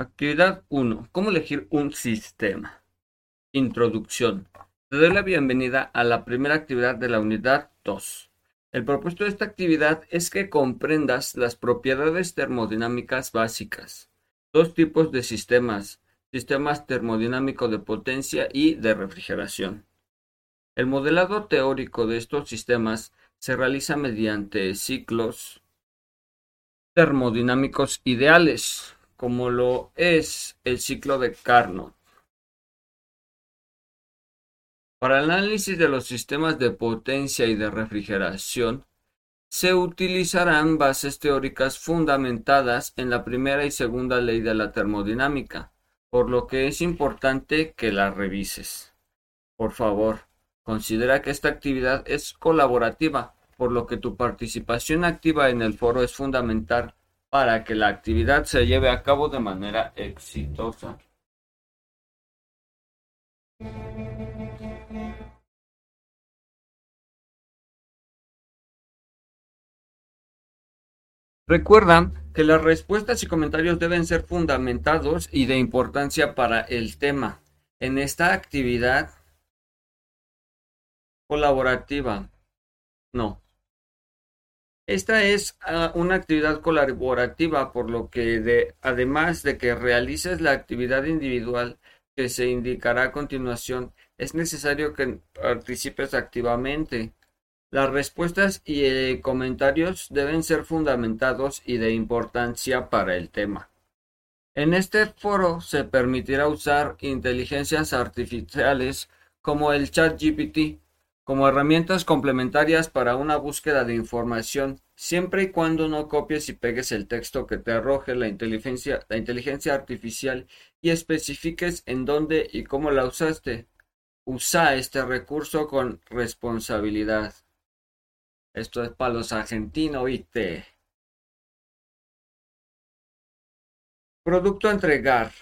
Actividad 1. ¿Cómo elegir un sistema? Introducción. Te doy la bienvenida a la primera actividad de la unidad 2. El propósito de esta actividad es que comprendas las propiedades termodinámicas básicas. Dos tipos de sistemas, sistemas termodinámicos de potencia y de refrigeración. El modelado teórico de estos sistemas se realiza mediante ciclos termodinámicos ideales, como lo es el ciclo de Carnot. Para el análisis de los sistemas de potencia y de refrigeración, se utilizarán bases teóricas fundamentadas en la primera y segunda ley de la termodinámica, por lo que es importante que las revises. Por favor, considera que esta actividad es colaborativa, por lo que tu participación activa en el foro es fundamental para que la actividad se lleve a cabo de manera exitosa. Recuerda que las respuestas y comentarios deben ser fundamentados y de importancia para el tema. En esta actividad colaborativa, no. Esta es ah, una actividad colaborativa, por lo que de, además de que realices la actividad individual que se indicará a continuación, es necesario que participes activamente. Las respuestas y eh, comentarios deben ser fundamentados y de importancia para el tema. En este foro se permitirá usar inteligencias artificiales como el ChatGPT como herramientas complementarias para una búsqueda de información, siempre y cuando no copies y pegues el texto que te arroje la inteligencia, artificial y especifiques en dónde y cómo la usaste. Usa este recurso con responsabilidad. Esto es para los argentinos, ¿viste? Producto a entregar.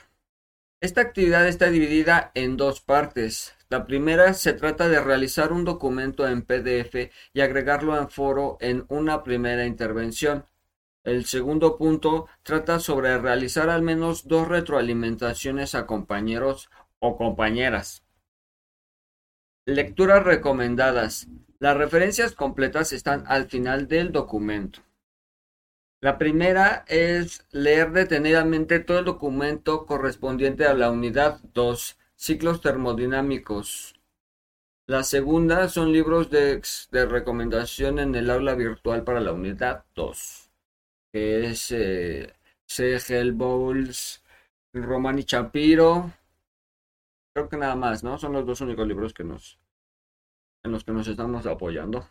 Esta actividad está dividida en dos partes. La primera se trata de realizar un documento en PDF y agregarlo en foro en una primera intervención. El segundo punto trata sobre realizar al menos dos retroalimentaciones a compañeros o compañeras. Lecturas recomendadas. Las referencias completas están al final del documento. La primera es leer detenidamente todo el documento correspondiente a la unidad 2, ciclos termodinámicos. La segunda son libros de, recomendación en el aula virtual para la unidad 2, que es eh, C. Bowles, Romani Chapiro. Creo que nada más, ¿no? Son los dos únicos libros que nos, en los que nos estamos apoyando.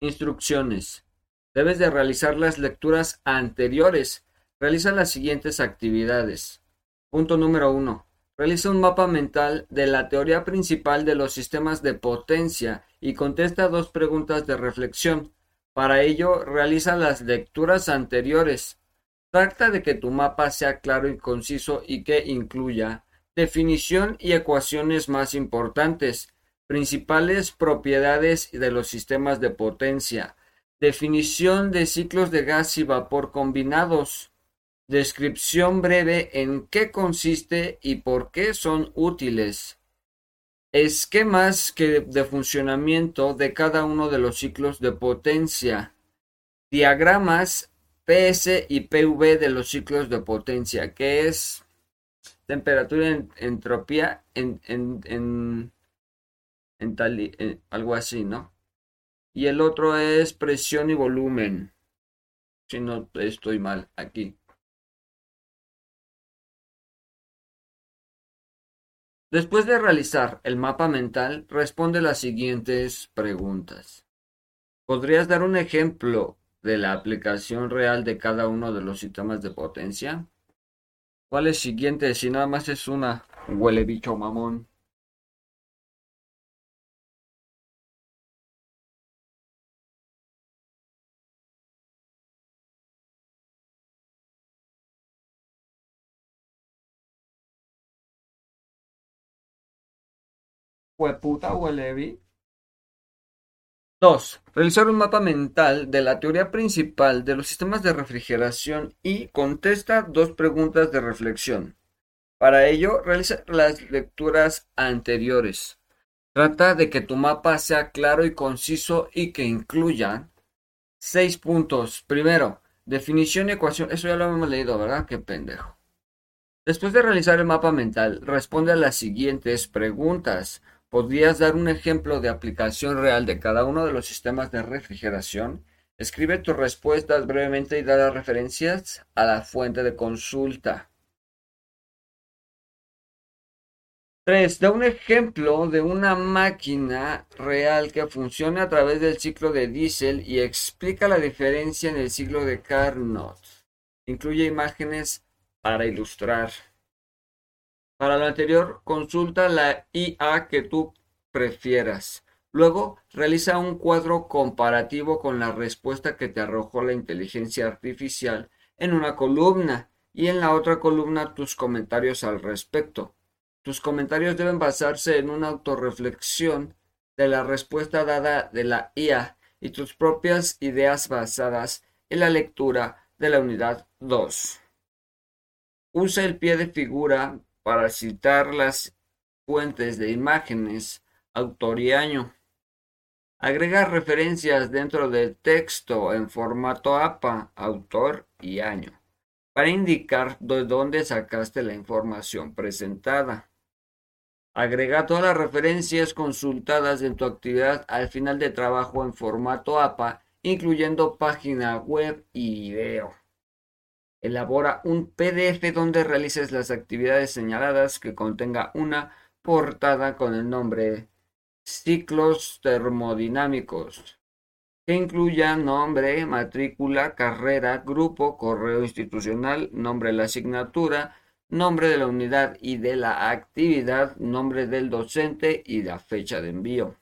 Instrucciones. Debes de realizar las lecturas anteriores. Realiza las siguientes actividades. Punto número 1. Realiza un mapa mental de la teoría principal de los sistemas de potencia y contesta dos preguntas de reflexión. Para ello, realiza las lecturas anteriores. Trata de que tu mapa sea claro y conciso y que incluya definición y ecuaciones más importantes, principales propiedades de los sistemas de potencia, Definición de ciclos de gas y vapor combinados. Descripción breve en qué consiste y por qué son útiles. Esquemas que de funcionamiento de cada uno de los ciclos de potencia. Diagramas PS y PV de los ciclos de potencia, que es temperatura, en, entropía, en, en, en, en tal, algo así, ¿no? y el otro es presión y volumen. Si no estoy mal aquí. Después de realizar el mapa mental, responde las siguientes preguntas. ¿Podrías dar un ejemplo de la aplicación real de cada uno de los sistemas de potencia? ¿Cuál es siguiente? Si nada más es una huele bicho mamón. Puta huelevi. 2. Realizar un mapa mental de la teoría principal de los sistemas de refrigeración y contesta dos preguntas de reflexión. Para ello, realiza las lecturas anteriores. Trata de que tu mapa sea claro y conciso y que incluya seis puntos. Primero, definición y ecuación. Eso ya lo hemos leído, ¿verdad? Qué pendejo. Después de realizar el mapa mental, responde a las siguientes preguntas. ¿Podrías dar un ejemplo de aplicación real de cada uno de los sistemas de refrigeración? Escribe tus respuestas brevemente y da las referencias a la fuente de consulta. 3. Da un ejemplo de una máquina real que funcione a través del ciclo de Diesel y explica la diferencia en el ciclo de Carnot. Incluye imágenes para ilustrar. Para lo anterior, consulta la IA que tú prefieras. Luego, realiza un cuadro comparativo con la respuesta que te arrojó la inteligencia artificial en una columna y en la otra columna tus comentarios al respecto. Tus comentarios deben basarse en una autorreflexión de la respuesta dada de la IA y tus propias ideas basadas en la lectura de la unidad 2. Usa el pie de figura para citar las fuentes de imágenes, autor y año. Agrega referencias dentro del texto en formato APA, autor y año, para indicar de dónde sacaste la información presentada. Agrega todas las referencias consultadas en tu actividad al final de trabajo en formato APA, incluyendo página web y video. Elabora un PDF donde realices las actividades señaladas que contenga una portada con el nombre Ciclos termodinámicos, que incluya nombre, matrícula, carrera, grupo, correo institucional, nombre de la asignatura, nombre de la unidad y de la actividad, nombre del docente y la fecha de envío.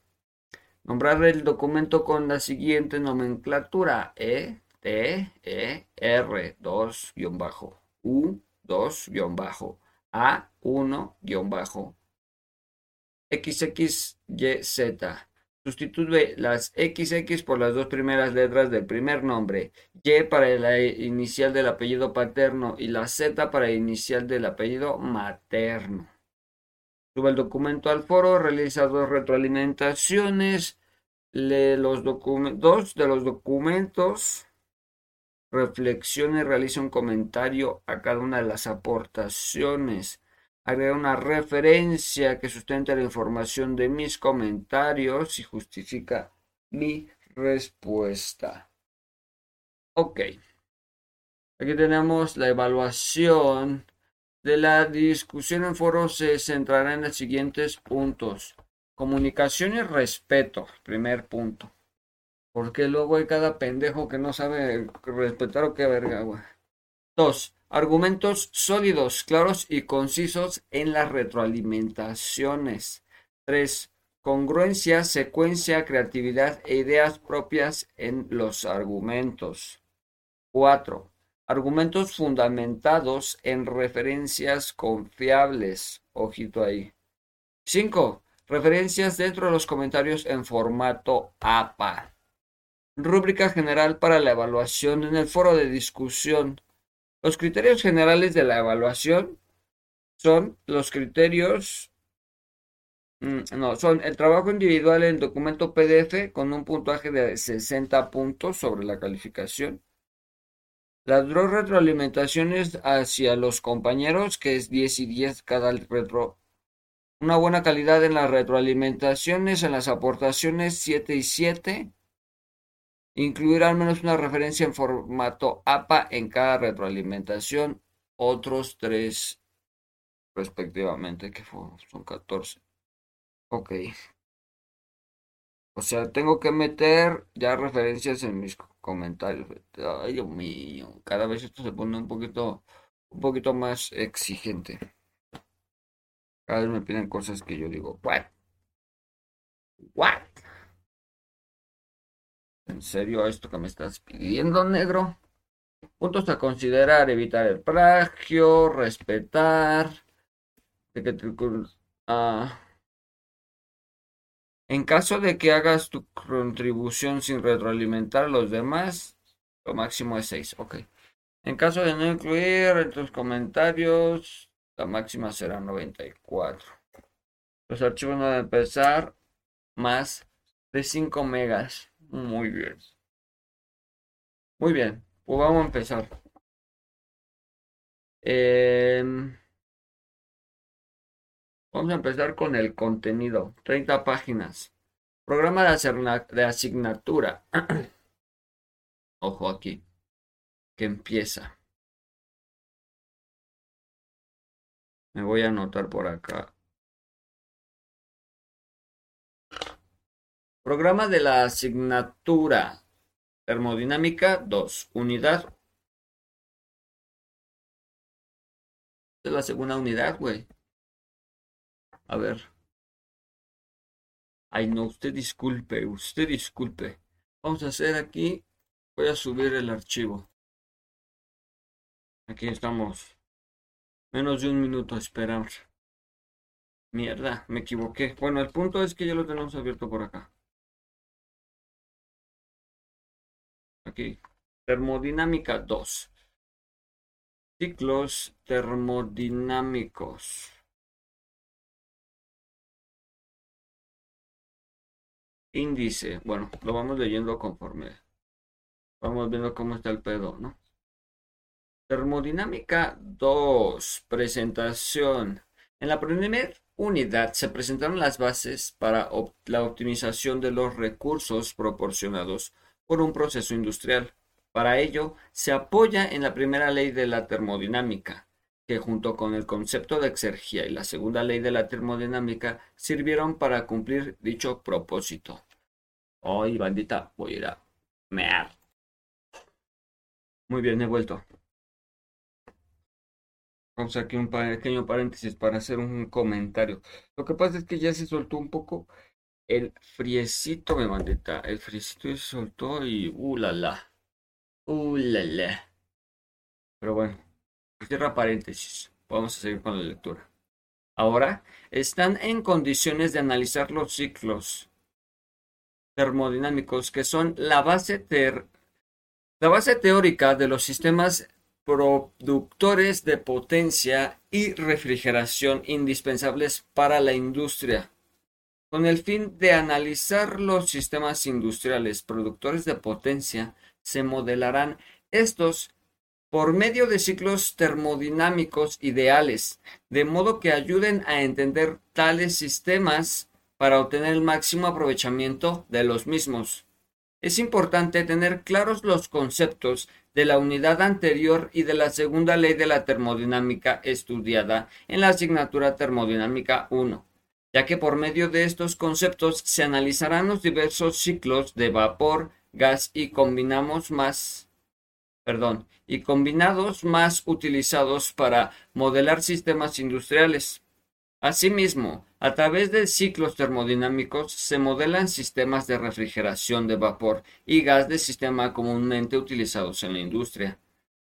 Nombrar el documento con la siguiente nomenclatura, ¿eh? TER2-U2-A1- XXYZ. Sustituye las XX por las dos primeras letras del primer nombre, Y para la inicial del apellido paterno y la Z para la inicial del apellido materno. Sube el documento al foro, realiza dos retroalimentaciones, lee los dos de los documentos reflexione, realiza un comentario a cada una de las aportaciones. Agrega una referencia que sustente la información de mis comentarios y justifica mi respuesta. Ok. Aquí tenemos la evaluación de la discusión en foro se centrará en los siguientes puntos. Comunicación y respeto, primer punto. Porque luego hay cada pendejo que no sabe respetar o qué verga, güey. Dos, argumentos sólidos, claros y concisos en las retroalimentaciones. Tres, congruencia, secuencia, creatividad e ideas propias en los argumentos. Cuatro, argumentos fundamentados en referencias confiables. Ojito ahí. Cinco, referencias dentro de los comentarios en formato APA. Rúbrica general para la evaluación en el foro de discusión. Los criterios generales de la evaluación son los criterios, mm, no, son el trabajo individual en documento PDF con un puntaje de 60 puntos sobre la calificación. Las dos retroalimentaciones hacia los compañeros, que es 10 y 10 cada retro. Una buena calidad en las retroalimentaciones, en las aportaciones 7 y 7 Incluir al menos una referencia en formato APA en cada retroalimentación. Otros tres respectivamente, que son 14. Ok. O sea, tengo que meter ya referencias en mis comentarios. Ay, Dios mío. Cada vez esto se pone un poquito, un poquito más exigente. Cada vez me piden cosas que yo digo, what? What? ¿En serio esto que me estás pidiendo, negro? Puntos a considerar, evitar el plagio, respetar, ah, En caso de que hagas tu contribución sin retroalimentar a los demás, lo máximo es 6. Ok. En caso de no incluir en tus comentarios, la máxima será 94. Los archivos no deben pesar más de 5 megas. Muy bien. Muy bien. Pues vamos a empezar. Em, vamos a empezar con el contenido. 30 páginas. Programa de asignatura. Ojo aquí. Que empieza. Me voy a anotar por acá. Programa de la asignatura. Termodinámica 2. Unidad. Es la segunda unidad, güey. A ver. Ay, no, usted disculpe, usted disculpe. Vamos a hacer aquí. Voy a subir el archivo. Aquí estamos. Menos de un minuto a esperar. Mierda, me equivoqué. Bueno, el punto es que ya lo tenemos abierto por acá. Aquí. Termodinámica 2. Ciclos termodinámicos. Índice. Bueno, lo vamos leyendo conforme. Vamos viendo cómo está el pedo, ¿no? Termodinámica 2. Presentación. En la primera unidad se presentaron las bases para la optimización de los recursos proporcionados por un proceso industrial. Para ello, se apoya en la primera ley de la termodinámica, que junto con el concepto de exergía y la segunda ley de la termodinámica sirvieron para cumplir dicho propósito. Ay, bandita, voy a ir a mear. Muy bien, he vuelto. Vamos aquí un pequeño paréntesis para hacer un comentario. Lo que pasa es que ya se soltó un poco el friecito, mi bandita. El friecito se soltó y uh la la. Uh. Pero bueno, cierra paréntesis. Vamos a seguir con la lectura. Ahora están en condiciones de analizar los ciclos termodinámicos que son la base, ter la base teórica de los sistemas productores de potencia y refrigeración indispensables para la industria. Con el fin de analizar los sistemas industriales productores de potencia, se modelarán estos por medio de ciclos termodinámicos ideales, de modo que ayuden a entender tales sistemas para obtener el máximo aprovechamiento de los mismos. Es importante tener claros los conceptos de la unidad anterior y de la segunda ley de la termodinámica estudiada en la asignatura termodinámica 1, ya que por medio de estos conceptos se analizarán los diversos ciclos de vapor, gas y combinamos más perdón, y combinados más utilizados para modelar sistemas industriales. Asimismo, a través de ciclos termodinámicos se modelan sistemas de refrigeración de vapor y gas de sistema comúnmente utilizados en la industria.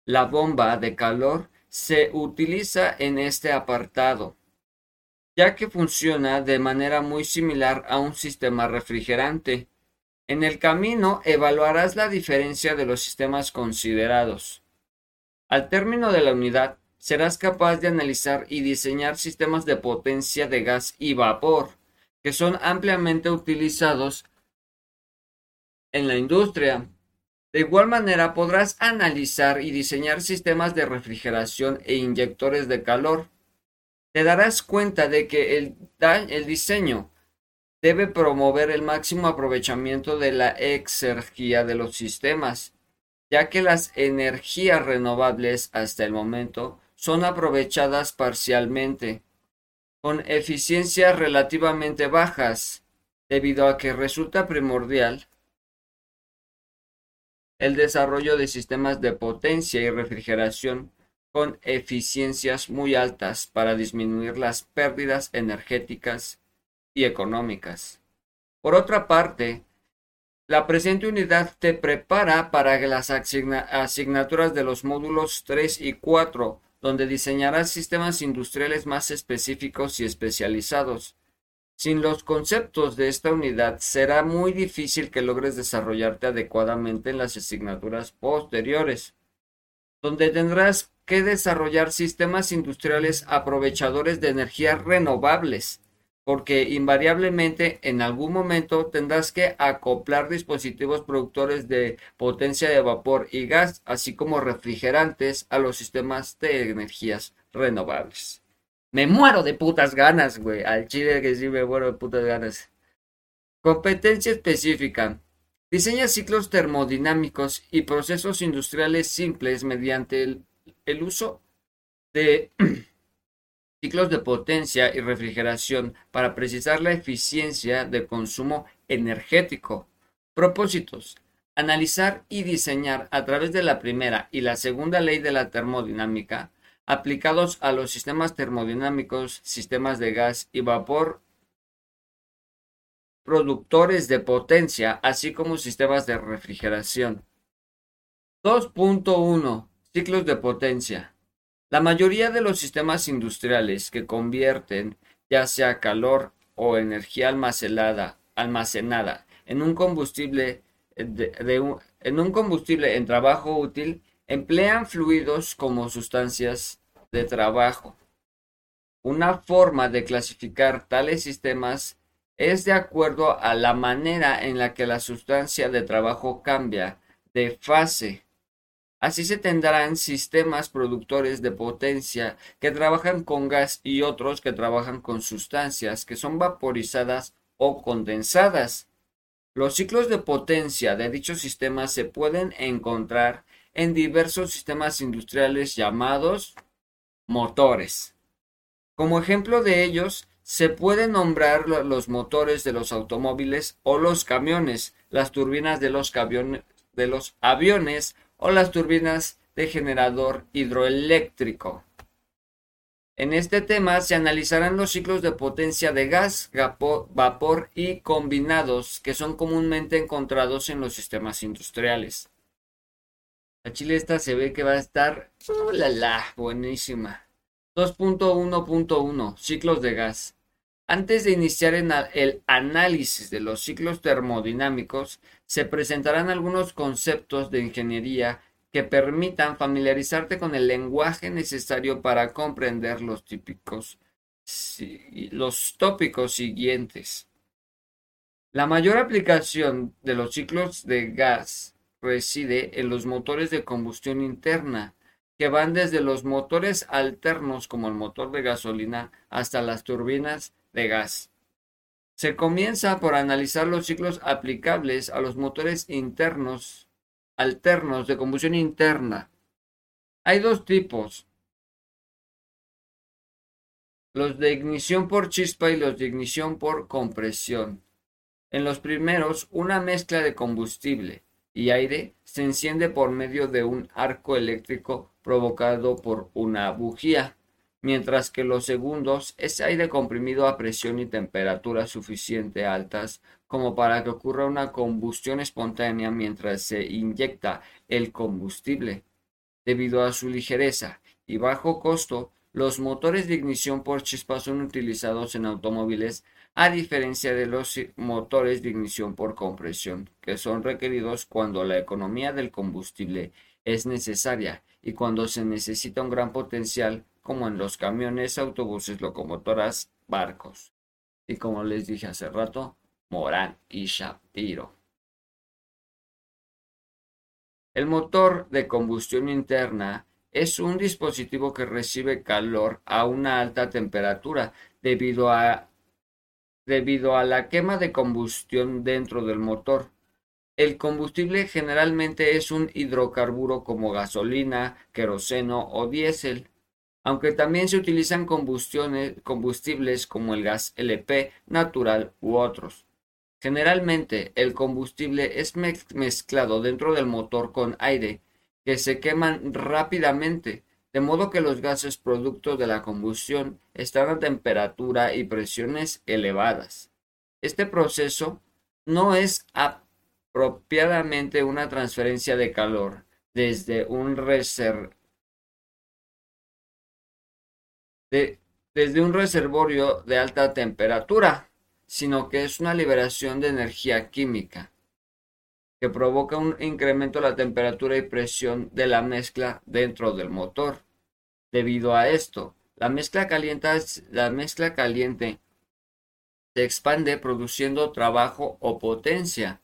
La bomba de calor se utiliza en este apartado, ya que funciona de manera muy similar a un sistema refrigerante. En el camino evaluarás la diferencia de los sistemas considerados. Al término de la unidad, serás capaz de analizar y diseñar sistemas de potencia de gas y vapor, que son ampliamente utilizados en la industria. De igual manera podrás analizar y diseñar sistemas de refrigeración e inyectores de calor. Te darás cuenta de que el, diseño debe promover el máximo aprovechamiento de la exergía de los sistemas, ya que las energías renovables hasta el momento son aprovechadas parcialmente, con eficiencias relativamente bajas, debido a que resulta primordial el desarrollo de sistemas de potencia y refrigeración con eficiencias muy altas para disminuir las pérdidas energéticas y económicas. Por otra parte, la presente unidad te prepara para las asignaturas de los módulos 3 y 4 donde diseñarás sistemas industriales más específicos y especializados. Sin los conceptos de esta unidad será muy difícil que logres desarrollarte adecuadamente en las asignaturas posteriores, donde tendrás que desarrollar sistemas industriales aprovechadores de energías renovables, porque invariablemente en algún momento tendrás que acoplar dispositivos productores de potencia de vapor y gas, así como refrigerantes a los sistemas de energías renovables. Me muero de putas ganas, güey. Al chile que sí me muero de putas ganas. Competencia específica. Diseña ciclos termodinámicos y procesos industriales simples mediante el, el uso de ciclos de potencia y refrigeración para precisar la eficiencia de consumo energético. Propósitos. Analizar y diseñar a través de la primera y la segunda ley de la termodinámica aplicados a los sistemas termodinámicos, sistemas de gas y vapor productores de potencia, así como sistemas de refrigeración. 2.1 Ciclos de potencia. La mayoría de los sistemas industriales que convierten ya sea calor o energía almacenada, almacenada en un combustible en un combustible en trabajo útil Emplean fluidos como sustancias de trabajo. Una forma de clasificar tales sistemas es de acuerdo a la manera en la que la sustancia de trabajo cambia de fase. Así se tendrán sistemas productores de potencia que trabajan con gas y otros que trabajan con sustancias que son vaporizadas o condensadas. Los ciclos de potencia de dichos sistemas se pueden encontrar en diversos sistemas industriales llamados motores. Como ejemplo de ellos, se pueden nombrar los motores de los automóviles o los camiones, las turbinas de los, de los aviones o las turbinas de generador hidroeléctrico. En este tema se analizarán los ciclos de potencia de gas, vapor y combinados que son comúnmente encontrados en los sistemas industriales. La chile esta se ve que va a estar uh, la, la, buenísima. 2.1.1 Ciclos de gas. Antes de iniciar el análisis de los ciclos termodinámicos, se presentarán algunos conceptos de ingeniería que permitan familiarizarte con el lenguaje necesario para comprender los típicos los tópicos siguientes. La mayor aplicación de los ciclos de gas reside en los motores de combustión interna, que van desde los motores alternos como el motor de gasolina hasta las turbinas de gas. Se comienza por analizar los ciclos aplicables a los motores internos alternos de combustión interna. Hay dos tipos, los de ignición por chispa y los de ignición por compresión. En los primeros, una mezcla de combustible, y aire se enciende por medio de un arco eléctrico provocado por una bujía, mientras que los segundos es aire comprimido a presión y temperatura suficiente altas como para que ocurra una combustión espontánea mientras se inyecta el combustible. Debido a su ligereza y bajo costo, los motores de ignición por chispa son utilizados en automóviles a diferencia de los motores de ignición por compresión, que son requeridos cuando la economía del combustible es necesaria y cuando se necesita un gran potencial, como en los camiones, autobuses, locomotoras, barcos. Y como les dije hace rato, Morán y Shapiro. El motor de combustión interna es un dispositivo que recibe calor a una alta temperatura debido a debido a la quema de combustión dentro del motor. El combustible generalmente es un hidrocarburo como gasolina, queroseno o diésel, aunque también se utilizan combustibles como el gas LP natural u otros. Generalmente el combustible es mezclado dentro del motor con aire, que se queman rápidamente de modo que los gases producto de la combustión están a temperatura y presiones elevadas. Este proceso no es apropiadamente una transferencia de calor desde un desde un reservorio de alta temperatura, sino que es una liberación de energía química que provoca un incremento de la temperatura y presión de la mezcla dentro del motor. Debido a esto, la mezcla, la mezcla caliente se expande produciendo trabajo o potencia.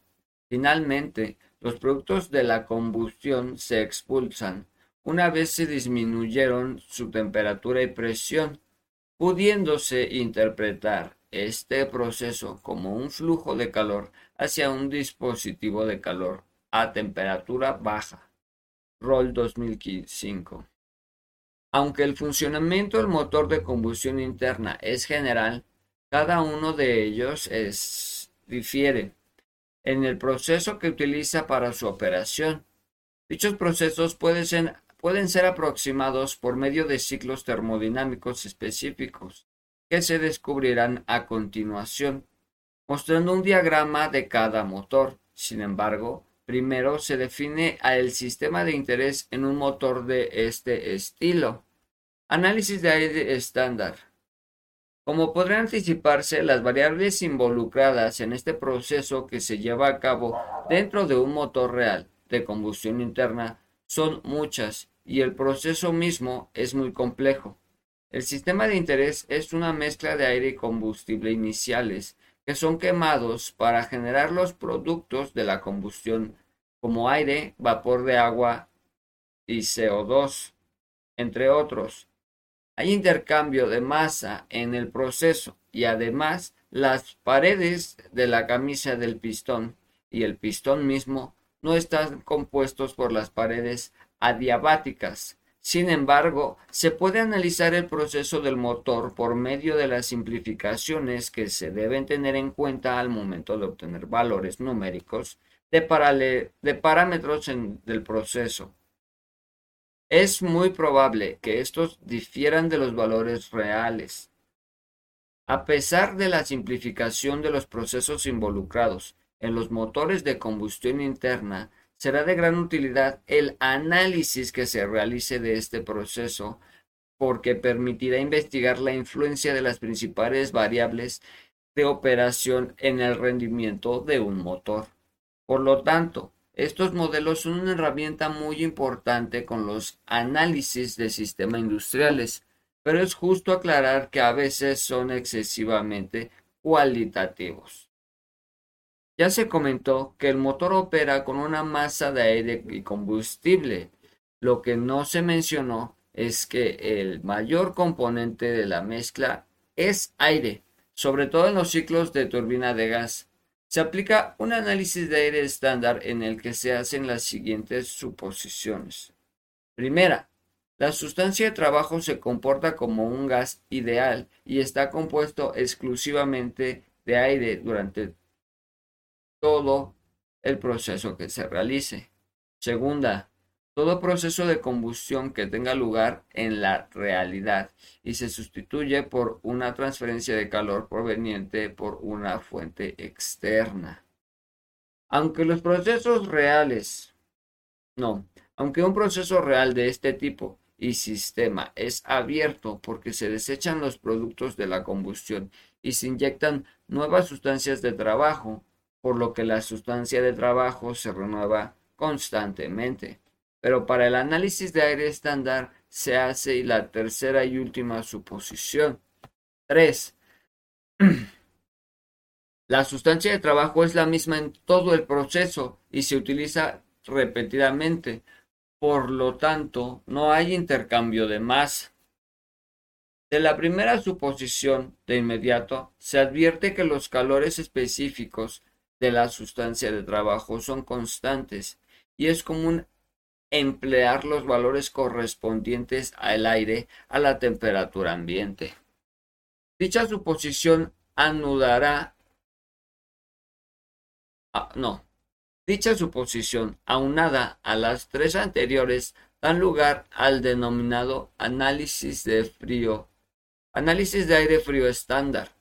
Finalmente, los productos de la combustión se expulsan una vez se disminuyeron su temperatura y presión, pudiéndose interpretar este proceso como un flujo de calor hacia un dispositivo de calor a temperatura baja. Roll 2005. Aunque el funcionamiento del motor de combustión interna es general, cada uno de ellos es, difiere en el proceso que utiliza para su operación. Dichos procesos pueden ser, pueden ser aproximados por medio de ciclos termodinámicos específicos, que se descubrirán a continuación, mostrando un diagrama de cada motor. Sin embargo, primero se define el sistema de interés en un motor de este estilo. Análisis de aire estándar. Como podrá anticiparse, las variables involucradas en este proceso que se lleva a cabo dentro de un motor real de combustión interna son muchas y el proceso mismo es muy complejo. El sistema de interés es una mezcla de aire y combustible iniciales que son quemados para generar los productos de la combustión como aire, vapor de agua y CO2, entre otros. Hay intercambio de masa en el proceso y además las paredes de la camisa del pistón y el pistón mismo no están compuestos por las paredes adiabáticas. Sin embargo, se puede analizar el proceso del motor por medio de las simplificaciones que se deben tener en cuenta al momento de obtener valores numéricos de, parámetros del proceso. Es muy probable que estos difieran de los valores reales. A pesar de la simplificación de los procesos involucrados en los motores de combustión interna, será de gran utilidad el análisis que se realice de este proceso porque permitirá investigar la influencia de las principales variables de operación en el rendimiento de un motor. Por lo tanto, estos modelos son una herramienta muy importante con los análisis de sistemas industriales, pero es justo aclarar que a veces son excesivamente cualitativos. Ya se comentó que el motor opera con una masa de aire y combustible. Lo que no se mencionó es que el mayor componente de la mezcla es aire, sobre todo en los ciclos de turbina de gas. Se aplica un análisis de aire estándar en el que se hacen las siguientes suposiciones. Primera, la sustancia de trabajo se comporta como un gas ideal y está compuesto exclusivamente de aire durante todo el proceso que se realice. Segunda, todo proceso de combustión que tenga lugar en la realidad y se sustituye por una transferencia de calor proveniente por una fuente externa. Aunque los procesos reales, no, aunque un proceso real de este tipo y sistema es abierto porque se desechan los productos de la combustión y se inyectan nuevas sustancias de trabajo, por lo que la sustancia de trabajo se renueva constantemente pero para el análisis de aire estándar se hace la tercera y última suposición. 3. La sustancia de trabajo es la misma en todo el proceso y se utiliza repetidamente. Por lo tanto, no hay intercambio de masa. De la primera suposición, de inmediato, se advierte que los calores específicos de la sustancia de trabajo son constantes y es común emplear los valores correspondientes al aire a la temperatura ambiente. Dicha suposición anudará no. Dicha suposición, aunada a las tres anteriores, dan lugar al denominado análisis de frío, análisis de aire frío estándar.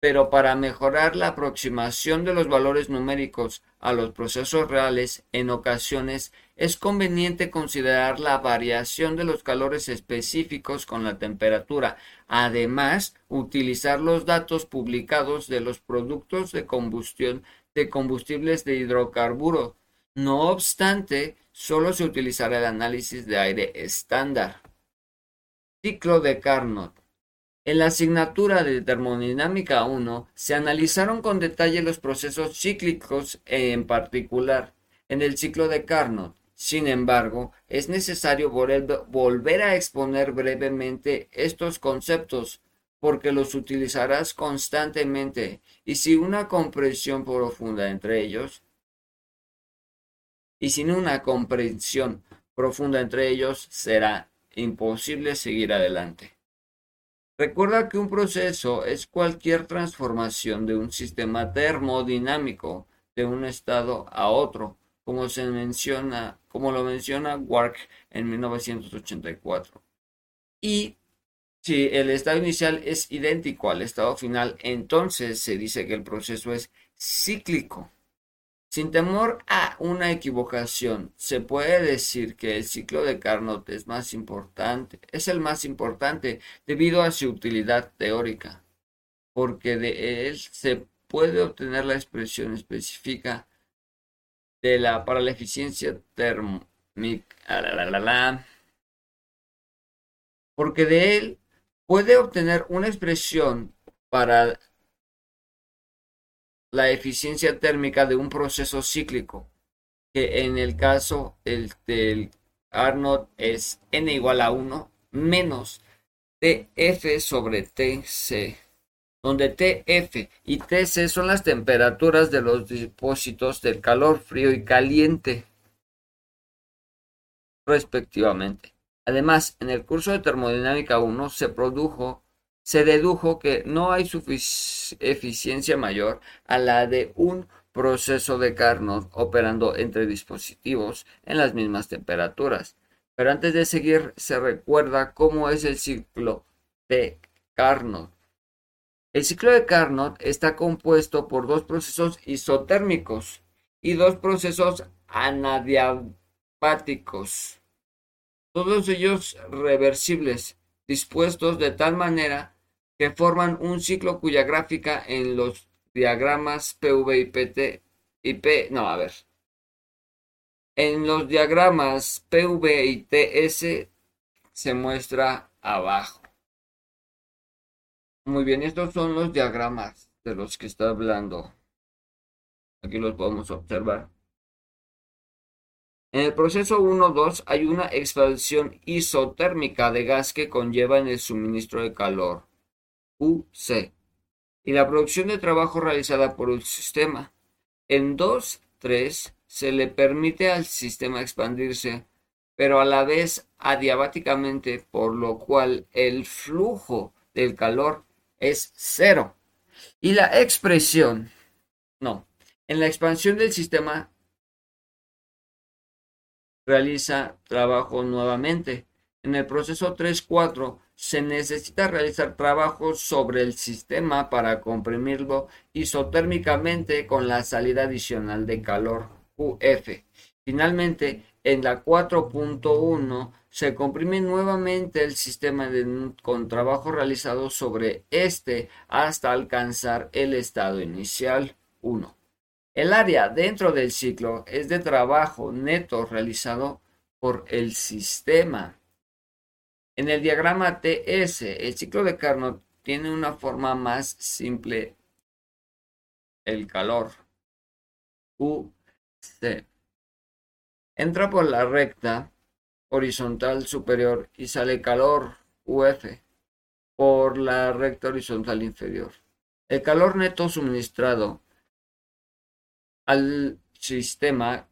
Pero para mejorar la aproximación de los valores numéricos a los procesos reales, en ocasiones es conveniente considerar la variación de los calores específicos con la temperatura. Además, utilizar los datos publicados de los productos de combustión de combustibles de hidrocarburo. No obstante, solo se utilizará el análisis de aire estándar. Ciclo de Carnot. En la asignatura de Termodinámica 1 se analizaron con detalle los procesos cíclicos en particular en el ciclo de Carnot. Sin embargo, es necesario volver a exponer brevemente estos conceptos porque los utilizarás constantemente y sin una comprensión profunda entre ellos y sin una comprensión profunda entre ellos será imposible seguir adelante. Recuerda que un proceso es cualquier transformación de un sistema termodinámico de un estado a otro, como se menciona, como lo menciona Wark en 1984. Y si el estado inicial es idéntico al estado final, entonces se dice que el proceso es cíclico. Sin temor a una equivocación, se puede decir que el ciclo de Carnot es más importante, es el más importante debido a su utilidad teórica, porque de él se puede obtener la expresión específica de la para la eficiencia térmica, porque de él puede obtener una expresión para la eficiencia térmica de un proceso cíclico, que en el caso el, del Arnold es n igual a 1 menos TF sobre TC, donde TF y TC son las temperaturas de los depósitos del calor frío y caliente, respectivamente. Además, en el curso de termodinámica 1 se produjo se dedujo que no hay eficiencia mayor a la de un proceso de Carnot operando entre dispositivos en las mismas temperaturas. Pero antes de seguir, se recuerda cómo es el ciclo de Carnot. El ciclo de Carnot está compuesto por dos procesos isotérmicos y dos procesos anadiabáticos, todos ellos reversibles, dispuestos de tal manera que forman un ciclo cuya gráfica en los diagramas PV y PT y P, no, a ver. En los diagramas PV y TS se muestra abajo. Muy bien, estos son los diagramas de los que está hablando. Aquí los podemos observar. En el proceso 1-2 hay una expansión isotérmica de gas que conlleva en el suministro de calor. UC y la producción de trabajo realizada por un sistema. En 2.3 se le permite al sistema expandirse, pero a la vez adiabáticamente, por lo cual el flujo del calor es cero. Y la expresión, no, en la expansión del sistema realiza trabajo nuevamente. En el proceso 3.4 se necesita realizar trabajos sobre el sistema para comprimirlo isotérmicamente con la salida adicional de calor UF. Finalmente, en la 4.1 se comprime nuevamente el sistema con trabajo realizado sobre este hasta alcanzar el estado inicial 1. El área dentro del ciclo es de trabajo neto realizado por el sistema en el diagrama TS, el ciclo de Carnot tiene una forma más simple. El calor. UC. Entra por la recta horizontal superior y sale calor UF por la recta horizontal inferior. El calor neto suministrado al sistema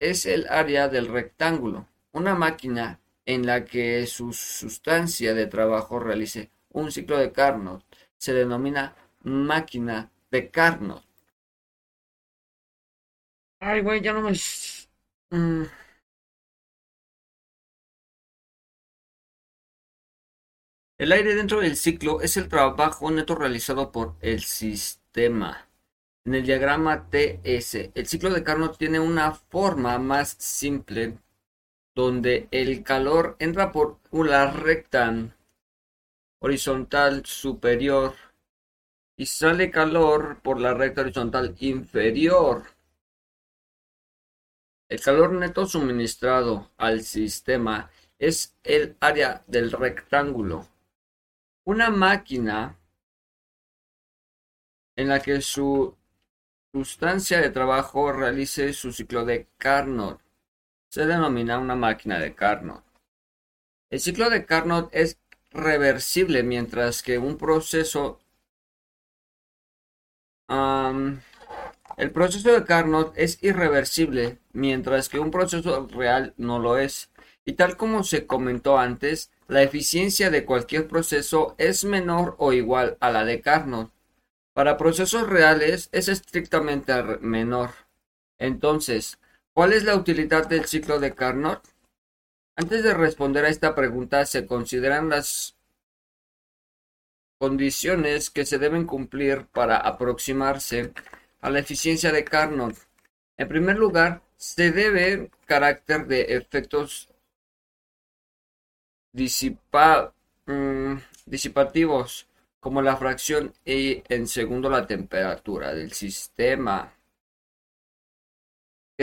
es el área del rectángulo. Una máquina en la que su sustancia de trabajo realice un ciclo de Carnot se denomina máquina de Carnot. Ay, güey, ya no me... Mm. El aire dentro del ciclo es el trabajo neto realizado por el sistema. En el diagrama TS, el ciclo de Carnot tiene una forma más simple donde el calor entra por una recta horizontal superior y sale calor por la recta horizontal inferior. El calor neto suministrado al sistema es el área del rectángulo. Una máquina en la que su sustancia de trabajo realice su ciclo de Carnot se denomina una máquina de Carnot. El ciclo de Carnot es reversible mientras que un proceso el proceso de Carnot es irreversible mientras que un proceso real no lo es. Y tal como se comentó antes la eficiencia de cualquier proceso es menor o igual a la de Carnot. Para procesos reales es estrictamente menor. Entonces ¿Cuál es la utilidad del ciclo de Carnot? Antes de responder a esta pregunta se consideran las condiciones que se deben cumplir para aproximarse a la eficiencia de Carnot. En primer lugar, se debe carácter de efectos mm, disipativos como la fracción y en segundo la temperatura del sistema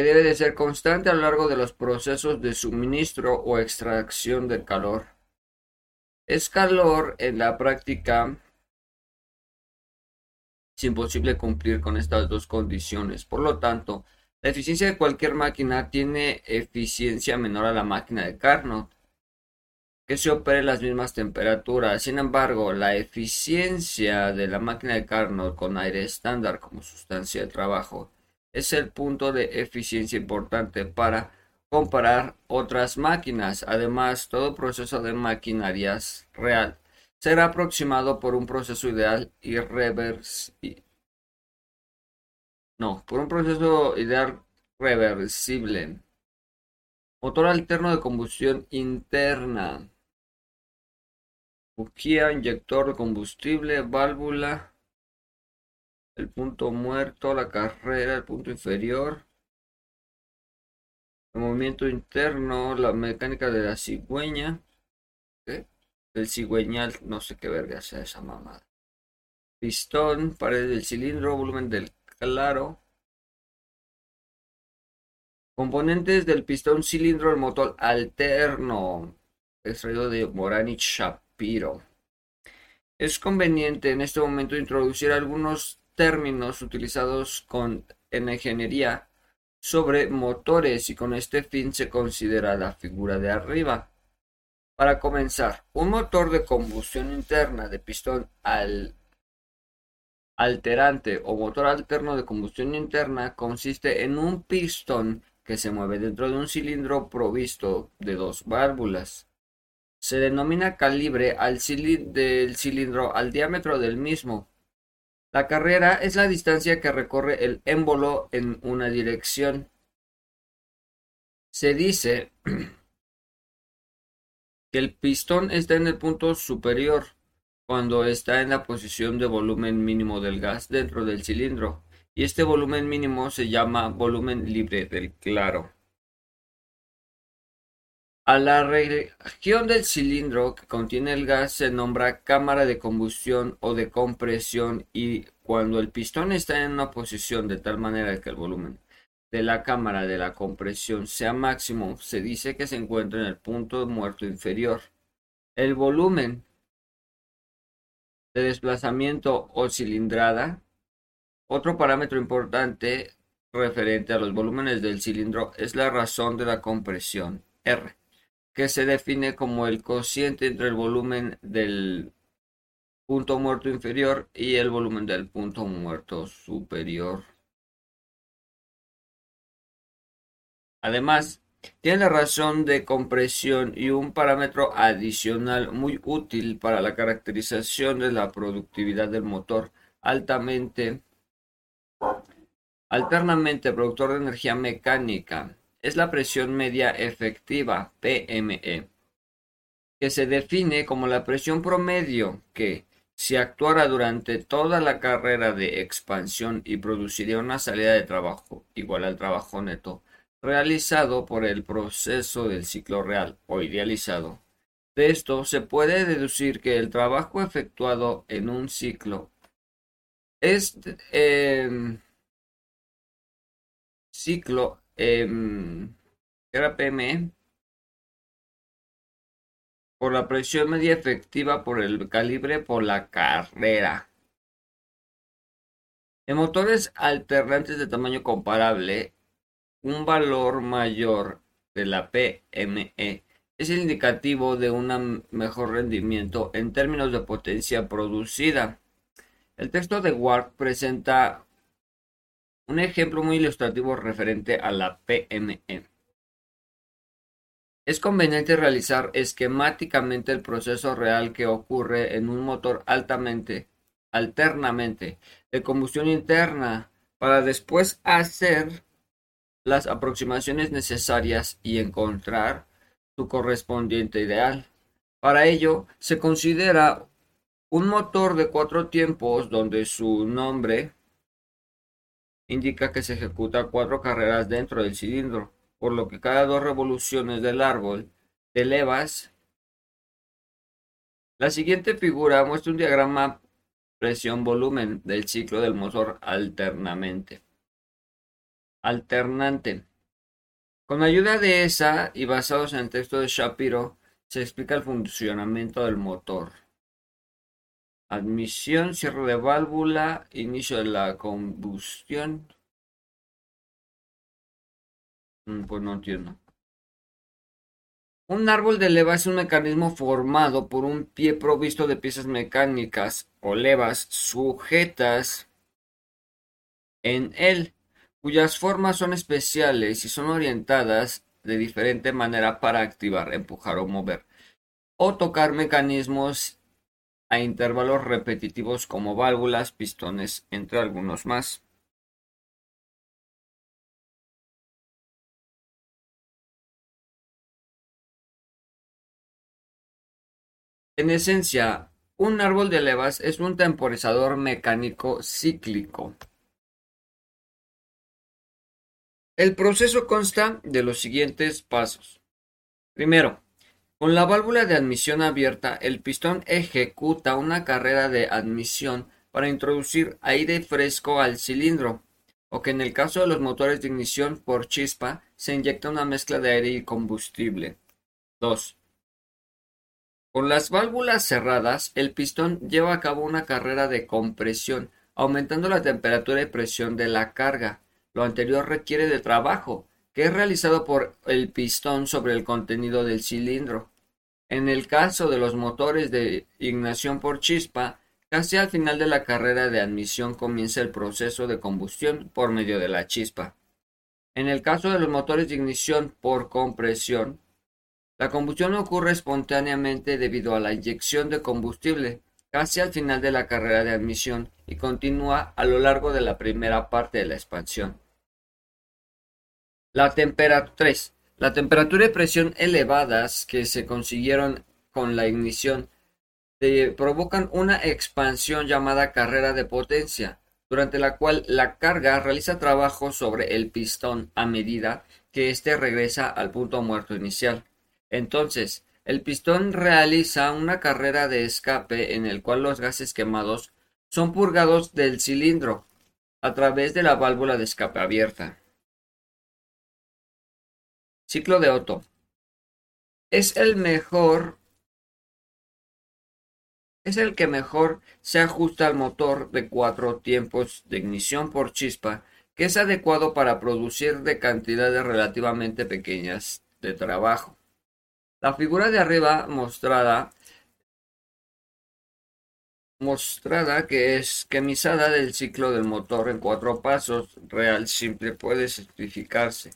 debe de ser constante a lo largo de los procesos de suministro o extracción de calor. Es calor en la práctica es imposible cumplir con estas dos condiciones. Por lo tanto, la eficiencia de cualquier máquina tiene eficiencia menor a la máquina de Carnot, que se opera en las mismas temperaturas. Sin embargo, la eficiencia de la máquina de Carnot con aire estándar como sustancia de trabajo es el punto de eficiencia importante para comparar otras máquinas. Además, todo proceso de maquinarias real será aproximado por un proceso ideal irreversible. No, por un proceso ideal reversible. Motor alterno de combustión interna. Bujía, inyector de combustible, válvula, el punto muerto, la carrera, el punto inferior, el movimiento interno, la mecánica de la cigüeña, el cigüeñal, no sé qué verga sea esa mamada. Pistón, pared del cilindro, volumen del claro. Componentes del pistón cilindro, el motor alterno, extraído de Morani Shapiro. Es conveniente en este momento introducir algunos términos utilizados en ingeniería sobre motores y con este fin se considera la figura de arriba. Para comenzar, un motor de combustión interna de pistón al alterante o motor alterno de combustión interna consiste en un pistón que se mueve dentro de un cilindro provisto de dos válvulas. Se denomina calibre al del cilindro al diámetro del mismo la carrera es la distancia que recorre el émbolo en una dirección. Se dice que el pistón está en el punto superior cuando está en la posición de volumen mínimo del gas dentro del cilindro, y este volumen mínimo se llama volumen libre del claro. A la región del cilindro que contiene el gas se nombra cámara de combustión o de compresión y cuando el pistón está en una posición de tal manera que el volumen de la cámara de la compresión sea máximo, se dice que se encuentra en el punto muerto inferior. El volumen de desplazamiento o cilindrada, otro parámetro importante referente a los volúmenes del cilindro es la razón de la compresión R que se define como el cociente entre el volumen del punto muerto inferior y el volumen del punto muerto superior. Además, tiene la razón de compresión y un parámetro adicional muy útil para la caracterización de la productividad del motor altamente alternamente productor de energía mecánica es la presión media efectiva, PME. que se define como la presión promedio que, si actuara durante toda la carrera de expansión y produciría una salida de trabajo igual al trabajo neto realizado por el proceso del ciclo real o idealizado. De esto se puede deducir que el trabajo efectuado en un ciclo es em, ciclo eh, era PME por la presión media efectiva por el calibre por la carrera. En motores alternantes de tamaño comparable, un valor mayor de la PME es el indicativo de un mejor rendimiento en términos de potencia producida. El texto de Ward presenta un ejemplo muy ilustrativo referente a la PME. Es conveniente realizar esquemáticamente el proceso real que ocurre en un motor altamente, alternamente, de combustión interna, para después hacer las aproximaciones necesarias y encontrar su correspondiente ideal. Para ello, se considera un motor de cuatro tiempos donde su nombre indica que se ejecuta cuatro carreras dentro del cilindro por lo que cada dos revoluciones del árbol de levas. La siguiente figura muestra un diagrama presión-volumen del ciclo del motor alternamente. Alternante. Con ayuda de esa y basados en el texto de Shapiro, se explica el funcionamiento del motor. Admisión, cierre de válvula, inicio de la combustión, Mm, pues no entiendo. Un árbol de leva es un mecanismo formado por un pie provisto de piezas mecánicas o levas sujetas en él, cuyas formas son especiales y son orientadas de diferente manera para activar, empujar o mover, o tocar mecanismos a intervalos repetitivos como válvulas, pistones, entre algunos más. En esencia, un árbol de levas es un temporizador mecánico cíclico. El proceso consta de los siguientes pasos. Primero, con la válvula de admisión abierta, el pistón ejecuta una carrera de admisión para introducir aire fresco al cilindro, o que en el caso de los motores de ignición por chispa se inyecta una mezcla de aire y combustible. 2. Con las válvulas cerradas, el pistón lleva a cabo una carrera de compresión, aumentando la temperatura y presión de la carga. Lo anterior requiere de trabajo, que es realizado por el pistón sobre el contenido del cilindro. En el caso de los motores de ignición por chispa, casi al final de la carrera de admisión comienza el proceso de combustión por medio de la chispa. En el caso de los motores de ignición por compresión, la combustión ocurre espontáneamente debido a la inyección de combustible casi al final de la carrera de admisión y continúa a lo largo de la primera parte de la expansión. La temperatura 3. La temperatura y presión elevadas que se consiguieron con la ignición provocan una expansión llamada carrera de potencia, durante la cual la carga realiza trabajo sobre el pistón a medida que éste regresa al punto muerto inicial. Entonces, el pistón realiza una carrera de escape en el cual los gases quemados son purgados del cilindro a través de la válvula de escape abierta. Ciclo de Otto. Es el mejor es el que mejor se ajusta al motor de cuatro tiempos de ignición por chispa, que es adecuado para producir de cantidades relativamente pequeñas de trabajo. La figura de arriba mostrada mostrada que es esquemizada del ciclo del motor en cuatro pasos real simple puede simplificarse.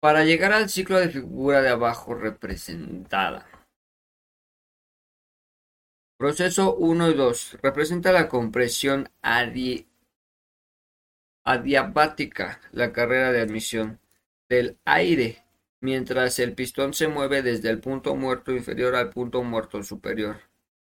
Para llegar al ciclo de figura de abajo representada. Proceso 1 y 2 representa la compresión adiabática, la carrera de admisión del aire mientras el pistón se mueve desde el punto muerto inferior al punto muerto superior.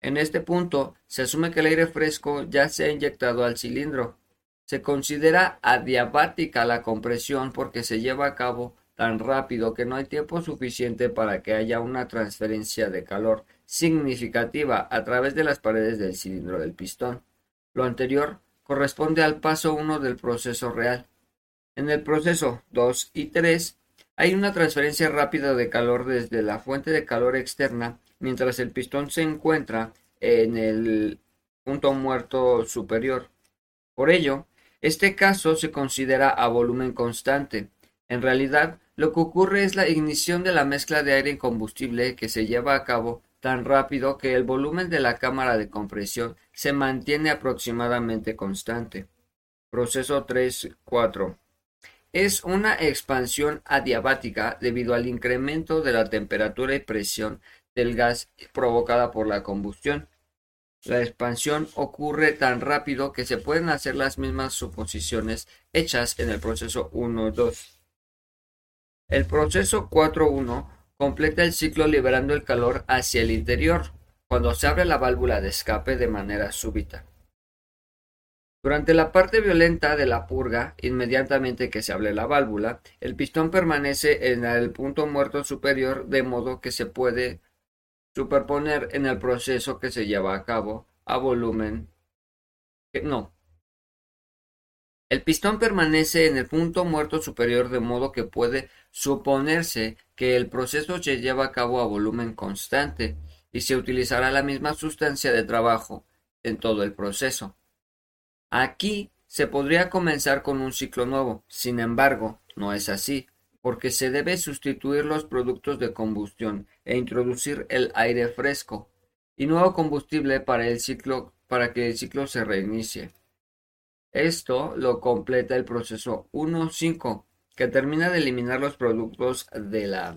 En este punto, se asume que el aire fresco ya se ha inyectado al cilindro. Se considera adiabática la compresión porque se lleva a cabo tan rápido que no hay tiempo suficiente para que haya una transferencia de calor significativa a través de las paredes del cilindro del pistón. Lo anterior corresponde al paso 1 del proceso real. En el proceso 2 y 3 hay una transferencia rápida de calor desde la fuente de calor externa mientras el pistón se encuentra en el punto muerto superior. Por ello, este caso se considera a volumen constante. En realidad, lo que ocurre es la ignición de la mezcla de aire y combustible que se lleva a cabo tan rápido que el volumen de la cámara de compresión se mantiene aproximadamente constante. Proceso 3.4 es una expansión adiabática debido al incremento de la temperatura y presión del gas provocada por la combustión. La expansión ocurre tan rápido que se pueden hacer las mismas suposiciones hechas en el proceso 1.2. El proceso 4.1 completa el ciclo liberando el calor hacia el interior cuando se abre la válvula de escape de manera súbita. Durante la parte violenta de la purga, inmediatamente que se abre la válvula, el pistón permanece en el punto muerto superior de modo que se puede superponer en el proceso que se lleva a cabo a volumen. No, el pistón permanece en el punto muerto superior de modo que puede suponerse que el proceso se lleva a cabo a volumen constante y se utilizará la misma sustancia de trabajo en todo el proceso. Aquí se podría comenzar con un ciclo nuevo, sin embargo, no es así, porque se debe sustituir los productos de combustión e introducir el aire fresco y nuevo combustible para el ciclo para que el ciclo se reinicie. Esto lo completa el proceso 1.5, que termina de eliminar los productos de la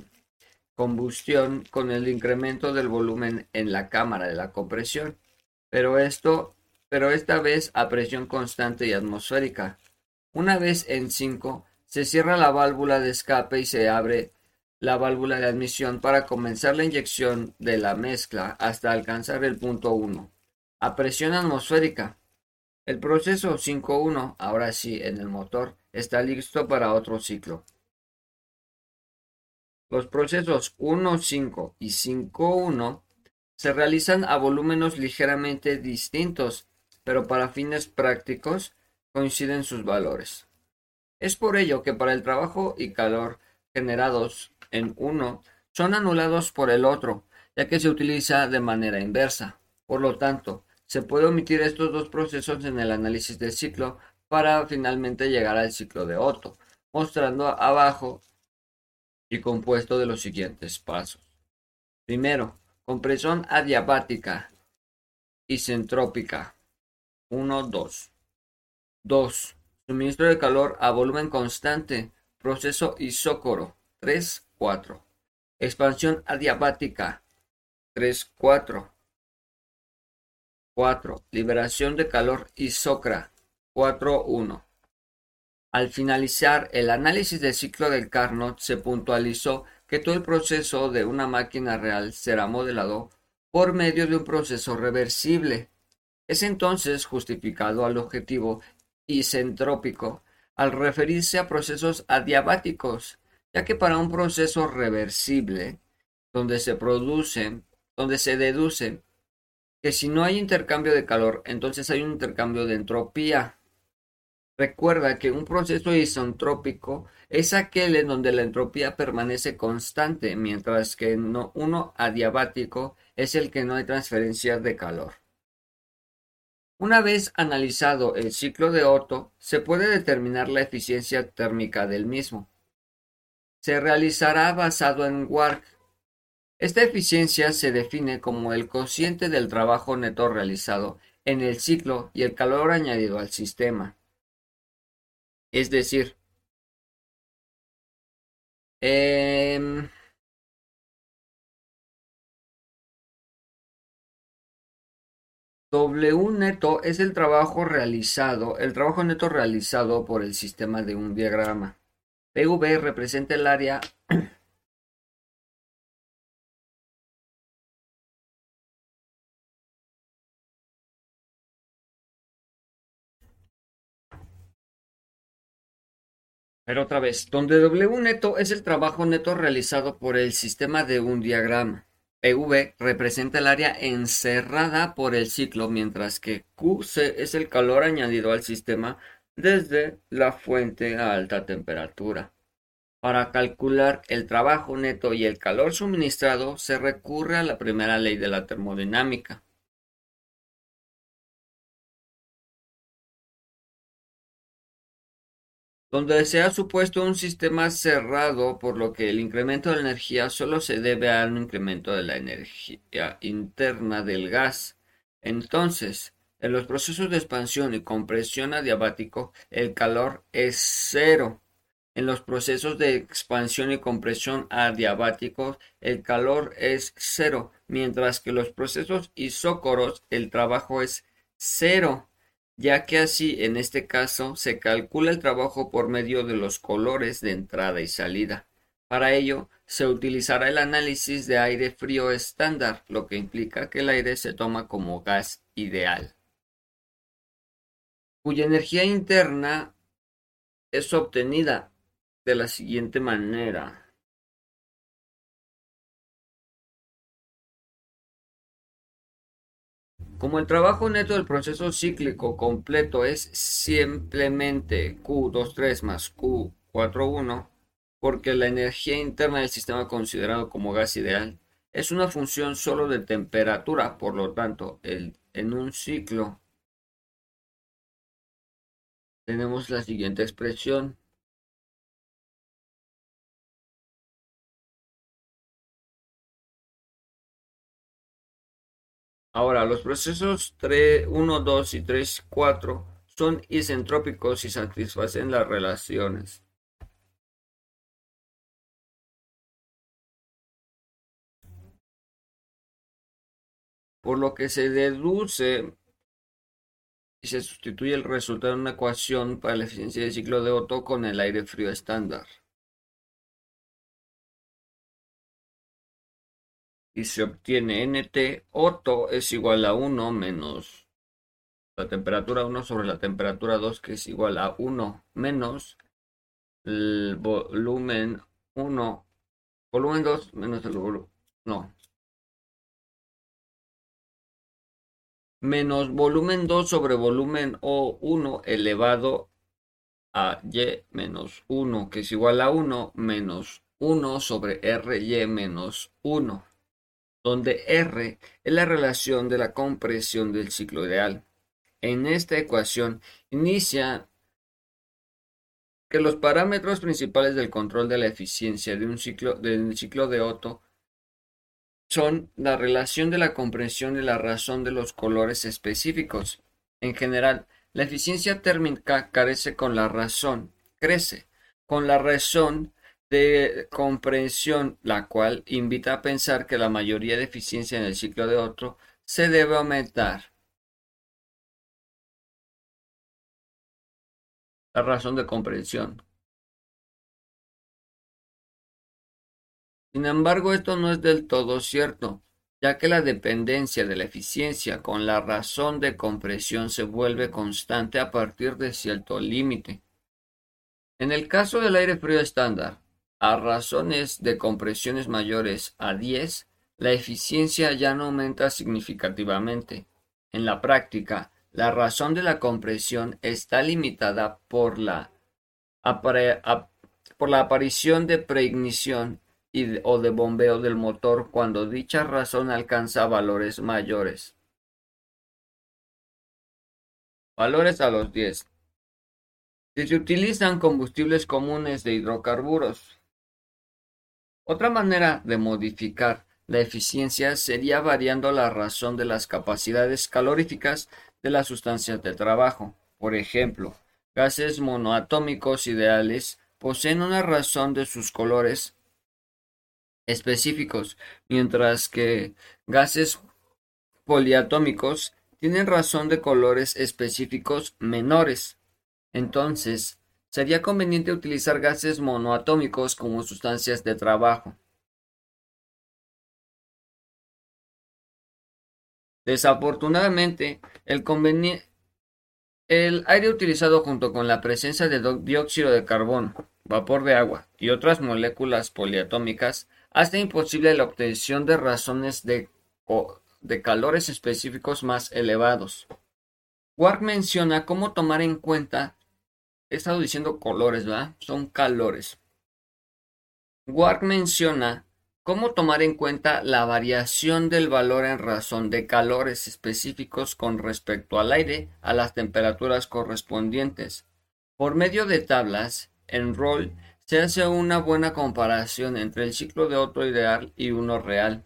combustión con el incremento del volumen en la cámara de la compresión, pero esto pero esta vez a presión constante y atmosférica. Una vez en 5 se cierra la válvula de escape y se abre la válvula de admisión para comenzar la inyección de la mezcla hasta alcanzar el punto 1 a presión atmosférica. El proceso 5.1, ahora sí en el motor, está listo para otro ciclo. Los procesos 1.5 y 5.1 se realizan a volúmenes ligeramente distintos, pero para fines prácticos coinciden sus valores. Es por ello que para el trabajo y calor generados en uno son anulados por el otro, ya que se utiliza de manera inversa. Por lo tanto, se puede omitir estos dos procesos en el análisis del ciclo para finalmente llegar al ciclo de Otto, mostrando abajo y compuesto de los siguientes pasos. Primero, compresión adiabática isentrópica 1, 2. 2. Suministro de calor a volumen constante, proceso isócoro 3, 4. Expansión adiabática 3, 4. 4. Liberación de calor isócra 4.1. Al finalizar el análisis del ciclo del Carnot, se puntualizó que todo el proceso de una máquina real será modelado por medio de un proceso reversible. Es entonces justificado al objetivo isentrópico al referirse a procesos adiabáticos, ya que para un proceso reversible, donde se producen, donde se deducen que si no hay intercambio de calor, entonces hay un intercambio de entropía. Recuerda que un proceso isentrópico es aquel en donde la entropía permanece constante, mientras que uno adiabático es el que no hay transferencia de calor. Una vez analizado el ciclo de Otto, se puede determinar la eficiencia térmica del mismo. Se realizará basado en Wark, esta eficiencia se define como el cociente del trabajo neto realizado en el ciclo y el calor añadido al sistema. Es decir, em, W neto es el trabajo realizado, el trabajo neto realizado por el sistema de un diagrama. PV representa el área Pero otra vez, donde W neto es el trabajo neto realizado por el sistema de un diagrama. PV representa el área encerrada por el ciclo, mientras que QC es el calor añadido al sistema desde la fuente a alta temperatura. Para calcular el trabajo neto y el calor suministrado se recurre a la primera ley de la termodinámica. Donde se ha supuesto un sistema cerrado, por lo que el incremento de la energía solo se debe a un incremento de la energía interna del gas. Entonces, en los procesos de expansión y compresión adiabático, el calor es cero. En los procesos de expansión y compresión adiabáticos, el calor es cero, mientras que los procesos isócoros, el trabajo es cero ya que así en este caso se calcula el trabajo por medio de los colores de entrada y salida. Para ello, se utilizará el análisis de aire frío estándar, lo que implica que el aire se toma como gas ideal, cuya energía interna es obtenida de la siguiente manera. Como el trabajo neto del proceso cíclico completo es simplemente Q23 más Q41, porque la energía interna del sistema considerado como gas ideal es una función solo de temperatura, por lo tanto, en un ciclo tenemos la siguiente expresión Ahora, los procesos 3, 1, 2 y 3, 4 son isentrópicos y satisfacen las relaciones. Por lo que se deduce y se sustituye el resultado de una ecuación para la eficiencia del ciclo de Otto con el aire frío estándar. Y se obtiene NT, Otto es igual a 1 menos la temperatura 1 sobre la temperatura 2 que es igual a 1 menos el volumen 1, volumen 2 menos el volumen, no, menos volumen 2 sobre volumen O1 elevado a Y menos 1 que es igual a 1 menos 1 sobre RY menos 1 donde R es la relación de la compresión del ciclo ideal. En esta ecuación inicia que los parámetros principales del control de la eficiencia de un ciclo, del ciclo de Otto son la relación de la compresión y la razón de los colores específicos. En general, la eficiencia térmica carece con la razón, crece con la razón de comprensión, la cual invita a pensar que la mayoría de eficiencia en el ciclo de otro se debe aumentar. La razón de comprensión. Sin embargo, esto no es del todo cierto, ya que la dependencia de la eficiencia con la razón de compresión se vuelve constante a partir de cierto límite. En el caso del aire frío estándar, a razones de compresiones mayores a 10, la eficiencia ya no aumenta significativamente. En la práctica, la razón de la compresión está limitada por la, por la aparición de preignición y o de bombeo del motor cuando dicha razón alcanza valores mayores. Valores a los 10. Si se utilizan combustibles comunes de hidrocarburos, otra manera de modificar la eficiencia sería variando la razón de las capacidades caloríficas de las sustancias de trabajo. Por ejemplo, gases monoatómicos ideales poseen una razón de sus colores específicos, mientras que gases poliatómicos tienen razón de colores específicos menores. Entonces, sería conveniente utilizar gases monoatómicos como sustancias de trabajo. Desafortunadamente, el, aire utilizado junto con la presencia de dióxido de carbono, vapor de agua y otras moléculas poliatómicas hace imposible la obtención de razones de, de calores específicos más elevados. Ward menciona cómo tomar en cuenta, he estado diciendo colores, ¿verdad? Son calores. Ward menciona cómo tomar en cuenta la variación del valor en razón de calores específicos con respecto al aire a las temperaturas correspondientes. Por medio de tablas, en Roll se hace una buena comparación entre el ciclo de otro ideal y uno real.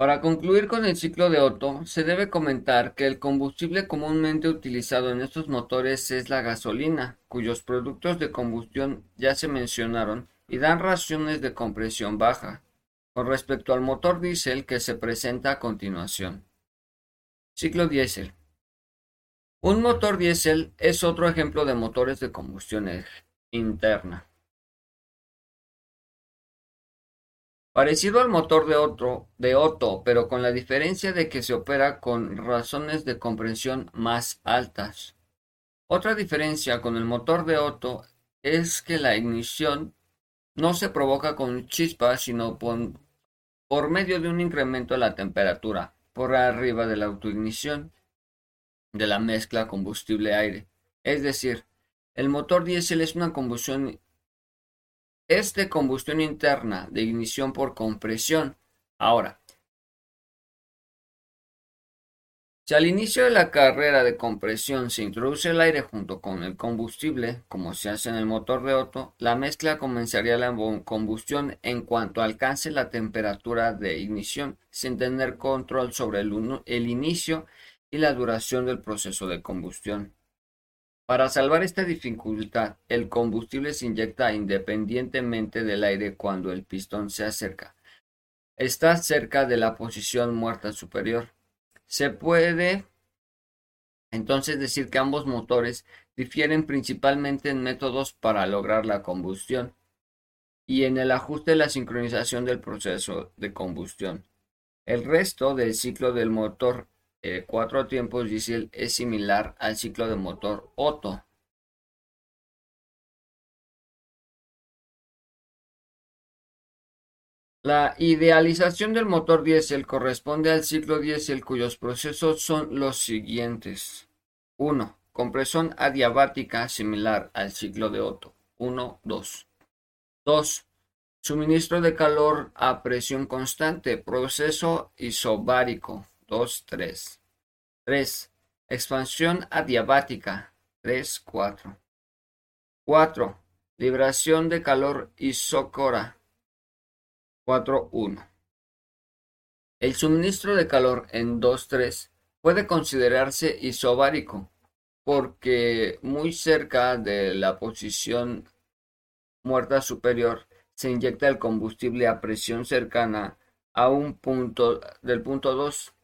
Para concluir con el ciclo de Otto, se debe comentar que el combustible comúnmente utilizado en estos motores es la gasolina, cuyos productos de combustión ya se mencionaron y dan raciones de compresión baja, con respecto al motor diésel que se presenta a continuación. Ciclo diésel. Un motor diésel es otro ejemplo de motores de combustión interna. Parecido al motor de, Otto, pero con la diferencia de que se opera con razones de compresión más altas. Otra diferencia con el motor de Otto es que la ignición no se provoca con chispas, sino por, por medio de un incremento de la temperatura por arriba de la autoignición de la mezcla combustible-aire. Es decir, el motor diésel es una combustión es de combustión interna, de ignición por compresión. Ahora, si al inicio de la carrera de compresión se introduce el aire junto con el combustible, como se hace en el motor de Otto, la mezcla comenzaría la combustión en cuanto alcance la temperatura de ignición, sin tener control sobre el, el inicio y la duración del proceso de combustión. Para salvar esta dificultad, el combustible se inyecta independientemente del aire cuando el pistón se acerca. Está cerca de la posición muerta superior. Se puede entonces decir que ambos motores difieren principalmente en métodos para lograr la combustión y en el ajuste de la sincronización del proceso de combustión. El resto del ciclo del motor eh, cuatro tiempos diésel es similar al ciclo de motor Otto. La idealización del motor diésel corresponde al ciclo diésel cuyos procesos son los siguientes. 1. Compresión adiabática similar al ciclo de Otto. 1, 2. 2. Suministro de calor a presión constante, proceso isobárico. 2, 3. 3. Expansión adiabática. 3, 4. 4. Liberación de calor isócora. 4, 1. El suministro de calor en 2-3 puede considerarse isobárico porque muy cerca de la posición muerta superior se inyecta el combustible a presión cercana a un punto del punto 2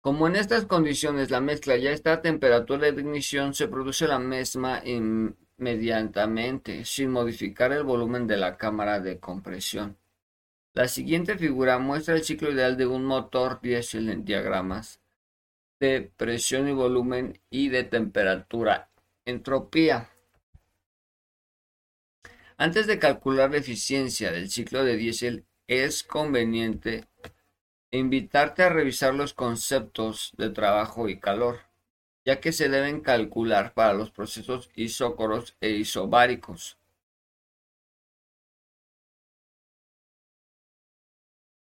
Como en estas condiciones la mezcla ya está a temperatura de ignición, se produce la misma inmediatamente, sin modificar el volumen de la cámara de compresión. La siguiente figura muestra el ciclo ideal de un motor diésel en diagramas de presión y volumen y de temperatura. Entropía. Antes de calcular la eficiencia del ciclo de diésel, es conveniente invitarte a revisar los conceptos de trabajo y calor, ya que se deben calcular para los procesos isócoros e isobáricos.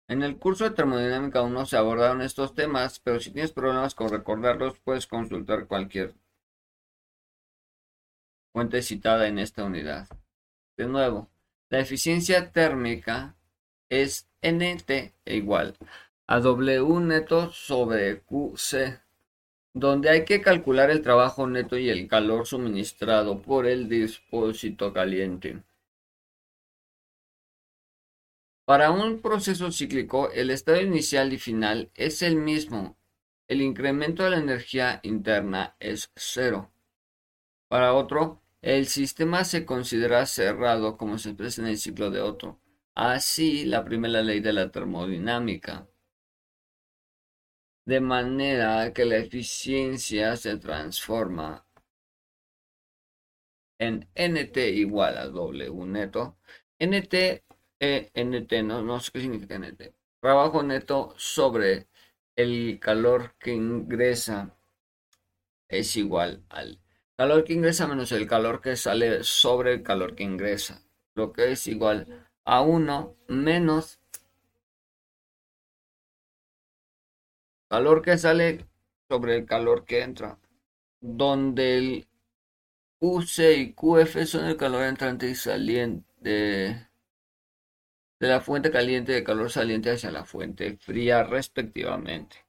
En el curso de termodinámica 1 se abordaron estos temas, pero si tienes problemas con recordarlos, puedes consultar cualquier fuente citada en esta unidad. De nuevo, la eficiencia térmica es NT igual a W neto sobre QC, donde hay que calcular el trabajo neto y el calor suministrado por el dispositivo caliente. Para un proceso cíclico, el estado inicial y final es el mismo. El incremento de la energía interna es cero. Para otro, el sistema se considera cerrado como se expresa en el ciclo de Otto. Así la primera ley de la termodinámica. De manera que la eficiencia se transforma en NT igual a W neto. NT, eh, NT, no, no sé qué significa NT. Trabajo neto sobre el calor que ingresa es igual al calor que ingresa menos el calor que sale sobre el calor que ingresa, lo que es igual a 1 menos calor que sale sobre el calor que entra, donde el QC y QF son el calor entrante y saliente de, de la fuente caliente de calor saliente hacia la fuente fría respectivamente.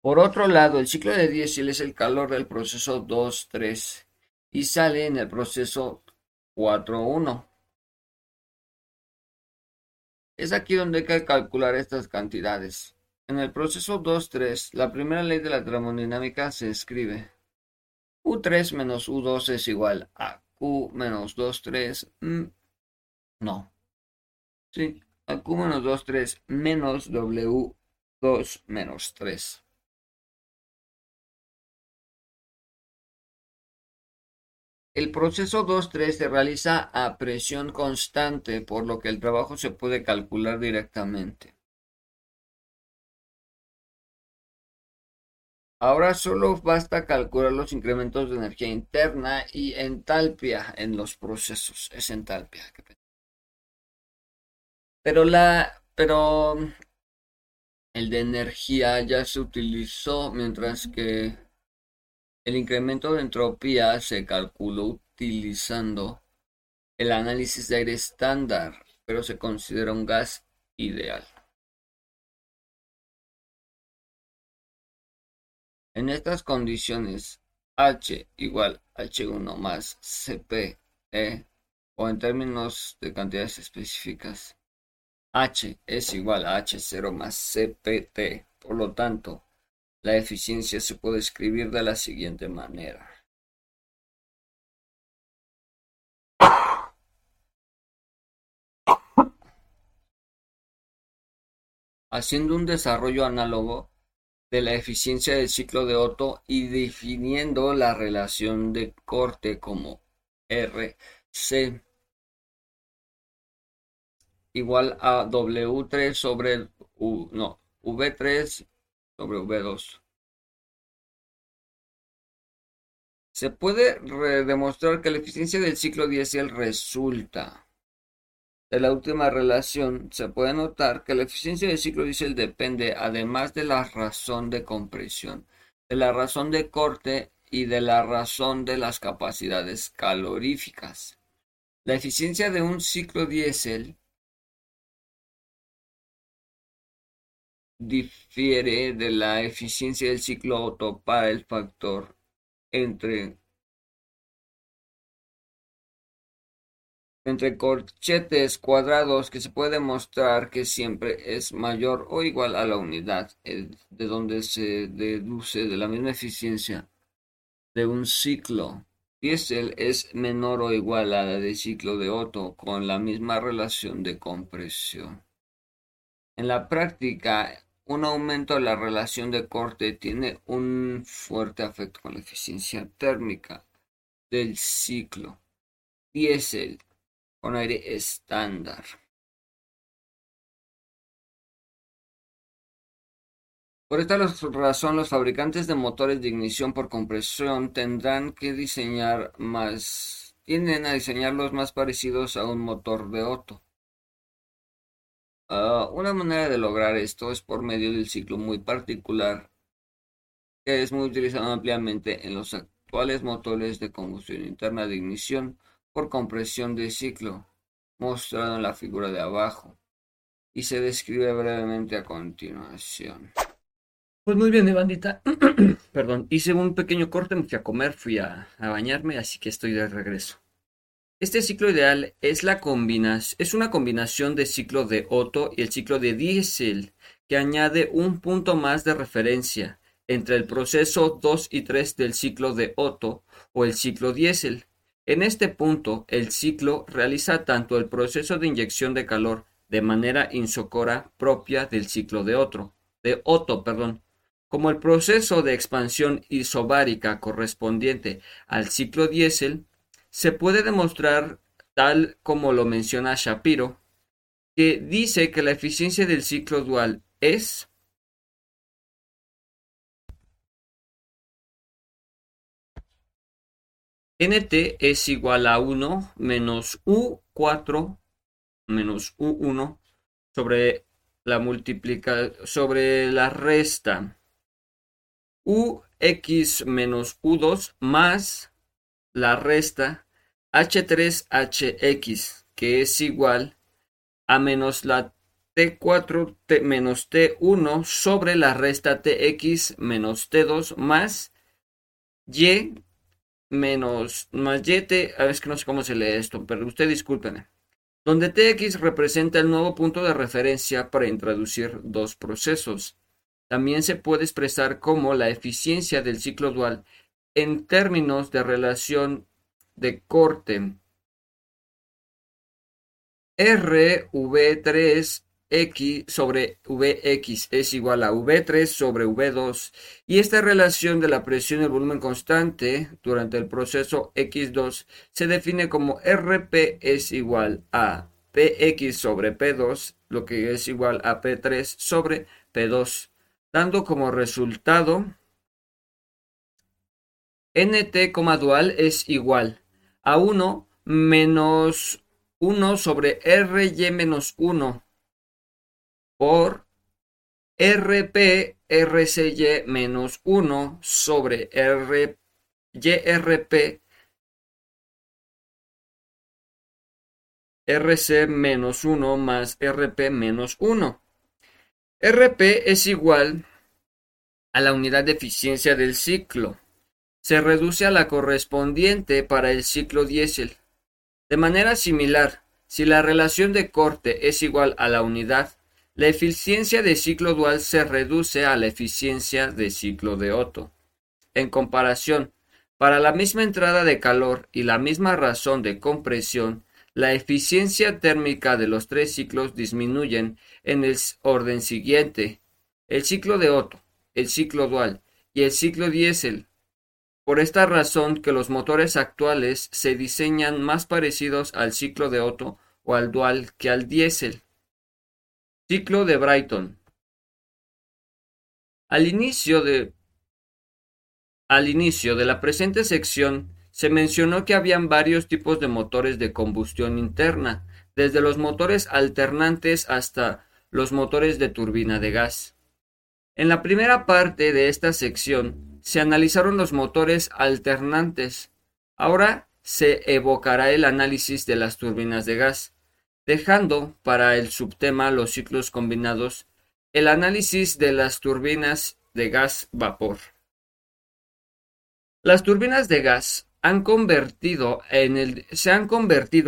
Por otro lado, el ciclo de diésel es el calor del proceso 2-3 y sale en el proceso 4-1. Es aquí donde hay que calcular estas cantidades. En el proceso 2-3, la primera ley de la termodinámica se escribe U3 menos U2 es igual a Q menos 2-3. Mm, no. Sí, a Q menos 2-3 menos W2 menos 3. El proceso 2-3 se realiza a presión constante, por lo que el trabajo se puede calcular directamente. Ahora solo basta calcular los incrementos de energía interna y entalpia en los procesos. Es entalpia. Pero la, pero el de energía ya se utilizó, mientras que el incremento de entropía se calculó utilizando el análisis de aire estándar, pero se considera un gas ideal. En estas condiciones, H igual H1 más CP e, o en términos de cantidades específicas, H es igual a H0 más CPT. Por lo tanto, la eficiencia se puede escribir de la siguiente manera. Haciendo un desarrollo análogo de la eficiencia del ciclo de Otto y definiendo la relación de corte como RC igual a W3 sobre U, no, V3 sobre V2. Se puede demostrar que la eficiencia del ciclo diésel resulta de la última relación. Se puede notar que la eficiencia del ciclo diésel depende, además de la razón de compresión, de la razón de corte y de la razón de las capacidades caloríficas. La eficiencia de un ciclo diésel difiere de la eficiencia del ciclo Otto para el factor entre entre corchetes cuadrados que se puede demostrar que siempre es mayor o igual a la unidad, de donde se deduce de la misma eficiencia de un ciclo diésel es menor o igual a la del ciclo de Otto con la misma relación de compresión. En la práctica, un aumento de la relación de corte tiene un fuerte efecto con la eficiencia térmica del ciclo diésel con aire estándar. Por esta razón, los fabricantes de motores de ignición por compresión tendrán que diseñar más, tienden a diseñarlos más parecidos a un motor de Otto. Ah, una manera de lograr esto es por medio del ciclo muy particular que es muy utilizado ampliamente en los actuales motores de combustión interna de ignición por compresión de ciclo, mostrado en la figura de abajo, y se describe brevemente a continuación. Pues muy bien, bandita. Perdón, hice un pequeño corte, me fui a comer, fui a bañarme, así que estoy de regreso. Este ciclo ideal es, una combinación del ciclo de Otto y el ciclo de Diesel que añade un punto más de referencia entre el proceso 2 y 3 del ciclo de Otto o el ciclo Diesel. En este punto, el ciclo realiza tanto el proceso de inyección de calor de manera insocora propia del ciclo de otro, de Otto, perdón, como el proceso de expansión isobárica correspondiente al ciclo diésel, se puede demostrar, tal como lo menciona Shapiro, que dice que la eficiencia del ciclo dual es nt es igual a 1 menos u4 menos u1 sobre la multiplica sobre la resta. Ux menos u2 más la resta h3hx que es igual a menos la t4 t menos t1 sobre la resta tx menos t2 más y menos más yt, a ver, es que no sé cómo se lee esto, pero usted discúlpeme. Donde tx representa el nuevo punto de referencia para introducir dos procesos. También se puede expresar como la eficiencia del ciclo dual en términos de relación de corte. RV3 X sobre Vx es igual a V3 sobre V2 y esta relación de la presión y el volumen constante durante el proceso X2 se define como Rp es igual a Px sobre P2 lo que es igual a P3 sobre P2 dando como resultado nt, dual es igual a 1 menos 1 sobre ry menos 1 por rp rcy menos 1 sobre r yrp rc menos 1 más rp menos 1. rp es igual a la unidad de eficiencia del ciclo. Se reduce a la correspondiente para el ciclo diésel. De manera similar, si la relación de corte es igual a la unidad, la eficiencia de ciclo dual se reduce a la eficiencia de ciclo de Otto. En comparación, para la misma entrada de calor y la misma razón de compresión, la eficiencia térmica de los tres ciclos disminuyen en el orden siguiente. El ciclo de Otto, el ciclo dual y el ciclo diésel por esta razón que los motores actuales se diseñan más parecidos al ciclo de Otto o al dual que al diésel. Ciclo de Brighton. Al inicio de al inicio de la presente sección se mencionó que habían varios tipos de motores de combustión interna, desde los motores alternantes hasta los motores de turbina de gas. En la primera parte de esta sección se analizaron los motores alternantes. Ahora se evocará el análisis de las turbinas de gas, dejando para el subtema los ciclos combinados el análisis de las turbinas de gas vapor. Las turbinas de gas se han convertido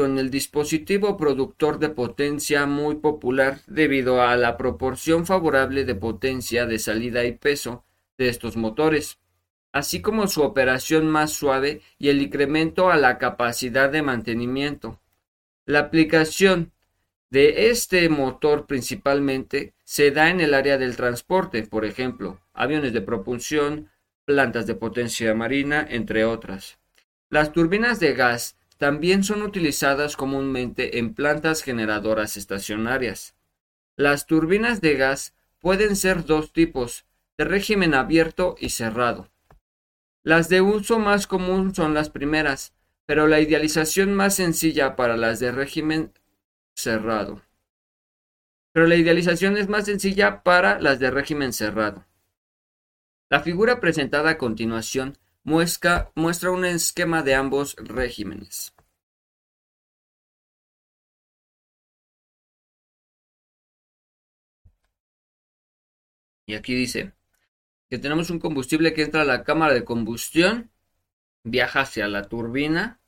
en el dispositivo productor de potencia muy popular debido a la proporción favorable de potencia de salida y peso de estos motores así como su operación más suave y el incremento a la capacidad de mantenimiento. La aplicación de este motor principalmente se da en el área del transporte, por ejemplo, aviones de propulsión, plantas de potencia marina, entre otras. Las turbinas de gas también son utilizadas comúnmente en plantas generadoras estacionarias. Las turbinas de gas pueden ser dos tipos, de régimen abierto y cerrado. Las de uso más común son las primeras, pero la idealización más sencilla para las de régimen cerrado. Pero la idealización es más sencilla para las de régimen cerrado. La figura presentada a continuación muestra, muestra un esquema de ambos regímenes. Y aquí dice, que tenemos un combustible que entra a la cámara de combustión, viaja hacia la turbina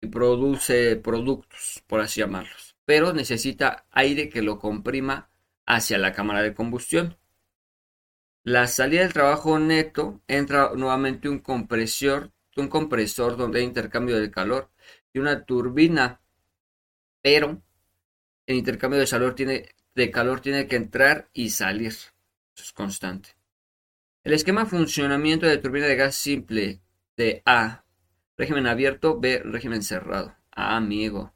y produce productos, por así llamarlos. Pero necesita aire que lo comprima hacia la cámara de combustión. La salida del trabajo neto entra nuevamente un compresor un compresor donde hay intercambio de calor y una turbina, pero el intercambio de calor tiene, de calor tiene que entrar y salir. Eso es constante. El esquema de funcionamiento de turbina de gas simple de A, régimen abierto, B, régimen cerrado. Ah, amigo.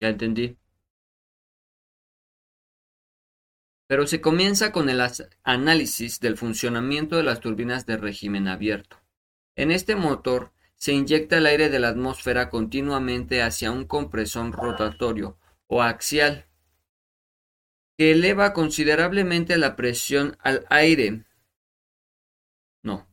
Ya entendí. Pero se comienza con el análisis del funcionamiento de las turbinas de régimen abierto. En este motor se inyecta el aire de la atmósfera continuamente hacia un compresor rotatorio o axial que eleva considerablemente la presión al aire. No,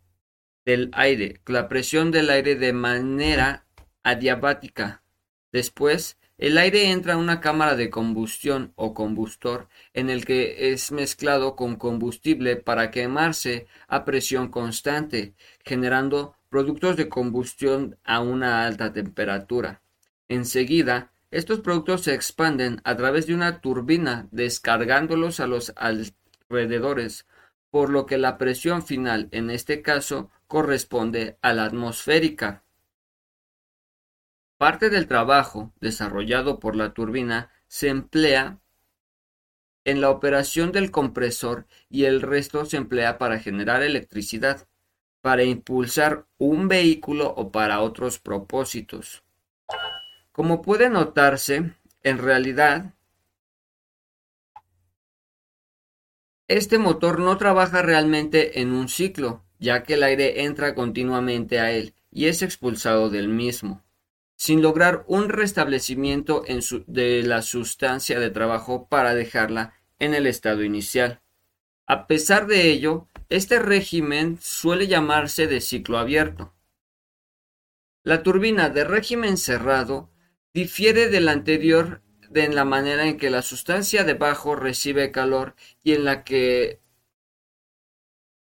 del aire, la presión del aire de manera adiabática. Después, el aire entra a una cámara de combustión o combustor en el que es mezclado con combustible para quemarse a presión constante, generando productos de combustión a una alta temperatura. Enseguida, estos productos se expanden a través de una turbina descargándolos a los alrededores, por lo que la presión final en este caso corresponde a la atmosférica. Parte del trabajo desarrollado por la turbina se emplea en la operación del compresor y el resto se emplea para generar electricidad, para impulsar un vehículo o para otros propósitos. Como puede notarse, en realidad, este motor no trabaja realmente en un ciclo, ya que el aire entra continuamente a él y es expulsado del mismo sin lograr un restablecimiento de la sustancia de trabajo para dejarla en el estado inicial. A pesar de ello, este régimen suele llamarse de ciclo abierto. La turbina de régimen cerrado difiere del anterior en la manera en que la sustancia debajo recibe calor y en la que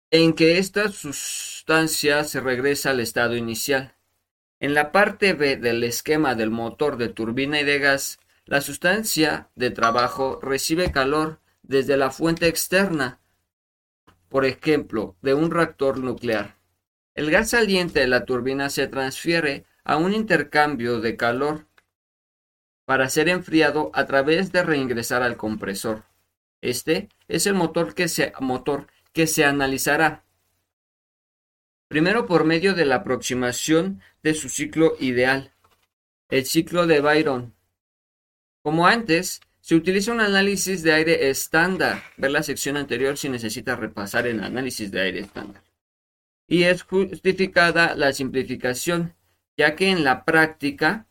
en que esta sustancia se regresa al estado inicial. En la parte B del esquema del motor de turbina y de gas, la sustancia de trabajo recibe calor desde la fuente externa, por ejemplo, de un reactor nuclear. El gas saliente de la turbina se transfiere a un intercambio de calor para ser enfriado a través de reingresar al compresor. Este es el motor que se, motor que se analizará. Primero por medio de la aproximación de su ciclo ideal, el ciclo de Byron. Como antes, se utiliza un análisis de aire estándar. Ver la sección anterior si necesita repasar el análisis de aire estándar. Y es justificada la simplificación, ya que en la práctica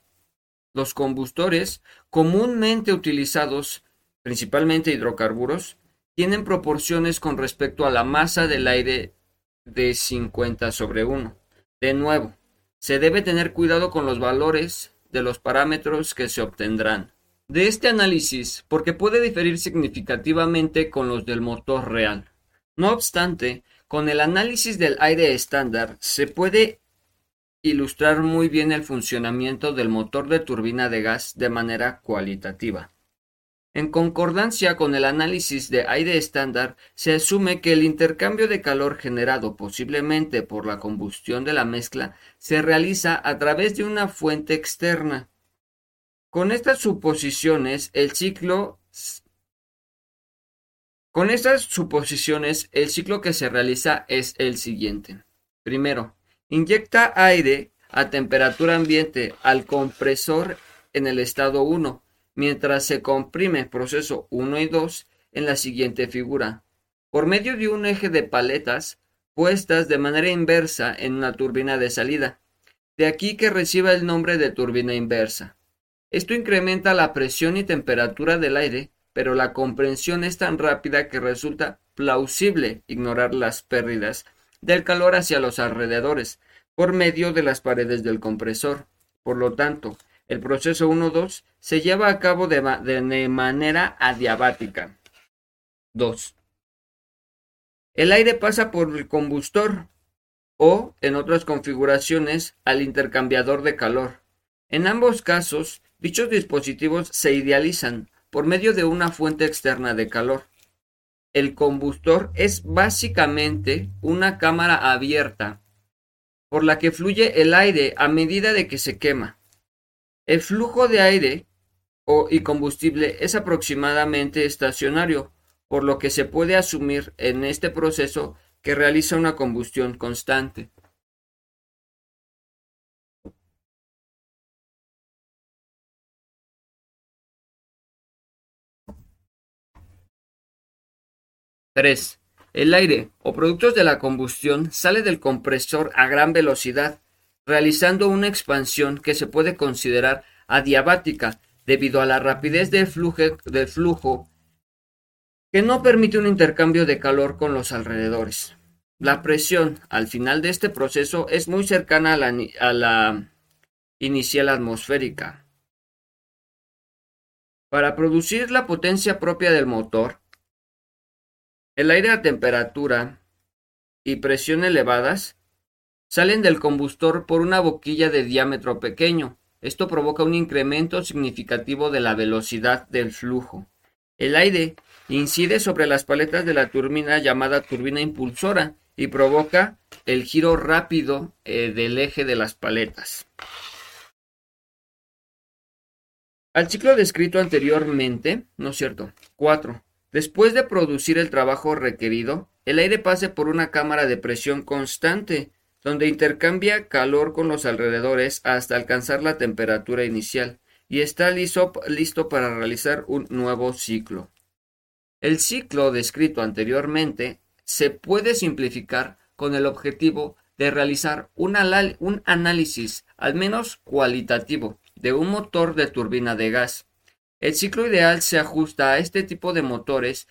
los combustores comúnmente utilizados, principalmente hidrocarburos, tienen proporciones con respecto a la masa del aire de 50 sobre 1. De nuevo, se debe tener cuidado con los valores de los parámetros que se obtendrán de este análisis porque puede diferir significativamente con los del motor real. No obstante, con el análisis del aire estándar se puede ilustrar muy bien el funcionamiento del motor de turbina de gas de manera cualitativa. En concordancia con el análisis de aire estándar, se asume que el intercambio de calor generado posiblemente por la combustión de la mezcla se realiza a través de una fuente externa. Con estas suposiciones, el ciclo con estas suposiciones, el ciclo que se realiza es el siguiente. Primero, inyecta aire a temperatura ambiente al compresor en el estado 1 mientras se comprime proceso 1 y 2 en la siguiente figura, por medio de un eje de paletas puestas de manera inversa en una turbina de salida. De aquí que reciba el nombre de turbina inversa. Esto incrementa la presión y temperatura del aire, pero la comprensión es tan rápida que resulta plausible ignorar las pérdidas del calor hacia los alrededores por medio de las paredes del compresor. Por lo tanto, el proceso 1-2 se lleva a cabo de, manera adiabática. 2. El aire pasa por el combustor o, en otras configuraciones, al intercambiador de calor. En ambos casos, dichos dispositivos se idealizan por medio de una fuente externa de calor. El combustor es básicamente una cámara abierta por la que fluye el aire a medida de que se quema. El flujo de aire o, y combustible es aproximadamente estacionario, por lo que se puede asumir en este proceso que realiza una combustión constante. Tres. El aire o productos de la combustión sale del compresor a gran velocidad, realizando una expansión que se puede considerar adiabática debido a la rapidez del flujo, que no permite un intercambio de calor con los alrededores. La presión al final de este proceso es muy cercana a la, a la inicial atmosférica. Para producir la potencia propia del motor, el aire a temperatura y presión elevadas salen del combustor por una boquilla de diámetro pequeño. Esto provoca un incremento significativo de la velocidad del flujo. El aire incide sobre las paletas de la turbina llamada turbina impulsora y provoca el giro rápido eh, del eje de las paletas. Al ciclo descrito anteriormente, ¿no es cierto? 4. Después de producir el trabajo requerido, el aire pasa por una cámara de presión constante, donde intercambia calor con los alrededores hasta alcanzar la temperatura inicial, y está listo, listo para realizar un nuevo ciclo. El ciclo descrito anteriormente se puede simplificar con el objetivo de realizar un, un análisis, al menos cualitativo, de un motor de turbina de gas el ciclo ideal se ajusta a este tipo de motores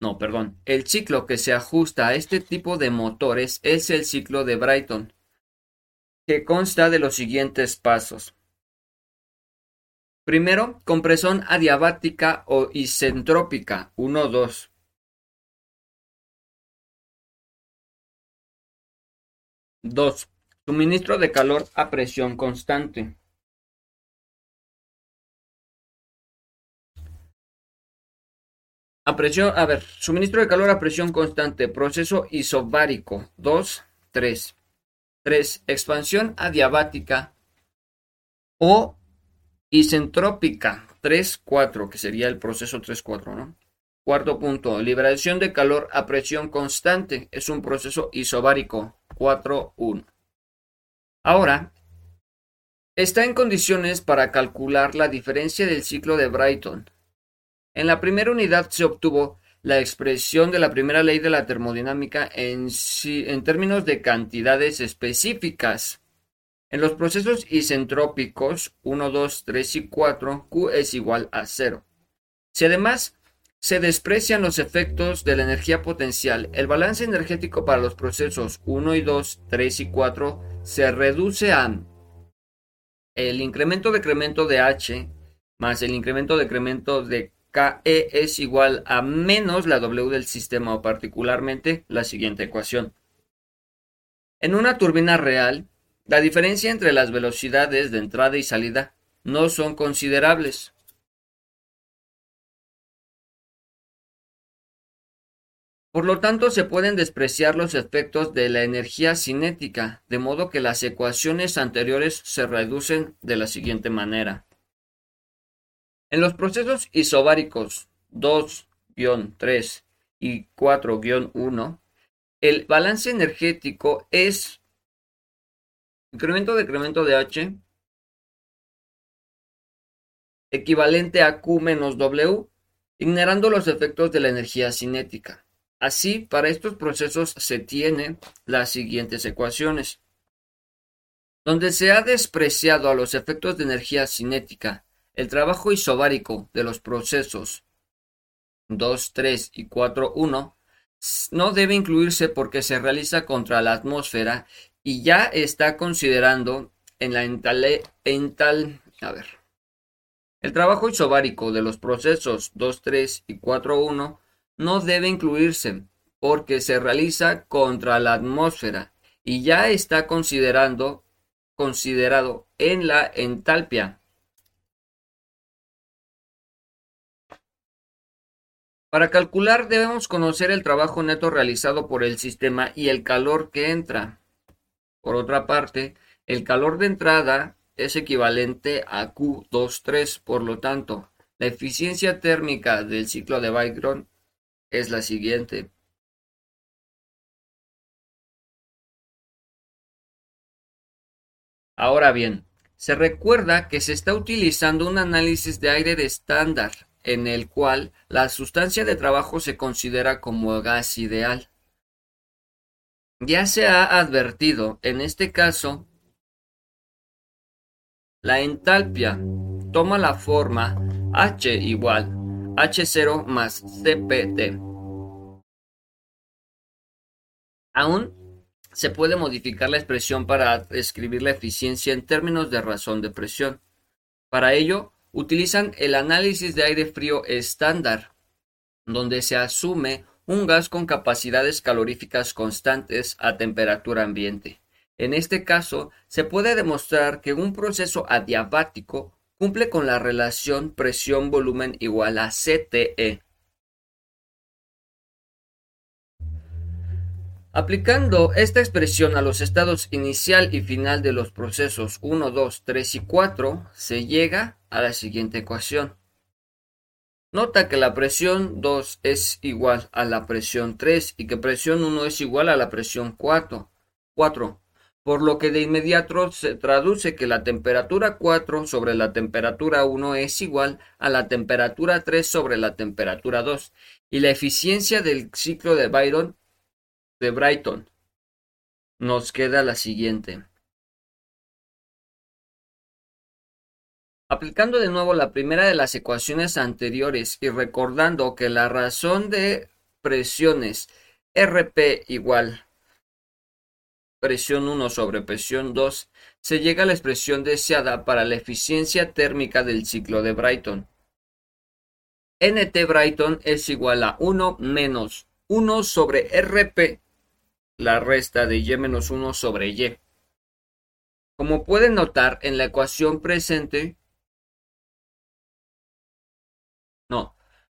no, perdón. El ciclo que se ajusta a este tipo de motores es el ciclo de Brighton, que consta de los siguientes pasos. Primero, compresión adiabática o isentrópica 1-2. Dos, suministro de calor a presión constante. A presión, a ver, suministro de calor a presión constante, proceso isobárico, 2, 3. 3. Expansión adiabática o isentrópica, 3, 4, que sería el proceso 3, 4, ¿no? Cuarto punto, liberación de calor a presión constante, es un proceso isobárico, 4, 1. Ahora, está en condiciones para calcular la diferencia del ciclo de Brighton en la primera unidad se obtuvo la expresión de la primera ley de la termodinámica en, términos de cantidades específicas. En los procesos isentrópicos 1, 2, 3 y 4, Q es igual a 0. Si además se desprecian los efectos de la energía potencial, el balance energético para los procesos 1 y 2, 3 y 4 se reduce a el incremento-decremento de H más el incremento-decremento de KE es igual a menos la W del sistema o particularmente la siguiente ecuación. En una turbina real, la diferencia entre las velocidades de entrada y salida no son considerables. Por lo tanto, se pueden despreciar los efectos de la energía cinética, de modo que las ecuaciones anteriores se reducen de la siguiente manera. En los procesos isobáricos 2-3 y 4-1, el balance energético es incremento-decremento de H equivalente a Q menos W, ignorando los efectos de la energía cinética. Así, para estos procesos se tienen las siguientes ecuaciones. Donde se ha despreciado a los efectos de energía cinética el trabajo isobárico de los procesos 2, 3 y 4, 1 no debe incluirse porque se realiza contra la atmósfera y ya está considerando en la ental, a ver. El trabajo isobárico de los procesos 2, 3 y 4, 1 no debe incluirse porque se realiza contra la atmósfera y ya está considerando considerado en la entalpia Para calcular debemos conocer el trabajo neto realizado por el sistema y el calor que entra. Por otra parte, el calor de entrada es equivalente a Q23, por lo tanto, la eficiencia térmica del ciclo de Brayton es la siguiente. Ahora bien, se recuerda que se está utilizando un análisis de aire de estándar, en el cual la sustancia de trabajo se considera como gas ideal. Ya se ha advertido, en este caso, la entalpia toma la forma H igual H0 más CPT. Aún se puede modificar la expresión para escribir la eficiencia en términos de razón de presión. Para ello, utilizan el análisis de aire frío estándar, donde se asume un gas con capacidades caloríficas constantes a temperatura ambiente. En este caso, se puede demostrar que un proceso adiabático cumple con la relación presión-volumen igual a CTE. Aplicando esta expresión a los estados inicial y final de los procesos 1, 2, 3 y 4, se llega a la siguiente ecuación. Nota que la presión 2 es igual a la presión 3 y que presión 1 es igual a la presión 4. 4 por lo que de inmediato se traduce que la temperatura 4 sobre la temperatura 1 es igual a la temperatura 3 sobre la temperatura 2 y la eficiencia del ciclo de Byron de Brighton nos queda la siguiente. Aplicando de nuevo la primera de las ecuaciones anteriores y recordando que la razón de presiones RP igual presión 1 sobre presión 2, se llega a la expresión deseada para la eficiencia térmica del ciclo de Brighton. NT Brighton es igual a 1 menos 1 sobre RP, la resta de Y menos 1 sobre Y. Como pueden notar en la ecuación presente, no,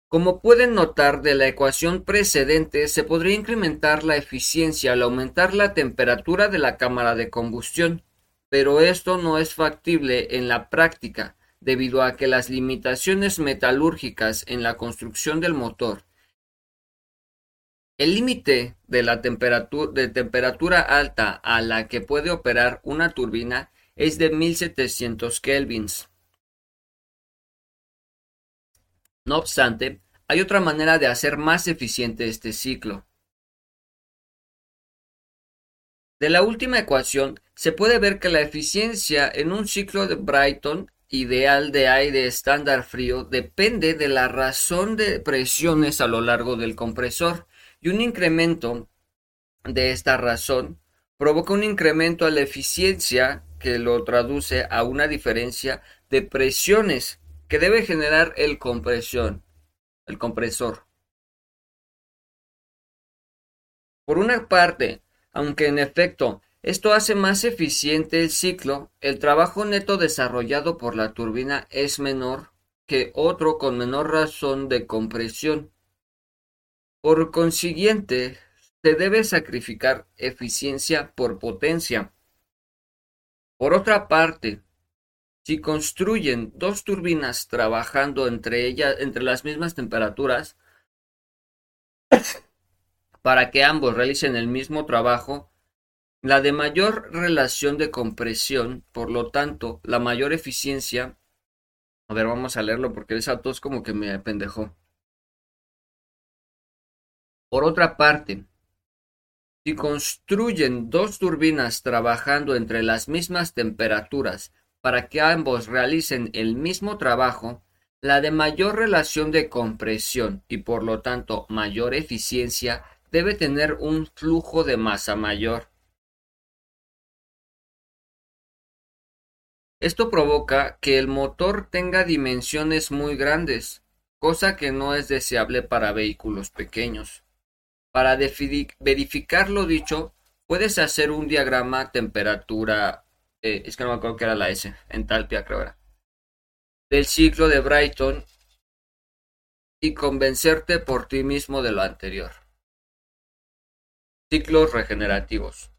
como pueden notar de la ecuación precedente, se podría incrementar la eficiencia al aumentar la temperatura de la cámara de combustión, pero esto no es factible en la práctica, debido a que las limitaciones metalúrgicas en la construcción del motor el límite de la temperatura, alta a la que puede operar una turbina es de 1700 kelvins. No obstante, hay otra manera de hacer más eficiente este ciclo. De la última ecuación se puede ver que la eficiencia en un ciclo de Brighton ideal de aire estándar frío depende de la razón de presiones a lo largo del compresor y un incremento de esta razón provoca un incremento a la eficiencia que lo traduce a una diferencia de presiones que debe generar el compresión, el compresor. Por una parte, aunque en efecto esto hace más eficiente el ciclo, el trabajo neto desarrollado por la turbina es menor que otro con menor razón de compresión. Por consiguiente, se debe sacrificar eficiencia por potencia. Por otra parte, si construyen dos turbinas trabajando entre ellas, entre las mismas temperaturas, para que ambos realicen el mismo trabajo, la de mayor relación de compresión, por lo tanto, la mayor eficiencia. A ver, vamos a leerlo porque esa tos como que me pendejó. Por otra parte, si construyen dos turbinas trabajando entre las mismas temperaturas para que ambos realicen el mismo trabajo, la de mayor relación de compresión y por lo tanto mayor eficiencia debe tener un flujo de masa mayor. Esto provoca que el motor tenga dimensiones muy grandes, cosa que no es deseable para vehículos pequeños. Para verificar lo dicho, puedes hacer un diagrama temperatura eh, es que no me acuerdo que era la S, entalpia creo era, del ciclo de Brighton y convencerte por ti mismo de lo anterior. Ciclos regenerativos.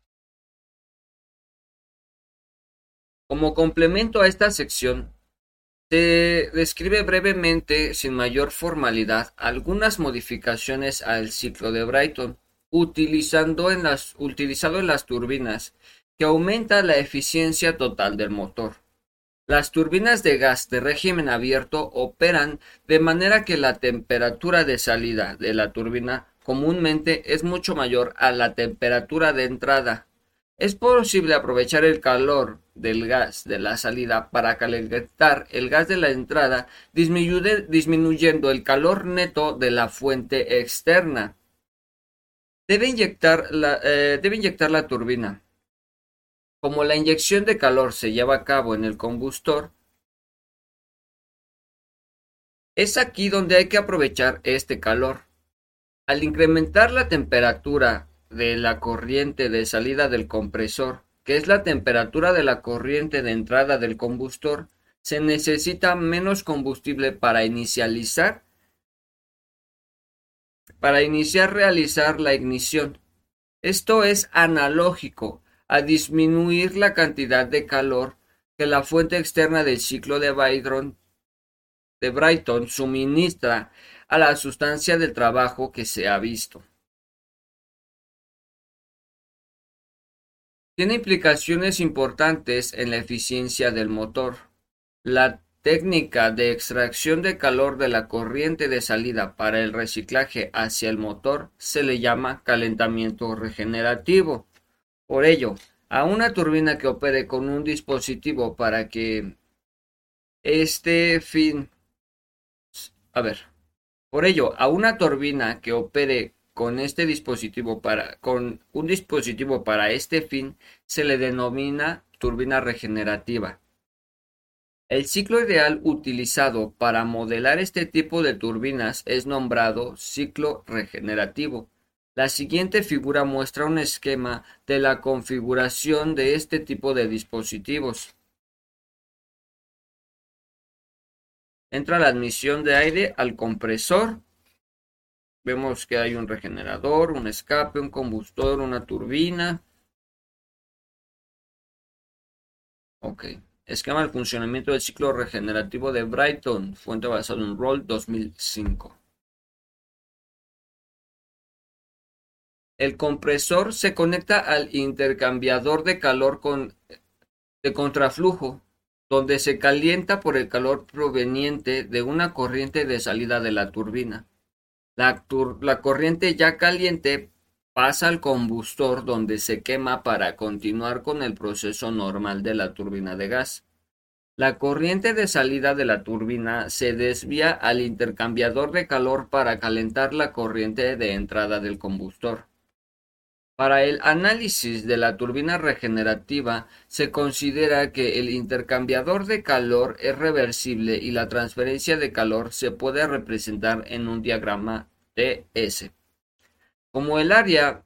Como complemento a esta sección, se describe brevemente, sin mayor formalidad, algunas modificaciones al ciclo de Brighton, utilizando en las, utilizado en las turbinas, que aumenta la eficiencia total del motor. Las turbinas de gas de régimen abierto operan de manera que la temperatura de salida de la turbina comúnmente es mucho mayor a la temperatura de entrada. Es posible aprovechar el calor del gas de la salida para calentar el gas de la entrada, disminuyendo el calor neto de la fuente externa. Debe inyectar la, eh, debe inyectar la turbina como la inyección de calor se lleva a cabo en el combustor, es aquí donde hay que aprovechar este calor. Al incrementar la temperatura de la corriente de salida del compresor, que es la temperatura de la corriente de entrada del combustor, se necesita menos combustible para inicializar para iniciar realizar la ignición. Esto es analógico a disminuir la cantidad de calor que la fuente externa del ciclo de Brighton, de suministra a la sustancia del trabajo que se ha visto. Tiene implicaciones importantes en la eficiencia del motor. La técnica de extracción de calor de la corriente de salida para el reciclaje hacia el motor se le llama calentamiento regenerativo. Por ello, a una turbina que opere con un dispositivo para que este fin... A ver. Por ello, a una turbina que opere con este dispositivo para con un dispositivo para este fin se le denomina turbina regenerativa. El ciclo ideal utilizado para modelar este tipo de turbinas es nombrado ciclo regenerativo. La siguiente figura muestra un esquema de la configuración de este tipo de dispositivos. Entra la admisión de aire al compresor. Vemos que hay un regenerador, un escape, un combustor, una turbina. Ok. Esquema del funcionamiento del ciclo regenerativo de Brighton. Fuente basada en Roll 2005. El compresor se conecta al intercambiador de calor de contraflujo, donde se calienta por el calor proveniente de una corriente de salida de la turbina. La, corriente ya caliente pasa al combustor donde se quema para continuar con el proceso normal de la turbina de gas. La corriente de salida de la turbina se desvía al intercambiador de calor para calentar la corriente de entrada del combustor. Para el análisis de la turbina regenerativa se considera que el intercambiador de calor es reversible y la transferencia de calor se puede representar en un diagrama TS. Como el área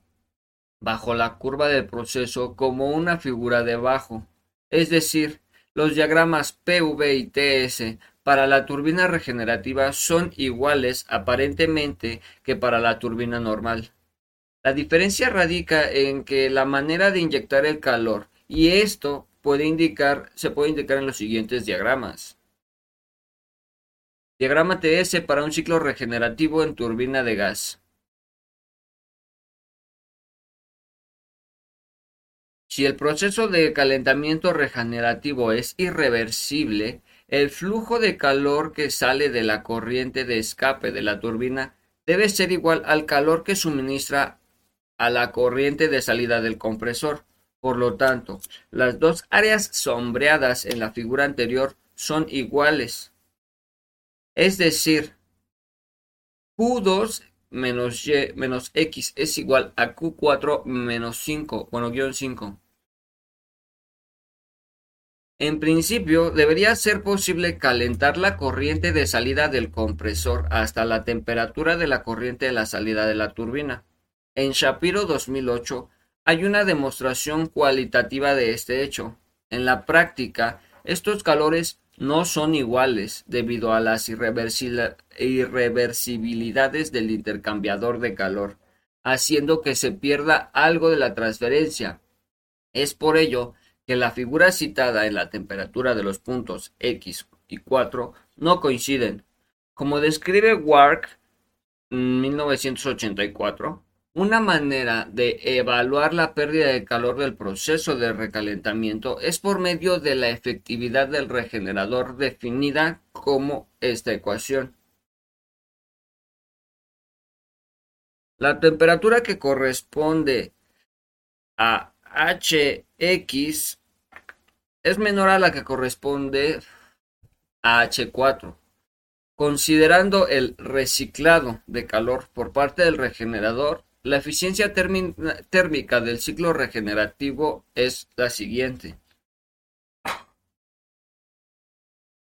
bajo la curva del proceso como una figura de bajo, es decir, los diagramas PV y TS para la turbina regenerativa son iguales aparentemente que para la turbina normal. La diferencia radica en que la manera de inyectar el calor y esto puede indicar, se puede indicar en los siguientes diagramas. Diagrama TS para un ciclo regenerativo en turbina de gas. Si el proceso de calentamiento regenerativo es irreversible, el flujo de calor que sale de la corriente de escape de la turbina debe ser igual al calor que suministra a la corriente de salida del compresor. Por lo tanto, las dos áreas sombreadas en la figura anterior son iguales. Es decir, Q2 menos Y menos X es igual a Q4 menos 5, bueno, guion 5. En principio, debería ser posible calentar la corriente de salida del compresor hasta la temperatura de la corriente de la salida de la turbina. En Shapiro 2008 hay una demostración cualitativa de este hecho. En la práctica, estos calores no son iguales debido a las irreversibilidades del intercambiador de calor, haciendo que se pierda algo de la transferencia. Es por ello que la figura citada en la temperatura de los puntos X y 4 no coinciden. Como describe Wark en 1984, una manera de evaluar la pérdida de calor del proceso de recalentamiento es por medio de la efectividad del regenerador definida como esta ecuación. La temperatura que corresponde a Hx es menor a la que corresponde a H4. Considerando el reciclado de calor por parte del regenerador, la eficiencia térmica del ciclo regenerativo es la siguiente.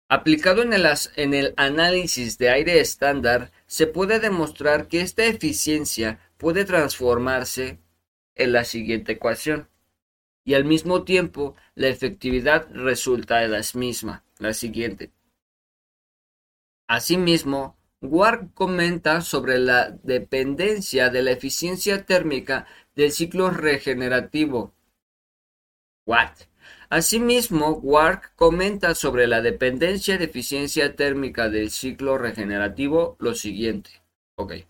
Aplicado en el, en el, análisis de aire estándar, se puede demostrar que esta eficiencia puede transformarse en la siguiente ecuación. Y al mismo tiempo, la efectividad resulta de la misma, la siguiente. Asimismo, Ward comenta sobre la dependencia de la eficiencia térmica del ciclo regenerativo. What? Asimismo, Ward comenta sobre la dependencia de eficiencia térmica del ciclo regenerativo lo siguiente. Okay.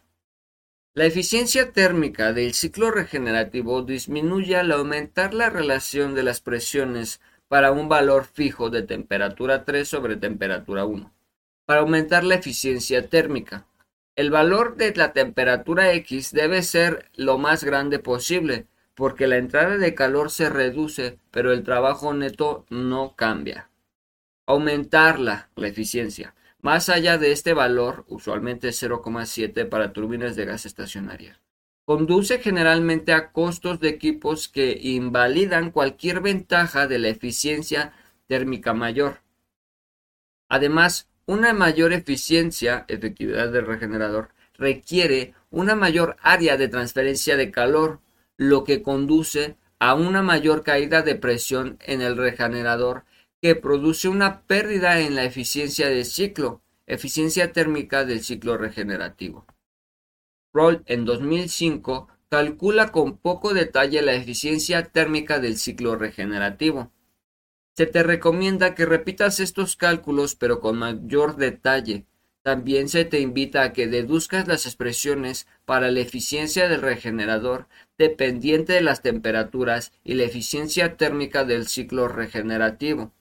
La eficiencia térmica del ciclo regenerativo disminuye al aumentar la relación de las presiones para un valor fijo de temperatura 3 sobre temperatura 1 para aumentar la eficiencia térmica. El valor de la temperatura X debe ser lo más grande posible, porque la entrada de calor se reduce, pero el trabajo neto no cambia. Aumentarla, la eficiencia, más allá de este valor, usualmente 0,7 para turbinas de gas estacionaria. Conduce generalmente a costos de equipos que invalidan cualquier ventaja de la eficiencia térmica mayor. Además, una mayor eficiencia, efectividad del regenerador, requiere una mayor área de transferencia de calor, lo que conduce a una mayor caída de presión en el regenerador que produce una pérdida en la eficiencia del ciclo, eficiencia térmica del ciclo regenerativo. Roll en 2005 calcula con poco detalle la eficiencia térmica del ciclo regenerativo. Se te recomienda que repitas estos cálculos pero con mayor detalle. También se te invita a que deduzcas las expresiones para la eficiencia del regenerador dependiente de las temperaturas y la eficiencia térmica del ciclo regenerativo.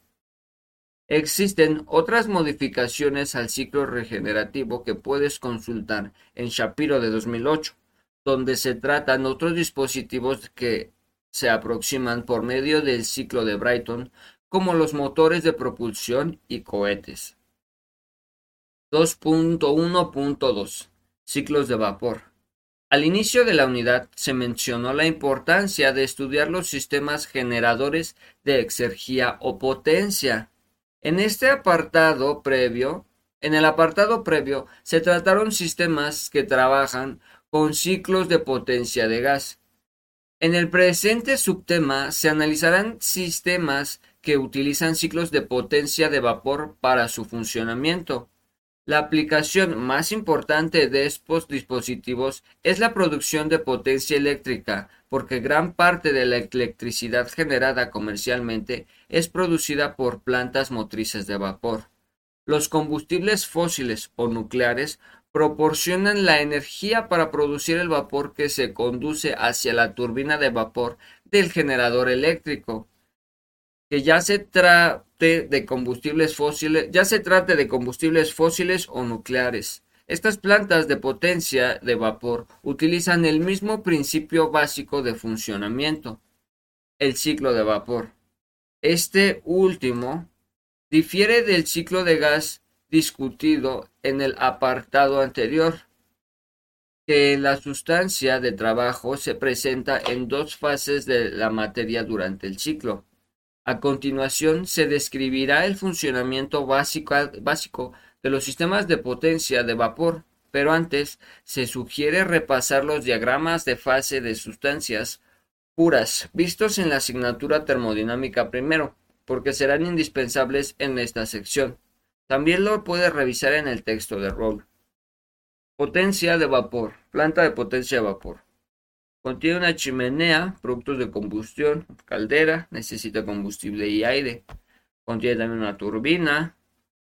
Existen otras modificaciones al ciclo regenerativo que puedes consultar en Shapiro de 2008, donde se tratan otros dispositivos que se aproximan por medio del ciclo de Brighton como los motores de propulsión y cohetes. 2.1.2 Ciclos de vapor. Al inicio de la unidad se mencionó la importancia de estudiar los sistemas generadores de exergía o potencia. En este apartado previo, en el apartado previo se trataron sistemas que trabajan con ciclos de potencia de gas. En el presente subtema se analizarán sistemas que utilizan ciclos de potencia de vapor para su funcionamiento. La aplicación más importante de estos dispositivos es la producción de potencia eléctrica, porque gran parte de la electricidad generada comercialmente es producida por plantas motrices de vapor. Los combustibles fósiles o nucleares proporcionan la energía para producir el vapor que se conduce hacia la turbina de vapor del generador eléctrico que ya se trate de combustibles fósiles, ya se trate de combustibles fósiles o nucleares. Estas plantas de potencia de vapor utilizan el mismo principio básico de funcionamiento, el ciclo de vapor. Este último difiere del ciclo de gas discutido en el apartado anterior, que la sustancia de trabajo se presenta en dos fases de la materia durante el ciclo. A continuación se describirá el funcionamiento básico, de los sistemas de potencia de vapor, pero antes se sugiere repasar los diagramas de fase de sustancias puras vistos en la asignatura termodinámica primero. porque serán indispensables en esta sección. También lo puede revisar en el texto de Roll. Potencia de vapor. Planta de potencia de vapor. Contiene una chimenea, productos de combustión, caldera, necesita combustible y aire. Contiene también una turbina,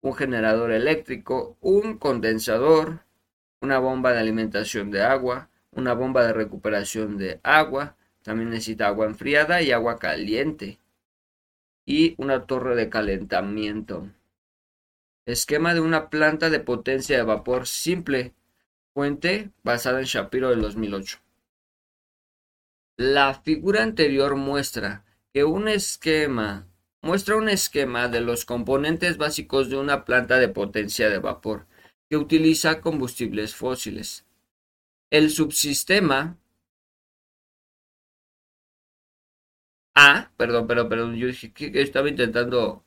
un generador eléctrico, un condensador, una bomba de alimentación de agua, una bomba de recuperación de agua, también necesita agua enfriada y agua caliente. Y una torre de calentamiento. Esquema de una planta de potencia de vapor simple. Fuente basada en Shapiro del 2008. La figura anterior muestra que un esquema muestra un esquema de los componentes básicos de una planta de potencia de vapor que utiliza combustibles fósiles. El subsistema A, perdón, perdón, perdón, yo dije que estaba intentando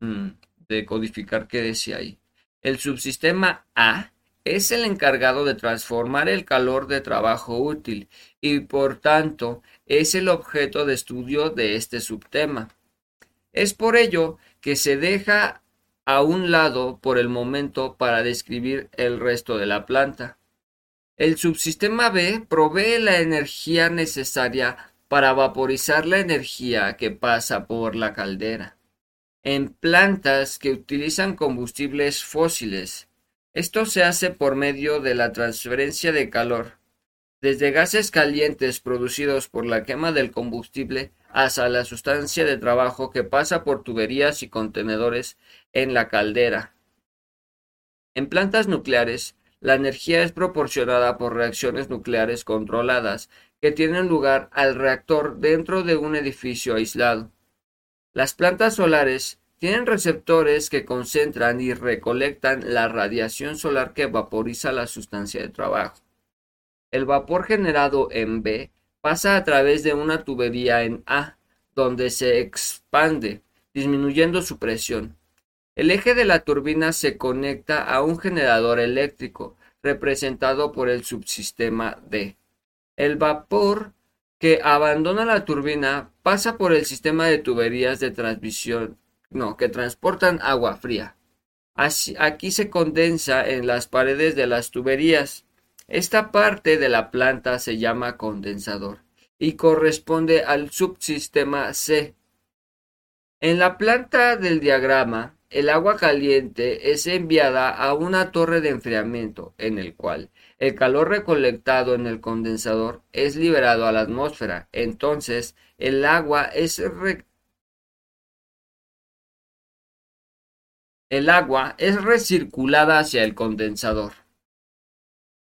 mm, decodificar qué decía ahí. El subsistema A es el encargado de transformar el calor de trabajo útil y por tanto es el objeto de estudio de este subtema. Es por ello que se deja a un lado por el momento para describir el resto de la planta. El subsistema B provee la energía necesaria para vaporizar la energía que pasa por la caldera. En plantas que utilizan combustibles fósiles, esto se hace por medio de la transferencia de calor, desde gases calientes producidos por la quema del combustible hasta la sustancia de trabajo que pasa por tuberías y contenedores en la caldera. En plantas nucleares, la energía es proporcionada por reacciones nucleares controladas que tienen lugar al reactor dentro de un edificio aislado. Las plantas solares tienen receptores que concentran y recolectan la radiación solar que vaporiza la sustancia de trabajo. El vapor generado en B pasa a través de una tubería en A, donde se expande, disminuyendo su presión. El eje de la turbina se conecta a un generador eléctrico, representado por el subsistema D. El vapor que abandona la turbina pasa por el sistema de tuberías de transmisión, no, que transportan agua fría. aquí se condensa en las paredes de las tuberías. Esta parte de la planta se llama condensador y corresponde al subsistema C. En la planta del diagrama, el agua caliente es enviada a una torre de enfriamiento, en el cual el calor recolectado en el condensador es liberado a la atmósfera. Entonces, el agua es el agua es recirculada hacia el condensador.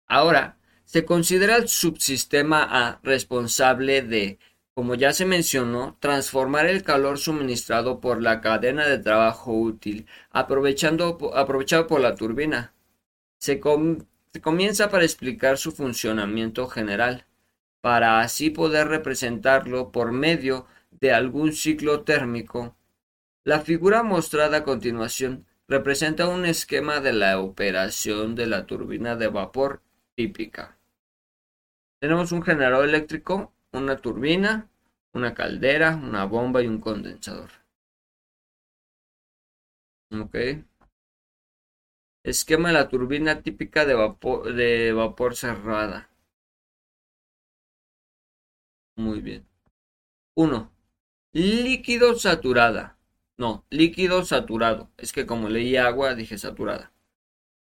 Ahora, se considera el subsistema A responsable de como ya se mencionó, transformar el calor suministrado por la cadena de trabajo útil, aprovechado por la turbina. Se comienza para explicar su funcionamiento general, para así poder representarlo por medio de algún ciclo térmico. La figura mostrada a continuación representa un esquema de la operación de la turbina de vapor típica. Tenemos un generador eléctrico una turbina, una caldera, una bomba y un condensador. Ok. Esquema de la turbina típica de vapor, cerrada. Muy bien. 1. Líquido saturada. No, líquido saturado. Es que como leí agua, dije saturada.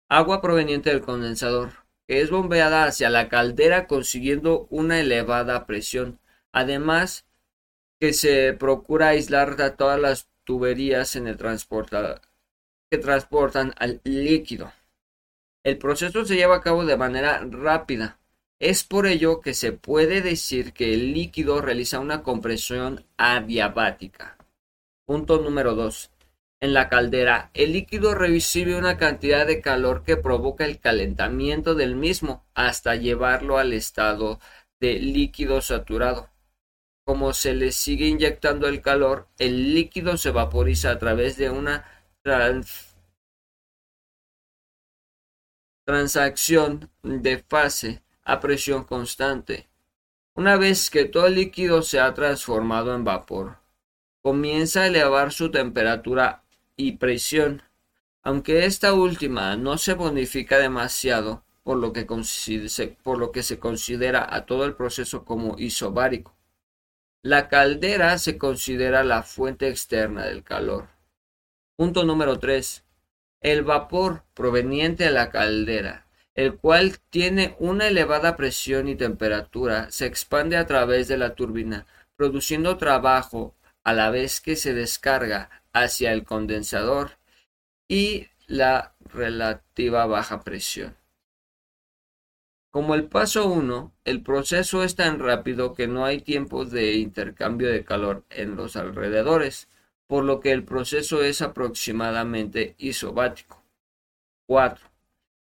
Agua proveniente del condensador que es bombeada hacia la caldera consiguiendo una elevada presión. Además, que se procura aislar todas las tuberías en el que transportan al líquido. El proceso se lleva a cabo de manera rápida. Es por ello que se puede decir que el líquido realiza una compresión adiabática. Punto número 2. En la caldera, el líquido recibe una cantidad de calor que provoca el calentamiento del mismo hasta llevarlo al estado de líquido saturado. Como se le sigue inyectando el calor, el líquido se vaporiza a través de una transacción de fase a presión constante. Una vez que todo el líquido se ha transformado en vapor, comienza a elevar su temperatura y presión, aunque esta última no se bonifica demasiado, por lo que, se considera a todo el proceso como isobárico. La caldera se considera la fuente externa del calor. Punto número 3. El vapor proveniente de la caldera, el cual tiene una elevada presión y temperatura, se expande a través de la turbina, produciendo trabajo a la vez que se descarga hacia el condensador y la relativa baja presión. Como el paso 1, el proceso es tan rápido que no hay tiempos de intercambio de calor en los alrededores, por lo que el proceso es aproximadamente isobático. 4.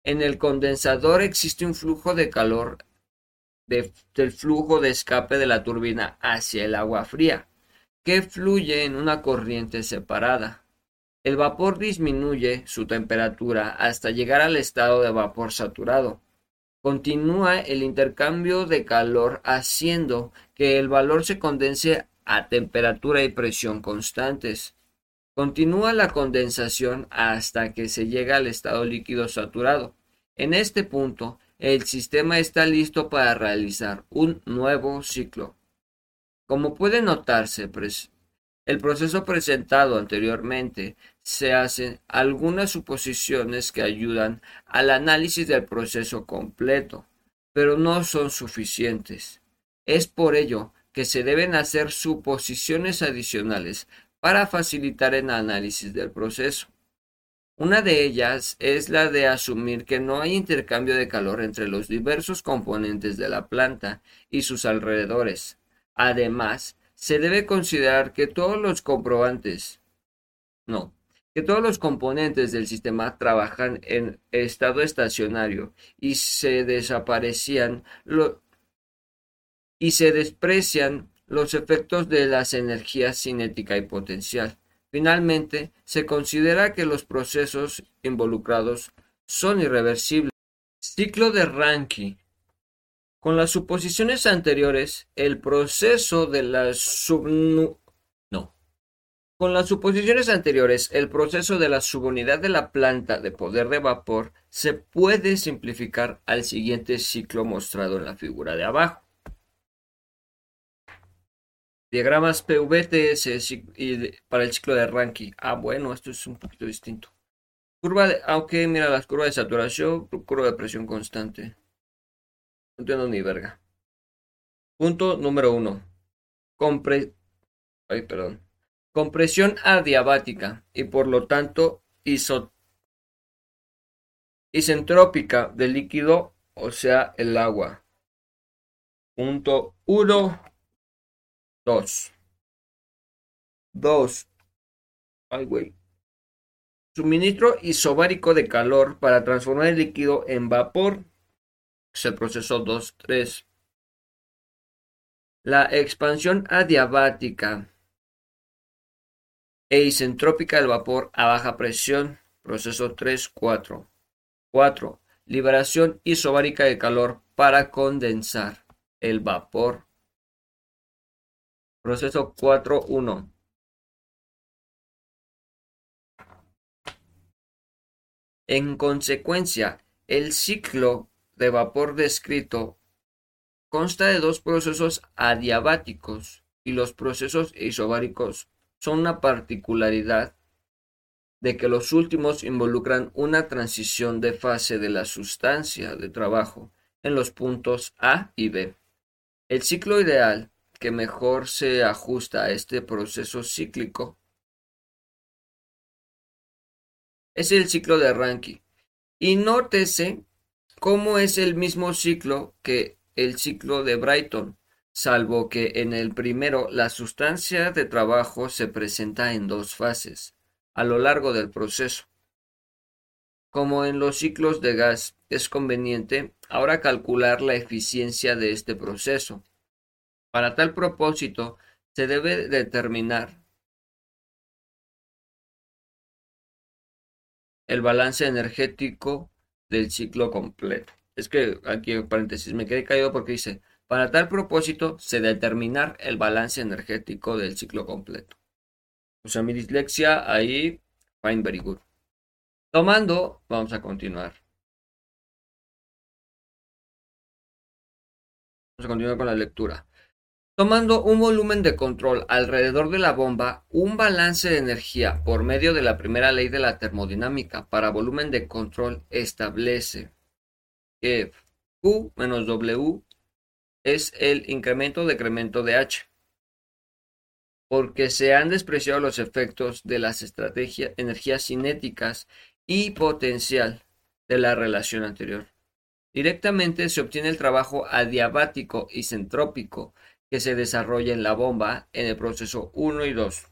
En el condensador existe un flujo de calor del flujo de escape de la turbina hacia el agua fría, que fluye en una corriente separada. El vapor disminuye su temperatura hasta llegar al estado de vapor saturado Continúa el intercambio de calor haciendo que el valor se condense a temperatura y presión constantes. Continúa la condensación hasta que se llega al estado líquido saturado. En este punto, el sistema está listo para realizar un nuevo ciclo. Como puede notarse, el proceso presentado anteriormente se hacen algunas suposiciones que ayudan al análisis del proceso completo, pero no son suficientes. Es por ello que se deben hacer suposiciones adicionales para facilitar el análisis del proceso. Una de ellas es la de asumir que no hay intercambio de calor entre los diversos componentes de la planta y sus alrededores. Además, se debe considerar que todos los comprobantes, no, que todos los componentes del sistema trabajan en estado estacionario y se desaparecían y se desprecian los efectos de las energías cinética y potencial. Finalmente, se considera que los procesos involucrados son irreversibles. Ciclo de Rankine con las suposiciones anteriores, el proceso de la subnu... No. Con las suposiciones anteriores, el proceso de la subunidad de la planta de poder de vapor se puede simplificar al siguiente ciclo mostrado en la figura de abajo. Diagramas PVTS para el ciclo de Rankine. Ah, bueno, esto es un poquito distinto. Curva de, aunque mira las curvas de saturación, curva de presión constante. Entiendo ni verga. Punto número uno. Compre... Ay, perdón. Compresión adiabática y por lo tanto iso... isentrópica del líquido, o sea, el agua. Punto uno. Dos. Dos. Ay, güey. Suministro isobárico de calor para transformar el líquido en vapor es el proceso 2-3. La expansión adiabática e isentrópica del vapor a baja presión, proceso 3-4. 4. Liberación isobárica de calor para condensar el vapor. Proceso 4-1. En consecuencia, el ciclo de vapor descrito consta de dos procesos adiabáticos y los procesos isobáricos son una particularidad de que los últimos involucran una transición de fase de la sustancia de trabajo en los puntos A y B. El ciclo ideal que mejor se ajusta a este proceso cíclico es el ciclo de Rankine. Y nótese como es el mismo ciclo que el ciclo de Brighton, salvo que en el primero la sustancia de trabajo se presenta en dos fases a lo largo del proceso. Como en los ciclos de gas, es conveniente ahora calcular la eficiencia de este proceso. Para tal propósito, se debe determinar el balance energético del ciclo completo. Es que aquí paréntesis me quedé caído porque dice, para tal propósito se determinar el balance energético del ciclo completo. O sea, mi dislexia ahí, fine, very good. Tomando, vamos a continuar. Vamos a continuar con la lectura. Tomando un volumen de control alrededor de la bomba, un balance de energía por medio de la primera ley de la termodinámica para volumen de control establece que Q menos W es el incremento-decremento de H, porque se han despreciado los efectos de las estrategias, energías cinéticas y potencial de la relación anterior. Directamente se obtiene el trabajo adiabático y centrópico que se desarrolla en la bomba en el proceso 1 y 2.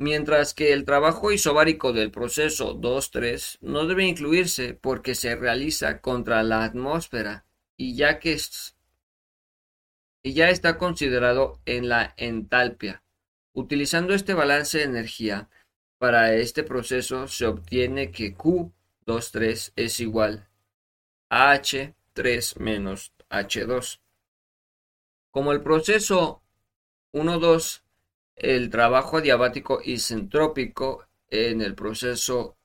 Mientras que el trabajo isobárico del proceso 2-3 no debe incluirse porque se realiza contra la atmósfera y ya que y ya está considerado en la entalpia. Utilizando este balance de energía para este proceso se obtiene que Q23 es igual a H3 menos H2. Como el proceso 1-2, el trabajo adiabático isentrópico en el proceso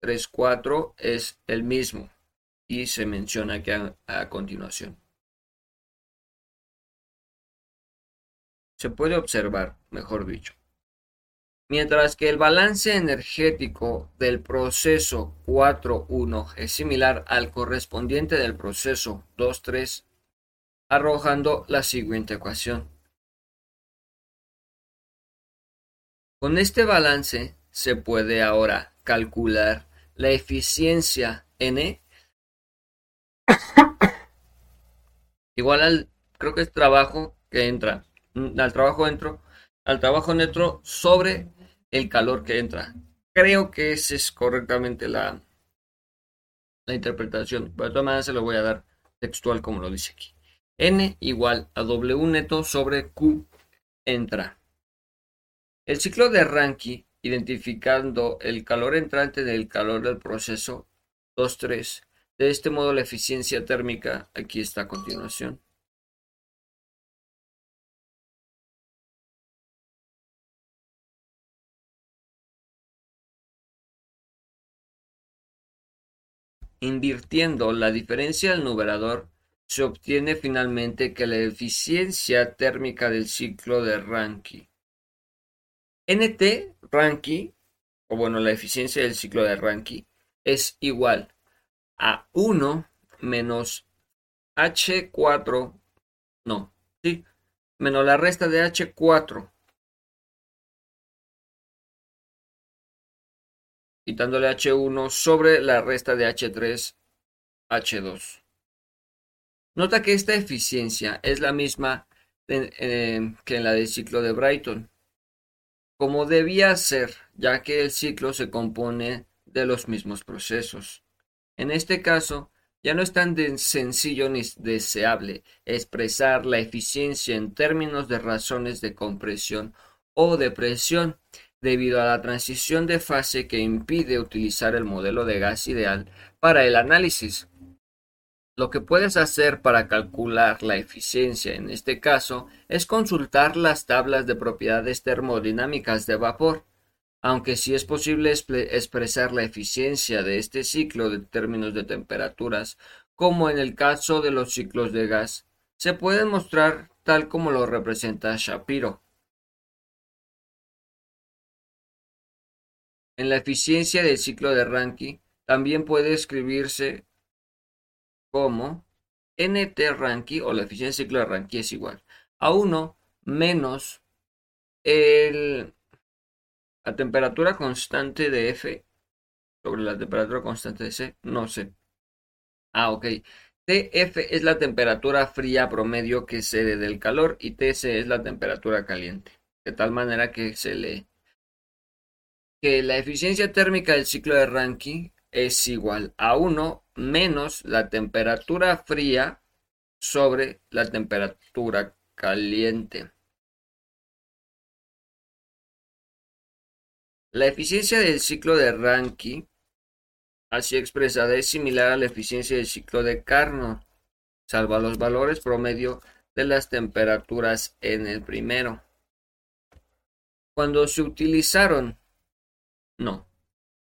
3-4 es el mismo y se menciona aquí a continuación. se puede observar, mejor dicho. Mientras que el balance energético del proceso 4.1 es similar al correspondiente del proceso 2.3, arrojando la siguiente ecuación. Con este balance se puede ahora calcular la eficiencia N igual al, creo que es trabajo que entra al trabajo dentro, al trabajo dentro sobre el calor que entra. Creo que esa es correctamente la, la interpretación. Pero de todas maneras se lo voy a dar textual como lo dice aquí. N igual a W neto sobre Q entra. El ciclo de Rankine, identificando el calor entrante del calor del proceso 2-3. De este modo la eficiencia térmica aquí está a continuación. Invirtiendo la diferencia del numerador, se obtiene finalmente que la eficiencia térmica del ciclo de Rankine. NT Rankine, o bueno, la eficiencia del ciclo de Rankine, es igual a 1 menos H4, no, sí, menos la resta de H4 quitándole H1 sobre la resta de H3, H2. Nota que esta eficiencia es la misma que en la del ciclo de Brighton, como debía ser, ya que el ciclo se compone de los mismos procesos. En este caso, ya no es tan sencillo ni deseable expresar la eficiencia en términos de razones de compresión o de presión, debido a la transición de fase que impide utilizar el modelo de gas ideal para el análisis. Lo que puedes hacer para calcular la eficiencia en este caso es consultar las tablas de propiedades termodinámicas de vapor, aunque sí es posible expresar la eficiencia de este ciclo en términos de temperaturas, como en el caso de los ciclos de gas, se puede mostrar tal como lo representa Shapiro. En la eficiencia del ciclo de Rankine también puede escribirse como NT Rankine o la eficiencia del ciclo de Rankine es igual a 1 menos el, la temperatura constante de F sobre la temperatura constante de C, no sé. Ah, ok. TF es la temperatura fría promedio que cede del calor y TC es la temperatura caliente. De tal manera que se le que la eficiencia térmica del ciclo de Rankine es igual a 1 menos la temperatura fría sobre la temperatura caliente. La eficiencia del ciclo de Rankine, así expresada, es similar a la eficiencia del ciclo de Carnot, salvo los valores promedio de las temperaturas en el primero. Cuando se utilizaron, no,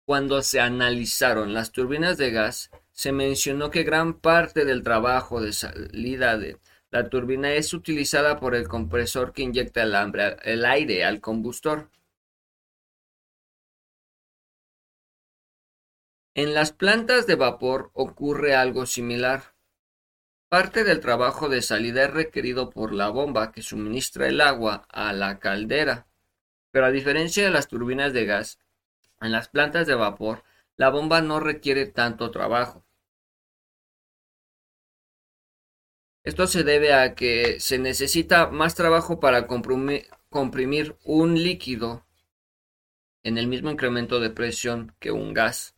cuando se analizaron las turbinas de gas, se mencionó que gran parte del trabajo de salida de la turbina es utilizada por el compresor que inyecta el, aire al combustor. En las plantas de vapor ocurre algo similar. Parte del trabajo de salida es requerido por la bomba que suministra el agua a la caldera, pero a diferencia de las turbinas de gas, en las plantas de vapor la bomba no requiere tanto trabajo. Esto se debe a que se necesita más trabajo para comprimir un líquido en el mismo incremento de presión que un gas.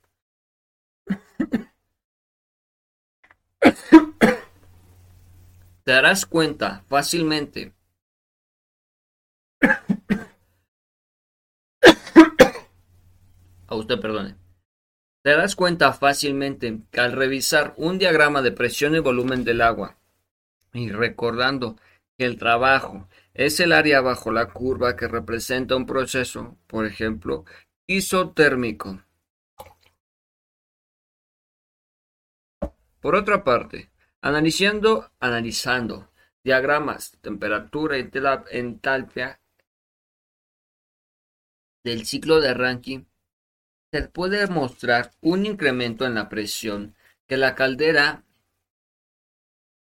Te darás cuenta fácilmente a usted perdone. Te darás cuenta fácilmente que al revisar un diagrama de presión y volumen del agua y recordando que el trabajo es el área bajo la curva que representa un proceso, por ejemplo, isotérmico. Por otra parte, analizando, analizando diagramas de temperatura y entalpia del ciclo de Rankine, se puede mostrar un incremento en la presión que la caldera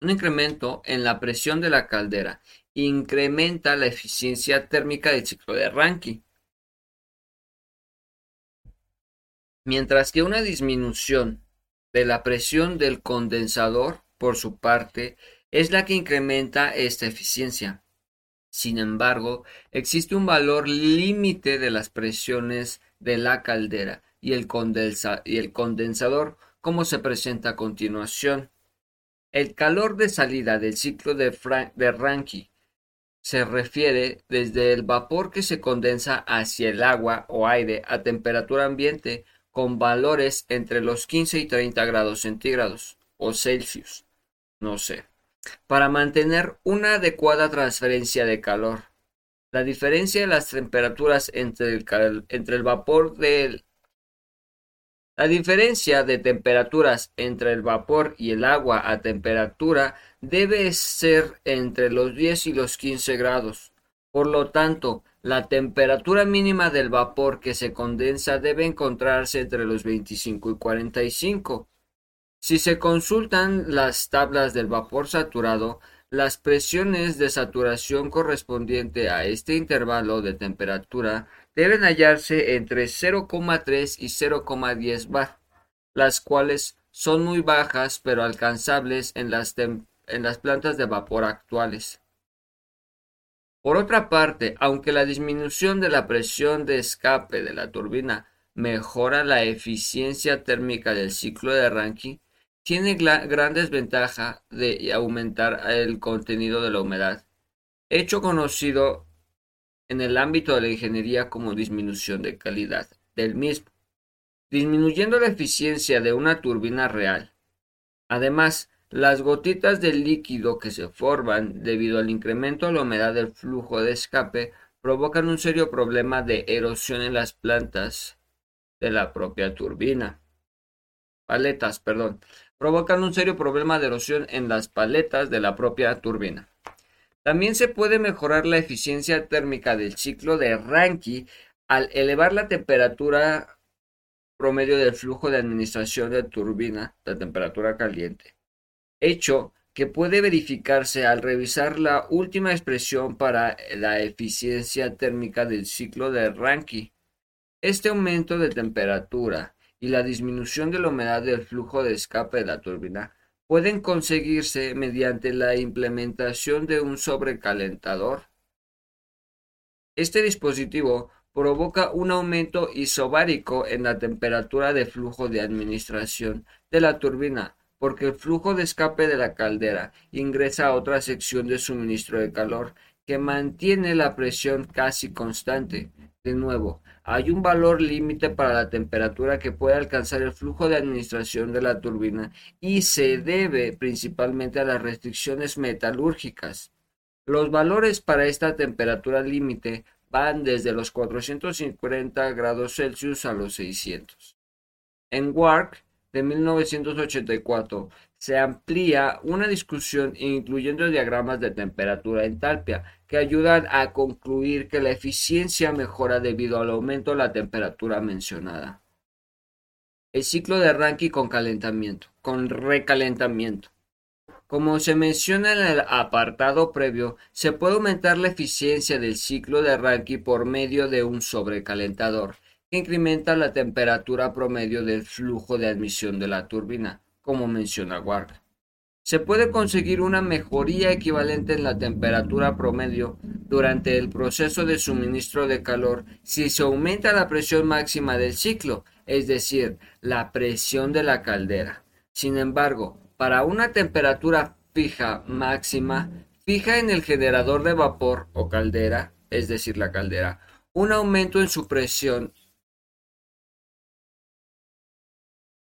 un incremento en la presión de la caldera incrementa la eficiencia térmica del ciclo de Rankine, mientras que una disminución de la presión del condensador, por su parte, es la que incrementa esta eficiencia. Sin embargo, existe un valor límite de las presiones de la caldera y el, condensador, como se presenta a continuación. El calor de salida del ciclo de, Rankine se refiere desde el vapor que se condensa hacia el agua o aire a temperatura ambiente con valores entre los 15 y 30 grados centígrados o Celsius, no sé, para mantener una adecuada transferencia de calor. La diferencia de las temperaturas entre el, entre el vapor del la diferencia de temperaturas entre el vapor y el agua a temperatura debe ser entre los 10 y los 15 grados. Por lo tanto, la temperatura mínima del vapor que se condensa debe encontrarse entre los 25 y 45. Si se consultan las tablas del vapor saturado, las presiones de saturación correspondiente a este intervalo de temperatura deben hallarse entre 0,3 y 0,10 bar, las cuales son muy bajas pero alcanzables en las, plantas de vapor actuales. Por otra parte, aunque la disminución de la presión de escape de la turbina mejora la eficiencia térmica del ciclo de Rankine, tiene gran desventaja de aumentar el contenido de la humedad, hecho conocido en el ámbito de la ingeniería como disminución de calidad del mismo, disminuyendo la eficiencia de una turbina real. Además, las gotitas de líquido que se forman debido al incremento de la humedad del flujo de escape provocan un serio problema de erosión en las plantas de la propia turbina. Paletas, perdón. Provocan un serio problema de erosión en las paletas de la propia turbina. También se puede mejorar la eficiencia térmica del ciclo de Rankine al elevar la temperatura promedio del flujo de administración de turbina de temperatura caliente, hecho que puede verificarse al revisar la última expresión para la eficiencia térmica del ciclo de Rankine. Este aumento de temperatura y la disminución de la humedad del flujo de escape de la turbina pueden conseguirse mediante la implementación de un sobrecalentador. Este dispositivo provoca un aumento isobárico en la temperatura de flujo de administración de la turbina, porque el flujo de escape de la caldera ingresa a otra sección de suministro de calor que mantiene la presión casi constante, De nuevo, hay un valor límite para la temperatura que puede alcanzar el flujo de administración de la turbina y se debe principalmente a las restricciones metalúrgicas. Los valores para esta temperatura límite van desde los 450 grados Celsius a los 600. En Wark de 1984 se amplía una discusión incluyendo diagramas de temperatura entalpia que ayudan a concluir que la eficiencia mejora debido al aumento de la temperatura mencionada. El ciclo de Rankine con calentamiento, con recalentamiento. Como se menciona en el apartado previo, se puede aumentar la eficiencia del ciclo de Rankine por medio de un sobrecalentador, que incrementa la temperatura promedio del flujo de admisión de la turbina, como menciona Ward. Se puede conseguir una mejoría equivalente en la temperatura promedio durante el proceso de suministro de calor si se aumenta la presión máxima del ciclo, es decir, la presión de la caldera. Sin embargo, para una temperatura fija máxima, fija en el generador de vapor o caldera, es decir, la caldera, un aumento en su presión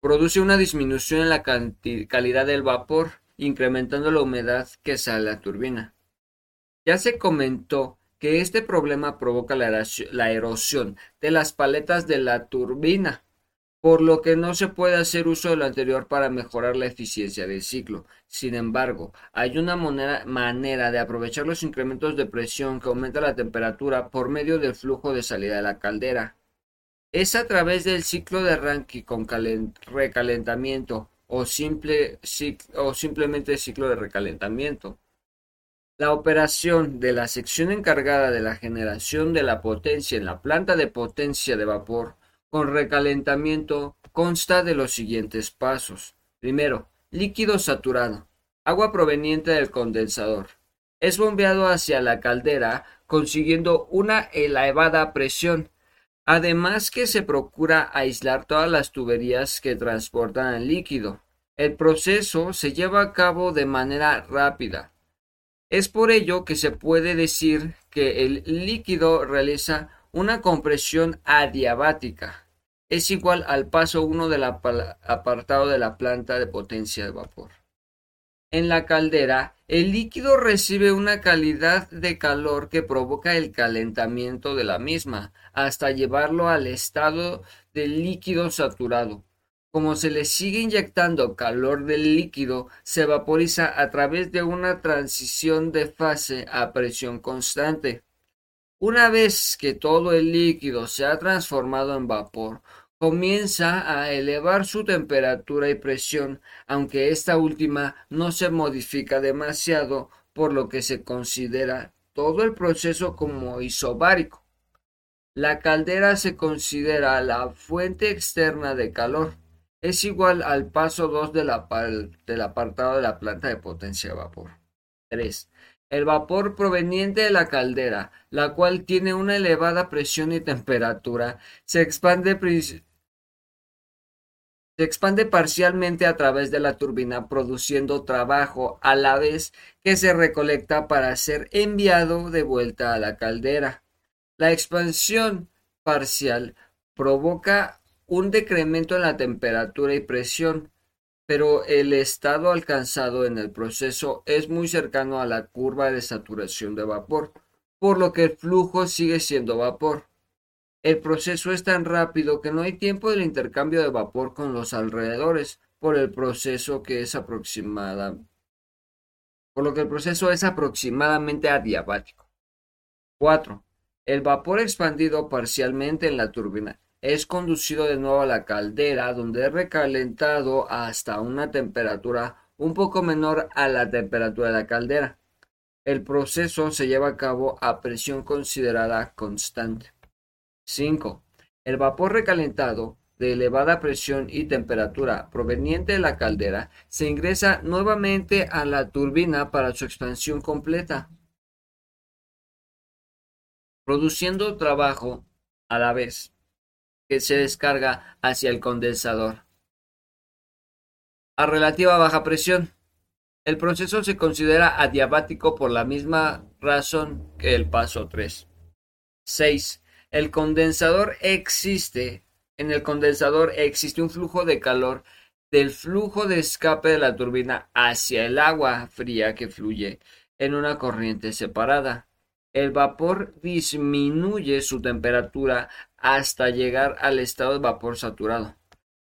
produce una disminución en la calidad del vapor, incrementando la humedad que sale la turbina. Ya se comentó que este problema provoca la erosión de las paletas de la turbina, por lo que no se puede hacer uso de lo anterior para mejorar la eficiencia del ciclo. Sin embargo, hay una manera de aprovechar los incrementos de presión que aumenta la temperatura por medio del flujo de salida de la caldera. Es a través del ciclo de Rankine con recalentamiento o, simple, o simplemente ciclo de recalentamiento. La operación de la sección encargada de la generación de la potencia en la planta de potencia de vapor con recalentamiento consta de los siguientes pasos. Primero, líquido saturado, agua proveniente del condensador. Es bombeado hacia la caldera consiguiendo una elevada presión. Además que se procura aislar todas las tuberías que transportan el líquido. El proceso se lleva a cabo de manera rápida. Es por ello que se puede decir que el líquido realiza una compresión adiabática es igual al paso 1 del apartado de la planta de potencia de vapor. En la caldera, el líquido recibe una calidad de calor que provoca el calentamiento de la misma, hasta llevarlo al estado de líquido saturado. Como se le sigue inyectando calor del líquido, se vaporiza a través de una transición de fase a presión constante. Una vez que todo el líquido se ha transformado en vapor, comienza a elevar su temperatura y presión, aunque esta última no se modifica demasiado, por lo que se considera todo el proceso como isobárico. La caldera se considera la fuente externa de calor. Es igual al paso 2 del apartado de la planta de potencia de vapor. 3. El vapor proveniente de la caldera, la cual tiene una elevada presión y temperatura, se expande se expande parcialmente a través de la turbina produciendo trabajo a la vez que se recolecta para ser enviado de vuelta a la caldera. La expansión parcial provoca un decremento en la temperatura y presión, pero el estado alcanzado en el proceso es muy cercano a la curva de saturación de vapor, por lo que el flujo sigue siendo vapor. El proceso es tan rápido que no hay tiempo del intercambio de vapor con los alrededores, por el proceso que es aproximada, por lo que el proceso es aproximadamente adiabático. 4. El vapor expandido parcialmente en la turbina es conducido de nuevo a la caldera donde es recalentado hasta una temperatura un poco menor a la temperatura de la caldera. El proceso se lleva a cabo a presión considerada constante. 5. El vapor recalentado de elevada presión y temperatura proveniente de la caldera se ingresa nuevamente a la turbina para su expansión completa, produciendo trabajo a la vez que se descarga hacia el condensador. A relativa baja presión, el proceso se considera adiabático por la misma razón que el paso 3. 6. El condensador existe, en el condensador existe un flujo de calor del flujo de escape de la turbina hacia el agua fría que fluye en una corriente separada. El vapor disminuye su temperatura hasta llegar al estado de vapor saturado.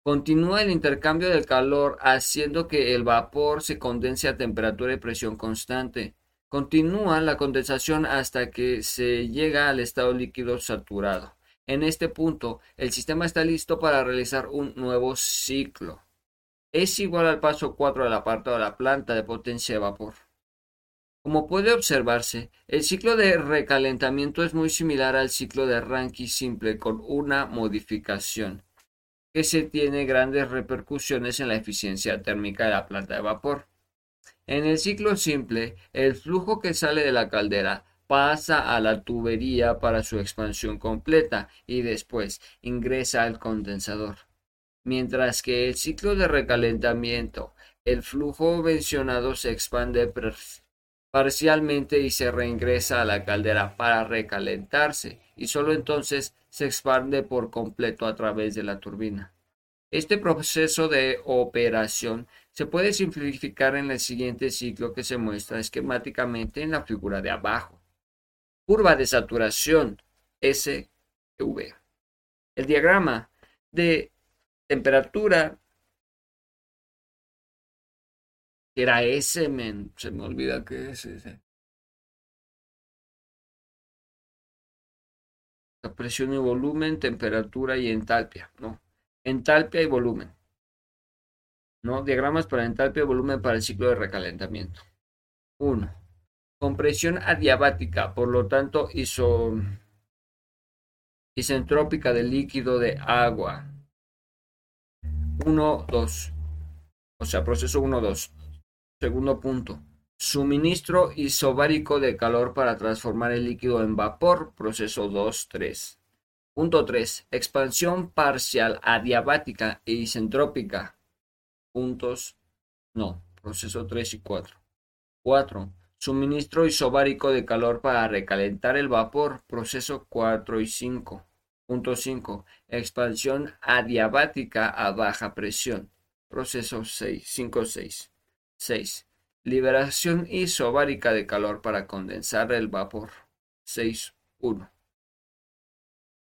Continúa el intercambio del calor haciendo que el vapor se condense a temperatura y presión constante. Continúa la condensación hasta que se llega al estado líquido saturado. En este punto, el sistema está listo para realizar un nuevo ciclo. Es igual al paso 4 del apartado de la planta de potencia de vapor. Como puede observarse, el ciclo de recalentamiento es muy similar al ciclo de Rankine simple con una modificación, que se tiene grandes repercusiones en la eficiencia térmica de la planta de vapor. En el ciclo simple, el flujo que sale de la caldera pasa a la tubería para su expansión completa y después ingresa al condensador. Mientras que el ciclo de recalentamiento, el flujo mencionado se expande parcialmente y se reingresa a la caldera para recalentarse y solo entonces se expande por completo a través de la turbina. Este proceso de operación se puede simplificar en el siguiente ciclo que se muestra esquemáticamente en la figura de abajo. Curva de saturación SV. El diagrama de temperatura era S, se me olvida que es ese. La presión y volumen, temperatura y entalpia, ¿no? entalpia y volumen. ¿No? Diagramas para entalpia y volumen para el ciclo de recalentamiento. 1. Compresión adiabática, por lo tanto, iso... isentrópica del líquido de agua. 1, 2. O sea, proceso 1, 2. Segundo punto. Suministro isobárico de calor para transformar el líquido en vapor. Proceso 2, 3. Punto 3. Expansión parcial adiabática e isentrópica. Puntos. No. Proceso 3 y 4. 4. Suministro isobárico de calor para recalentar el vapor. Proceso 4 y 5. Punto 5. Expansión adiabática a baja presión. Proceso 6, 5, 6. 6. Liberación isobárica de calor para condensar el vapor. 6, 1.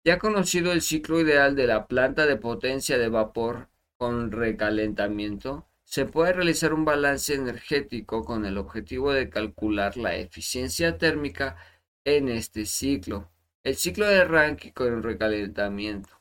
Ya conocido el ciclo ideal de la planta de potencia de vapor con recalentamiento, se puede realizar un balance energético con el objetivo de calcular la eficiencia térmica en este ciclo. El ciclo de Rankine con recalentamiento.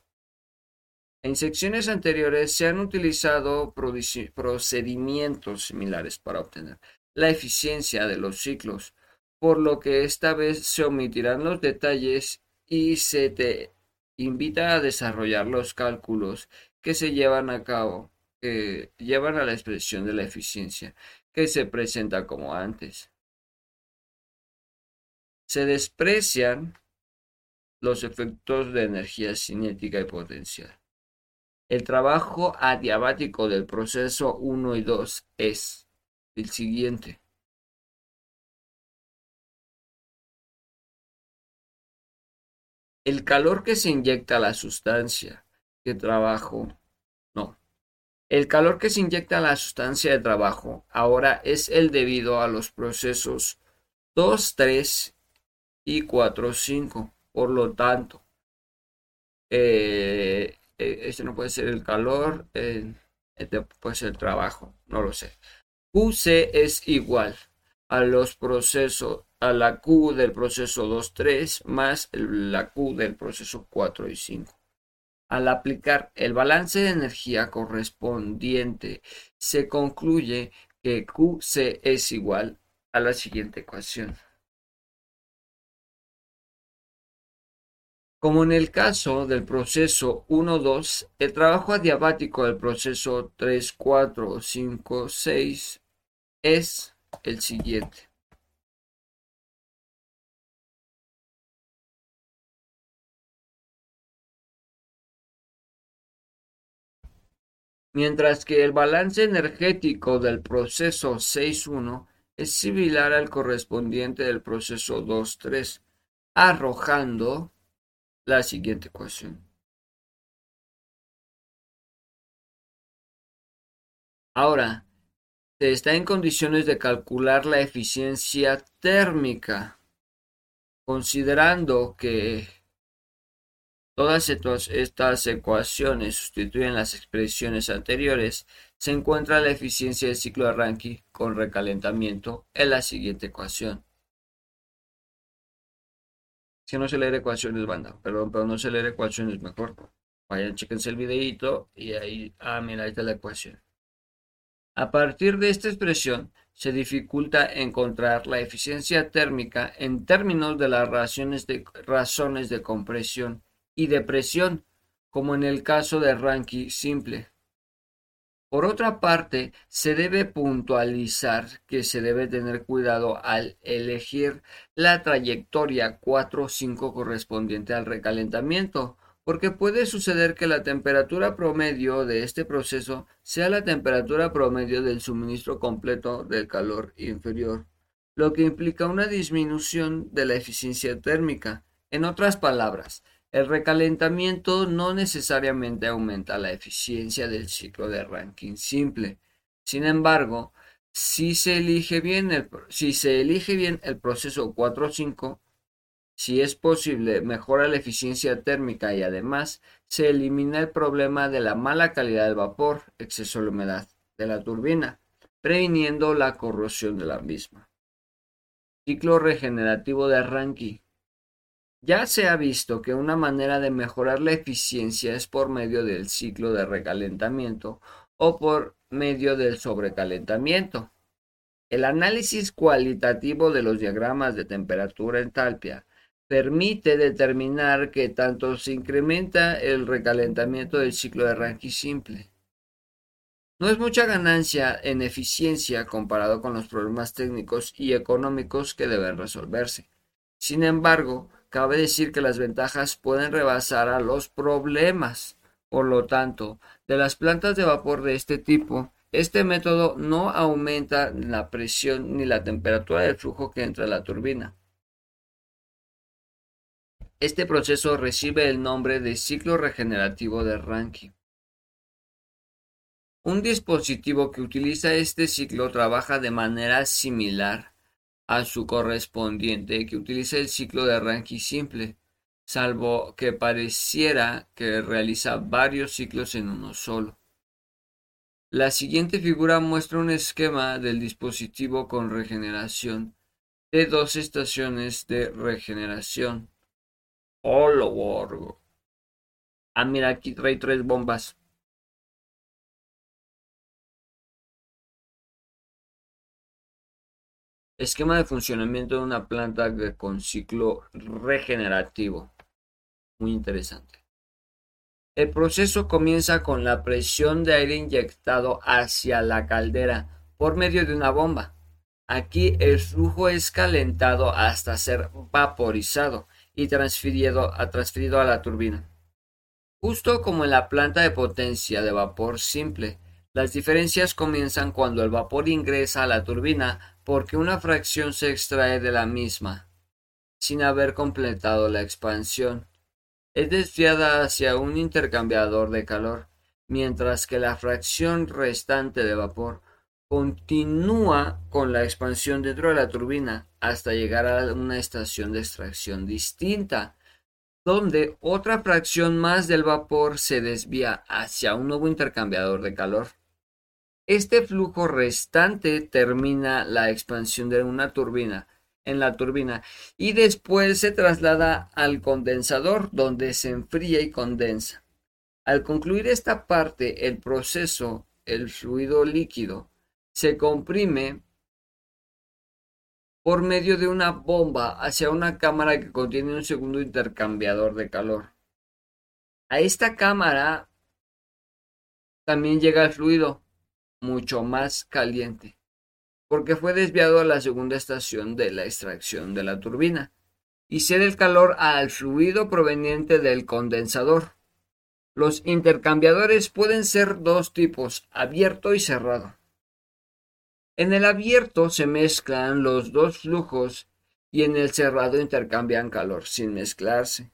En secciones anteriores se han utilizado procedimientos similares para obtener la eficiencia de los ciclos, por lo que esta vez se omitirán los detalles y se te invita a desarrollar los cálculos que se llevan a cabo, que llevan a la expresión de la eficiencia que se presenta como antes. Se desprecian los efectos de energía cinética y potencial. El trabajo adiabático del proceso 1 y 2 es el siguiente. El calor que se inyecta a la sustancia de trabajo, no. El calor que se inyecta a la sustancia de trabajo ahora es el debido a los procesos 2, 3 y 4, 5. Por lo tanto, eh, eh, este no puede ser el calor, eh, este puede ser el trabajo, no lo sé. QC es igual a los procesos a la Q del proceso 2, 3 más la Q del proceso 4 y 5. Al aplicar el balance de energía correspondiente, se concluye que QC es igual a la siguiente ecuación. Como en el caso del proceso 1-2, el trabajo adiabático del proceso 3, 4, 5, 6 es el siguiente. Mientras que el balance energético del proceso 6.1 es similar al correspondiente del proceso 2.3, arrojando la siguiente ecuación. Ahora, se está en condiciones de calcular la eficiencia térmica, considerando que todas estas ecuaciones sustituyen las expresiones anteriores, se encuentra la eficiencia del ciclo de Rankine con recalentamiento en la siguiente ecuación. Si no se lee ecuaciones, banda, perdón, pero no se lee ecuaciones mejor. Vayan, chequense el videito y ahí, ah, mira, ahí está la ecuación. A partir de esta expresión, se dificulta encontrar la eficiencia térmica en términos de las de, razones de compresión y de presión, como en el caso de Rankine simple. Por otra parte, se debe puntualizar que se debe tener cuidado al elegir la trayectoria 4-5 correspondiente al recalentamiento, porque puede suceder que la temperatura promedio de este proceso sea la temperatura promedio del suministro completo del calor inferior, lo que implica una disminución de la eficiencia térmica. En otras palabras, el recalentamiento no necesariamente aumenta la eficiencia del ciclo de Rankine simple. Sin embargo, si se elige bien el, si se elige bien el proceso 4-5, si es posible, mejora la eficiencia térmica y además se elimina el problema de la mala calidad del vapor, exceso de humedad de la turbina, previniendo la corrosión de la misma. Ciclo regenerativo de Rankine. Ya se ha visto que una manera de mejorar la eficiencia es por medio del ciclo de recalentamiento o por medio del sobrecalentamiento. El análisis cualitativo de los diagramas de temperatura entalpia permite determinar que tanto se incrementa el recalentamiento del ciclo de Rankine simple. No es mucha ganancia en eficiencia comparado con los problemas técnicos y económicos que deben resolverse. Sin embargo, cabe decir que las ventajas pueden rebasar a los problemas. Por lo tanto, de las plantas de vapor de este tipo, este método no aumenta la presión ni la temperatura del flujo que entra a la turbina. Este proceso recibe el nombre de ciclo regenerativo de Rankine. Un dispositivo que utiliza este ciclo trabaja de manera similar a su correspondiente que utiliza el ciclo de Rankine simple, salvo que pareciera que realiza varios ciclos en uno solo. La siguiente figura muestra un esquema del dispositivo con regeneración de dos estaciones de regeneración. Oh, Ah, mira, aquí trae tres bombas. Esquema de funcionamiento de una planta con ciclo regenerativo. Muy interesante. El proceso comienza con la presión de aire inyectado hacia la caldera por medio de una bomba. Aquí el flujo es calentado hasta ser vaporizado y transferido a, transferido a la turbina. Justo como en la planta de potencia de vapor simple, las diferencias comienzan cuando el vapor ingresa a la turbina porque una fracción se extrae de la misma, sin haber completado la expansión. Es desviada hacia un intercambiador de calor, mientras que la fracción restante de vapor continúa con la expansión dentro de la turbina hasta llegar a una estación de extracción distinta, donde otra fracción más del vapor se desvía hacia un nuevo intercambiador de calor. Este flujo restante termina la expansión de una turbina en la turbina y después se traslada al condensador donde se enfría y condensa. Al concluir esta parte, el proceso, el fluido líquido, se comprime por medio de una bomba hacia una cámara que contiene un segundo intercambiador de calor. A esta cámara también llega el fluido, mucho más caliente, porque fue desviado a la segunda estación de la extracción de la turbina, y cede el calor al fluido proveniente del condensador. Los intercambiadores pueden ser dos tipos, abierto y cerrado. En el abierto se mezclan los dos flujos y en el cerrado intercambian calor sin mezclarse.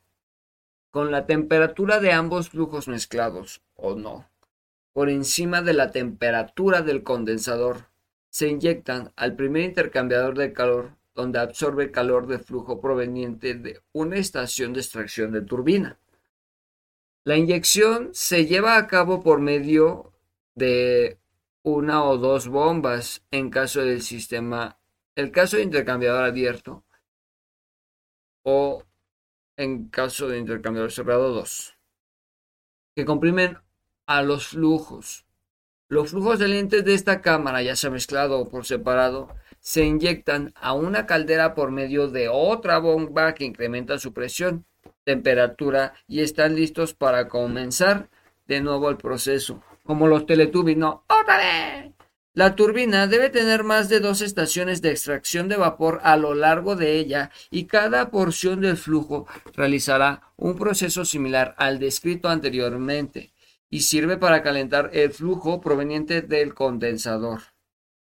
con la temperatura de ambos flujos mezclados o no, por encima de la temperatura del condensador, se inyectan al primer intercambiador de calor donde absorbe calor de flujo proveniente de una estación de extracción de turbina. La inyección se lleva a cabo por medio de una o dos bombas en caso del sistema, el caso de intercambiador abierto o en caso de intercambiador cerrado 2, que comprimen a los flujos. Los flujos de lentes de esta cámara, ya sea mezclado o por separado, se inyectan a una caldera por medio de otra bomba que incrementa su presión, temperatura y están listos para comenzar de nuevo el proceso. Como los Teletubbies, no. La turbina debe tener más de dos estaciones de extracción de vapor a lo largo de ella y cada porción del flujo realizará un proceso similar al descrito anteriormente y sirve para calentar el flujo proveniente del condensador.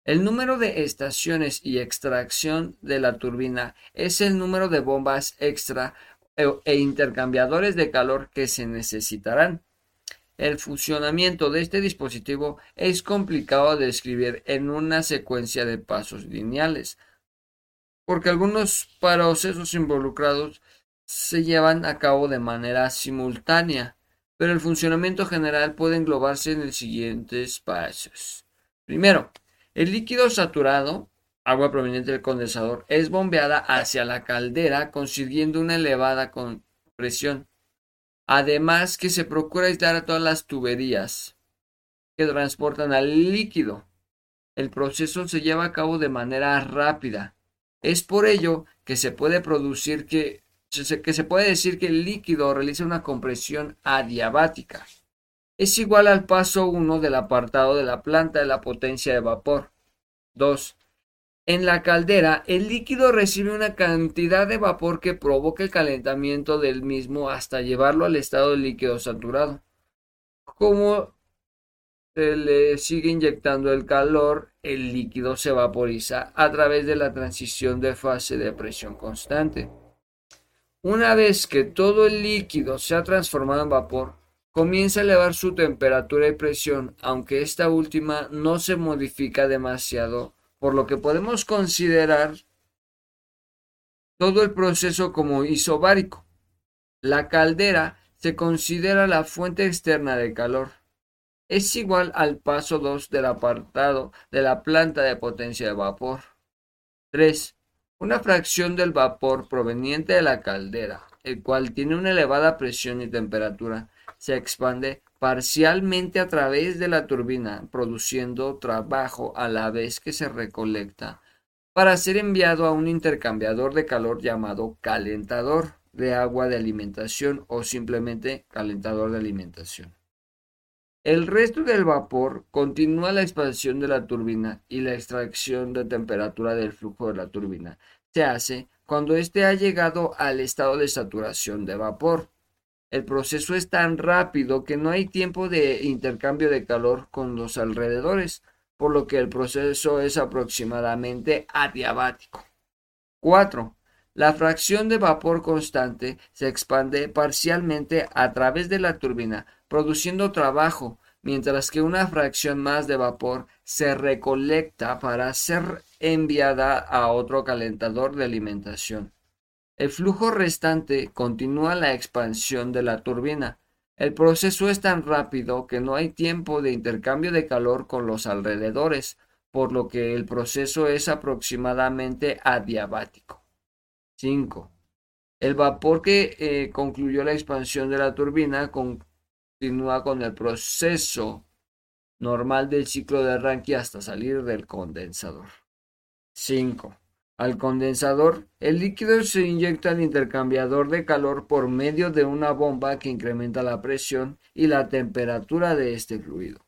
El número de estaciones y extracción de la turbina es el número de bombas extra e, e intercambiadores de calor que se necesitarán. El funcionamiento de este dispositivo es complicado de describir en una secuencia de pasos lineales, porque algunos procesos involucrados se llevan a cabo de manera simultánea, pero el funcionamiento general puede englobarse en los siguientes pasos. Primero, el líquido saturado, agua proveniente del condensador, es bombeada hacia la caldera consiguiendo una elevada presión. Además que se procura aislar a todas las tuberías que transportan al líquido. El proceso se lleva a cabo de manera rápida. Es por ello que se puede producir que, que se puede decir que el líquido realiza una compresión adiabática. Es igual al paso 1 del apartado de la planta de la potencia de vapor. 2. En la caldera, el líquido recibe una cantidad de vapor que provoca el calentamiento del mismo hasta llevarlo al estado de líquido saturado. Como se le sigue inyectando el calor, el líquido se vaporiza a través de la transición de fase de presión constante. Una vez que todo el líquido se ha transformado en vapor, comienza a elevar su temperatura y presión, aunque esta última no se modifica demasiado por lo que podemos considerar todo el proceso como isobárico. La caldera se considera la fuente externa de calor. Es igual al paso 2 del apartado de la planta de potencia de vapor. 3. Una fracción del vapor proveniente de la caldera, el cual tiene una elevada presión y temperatura, se expande parcialmente a través de la turbina, produciendo trabajo a la vez que se recolecta, para ser enviado a un intercambiador de calor llamado calentador de agua de alimentación o simplemente calentador de alimentación. El resto del vapor continúa la expansión de la turbina y la extracción de temperatura del flujo de la turbina se hace cuando éste ha llegado al estado de saturación de vapor. El proceso es tan rápido que no hay tiempo de intercambio de calor con los alrededores, por lo que el proceso es aproximadamente adiabático. 4. La fracción de vapor constante se expande parcialmente a través de la turbina, produciendo trabajo, mientras que una fracción más de vapor se recolecta para ser enviada a otro calentador de alimentación. El flujo restante continúa la expansión de la turbina. El proceso es tan rápido que no hay tiempo de intercambio de calor con los alrededores, por lo que el proceso es aproximadamente adiabático. 5. El vapor que eh, concluyó la expansión de la turbina continúa con el proceso normal del ciclo de arranque hasta salir del condensador. 5. Al condensador, el líquido se inyecta al intercambiador de calor por medio de una bomba que incrementa la presión y la temperatura de este fluido.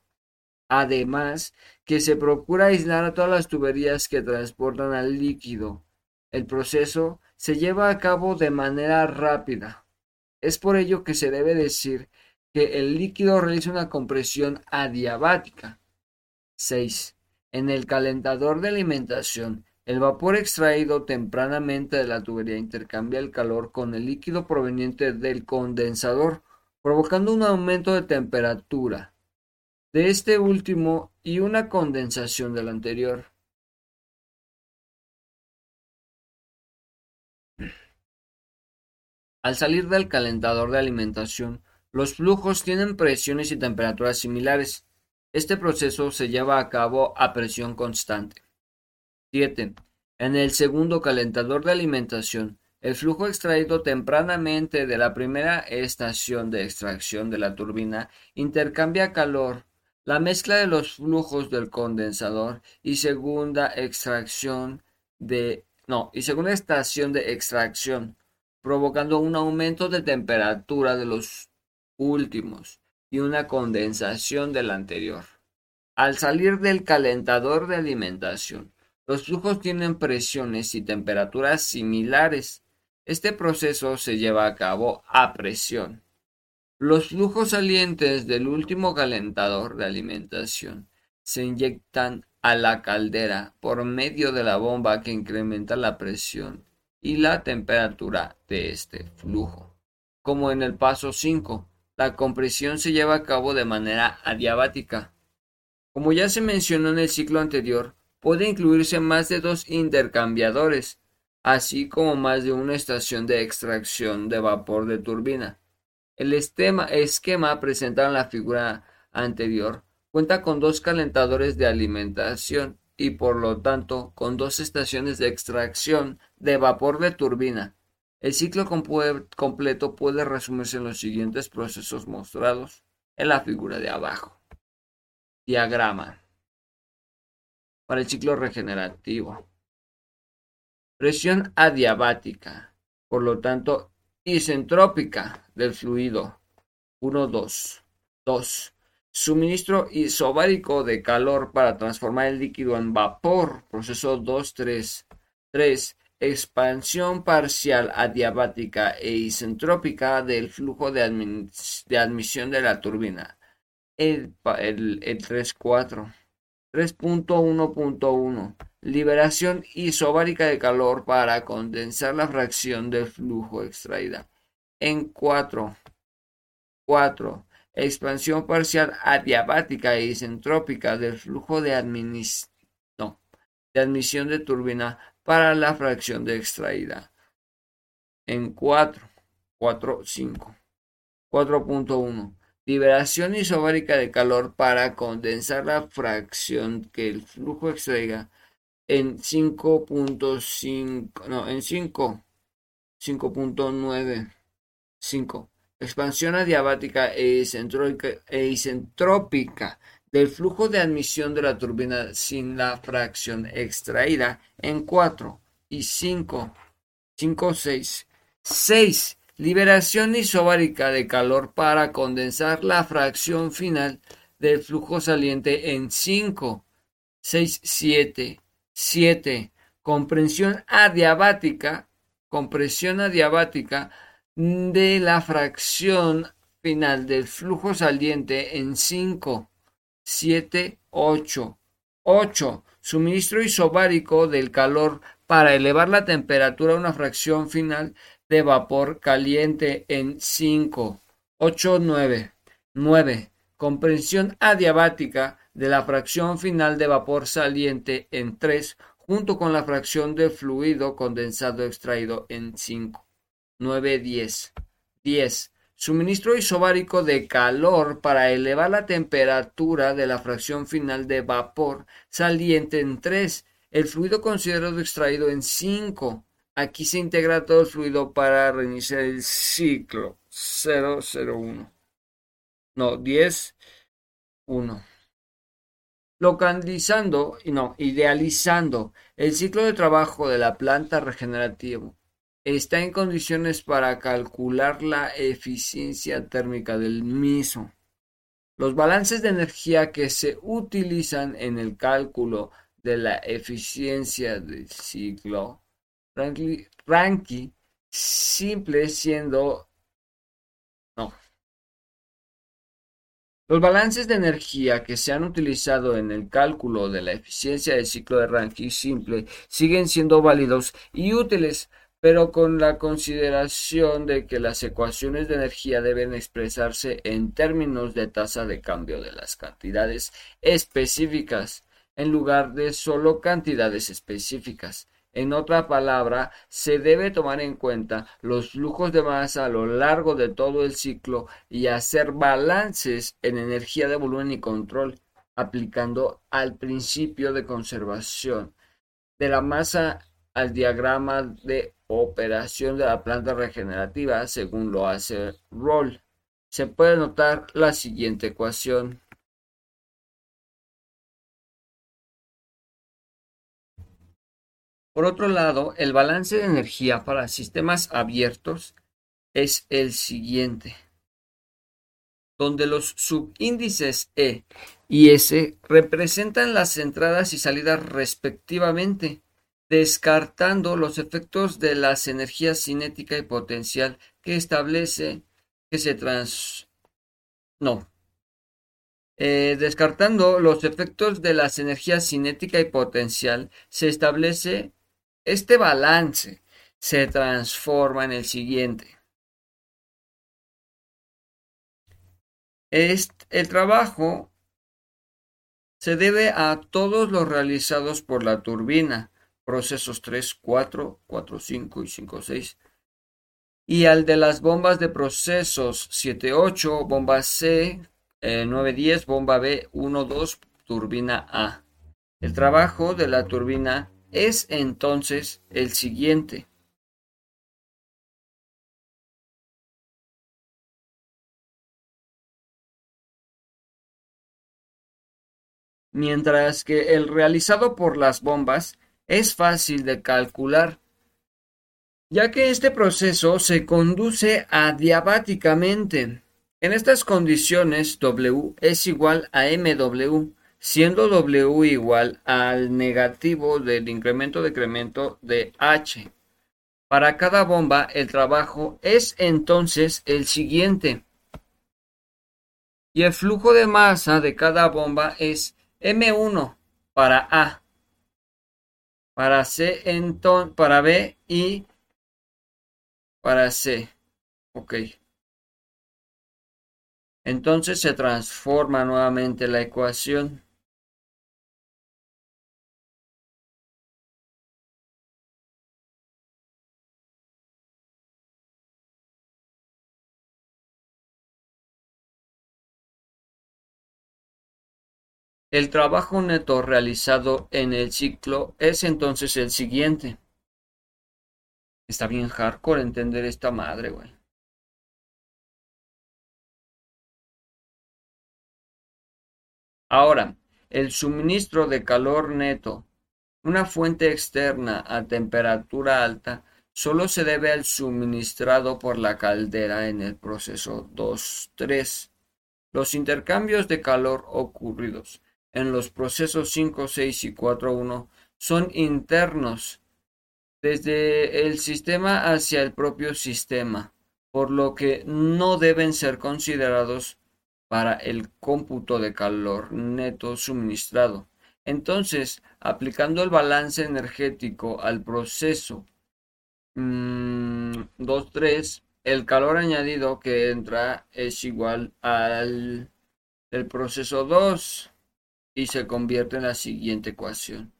Además, que se procura aislar a todas las tuberías que transportan al líquido. El proceso se lleva a cabo de manera rápida. Es por ello que se debe decir que el líquido realiza una compresión adiabática. 6. En el calentador de alimentación, El vapor extraído tempranamente de la tubería intercambia el calor con el líquido proveniente del condensador, provocando un aumento de temperatura de este último y una condensación del anterior. Al salir del calentador de alimentación, los flujos tienen presiones y temperaturas similares. Este proceso se lleva a cabo a presión constante. 7. En el segundo calentador de alimentación, el flujo extraído tempranamente de la primera estación de extracción de la turbina intercambia calor. La mezcla de los flujos del condensador y segunda extracción de no, y segunda estación de extracción, provocando un aumento de temperatura de los últimos y una condensación del anterior. Al salir del calentador de alimentación, los flujos tienen presiones y temperaturas similares. Este proceso se lleva a cabo a presión. Los flujos salientes del último calentador de alimentación se inyectan a la caldera por medio de la bomba que incrementa la presión y la temperatura de este flujo. Como en el paso 5, la compresión se lleva a cabo de manera adiabática. Como ya se mencionó en el ciclo anterior, puede incluirse más de dos intercambiadores, así como más de una estación de extracción de vapor de turbina. El esquema presentado en la figura anterior cuenta con dos calentadores de alimentación y por lo tanto con dos estaciones de extracción de vapor de turbina. El ciclo completo puede resumirse en los siguientes procesos mostrados en la figura de abajo. Diagrama para el ciclo regenerativo. Presión adiabática, por lo tanto, isentrópica del fluido. 1, 2. 2. Suministro isobárico de calor para transformar el líquido en vapor. Proceso 2, 3. 3. Expansión parcial adiabática e isentrópica del flujo de, admisión de la turbina. El, el, el 3, 4. 3.1.1 Liberación isobárica de calor para condensar la fracción del flujo extraída. En 4. 4. Expansión parcial adiabática e isentrópica del flujo de, de admisión de turbina para la fracción de extraída. En 4. 4. 5. 4.1 Liberación isobárica de calor para condensar la fracción que el flujo extraiga en 5.5, no, en 5, 5.9, 5. Expansión adiabática e isentrópica del flujo de admisión de la turbina sin la fracción extraída en 4 y 5, 5, 6. 6 Liberación isobárica de calor para condensar la fracción final del flujo saliente en 5, 6, 7, 7. Comprensión adiabática, compresión adiabática de la fracción final del flujo saliente en 5, 7, 8. 8. Suministro isobárico del calor para elevar la temperatura a una fracción final de vapor caliente en 5, 8, 9. 9. Comprensión adiabática de la fracción final de vapor saliente en 3 junto con la fracción de fluido condensado extraído en 5. 9, 10. 10. Suministro isobárico de calor para elevar la temperatura de la fracción final de vapor saliente en 3. El fluido considerado extraído en 5. Aquí se integra todo el fluido para reiniciar el ciclo 001. No, 10, 1. Localizando, no, idealizando el ciclo de trabajo de la planta regenerativa, está en condiciones para calcular la eficiencia térmica del mismo. Los balances de energía que se utilizan en el cálculo de la eficiencia del ciclo Ranky simple siendo no Los balances de energía que se han utilizado en el cálculo de la eficiencia del ciclo de Rankine simple siguen siendo válidos y útiles, pero con la consideración de que las ecuaciones de energía deben expresarse en términos de tasa de cambio de las cantidades específicas, en lugar de solo cantidades específicas. En otra palabra, se debe tomar en cuenta los flujos de masa a lo largo de todo el ciclo y hacer balances en energía de volumen y control, aplicando al principio de conservación de la masa al diagrama de operación de la planta regenerativa según lo hace Roll. Se puede notar la siguiente ecuación. Por otro lado, el balance de energía para sistemas abiertos es el siguiente, donde los subíndices E y S representan las entradas y salidas respectivamente, descartando los efectos de las energías cinética y potencial que establece que se trans... no. Eh, descartando los efectos de las energías cinética y potencial, se establece este balance se transforma en el siguiente. el trabajo se debe a todos los realizados por la turbina, procesos 3, 4, 4, 5 y 5, 6, y al de las bombas de procesos 7, 8, bomba C, 9, 10, bomba B, 1, 2, turbina A. El trabajo de la turbina es entonces el siguiente. Mientras que el realizado por las bombas es fácil de calcular, ya que este proceso se conduce adiabáticamente. En estas condiciones W es igual a MW, siendo W igual al negativo del incremento-decremento de H. Para cada bomba, el trabajo es entonces el siguiente. Y el flujo de masa de cada bomba es M1 para A, para C, para B y para C. Ok. Entonces se transforma nuevamente la ecuación. El trabajo neto realizado en el ciclo es entonces el siguiente. Está bien hardcore entender esta madre, güey. Ahora, el suministro de calor neto, una fuente externa a temperatura alta, solo se debe al suministrado por la caldera en el proceso 2-3. Los intercambios de calor ocurridos en los procesos 5, 6 y 4, 1 son internos desde el sistema hacia el propio sistema, por lo que no deben ser considerados para el cómputo de calor neto suministrado. Entonces, aplicando el balance energético al proceso 2.3, mm, el calor añadido que entra es igual al del proceso 2 y se convierte en la siguiente ecuación.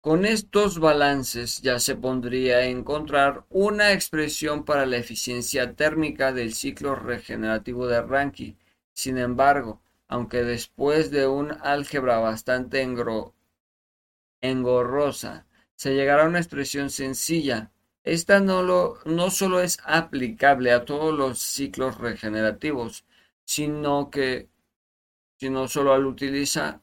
Con estos balances ya se podría encontrar una expresión para la eficiencia térmica del ciclo regenerativo de Rankine. Sin embargo, aunque después de un álgebra bastante engorrosa se llegará a una expresión sencilla, esta no, lo, no solo es aplicable a todos los ciclos regenerativos, sino que sino solo al utiliza,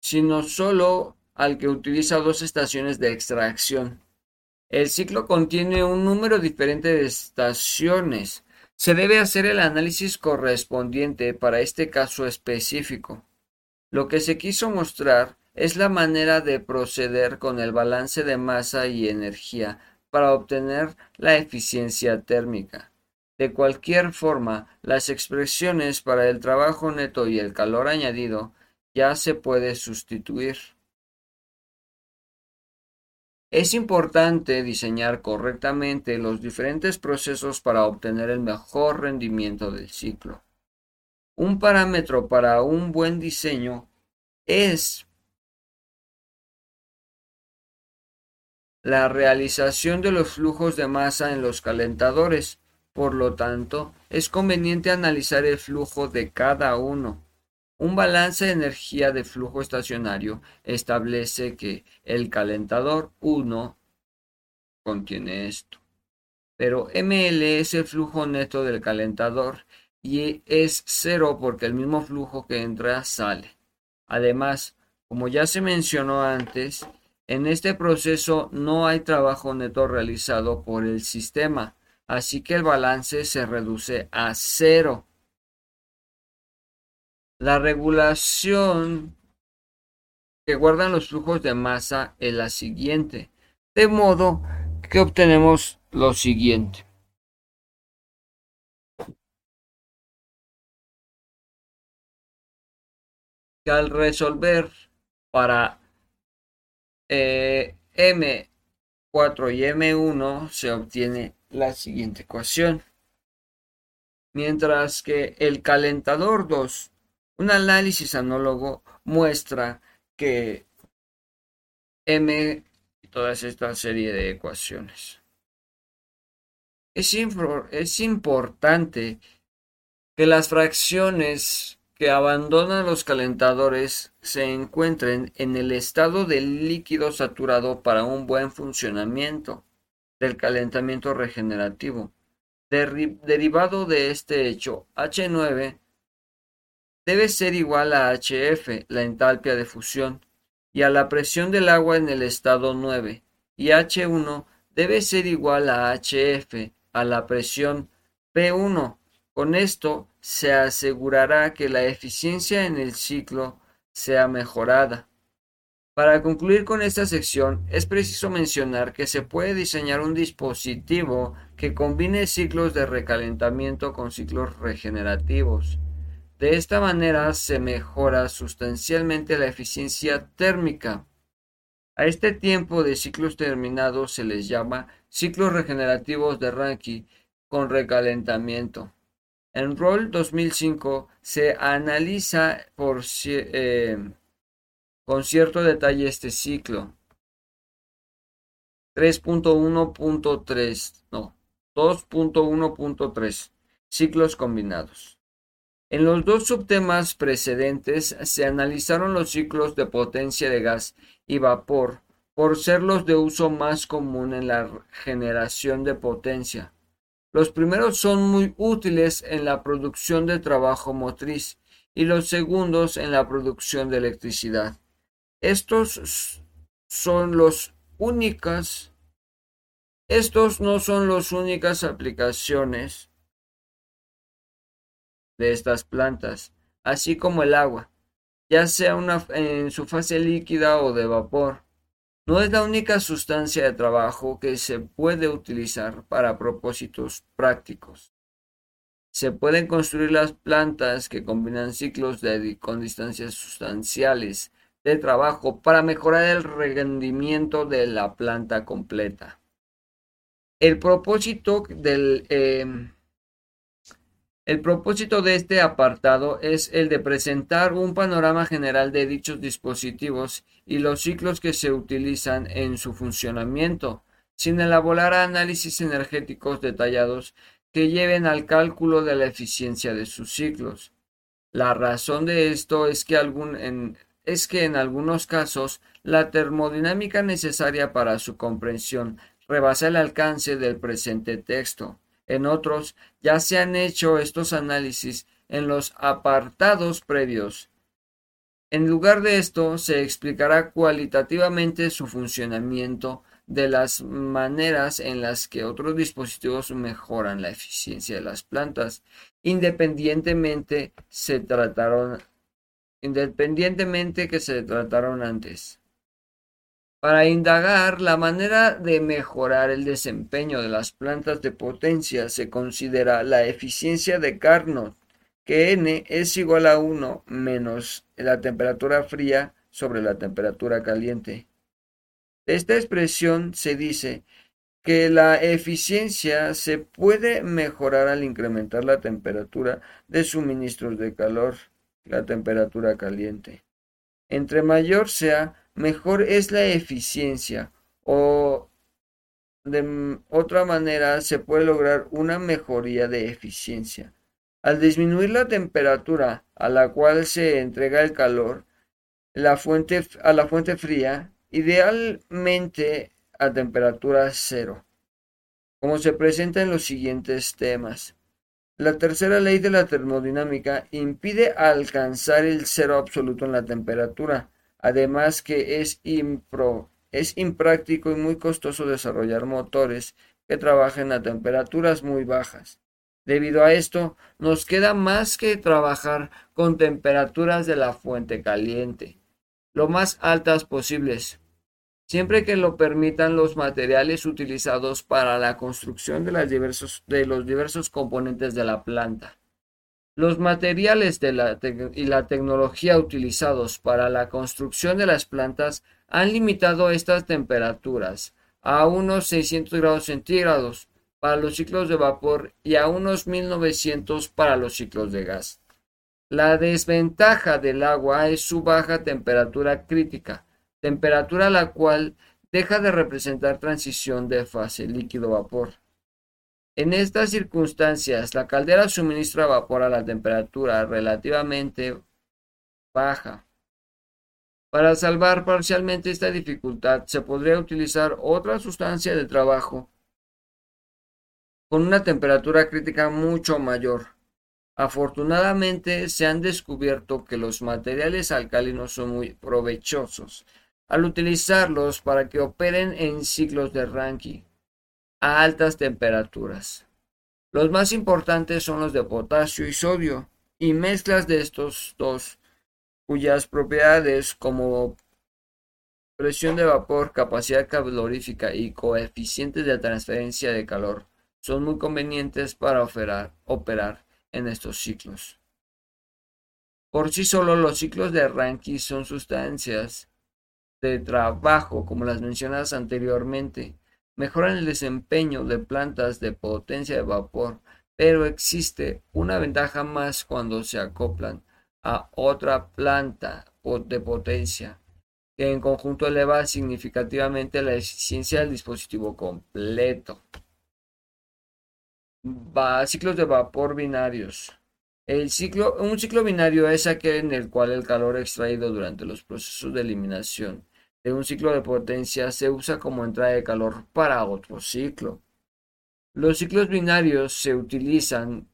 sino solo al que utiliza dos estaciones de extracción. El ciclo contiene un número diferente de estaciones. Se debe hacer el análisis correspondiente para este caso específico. Lo que se quiso mostrar es la manera de proceder con el balance de masa y energía para obtener la eficiencia térmica. De cualquier forma, las expresiones para el trabajo neto y el calor añadido ya se puede sustituir. Es importante diseñar correctamente los diferentes procesos para obtener el mejor rendimiento del ciclo. Un parámetro para un buen diseño es la realización de los flujos de masa en los calentadores. Por lo tanto, es conveniente analizar el flujo de cada uno. Un balance de energía de flujo estacionario establece que el calentador 1 contiene esto. Pero ML es el flujo neto del calentador y es cero porque el mismo flujo que entra sale. Además, como ya se mencionó antes, en este proceso no hay trabajo neto realizado por el sistema, así que el balance se reduce a cero. La regulación que guardan los flujos de masa es la siguiente, de modo que obtenemos lo siguiente. Que al resolver para eh, M4 y M1 se obtiene la siguiente ecuación. Mientras que el calentador 2 un análisis anólogo muestra que M y toda esta serie de ecuaciones. Es, es importante que las fracciones que abandonan los calentadores se encuentren en el estado del líquido saturado para un buen funcionamiento del calentamiento regenerativo. derivado de este hecho, H9 debe ser igual a HF, la entalpia de fusión, y a la presión del agua en el estado 9, y H1 debe ser igual a HF, a la presión P1. Con esto se asegurará que la eficiencia en el ciclo sea mejorada. Para concluir con esta sección, es preciso mencionar que se puede diseñar un dispositivo que combine ciclos de recalentamiento con ciclos regenerativos. De esta manera se mejora sustancialmente la eficiencia térmica. A este tiempo de ciclos terminados se les llama ciclos regenerativos de Rankine con recalentamiento. En ROL 2005 se analiza por, eh, con cierto detalle este ciclo. 3.1.3, no, 2.1.3, ciclos combinados. En los dos subtemas precedentes se analizaron los ciclos de potencia de gas y vapor por ser los de uso más común en la generación de potencia. Los primeros son muy útiles en la producción de trabajo motriz y los segundos en la producción de electricidad. Estos son los únicas estos no son las únicas aplicaciones de estas plantas, así como el agua, ya sea una, en su fase líquida o de vapor. No es la única sustancia de trabajo que se puede utilizar para propósitos prácticos. Se pueden construir las plantas que combinan ciclos de, con distancias sustanciales de trabajo para mejorar el rendimiento de la planta completa. El propósito del, em, el propósito de este apartado es el de presentar un panorama general de dichos dispositivos y los ciclos que se utilizan en su funcionamiento, sin elaborar análisis energéticos detallados que lleven al cálculo de la eficiencia de sus ciclos. La razón de esto es que, en, es que en algunos casos la termodinámica necesaria para su comprensión rebasa el alcance del presente texto. En otros ya se han hecho estos análisis en los apartados previos. En lugar de esto, se explicará cualitativamente su funcionamiento de las maneras en las que otros dispositivos mejoran la eficiencia de las plantas, independientemente se trataron independientemente que se trataron antes. Para indagar la manera de mejorar el desempeño de las plantas de potencia se considera la eficiencia de Carnot, que N es igual a 1 menos la temperatura fría sobre la temperatura caliente. Esta expresión se dice que la eficiencia se puede mejorar al incrementar la temperatura de suministros de calor, la temperatura caliente. Entre mayor sea, mejor es la eficiencia o de otra manera se puede lograr una mejoría de eficiencia. Al disminuir la temperatura a la cual se entrega el calor a la fuente fría, idealmente a temperatura cero, como se presenta en los siguientes temas. La tercera ley de la termodinámica impide alcanzar el cero absoluto en la temperatura, además que es, impráctico y muy costoso desarrollar motores que trabajen a temperaturas muy bajas. Debido a esto, nos queda más que trabajar con temperaturas de la fuente caliente, lo más altas posibles, siempre que lo permitan los materiales utilizados para la construcción de, los diversos componentes de la planta. Los materiales y la tecnología utilizados para la construcción de las plantas han limitado estas temperaturas a unos 600 grados centígrados para los ciclos de vapor y a unos 1900 para los ciclos de gas. La desventaja del agua es su baja temperatura crítica, temperatura la cual deja de representar transición de fase líquido-vapor. En estas circunstancias, la caldera suministra vapor a la temperatura relativamente baja. Para salvar parcialmente esta dificultad, se podría utilizar otra sustancia de trabajo con una temperatura crítica mucho mayor. Afortunadamente, se han descubierto que los materiales alcalinos son muy provechosos al utilizarlos para que operen en ciclos de Rankine a altas temperaturas. Los más importantes son los de potasio y sodio, y mezclas de estos dos, cuyas propiedades como presión de vapor, capacidad calorífica y coeficientes de transferencia de calor son muy convenientes para operar, en estos ciclos. Por sí solo los ciclos de Rankine son sustancias de trabajo como las mencionadas anteriormente, mejoran el desempeño de plantas de potencia de vapor, pero existe una ventaja más cuando se acoplan a otra planta de potencia, que en conjunto eleva significativamente la eficiencia del dispositivo completo. ciclos de vapor binarios. El ciclo, un ciclo binario es aquel en el cual el calor extraído durante los procesos de eliminación de un ciclo de potencia se usa como entrada de calor para otro ciclo. Los ciclos binarios se utilizan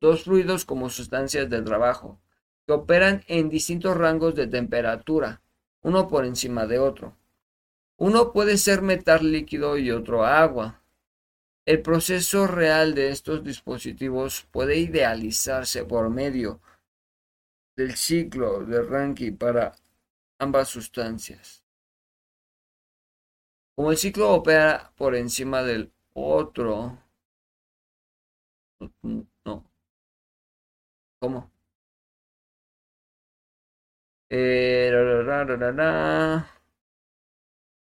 dos fluidos como sustancias de trabajo, que operan en distintos rangos de temperatura, uno por encima de otro. Uno puede ser metal líquido y otro agua. El proceso real de estos dispositivos puede idealizarse por medio del ciclo de Rankine para ambas sustancias. Como el ciclo opera por encima del otro, no. ¿Cómo? Eh,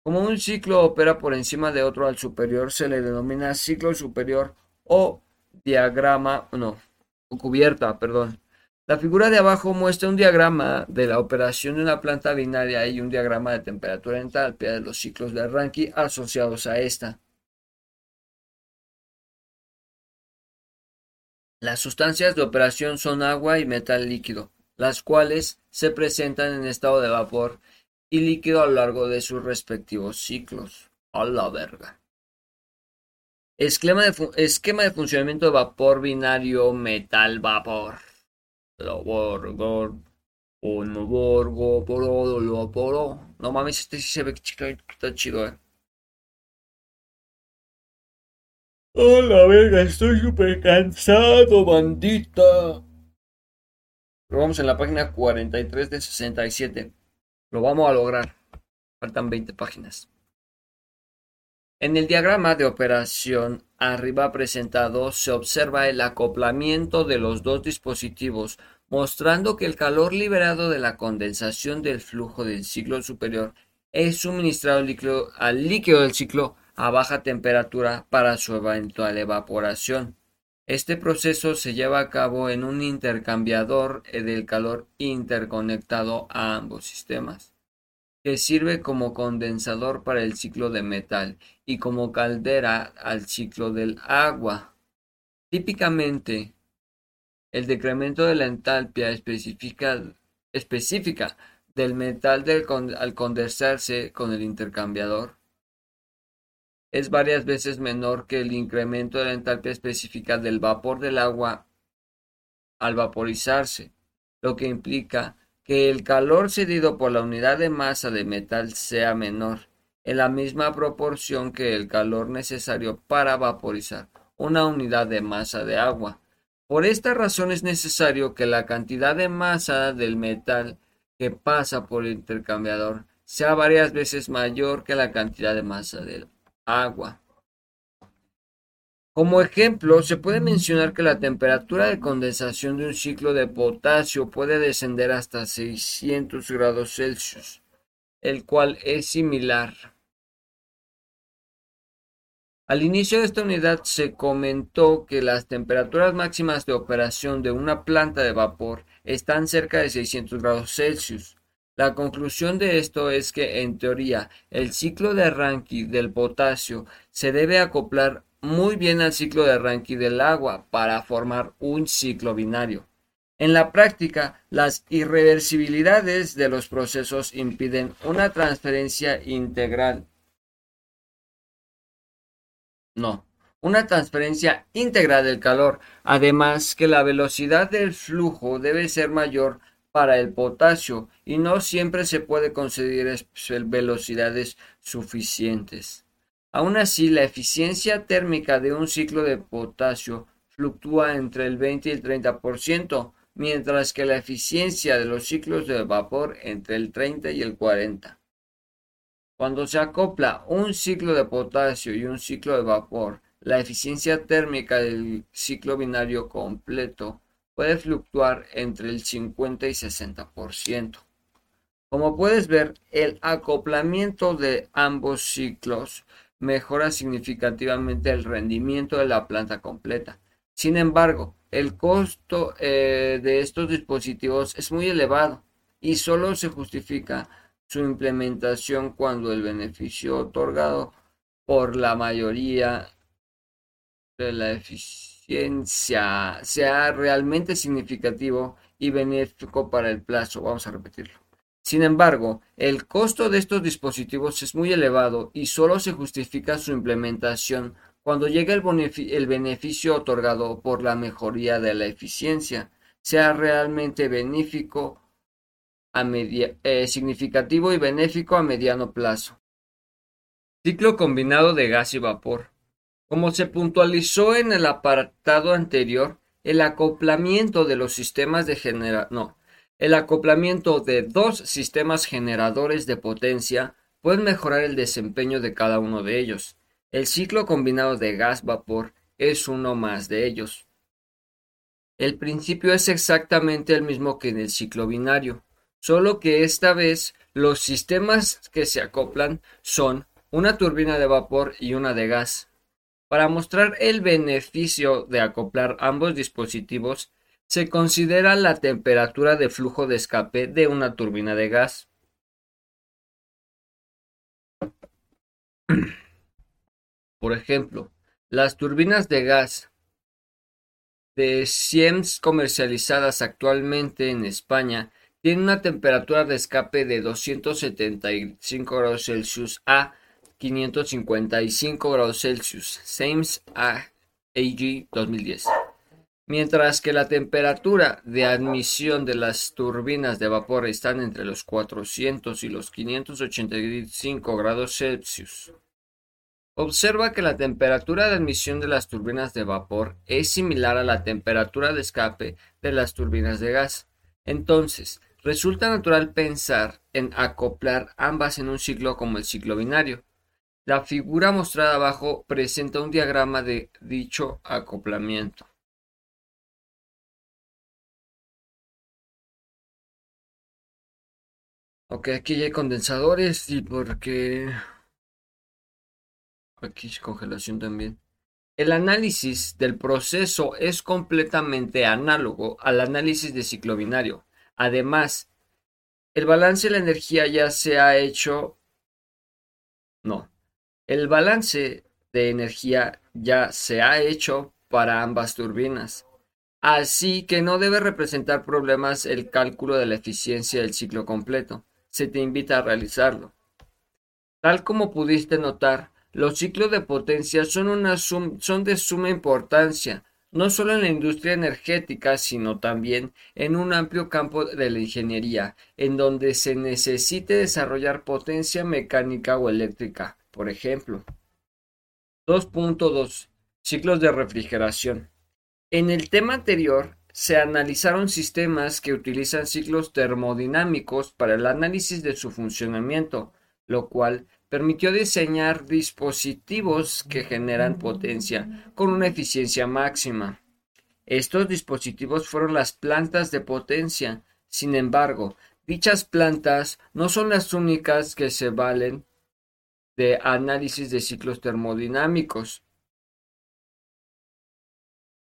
Como un ciclo opera por encima de otro al superior, se le denomina ciclo superior o diagrama, no, o cubierta, perdón. La figura de abajo muestra un diagrama de la operación de una planta binaria y un diagrama de temperatura entalpia de los ciclos de Rankine asociados a esta. Las sustancias de operación son agua y metal líquido, las cuales se presentan en estado de vapor y líquido a lo largo de sus respectivos ciclos. A la verga. Esquema de, funcionamiento de vapor binario metal-vapor. Lo borgo. Uno borgo, poro, lo poro. No mames, este sí se ve que está chido, eh. Hola, verga, estoy súper cansado, bandita. Lo vamos en la página 43 de 67. Lo vamos a lograr. Faltan 20 páginas. En el diagrama de operación arriba presentado se observa el acoplamiento de los dos dispositivos, mostrando que el calor liberado de la condensación del flujo del ciclo superior es suministrado al líquido, del ciclo a baja temperatura para su eventual evaporación. Este proceso se lleva a cabo en un intercambiador del calor interconectado a ambos sistemas que sirve como condensador para el ciclo de metal y como caldera al ciclo del agua. Típicamente, el decremento de la entalpia específica, del metal al condensarse con el intercambiador es varias veces menor que el incremento de la entalpia específica del vapor del agua al vaporizarse, lo que implica que el calor cedido por la unidad de masa de metal sea menor, en la misma proporción que el calor necesario para vaporizar una unidad de masa de agua. Por esta razón es necesario que la cantidad de masa del metal que pasa por el intercambiador sea varias veces mayor que la cantidad de masa del agua. Como ejemplo, se puede mencionar que la temperatura de condensación de un ciclo de potasio puede descender hasta 600 grados Celsius, el cual es similar. Al inicio de esta unidad se comentó que las temperaturas máximas de operación de una planta de vapor están cerca de 600 grados Celsius. La conclusión de esto es que, en teoría, el ciclo de Rankine del potasio se debe acoplar muy bien al ciclo de Rankine del agua para formar un ciclo binario. En la práctica, las irreversibilidades de los procesos impiden una transferencia integral. No, una transferencia íntegra del calor, además que la velocidad del flujo debe ser mayor para el potasio y no siempre se puede conceder velocidades suficientes. Aun así, la eficiencia térmica de un ciclo de potasio fluctúa entre el 20 y el 30%, mientras que la eficiencia de los ciclos de vapor entre el 30 y el 40. Cuando se acopla un ciclo de potasio y un ciclo de vapor, la eficiencia térmica del ciclo binario completo puede fluctuar entre el 50 y 60%. Como puedes ver, el acoplamiento de ambos ciclos mejora significativamente el rendimiento de la planta completa. Sin embargo, el costo eh, de estos dispositivos es muy elevado y solo se justifica su implementación cuando el beneficio otorgado por la mayoría de la eficiencia sea realmente significativo y benéfico para el plazo. Vamos a repetirlo. Sin embargo, el costo de estos dispositivos es muy elevado y solo se justifica su implementación cuando llega el, beneficio otorgado por la mejoría de la eficiencia, sea realmente benéfico eh, significativo y benéfico a mediano plazo. Ciclo combinado de gas y vapor. Como se puntualizó en el apartado anterior, el acoplamiento de los sistemas de generación el acoplamiento de dos sistemas generadores de potencia puede mejorar el desempeño de cada uno de ellos. El ciclo combinado de gas-vapor es uno más de ellos. El principio es exactamente el mismo que en el ciclo binario, solo que esta vez los sistemas que se acoplan son una turbina de vapor y una de gas. Para mostrar el beneficio de acoplar ambos dispositivos, se considera la temperatura de flujo de escape de una turbina de gas. Por ejemplo, las turbinas de gas de Siemens comercializadas actualmente en España tienen una temperatura de escape de 275 grados Celsius a 555 grados Celsius. Siemens AG 2010 mientras que la temperatura de admisión de las turbinas de vapor están entre los 400 y los 585 grados Celsius. Observa que la temperatura de admisión de las turbinas de vapor es similar a la temperatura de escape de las turbinas de gas. Entonces, Resulta natural pensar en acoplar ambas en un ciclo como el ciclo binario. La figura mostrada abajo presenta un diagrama de dicho acoplamiento. Ok, aquí ya hay condensadores y porque... Aquí es congelación también. El análisis del proceso es completamente análogo al análisis de ciclo binario. Además, el balance de la energía ya se ha hecho... No. El balance de energía ya se ha hecho para ambas turbinas. Así que no debe representar problemas el cálculo de la eficiencia del ciclo completo se te invita a realizarlo. Tal como pudiste notar, los ciclos de potencia son, de suma importancia, no solo en la industria energética, sino también en un amplio campo de la ingeniería, en donde se necesite desarrollar potencia mecánica o eléctrica, por ejemplo. 2.2 Ciclos de refrigeración. En el tema anterior se analizaron sistemas que utilizan ciclos termodinámicos para el análisis de su funcionamiento, lo cual permitió diseñar dispositivos que generan potencia con una eficiencia máxima. Estos dispositivos fueron las plantas de potencia. Sin embargo, dichas plantas no son las únicas que se valen de análisis de ciclos termodinámicos.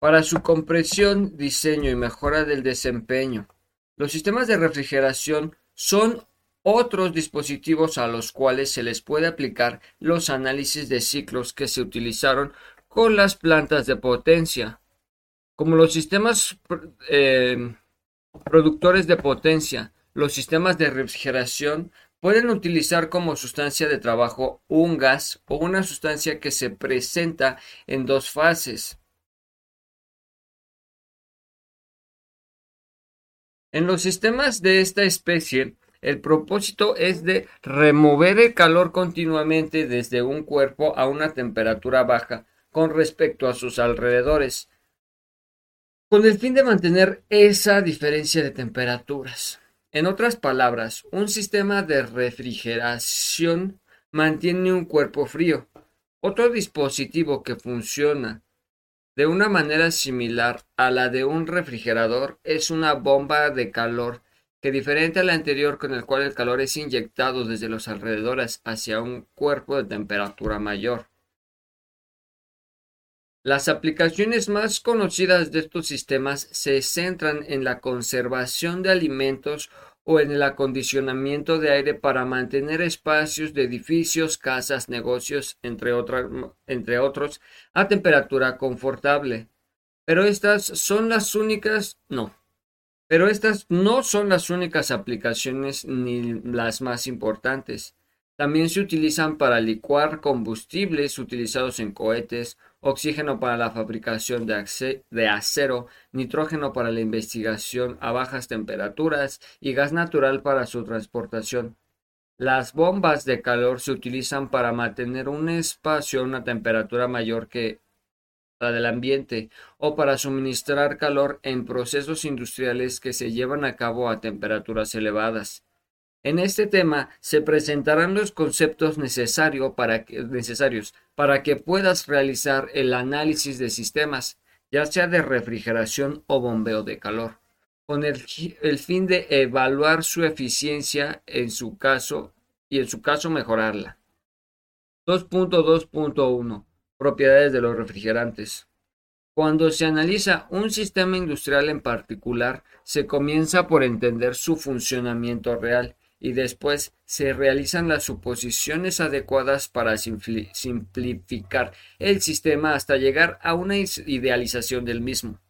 Para su compresión, diseño y mejora del desempeño, los sistemas de refrigeración son otros dispositivos a los cuales se les puede aplicar los análisis de ciclos que se utilizaron con las plantas de potencia. Como los sistemas eh, productores de potencia, los sistemas de refrigeración pueden utilizar como sustancia de trabajo un gas o una sustancia que se presenta en dos fases. En los sistemas de esta especie, el propósito es de remover el calor continuamente desde un cuerpo a una temperatura baja con respecto a sus alrededores, con el fin de mantener esa diferencia de temperaturas. En otras palabras, un sistema de refrigeración mantiene un cuerpo frío. Otro dispositivo que funciona de una manera similar a la de un refrigerador, es una bomba de calor que diferente a la anterior con el cual el calor es inyectado desde los alrededores hacia un cuerpo de temperatura mayor. Las aplicaciones más conocidas de estos sistemas se centran en la conservación de alimentos o en el acondicionamiento de aire para mantener espacios de edificios, casas, negocios, entre, otros, a temperatura confortable. Pero estas son las únicas, no, pero estas no son las únicas aplicaciones ni las más importantes. También se utilizan para licuar combustibles utilizados en cohetes, oxígeno para la fabricación de, acero, nitrógeno para la investigación a bajas temperaturas y gas natural para su transportación. Las bombas de calor se utilizan para mantener un espacio a una temperatura mayor que la del ambiente o para suministrar calor en procesos industriales que se llevan a cabo a temperaturas elevadas. En este tema se presentarán los conceptos necesarios para que puedas realizar el análisis de sistemas, ya sea de refrigeración o bombeo de calor, con el, el fin de evaluar su eficiencia en su caso y en su caso mejorarla. 2.2.1 Propiedades de los refrigerantes. Cuando se analiza un sistema industrial en particular, se comienza por entender su funcionamiento real y después se realizan las suposiciones adecuadas para simplificar el sistema hasta llegar a una idealización del mismo.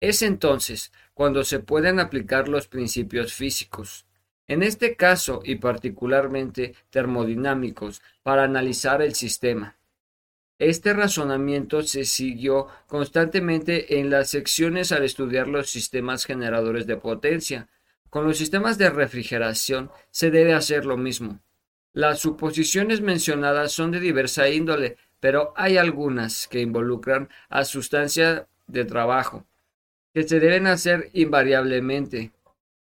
Es entonces cuando se pueden aplicar los principios físicos, en este caso y particularmente termodinámicos, para analizar el sistema. Este razonamiento se siguió constantemente en las secciones al estudiar los sistemas generadores de potencia, con los sistemas de refrigeración se debe hacer lo mismo. Las suposiciones mencionadas son de diversa índole, pero hay algunas que involucran a sustancia de trabajo, que se deben hacer invariablemente.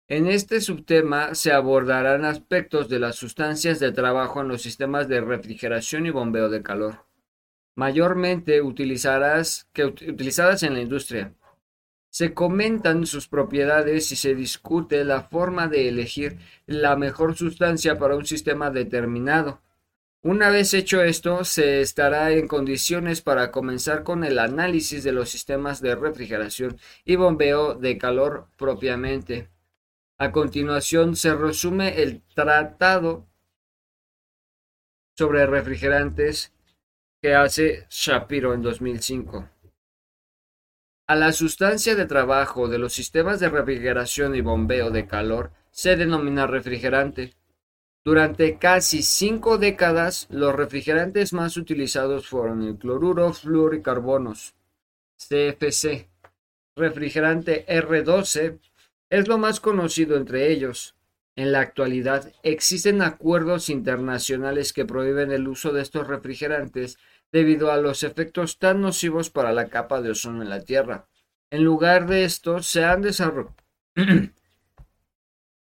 En este subtema se abordarán aspectos de las sustancias de trabajo en los sistemas de refrigeración y bombeo de calor, mayormente utilizadas, en la industria. Se comentan sus propiedades y se discute la forma de elegir la mejor sustancia para un sistema determinado. Una vez hecho esto, se estará en condiciones para comenzar con el análisis de los sistemas de refrigeración y bombeo de calor propiamente. A continuación se resume el tratado sobre refrigerantes que hace Shapiro en 2005. A la sustancia de trabajo de los sistemas de refrigeración y bombeo de calor se denomina refrigerante. Durante casi cinco décadas, los refrigerantes más utilizados fueron el cloruro, flúor y carbonos, CFC, refrigerante R12, es lo más conocido entre ellos. En la actualidad existen acuerdos internacionales que prohíben el uso de estos refrigerantes debido a los efectos tan nocivos para la capa de ozono en la Tierra. En lugar de esto, se han se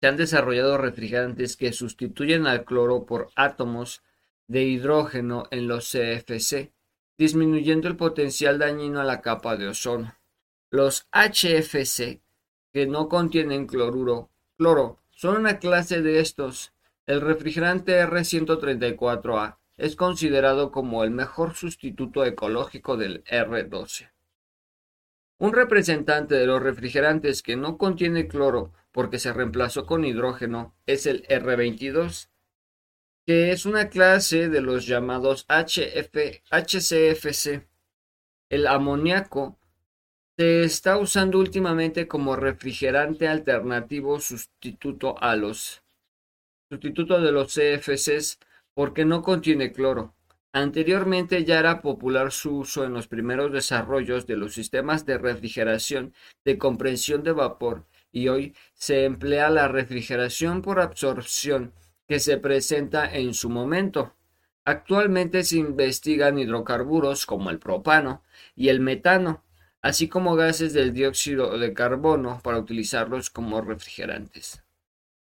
han desarrollado refrigerantes que sustituyen al cloro por átomos de hidrógeno en los CFC, disminuyendo el potencial dañino a la capa de ozono. Los HFC, que no contienen cloruro, cloro, son una clase de estos. El refrigerante R134A es considerado como el mejor sustituto ecológico del R12. Un representante de los refrigerantes que no contiene cloro porque se reemplazó con hidrógeno es el R22, que es una clase de los llamados HF, HCFC. El amoníaco se está usando últimamente como refrigerante alternativo sustituto a los sustituto de los CFCs porque no contiene cloro. Anteriormente ya era popular su uso en los primeros desarrollos de los sistemas de refrigeración de compresión de vapor y hoy se emplea la refrigeración por absorción que se presenta en su momento. Actualmente se investigan hidrocarburos como el propano y el metano, así como gases del dióxido de carbono para utilizarlos como refrigerantes.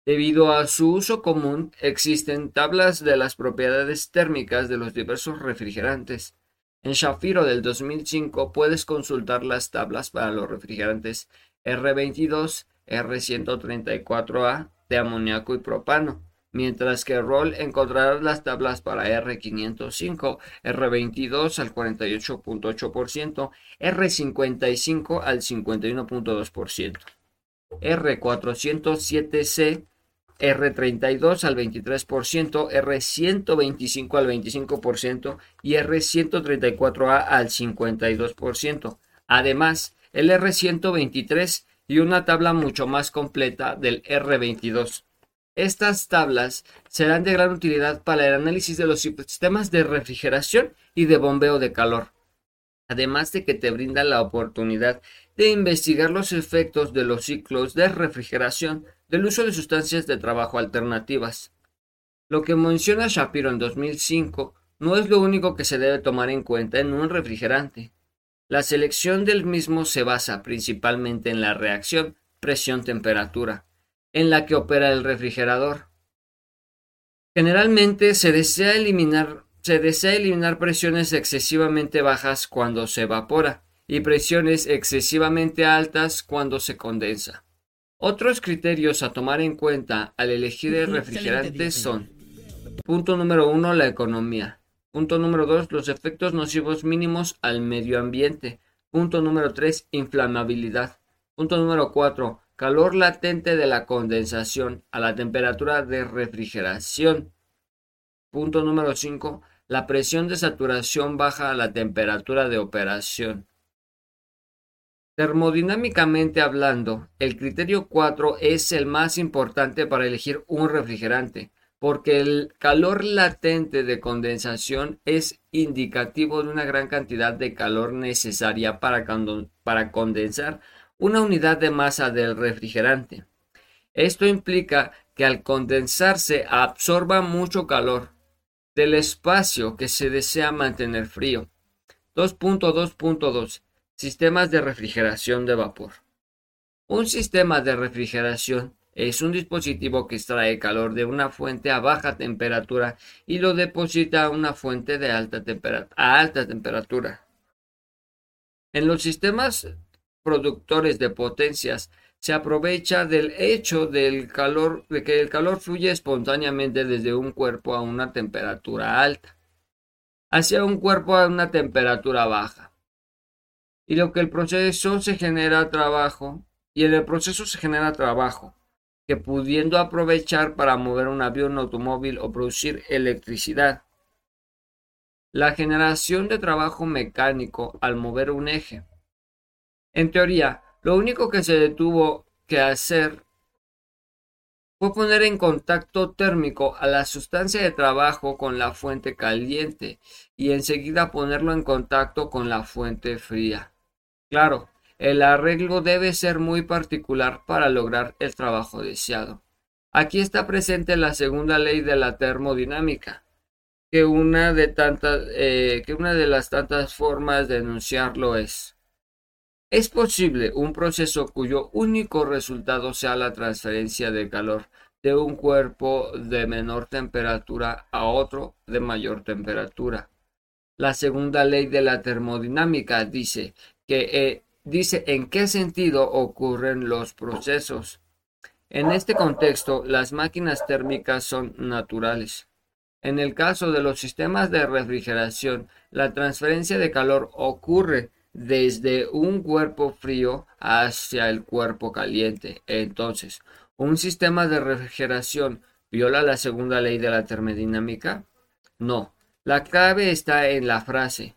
Debido a su uso común, existen tablas de las propiedades térmicas de los diversos refrigerantes. En Shafiro del 2005 puedes consultar las tablas para los refrigerantes R22, R134A de amoníaco y propano, mientras que Roll encontrarás las tablas para R505, R22 al 48.8%, R55 al 51.2%, R407C R32 al 23%, R125 al 25% y R134A al 52%. Además, el R123 y una tabla mucho más completa del R22. Estas tablas serán de gran utilidad para el análisis de los sistemas de refrigeración y de bombeo de calor, además de que te brinda la oportunidad de investigar los efectos de los ciclos de refrigeración del uso de sustancias de trabajo alternativas. Lo que menciona Shapiro en 2005 no es lo único que se debe tomar en cuenta en un refrigerante. La selección del mismo se basa principalmente en la reacción presión-temperatura, en la que opera el refrigerador. Generalmente se desea eliminar, se desea eliminar presiones excesivamente bajas cuando se evapora y presiones excesivamente altas cuando se condensa. Otros criterios a tomar en cuenta al elegir el refrigerante son Punto número uno, la economía. Punto número dos, los efectos nocivos mínimos al medio ambiente. Punto número tres, inflamabilidad. Punto número cuatro, calor latente de la condensación a la temperatura de refrigeración. Punto número cinco, la presión de saturación baja a la temperatura de operación. Termodinámicamente hablando, el criterio 4 es el más importante para elegir un refrigerante, porque el calor latente de condensación es indicativo de una gran cantidad de calor necesaria para, para condensar una unidad de masa del refrigerante. Esto implica que al condensarse absorba mucho calor del espacio que se desea mantener frío. 2.2.2 Sistemas de refrigeración de vapor. Un sistema de refrigeración es un dispositivo que extrae calor de una fuente a baja temperatura y lo deposita a una fuente de alta a alta temperatura. En los sistemas productores de potencias se aprovecha del hecho del calor, de que el calor fluye espontáneamente desde un cuerpo a una temperatura alta hacia un cuerpo a una temperatura baja. Y lo que el proceso se genera trabajo, y en el proceso se genera trabajo, que pudiendo aprovechar para mover un avión, automóvil o producir electricidad. La generación de trabajo mecánico al mover un eje. En teoría, lo único que se detuvo que hacer fue poner en contacto térmico a la sustancia de trabajo con la fuente caliente y enseguida ponerlo en contacto con la fuente fría. Claro, el arreglo debe ser muy particular para lograr el trabajo deseado. Aquí está presente la segunda ley de la termodinámica, que una de, tantas, eh, que una de las tantas formas de enunciarlo es es posible un proceso cuyo único resultado sea la transferencia de calor de un cuerpo de menor temperatura a otro de mayor temperatura. La segunda ley de la termodinámica dice que eh, dice en qué sentido ocurren los procesos. En este contexto, las máquinas térmicas son naturales. En el caso de los sistemas de refrigeración, la transferencia de calor ocurre desde un cuerpo frío hacia el cuerpo caliente. Entonces, ¿un sistema de refrigeración viola la segunda ley de la termodinámica? No. La clave está en la frase,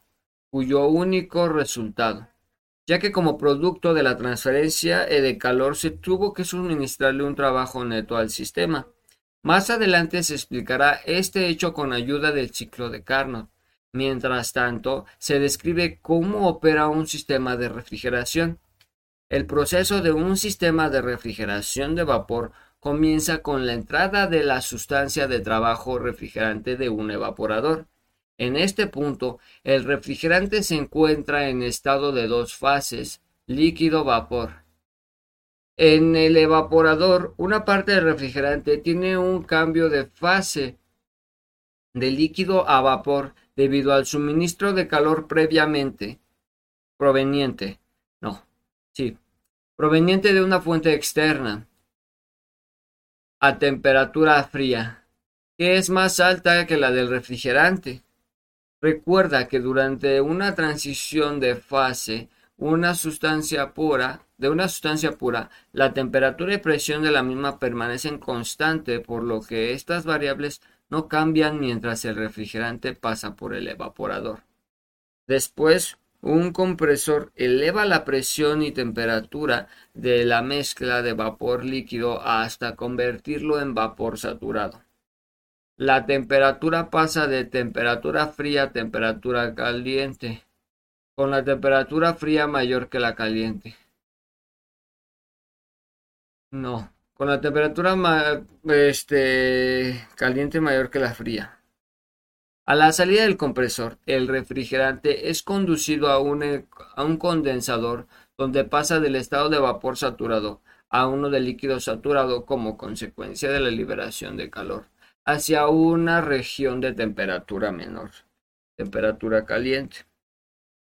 cuyo único resultado, ya que como producto de la transferencia de calor se tuvo que suministrarle un trabajo neto al sistema. Más adelante se explicará este hecho con ayuda del ciclo de Carnot. Mientras tanto, se describe cómo opera un sistema de refrigeración. El proceso de un sistema de refrigeración de vapor comienza con la entrada de la sustancia de trabajo refrigerante de un evaporador. En este punto, el refrigerante se encuentra en estado de dos fases, líquido-vapor. En el evaporador, una parte del refrigerante tiene un cambio de fase de líquido a vapor debido al suministro de calor previamente proveniente, no, sí, proveniente de una fuente externa a temperatura fría, que es más alta que la del refrigerante. Recuerda que durante una transición de fase, una sustancia pura, de una sustancia pura, la temperatura y presión de la misma permanecen constante, por lo que estas variables no cambian mientras el refrigerante pasa por el evaporador. Después, un compresor eleva la presión y temperatura de la mezcla de vapor líquido hasta convertirlo en vapor saturado. La temperatura pasa de temperatura fría a temperatura caliente, con la temperatura fría mayor que la caliente. No, con la temperatura este, caliente mayor que la fría. A la salida del compresor, el refrigerante es conducido a un, a un condensador donde pasa del estado de vapor saturado a uno de líquido saturado como consecuencia de la liberación de calor hacia una región de temperatura menor, temperatura caliente.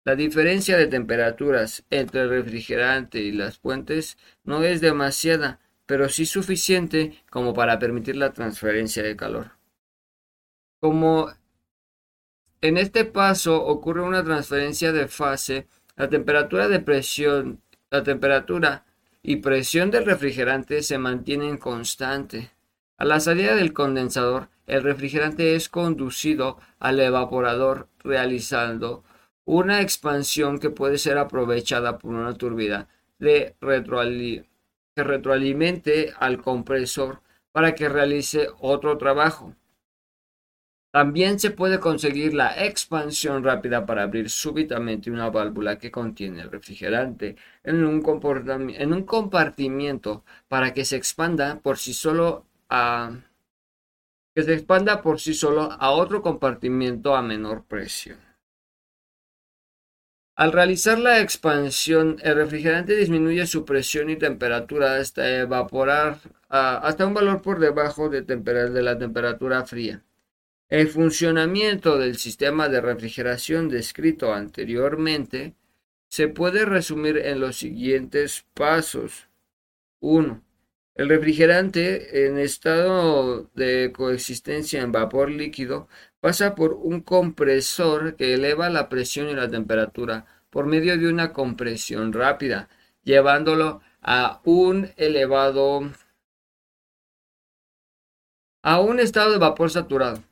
La diferencia de temperaturas entre el refrigerante y las fuentes no es demasiada, pero sí suficiente como para permitir la transferencia de calor. Como en este paso ocurre una transferencia de fase, la temperatura de presión, la temperatura y presión del refrigerante se mantienen constante. A la salida del condensador, el refrigerante es conducido al evaporador realizando una expansión que puede ser aprovechada por una turbina de que retroalimente al compresor para que realice otro trabajo. También se puede conseguir la expansión rápida para abrir súbitamente una válvula que contiene el refrigerante en un, en un compartimiento para que se expanda por sí solo a que se expanda por sí solo a otro compartimiento a menor presión. Al realizar la expansión, el refrigerante disminuye su presión y temperatura hasta evaporar hasta un valor por debajo de, de la temperatura fría. El funcionamiento del sistema de refrigeración descrito anteriormente se puede resumir en los siguientes pasos. 1. El refrigerante en estado de coexistencia en vapor líquido pasa por un compresor que eleva la presión y la temperatura por medio de una compresión rápida, llevándolo a un elevado a un estado de vapor saturado.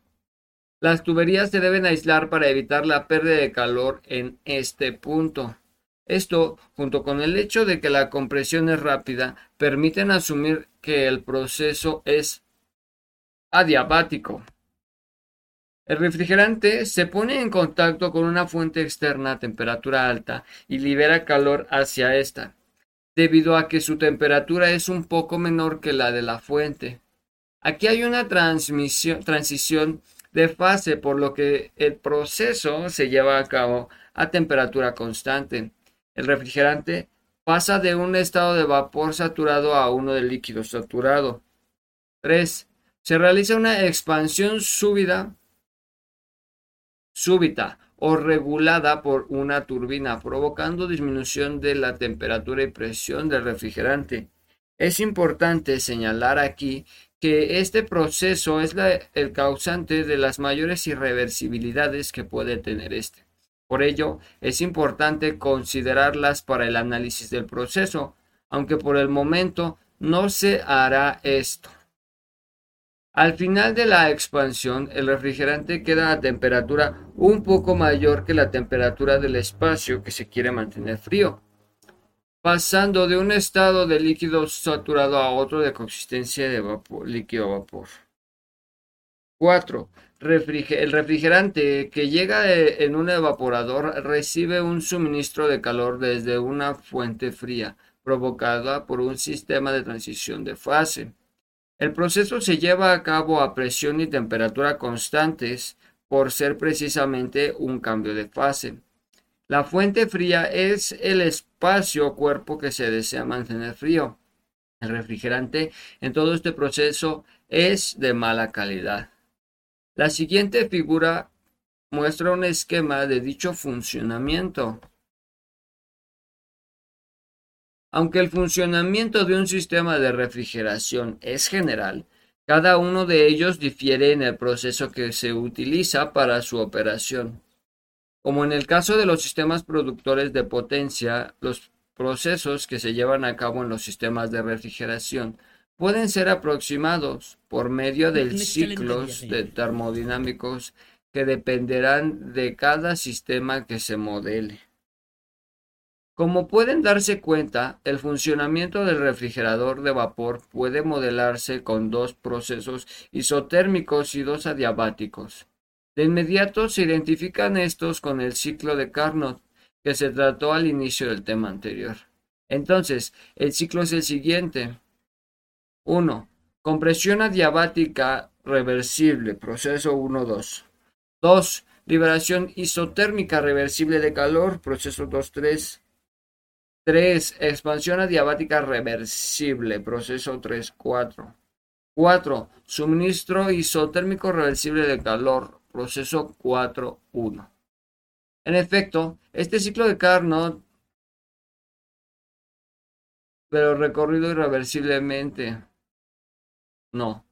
Las tuberías se deben aislar para evitar la pérdida de calor en este punto. Esto, junto con el hecho de que la compresión es rápida, permiten asumir que el proceso es adiabático. El refrigerante se pone en contacto con una fuente externa a temperatura alta y libera calor hacia esta, debido a que su temperatura es un poco menor que la de la fuente. Aquí hay una transición de fase, por lo que el proceso se lleva a cabo a temperatura constante. El refrigerante pasa de un estado de vapor saturado a uno de líquido saturado. 3. Se realiza una expansión súbita súbita o regulada por una turbina, provocando disminución de la temperatura y presión del refrigerante. Es importante señalar aquí que este proceso es el causante de las mayores irreversibilidades que puede tener este. Por ello, es importante considerarlas para el análisis del proceso, aunque por el momento no se hará esto. Al final de la expansión, el refrigerante queda a temperatura un poco mayor que la temperatura del espacio que se quiere mantener frío, pasando de un estado de líquido saturado a otro de consistencia de vapor, líquido vapor. 4. El refrigerante que llega e, en un evaporador recibe un suministro de calor desde una fuente fría, provocada por un sistema de transición de fase. El proceso se lleva a cabo a presión y temperatura constantes por ser precisamente un cambio de fase. La fuente fría es el espacio o cuerpo que se desea mantener frío. El refrigerante en todo este proceso es de mala calidad. La siguiente figura muestra un esquema de dicho funcionamiento. Aunque el funcionamiento de un sistema de refrigeración es general, cada uno de ellos difiere en el proceso que se utiliza para su operación. Como en el caso de los sistemas productores de potencia, los procesos que se llevan a cabo en los sistemas de refrigeración pueden ser aproximados por medio de ciclos de termodinámicos que dependerán de cada sistema que se modele. Como pueden darse cuenta, el funcionamiento del refrigerador de vapor puede modelarse con dos procesos isotérmicos y dos adiabáticos. De inmediato se identifican estos con el ciclo de Carnot, que se trató al inicio del tema anterior. Entonces, el ciclo es el siguiente. 1. Compresión adiabática reversible, proceso 1-2. 2. Liberación isotérmica reversible de calor, proceso 2-3. 3. Expansión adiabática reversible, proceso 3-4. 4. Suministro isotérmico reversible de calor, proceso 4-1. En efecto, este ciclo de Carnot, pero recorrido irreversiblemente. No.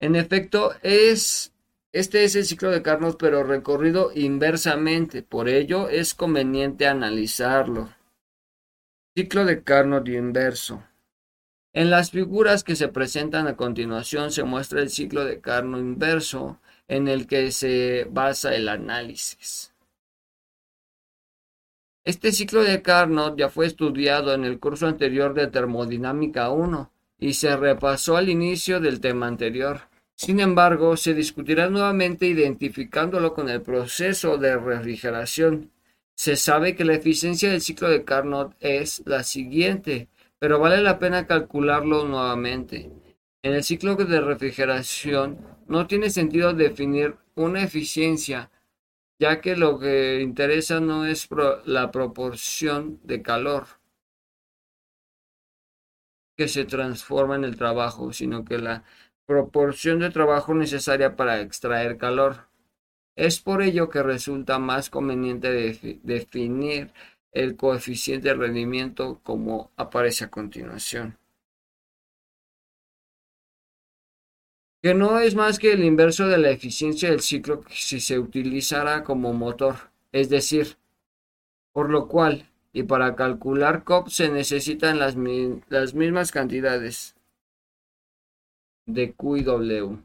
En efecto, es este es el ciclo de Carnot, pero recorrido inversamente. Por ello, es conveniente analizarlo. Ciclo de Carnot inverso. En las figuras que se presentan a continuación se muestra el ciclo de Carnot inverso en el que se basa el análisis. Este ciclo de Carnot ya fue estudiado en el curso anterior de Termodinámica 1 y se repasó al inicio del tema anterior. Sin embargo, se discutirá nuevamente identificándolo con el proceso de refrigeración se sabe que la eficiencia del ciclo de Carnot es la siguiente, pero vale la pena calcularlo nuevamente. En el ciclo de refrigeración no tiene sentido definir una eficiencia ya que lo que interesa no es la proporción de calor que se transforma en el trabajo, sino que la proporción de trabajo necesaria para extraer calor. Es por ello que resulta más conveniente definir el coeficiente de rendimiento como aparece a continuación. que no es más que el inverso de la eficiencia del ciclo si se utilizara como motor, es decir, por lo cual, y para calcular COP se necesitan las, las mismas cantidades de Q y W.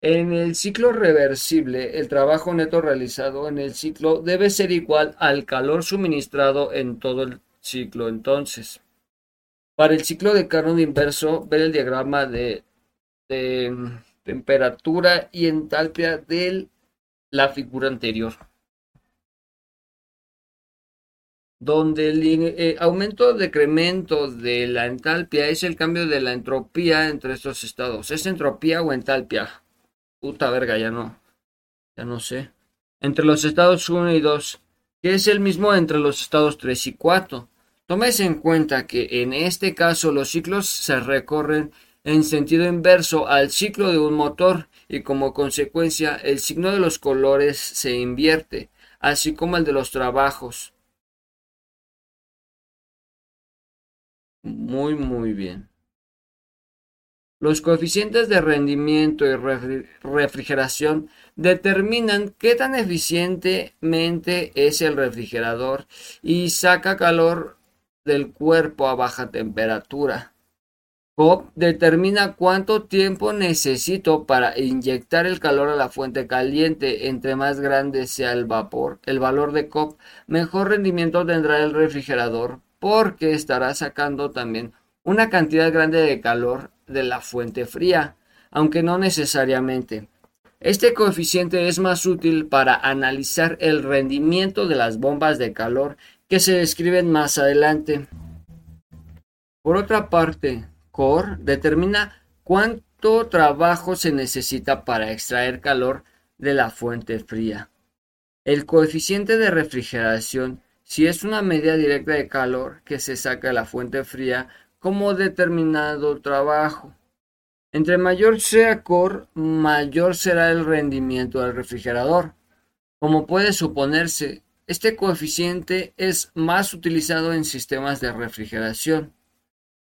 En el ciclo reversible, el trabajo neto realizado en el ciclo debe ser igual al calor suministrado en todo el ciclo. Entonces, para el ciclo de Carnot inverso, ver el diagrama de temperatura y entalpia de la figura anterior. Donde el eh, aumento o decremento de la entalpia es el cambio de la entropía entre estos estados. ¿Es entropía o entalpia? Puta verga, ya no. Ya no sé. Entre los estados 1 y 2, que es el mismo entre los estados 3 y 4. Tómese en cuenta que en este caso los ciclos se recorren en sentido inverso al ciclo de un motor y como consecuencia el signo de los colores se invierte, así como el de los trabajos. Muy, muy bien. Los coeficientes de rendimiento y refrigeración determinan qué tan eficientemente es el refrigerador y saca calor del cuerpo a baja temperatura. COP determina cuánto tiempo necesito para inyectar el calor a la fuente caliente. Entre más grande sea el vapor, el valor de COP, mejor rendimiento tendrá el refrigerador porque estará sacando también una cantidad grande de calor de la fuente fría, aunque no necesariamente. Este coeficiente es más útil para analizar el rendimiento de las bombas de calor que se describen más adelante. Por otra parte, Core determina cuánto trabajo se necesita para extraer calor de la fuente fría. El coeficiente de refrigeración, si es una medida directa de calor que se saca de la fuente fría como determinado trabajo. Entre mayor sea core, mayor será el rendimiento del refrigerador. Como puede suponerse, este coeficiente es más utilizado en sistemas de refrigeración.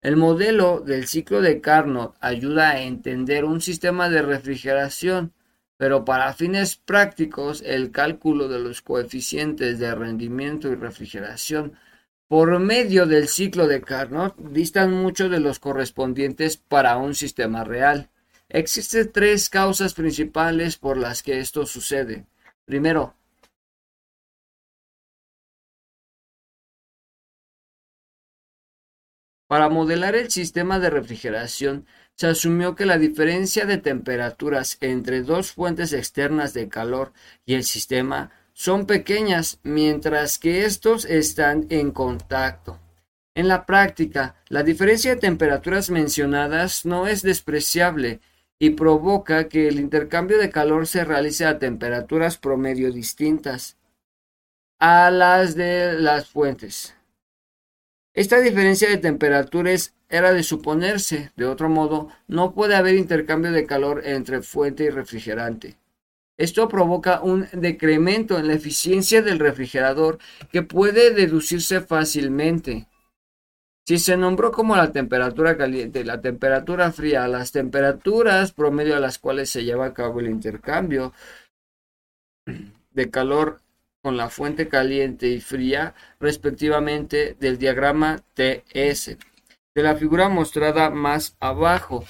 El modelo del ciclo de Carnot ayuda a entender un sistema de refrigeración, pero para fines prácticos el cálculo de los coeficientes de rendimiento y refrigeración por medio del ciclo de Carnot distan mucho de los correspondientes para un sistema real. Existen tres causas principales por las que esto sucede. Primero, Para modelar el sistema de refrigeración, se asumió que la diferencia de temperaturas entre dos fuentes externas de calor y el sistema son pequeñas mientras que estos están en contacto. En la práctica, la diferencia de temperaturas mencionadas no es despreciable y provoca que el intercambio de calor se realice a temperaturas promedio distintas a las de las fuentes. Esta diferencia de temperaturas era de suponerse, de otro modo, no puede haber intercambio de calor entre fuente y refrigerante. Esto provoca un decremento en la eficiencia del refrigerador que puede deducirse fácilmente. Si se nombró como la temperatura caliente y la temperatura fría las temperaturas promedio a las cuales se lleva a cabo el intercambio de calor con la fuente caliente y fría respectivamente del diagrama TS de la figura mostrada más abajo.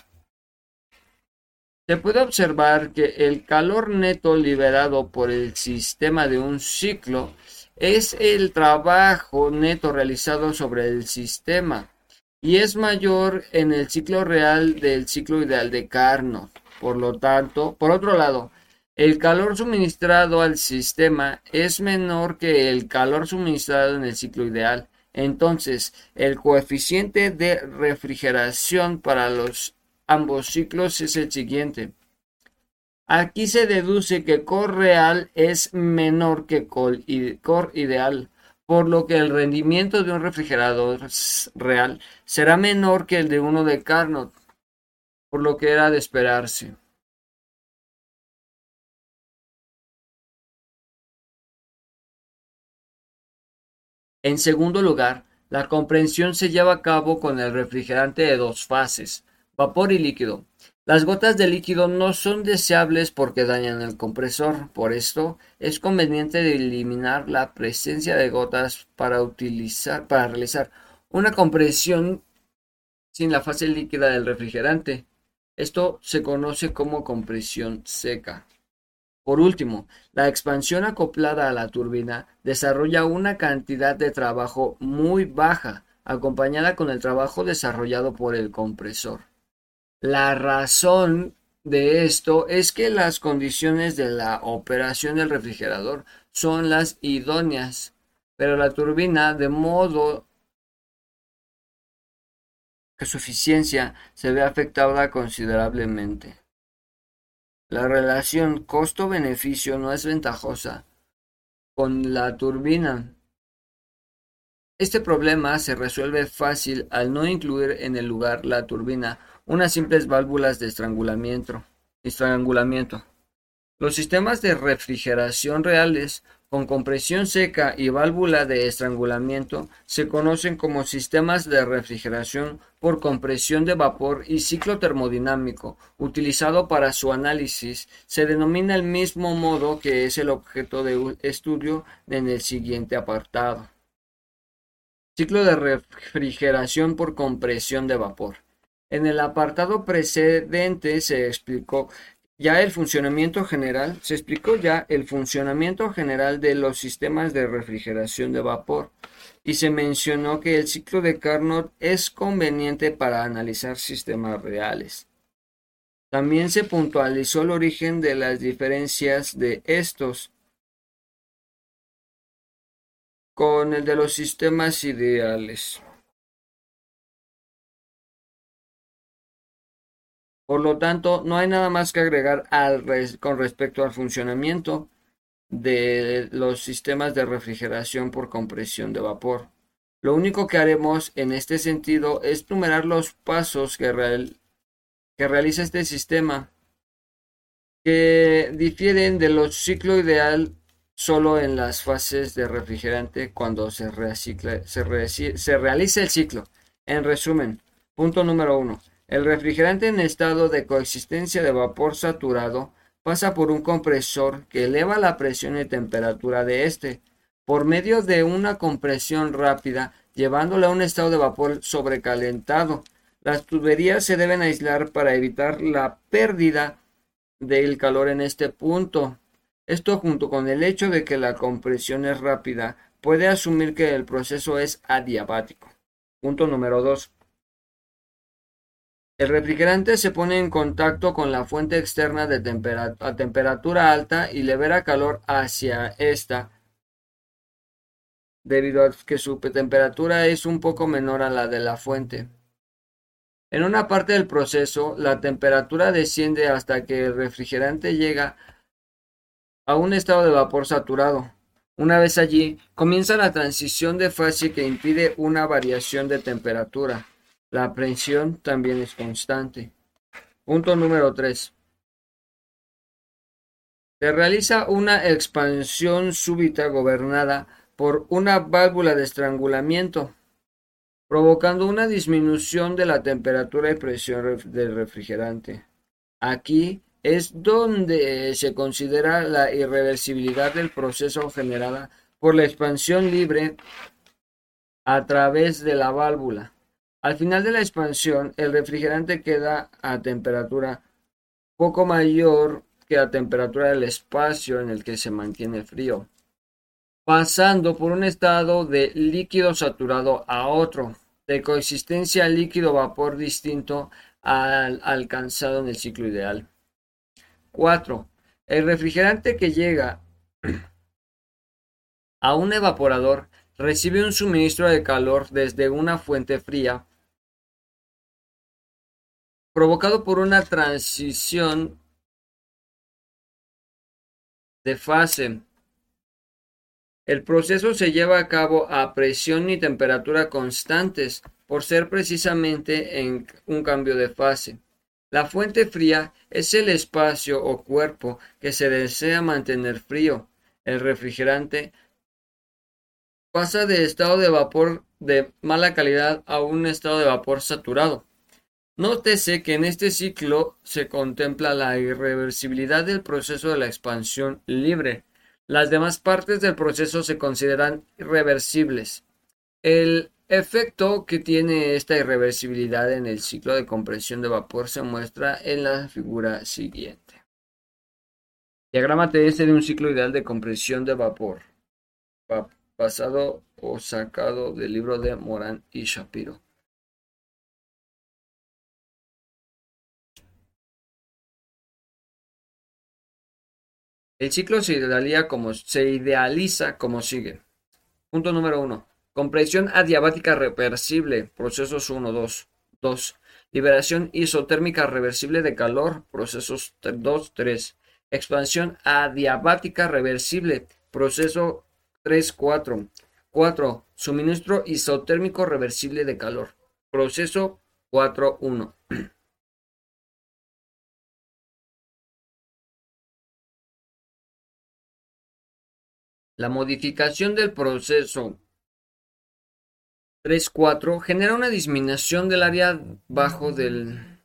Se puede observar que el calor neto liberado por el sistema de un ciclo es el trabajo neto realizado sobre el sistema y es mayor en el ciclo real del ciclo ideal de Carnot. Por lo tanto, por otro lado, el calor suministrado al sistema es menor que el calor suministrado en el ciclo ideal. Entonces, el coeficiente de refrigeración para los ambos ciclos es el siguiente. Aquí se deduce que core real es menor que core ideal, por lo que el rendimiento de un refrigerador real será menor que el de uno de Carnot, por lo que era de esperarse. En segundo lugar, la comprensión se lleva a cabo con el refrigerante de dos fases, vapor y líquido. Las gotas de líquido no son deseables porque dañan el compresor, por esto es conveniente eliminar la presencia de gotas para, utilizar, para realizar una compresión sin la fase líquida del refrigerante. Esto se conoce como compresión seca. Por último, la expansión acoplada a la turbina desarrolla una cantidad de trabajo muy baja, acompañada con el trabajo desarrollado por el compresor. La razón de esto es que las condiciones de la operación del refrigerador son las idóneas, pero la turbina de modo que su eficiencia se ve afectada considerablemente. La relación costo-beneficio no es ventajosa con la turbina. Este problema se resuelve fácil al no incluir en el lugar la turbina unas simples válvulas de estrangulamiento. estrangulamiento. Los sistemas de refrigeración reales con compresión seca y válvula de estrangulamiento se conocen como sistemas de refrigeración por compresión de vapor y ciclo termodinámico. Utilizado para su análisis, se denomina el mismo modo que es el objeto de estudio en el siguiente apartado. Ciclo de refrigeración por compresión de vapor. En el apartado precedente se explicó ya el funcionamiento general, se explicó ya el funcionamiento general de los sistemas de refrigeración de vapor y se mencionó que el ciclo de Carnot es conveniente para analizar sistemas reales. También se puntualizó el origen de las diferencias de estos con el de los sistemas ideales. Por lo tanto, no hay nada más que agregar con respecto al funcionamiento de los sistemas de refrigeración por compresión de vapor. Lo único que haremos en este sentido es numerar los pasos que, realiza este sistema, que difieren de los ciclo ideal solo en las fases de refrigerante cuando se, se realiza el ciclo. En resumen, punto número uno. El refrigerante en estado de coexistencia de vapor saturado pasa por un compresor que eleva la presión y temperatura de este por medio de una compresión rápida, llevándole a un estado de vapor sobrecalentado. Las tuberías se deben aislar para evitar la pérdida del calor en este punto. Esto junto con el hecho de que la compresión es rápida, puede asumir que el proceso es adiabático. Punto número 2. El refrigerante se pone en contacto con la fuente externa de a temperatura alta y libera calor hacia esta, debido a que su temperatura es un poco menor a la de la fuente. En una parte del proceso, la temperatura desciende hasta que el refrigerante llega a un estado de vapor saturado. Una vez allí, comienza la transición de fase que impide una variación de temperatura. La presión también es constante. Punto número 3. Se realiza una expansión súbita gobernada por una válvula de estrangulamiento, provocando una disminución de la temperatura y presión del refrigerante. Aquí es donde se considera la irreversibilidad del proceso generada por la expansión libre a través de la válvula. Al final de la expansión, el refrigerante queda a temperatura poco mayor que la temperatura del espacio en el que se mantiene frío, pasando por un estado de líquido saturado a otro, de coexistencia líquido-vapor distinto al alcanzado en el ciclo ideal. 4. El refrigerante que llega a un evaporador recibe un suministro de calor desde una fuente fría provocado por una transición de fase. El proceso se lleva a cabo a presión y temperatura constantes, por ser precisamente en un cambio de fase. La fuente fría es el espacio o cuerpo que se desea mantener frío. El refrigerante pasa de estado de vapor de mala calidad a un estado de vapor saturado. Nótese que en este ciclo se contempla la irreversibilidad del proceso de la expansión libre. Las demás partes del proceso se consideran irreversibles. El efecto que tiene esta irreversibilidad en el ciclo de compresión de vapor se muestra en la figura siguiente. Diagrama TS de un ciclo ideal de compresión de vapor, basado o sacado del libro de Moran y Shapiro. El ciclo se idealiza como, sigue. Punto número 1. Compresión adiabática reversible, procesos 1, 2. 2. Liberación isotérmica reversible de calor, procesos 2, 3. Expansión adiabática reversible, proceso 3, 4. 4. Suministro isotérmico reversible de calor, proceso 4, 1. La modificación del proceso 3.4 genera una disminución del área bajo del...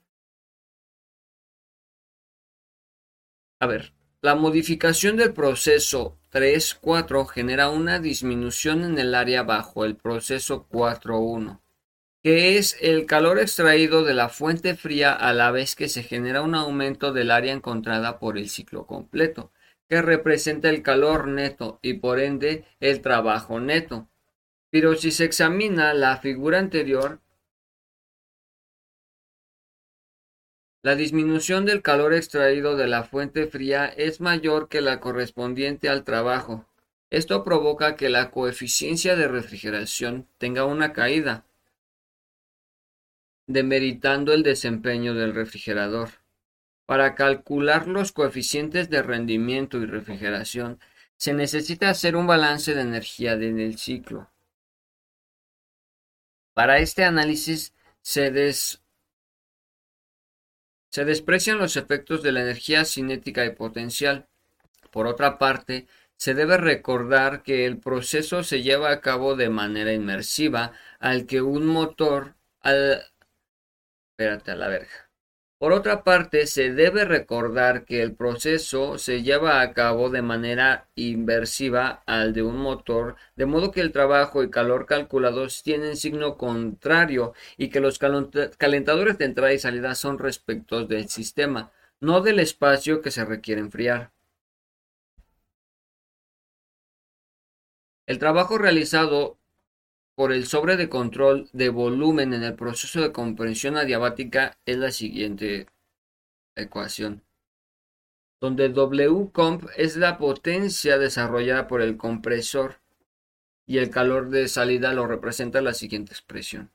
A ver, la modificación del proceso 3.4 genera una disminución en el área bajo el proceso 4.1, que es el calor extraído de la fuente fría a la vez que se genera un aumento del área encontrada por el ciclo completo que representa el calor neto y por ende el trabajo neto. Pero si se examina la figura anterior, la disminución del calor extraído de la fuente fría es mayor que la correspondiente al trabajo. Esto provoca que la coeficiencia de refrigeración tenga una caída, demeritando el desempeño del refrigerador. Para calcular los coeficientes de rendimiento y refrigeración, se necesita hacer un balance de energía en el ciclo. Para este análisis se, desprecian los efectos de la energía cinética y potencial. Por otra parte, se debe recordar que el proceso se lleva a cabo de manera inmersiva al que un motor. Espérate a la verga. Por otra parte, se debe recordar que el proceso se lleva a cabo de manera inversiva al de un motor, de modo que el trabajo y calor calculados tienen signo contrario y que los calentadores de entrada y salida son respecto del sistema, no del espacio que se requiere enfriar. El trabajo realizado por el sobre de control de volumen en el proceso de compresión adiabática es la siguiente ecuación, donde W es la potencia desarrollada por el compresor y el calor de salida lo representa la siguiente expresión.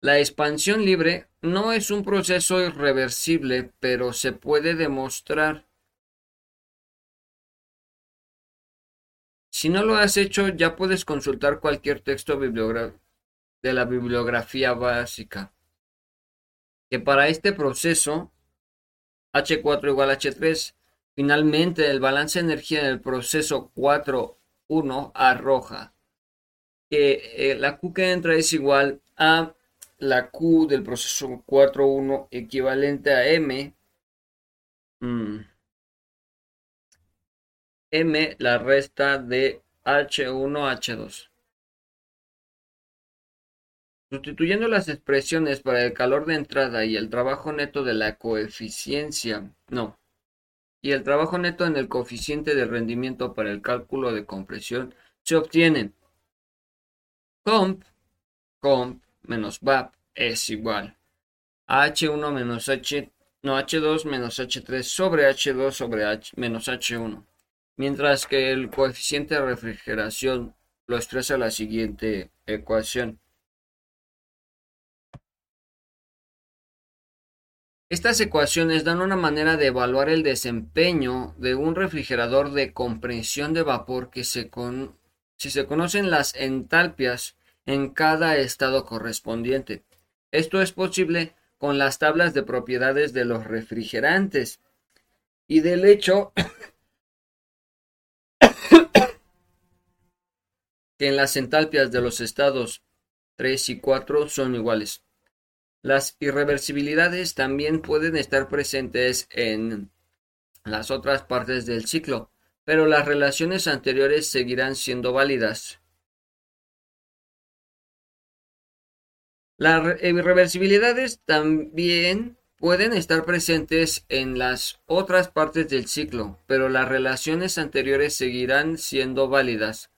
La expansión libre no es un proceso irreversible, pero se puede demostrar Si no lo has hecho, ya puedes consultar cualquier texto de la bibliografía básica. Que para este proceso, H4 igual a H3, finalmente el balance de energía en el proceso 4.1 arroja que eh, la Q que entra es igual a la Q del proceso 4.1 equivalente a M. Mm, M la resta de H1H2. Sustituyendo las expresiones para el calor de entrada y el trabajo neto de la coeficiencia, no, y el trabajo neto en el coeficiente de rendimiento para el cálculo de compresión, se obtiene comp, comp menos VAP es igual a H1 menos H, no, H2 menos H3 sobre H2 sobre H menos H1 mientras que el coeficiente de refrigeración lo expresa la siguiente ecuación. Estas ecuaciones dan una manera de evaluar el desempeño de un refrigerador de compresión de vapor que se con... si se conocen las entalpias en cada estado correspondiente. Esto es posible con las tablas de propiedades de los refrigerantes y del hecho que en las entalpias de los estados 3 y 4 son iguales. Las irreversibilidades también pueden estar presentes en las otras partes del ciclo, pero las relaciones anteriores seguirán siendo válidas. Las irreversibilidades también pueden estar presentes en las otras partes del ciclo, pero las relaciones anteriores seguirán siendo válidas.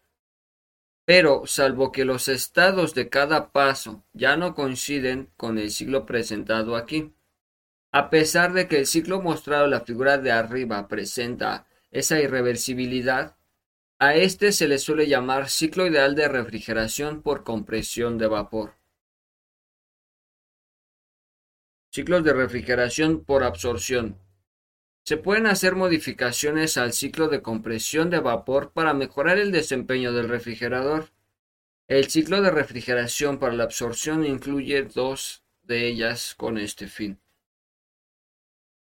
Pero, salvo que los estados de cada paso ya no coinciden con el ciclo presentado aquí. A pesar de que el ciclo mostrado en la figura de arriba presenta esa irreversibilidad, a este se le suele llamar ciclo ideal de refrigeración por compresión de vapor. Ciclos de refrigeración por absorción. Se pueden hacer modificaciones al ciclo de compresión de vapor para mejorar el desempeño del refrigerador. El ciclo de refrigeración para la absorción incluye dos de ellas con este fin.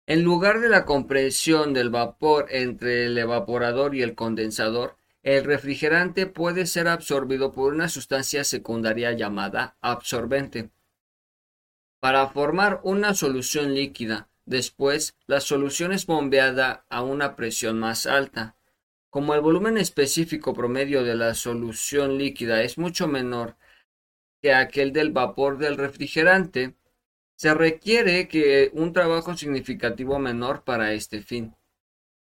En lugar de la compresión del vapor entre el evaporador y el condensador, el refrigerante puede ser absorbido por una sustancia secundaria llamada absorbente. Para formar una solución líquida, Después, la solución es bombeada a una presión más alta. Como el volumen específico promedio de la solución líquida es mucho menor que aquel del vapor del refrigerante, se requiere que un trabajo significativo menor para este fin.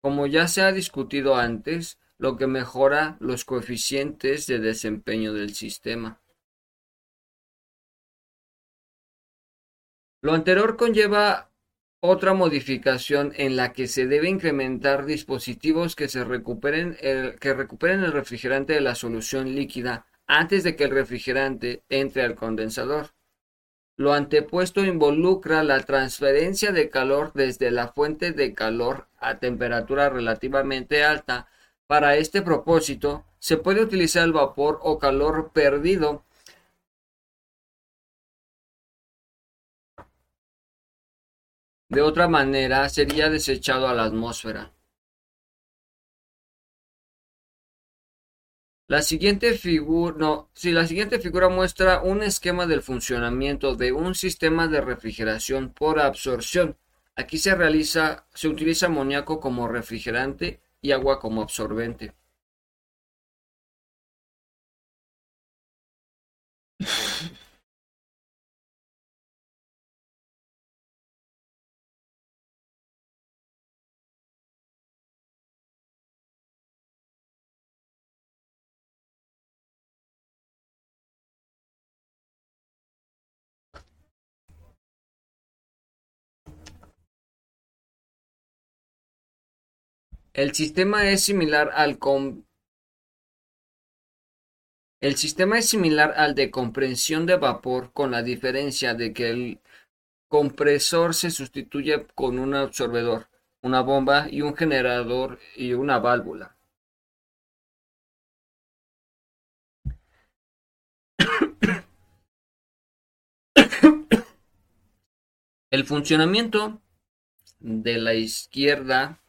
Como ya se ha discutido antes, lo que mejora los coeficientes de desempeño del sistema. Lo anterior conlleva otra modificación en la que se debe incrementar dispositivos que, se recuperen el, que recuperen el refrigerante de la solución líquida antes de que el refrigerante entre al condensador. Lo antepuesto involucra la transferencia de calor desde la fuente de calor a temperatura relativamente alta. Para este propósito, se puede utilizar el vapor o calor perdido De otra manera, sería desechado a la atmósfera. La siguiente figura, no, la siguiente figura muestra un esquema del funcionamiento de un sistema de refrigeración por absorción. Aquí se realiza, se utiliza amoníaco como refrigerante y agua como absorbente. El sistema es similar al El sistema es similar al de compresión de vapor con la diferencia de que el compresor se sustituye con un absorbedor, una bomba y un generador y una válvula. El funcionamiento de la izquierda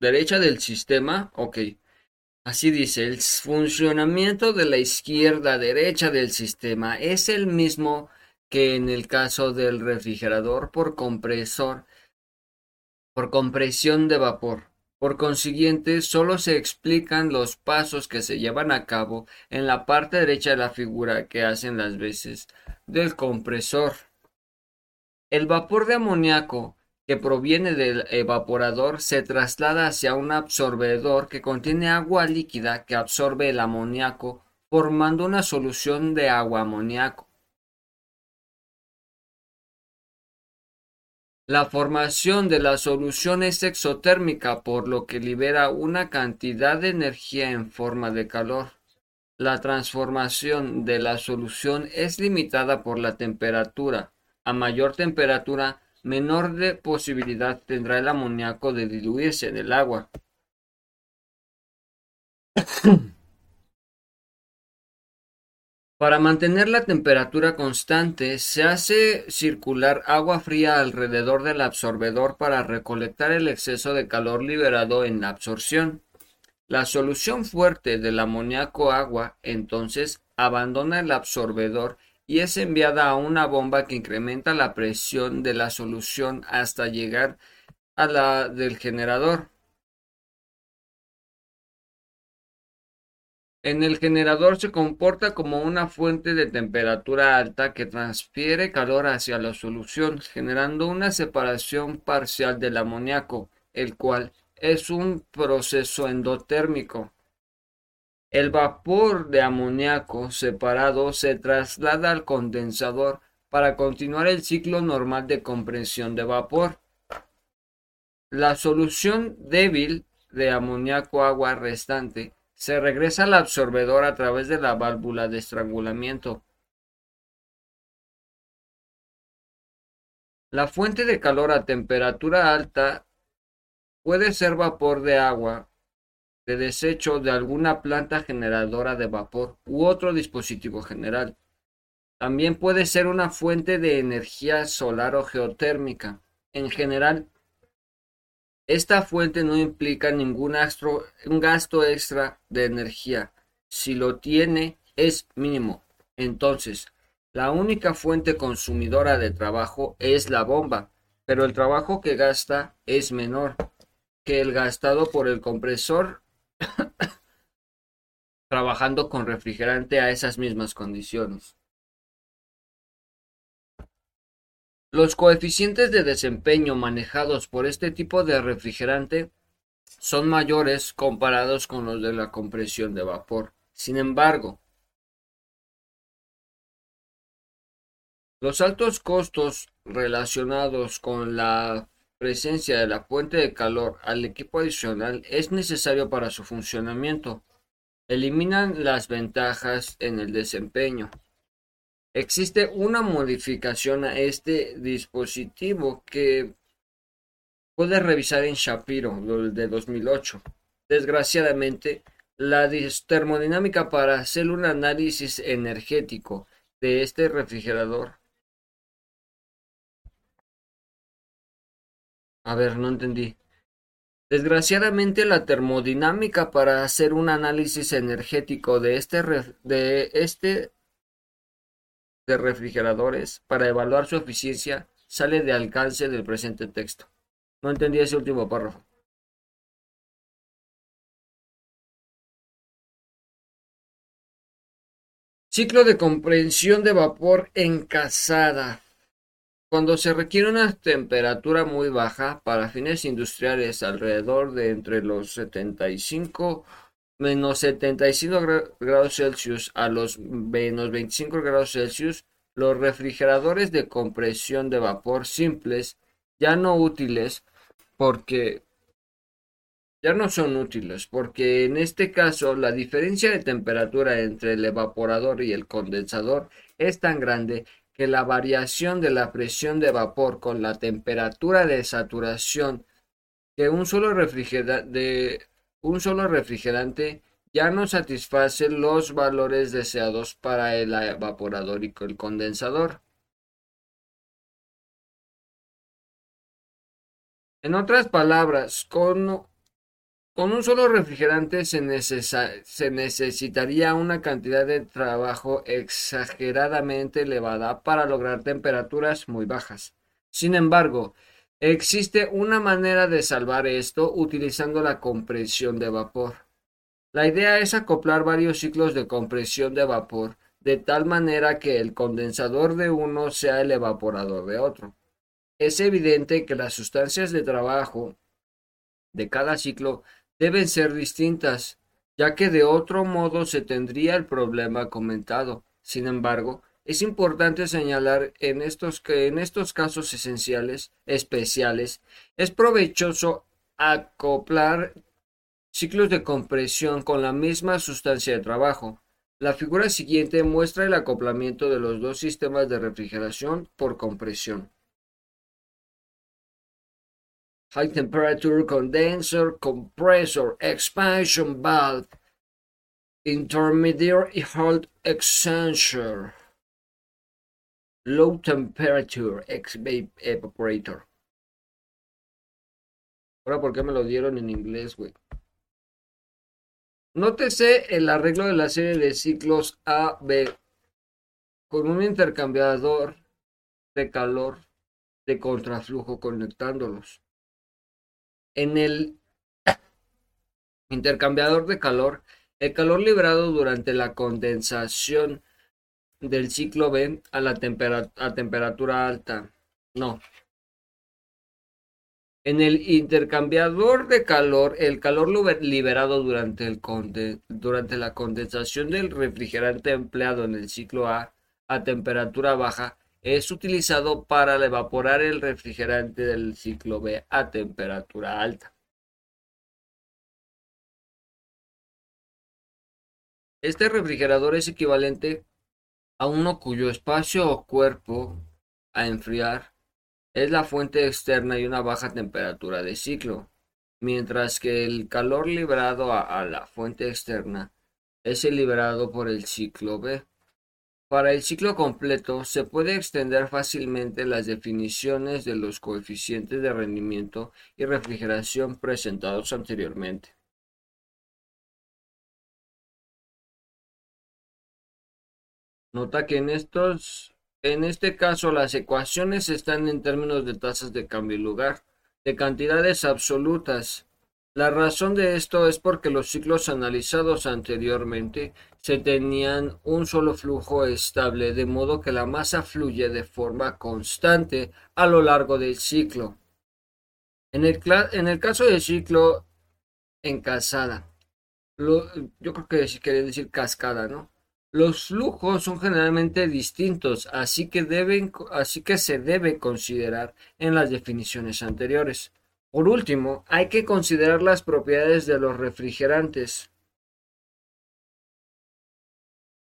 derecha del sistema, ok. Así dice, el funcionamiento de la izquierda derecha del sistema es el mismo que en el caso del refrigerador por compresor, por compresión de vapor. Por consiguiente, solo se explican los pasos que se llevan a cabo en la parte derecha de la figura que hacen las veces del compresor. El vapor de amoníaco que proviene del evaporador se traslada hacia un absorbedor que contiene agua líquida que absorbe el amoníaco formando una solución de agua amoníaco. La formación de la solución es exotérmica por lo que libera una cantidad de energía en forma de calor. La transformación de la solución es limitada por la temperatura. A mayor temperatura, menor de posibilidad tendrá el amoníaco de diluirse en el agua. Para mantener la temperatura constante, se hace circular agua fría alrededor del absorbedor para recolectar el exceso de calor liberado en la absorción. La solución fuerte del amoníaco agua entonces abandona el absorbedor y es enviada a una bomba que incrementa la presión de la solución hasta llegar a la del generador. En el generador se comporta como una fuente de temperatura alta que transfiere calor hacia la solución, generando una separación parcial del amoníaco, el cual es un proceso endotérmico. El vapor de amoníaco separado se traslada al condensador para continuar el ciclo normal de compresión de vapor. La solución débil de amoníaco agua restante se regresa al absorbedor a través de la válvula de estrangulamiento. La fuente de calor a temperatura alta puede ser vapor de agua, de desecho de alguna planta generadora de vapor u otro dispositivo general. También puede ser una fuente de energía solar o geotérmica. En general, esta fuente no implica ningún gasto extra de energía. Si lo tiene, es mínimo. Entonces, la única fuente consumidora de trabajo es la bomba, pero el trabajo que gasta es menor que el gastado por el compresor trabajando con refrigerante a esas mismas condiciones. Los coeficientes de desempeño manejados por este tipo de refrigerante son mayores comparados con los de la compresión de vapor. Sin embargo, los altos costos relacionados con la presencia de la fuente de calor al equipo adicional es necesario para su funcionamiento. Eliminan las ventajas en el desempeño. Existe una modificación a este dispositivo que puede revisar en Shapiro de 2008. Desgraciadamente, la termodinámica para hacer un análisis energético de este refrigerador. A ver, no entendí. Desgraciadamente la termodinámica para hacer un análisis energético de este, de este de refrigeradores para evaluar su eficiencia sale de alcance del presente texto. No entendí ese último párrafo. Ciclo de comprensión de vapor en casada. Cuando se requiere una temperatura muy baja para fines industriales alrededor de entre los 75 menos 75 grados Celsius a los menos 25 grados Celsius, los refrigeradores de compresión de vapor simples ya no útiles porque ya no son útiles porque en este caso la diferencia de temperatura entre el evaporador y el condensador es tan grande que la variación de la presión de vapor con la temperatura de saturación que un solo refrigerador un solo refrigerante ya no satisface los valores deseados para el evaporador y el condensador. En otras palabras, con, con un solo refrigerante se, necesitaría una cantidad de trabajo exageradamente elevada para lograr temperaturas muy bajas. Sin embargo, Existe una manera de salvar esto utilizando la compresión de vapor. La idea es acoplar varios ciclos de compresión de vapor de tal manera que el condensador de uno sea el evaporador de otro. Es evidente que las sustancias de trabajo de cada ciclo deben ser distintas, ya que de otro modo se tendría el problema comentado. Sin embargo, es importante señalar en estos que en estos casos esenciales, especiales, es provechoso acoplar ciclos de compresión con la misma sustancia de trabajo. La figura siguiente muestra el acoplamiento de los dos sistemas de refrigeración por compresión. High temperature condenser, compressor, expansion valve, intermediate hold exchanger, low temperature evaporator. Ahora, ¿por qué me lo dieron en inglés, güey? Nótese el arreglo de la serie de ciclos A-B con un intercambiador de calor de contraflujo conectándolos. En el intercambiador de calor, el calor liberado durante la condensación del ciclo B a la temperatura alta. No. En el intercambiador de calor, el calor liberado durante, el durante la condensación del refrigerante empleado en el ciclo A a temperatura baja es utilizado para evaporar el refrigerante del ciclo B a temperatura alta. Este refrigerador es equivalente a uno cuyo espacio o cuerpo a enfriar es la fuente externa y una baja temperatura de ciclo, mientras que el calor liberado a, a la fuente externa es el liberado por el ciclo B. Para el ciclo completo se puede extender fácilmente las definiciones de los coeficientes de rendimiento y refrigeración presentados anteriormente. Nota que en estos en este caso las ecuaciones están en términos de tasas de cambio y lugar, de cantidades absolutas, la razón de esto es porque los ciclos analizados anteriormente se tenían un solo flujo estable, de modo que la masa fluye de forma constante a lo largo del ciclo. En el, caso del ciclo en casada, yo creo que quería decir cascada, ¿no? Los flujos son generalmente distintos, así que, así que se debe considerar en las definiciones anteriores. Por último, hay que considerar las propiedades de los refrigerantes.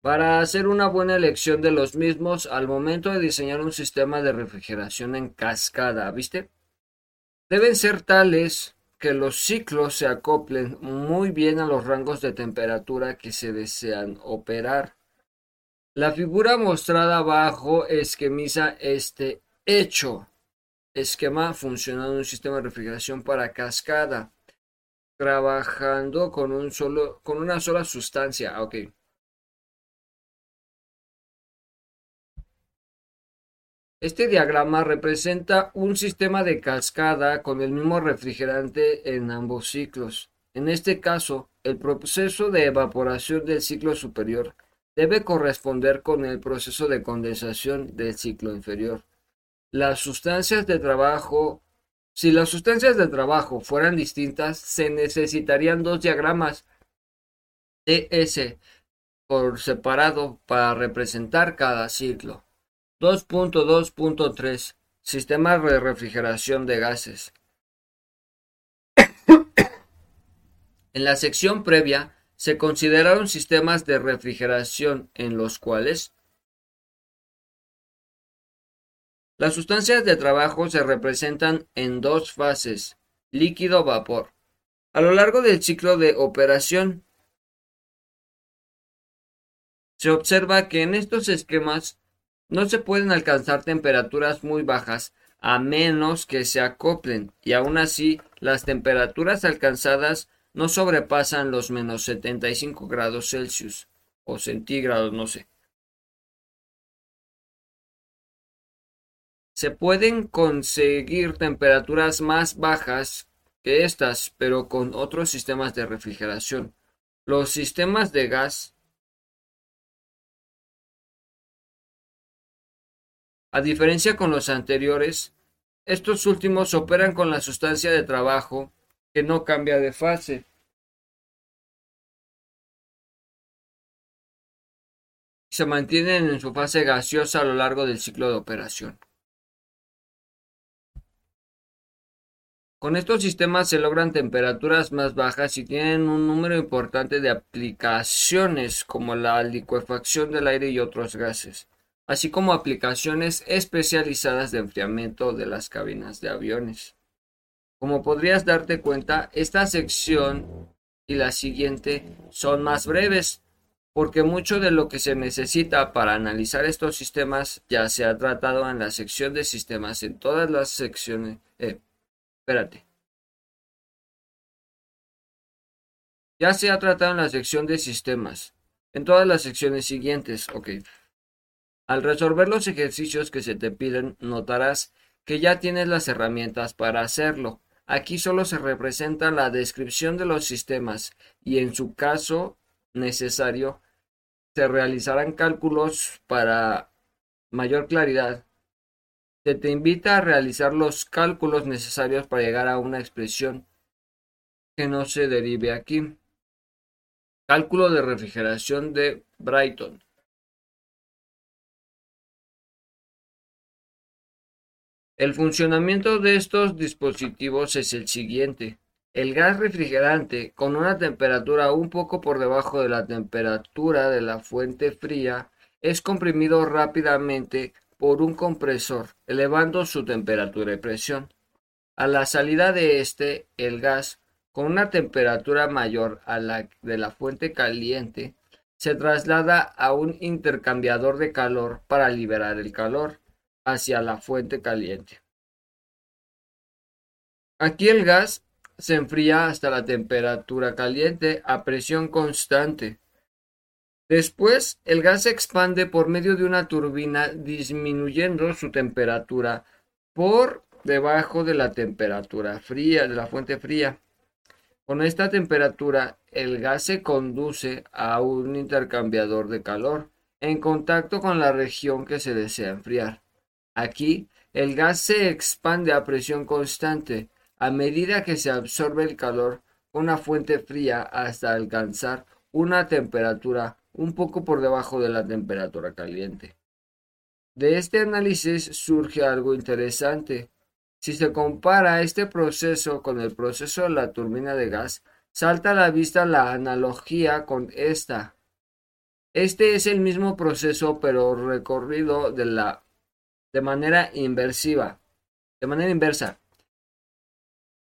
Para hacer una buena elección de los mismos al momento de diseñar un sistema de refrigeración en cascada, ¿viste? Deben ser tales que los ciclos se acoplen muy bien a los rangos de temperatura que se desean operar. La figura mostrada abajo esquemiza este hecho esquema funcionando un sistema de refrigeración para cascada, trabajando con, un solo, con una sola sustancia. Ah. Este diagrama representa un sistema de cascada con el mismo refrigerante en ambos ciclos. En este caso, el proceso de evaporación del ciclo superior debe corresponder con el proceso de condensación del ciclo inferior las sustancias de trabajo, si las sustancias de trabajo fueran distintas, se necesitarían dos diagramas TS por separado para representar cada ciclo. 2.2.3 Sistema de refrigeración de gases. en la sección previa se consideraron sistemas de refrigeración en los cuales Las sustancias de trabajo se representan en dos fases, líquido-vapor. A lo largo del ciclo de operación, se observa que en estos esquemas no se pueden alcanzar temperaturas muy bajas a menos que se acoplen y aún así las temperaturas alcanzadas no sobrepasan los menos 75 grados Celsius o centígrados, no sé. Se pueden conseguir temperaturas más bajas que estas, pero con otros sistemas de refrigeración. Los sistemas de gas A diferencia con los anteriores, estos últimos operan con la sustancia de trabajo que no cambia de fase. Se mantienen en su fase gaseosa a lo largo del ciclo de operación. Con estos sistemas se logran temperaturas más bajas y tienen un número importante de aplicaciones como la licuefacción del aire y otros gases, así como aplicaciones especializadas de enfriamiento de las cabinas de aviones. Como podrías darte cuenta, esta sección y la siguiente son más breves, porque mucho de lo que se necesita para analizar estos sistemas ya se ha tratado en la sección de sistemas, en todas las secciones. Eh, espérate. Ya se ha tratado en la sección de sistemas, en todas las secciones siguientes. Ok. Al resolver los ejercicios que se te piden, notarás que ya tienes las herramientas para hacerlo. Aquí solo se representa la descripción de los sistemas y en su caso necesario se realizarán cálculos para mayor claridad. Se te invita a realizar los cálculos necesarios para llegar a una expresión que no se derive aquí. Cálculo de refrigeración de Brighton. El funcionamiento de estos dispositivos es el siguiente. El gas refrigerante, con una temperatura un poco por debajo de la temperatura de la fuente fría, es comprimido rápidamente por un compresor, elevando su temperatura y presión. A la salida de este, el gas con una temperatura mayor a la de la fuente caliente, se traslada a un intercambiador de calor para liberar el calor hacia la fuente caliente. Aquí el gas se enfría hasta la temperatura caliente a presión constante. Después, el gas se expande por medio de una turbina disminuyendo su temperatura por debajo de la temperatura fría de la fuente fría. Con esta temperatura, el gas se conduce a un intercambiador de calor en contacto con la región que se desea enfriar. Aquí, el gas se expande a presión constante a medida que se absorbe el calor una fuente fría hasta alcanzar una temperatura un poco por debajo de la temperatura caliente. De este análisis surge algo interesante. Si se compara este proceso con el proceso de la turbina de gas, salta a la vista la analogía con esta. Este es el mismo proceso pero recorrido de, la, de manera inversiva, de manera inversa.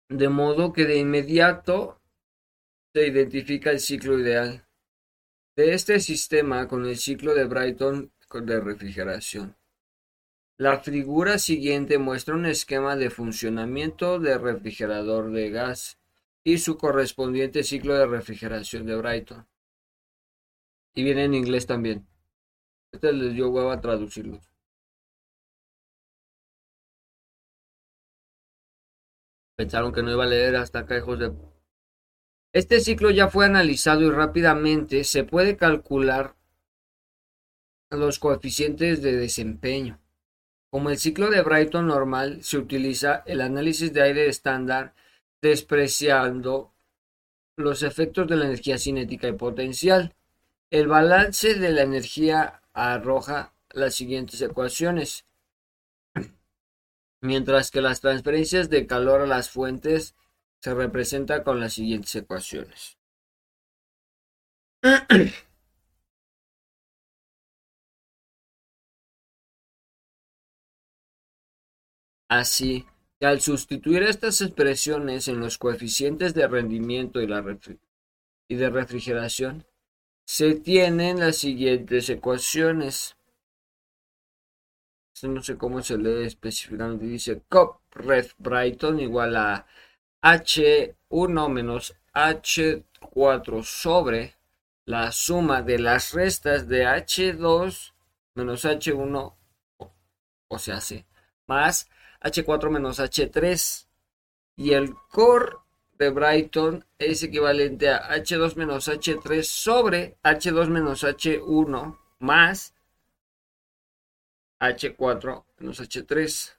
De modo que de inmediato se identifica el ciclo ideal de este sistema con el ciclo de Brighton de refrigeración. La figura siguiente muestra un esquema de funcionamiento de refrigerador de gas y su correspondiente ciclo de refrigeración de Brighton. Y viene en inglés también. Este les dio huevo a traducirlo. Pensaron que no iba a leer hasta acá, hijos de... Este ciclo ya fue analizado y rápidamente se puede calcular los coeficientes de desempeño. Como el ciclo de Brighton normal, se utiliza el análisis de aire estándar despreciando los efectos de la energía cinética y potencial. El balance de la energía arroja las siguientes ecuaciones, mientras que las transferencias de calor a las fuentes se representan con las siguientes ecuaciones. Así que al sustituir estas expresiones en los coeficientes de rendimiento y, de refrigeración, se tienen las siguientes ecuaciones. no sé cómo se lee específicamente. Dice COP ref Brighton igual a H1 menos H4 sobre la suma de las restas de H2 menos H1, o sea, sí, más H4 menos H3. Y el core de Brighton es equivalente a H2 menos H3 sobre H2 menos H1 más H4 menos H3.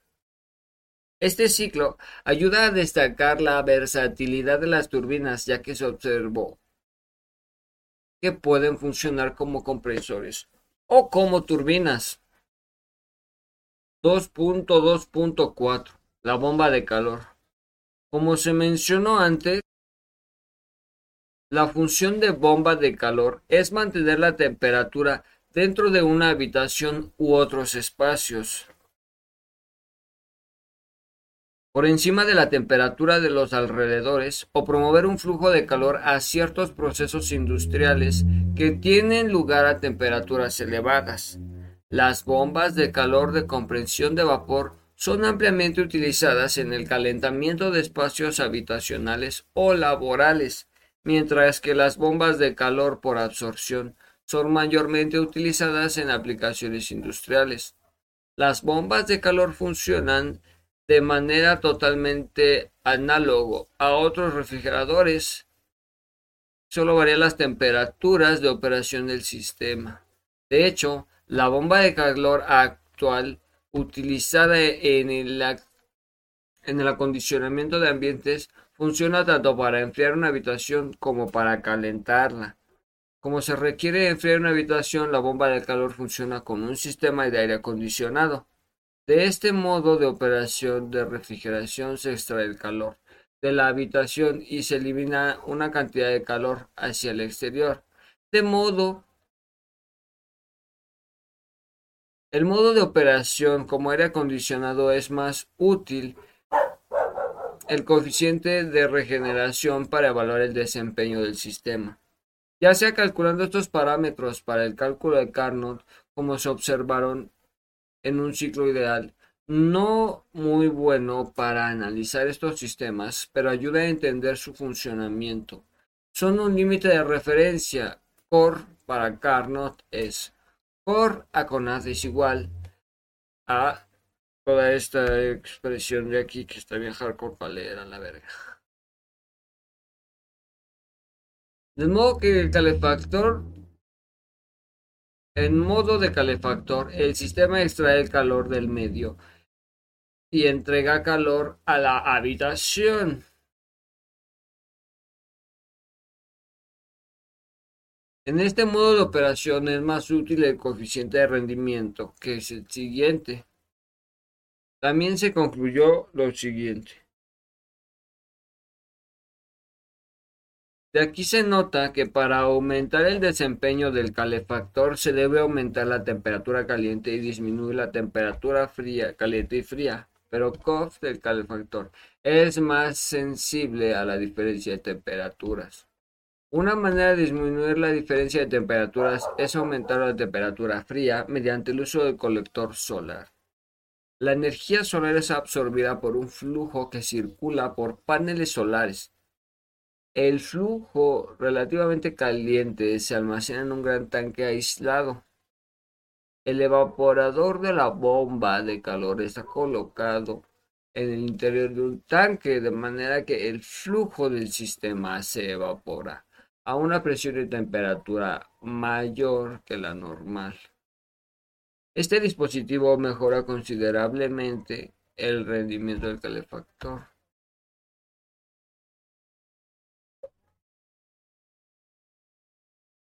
Este ciclo ayuda a destacar la versatilidad de las turbinas ya que se observó que pueden funcionar como compresores o como turbinas. 2.2.4 La bomba de calor. Como se mencionó antes, la función de bomba de calor es mantener la temperatura dentro de una habitación u otros espacios. Por encima de la temperatura de los alrededores o promover un flujo de calor a ciertos procesos industriales que tienen lugar a temperaturas elevadas. Las bombas de calor de compresión de vapor son ampliamente utilizadas en el calentamiento de espacios habitacionales o laborales, mientras que las bombas de calor por absorción son mayormente utilizadas en aplicaciones industriales. Las bombas de calor funcionan de manera totalmente análogo a otros refrigeradores. Solo varían las temperaturas de operación del sistema. De hecho, la bomba de calor actual utilizada en el, en el acondicionamiento de ambientes funciona tanto para enfriar una habitación como para calentarla. Como se requiere enfriar una habitación, la bomba de calor funciona con un sistema de aire acondicionado. De este modo de operación de refrigeración se extrae el calor de la habitación y se elimina una cantidad de calor hacia el exterior. De modo el modo de operación como aire acondicionado es más útil el coeficiente de regeneración para evaluar el desempeño del sistema. Ya sea calculando estos parámetros para el cálculo de Carnot, como se observaron en un ciclo ideal, no muy bueno para analizar estos sistemas, pero ayuda a entender su funcionamiento. Son un límite de referencia. Core para Carnot es core a Conad es igual a toda esta expresión de aquí que está bien hardcore para leer a la verga. De modo que el calefactor en modo de calefactor, el sistema extrae el calor del medio y entrega calor a la habitación. En este modo de operación es más útil el coeficiente de rendimiento, que es el siguiente. También se concluyó lo siguiente. De aquí se nota que para aumentar el desempeño del calefactor se debe aumentar la temperatura caliente y disminuir la temperatura fría, caliente y fría, pero COF del calefactor es más sensible a la diferencia de temperaturas. Una manera de disminuir la diferencia de temperaturas es aumentar la temperatura fría mediante el uso del colector solar. La energía solar es absorbida por un flujo que circula por paneles solares el flujo relativamente caliente se almacena en un gran tanque aislado. El evaporador de la bomba de calor está colocado en el interior de un tanque de manera que el flujo del sistema se evapora a una presión y temperatura mayor que la normal. Este dispositivo mejora considerablemente el rendimiento del calefactor.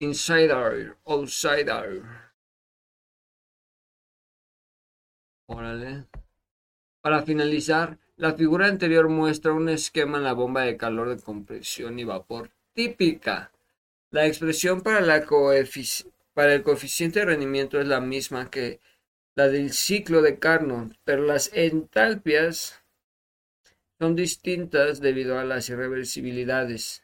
Inside outside Órale. Para finalizar, la figura anterior muestra un esquema en la bomba de calor de compresión y vapor típica. La expresión para, para el coeficiente de rendimiento es la misma que la del ciclo de Carnot, pero las entalpias son distintas debido a las irreversibilidades.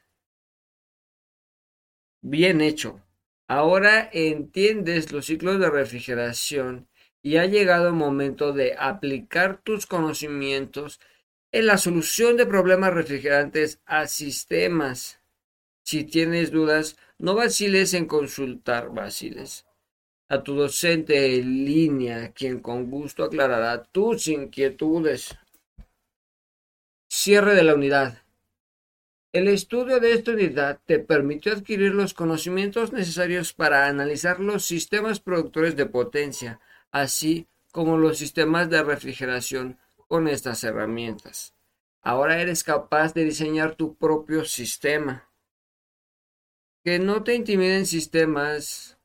Bien hecho. Ahora entiendes los ciclos de refrigeración y ha llegado el momento de aplicar tus conocimientos en la solución de problemas refrigerantes a sistemas. Si tienes dudas, no vaciles en consultar vaciles a tu docente en línea, quien con gusto aclarará tus inquietudes. Cierre de la unidad. El estudio de esta unidad te permitió adquirir los conocimientos necesarios para analizar los sistemas productores de potencia, así como los sistemas de refrigeración con estas herramientas. Ahora eres capaz de diseñar tu propio sistema. Que no te intimiden sistemas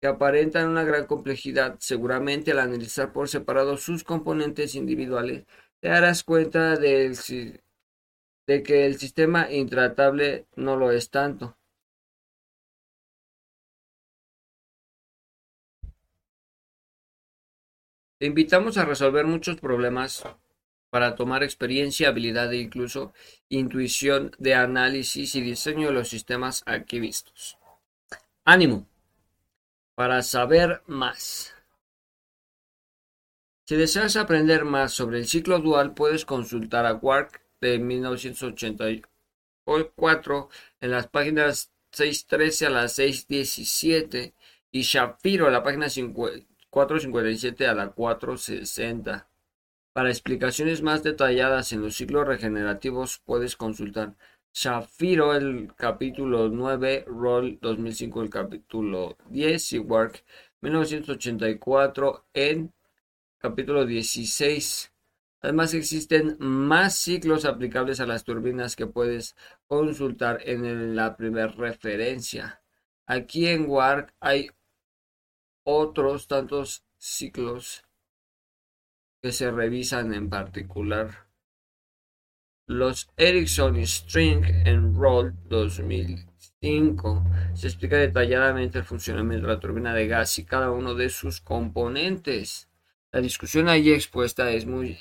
que aparentan una gran complejidad. Seguramente al analizar por separado sus componentes individuales, te darás cuenta del de que el sistema intratable no lo es tanto. Te invitamos a resolver muchos problemas para tomar experiencia, habilidad e incluso intuición de análisis y diseño de los sistemas aquí vistos. Ánimo para saber más. Si deseas aprender más sobre el ciclo dual, puedes consultar a Quark de 1984 en las páginas 613 a las 617 y Shapiro a la página 457 a la 460. Para explicaciones más detalladas en los ciclos regenerativos puedes consultar Shafiro el capítulo 9, Roll 2005 el capítulo 10 y Work 1984 en capítulo 16. Además existen más ciclos aplicables a las turbinas que puedes consultar en la primera referencia. Aquí en Work hay otros tantos ciclos que se revisan en particular. Los Ericsson String and Roll 2005 se explica detalladamente el funcionamiento de la turbina de gas y cada uno de sus componentes. La discusión allí expuesta es muy,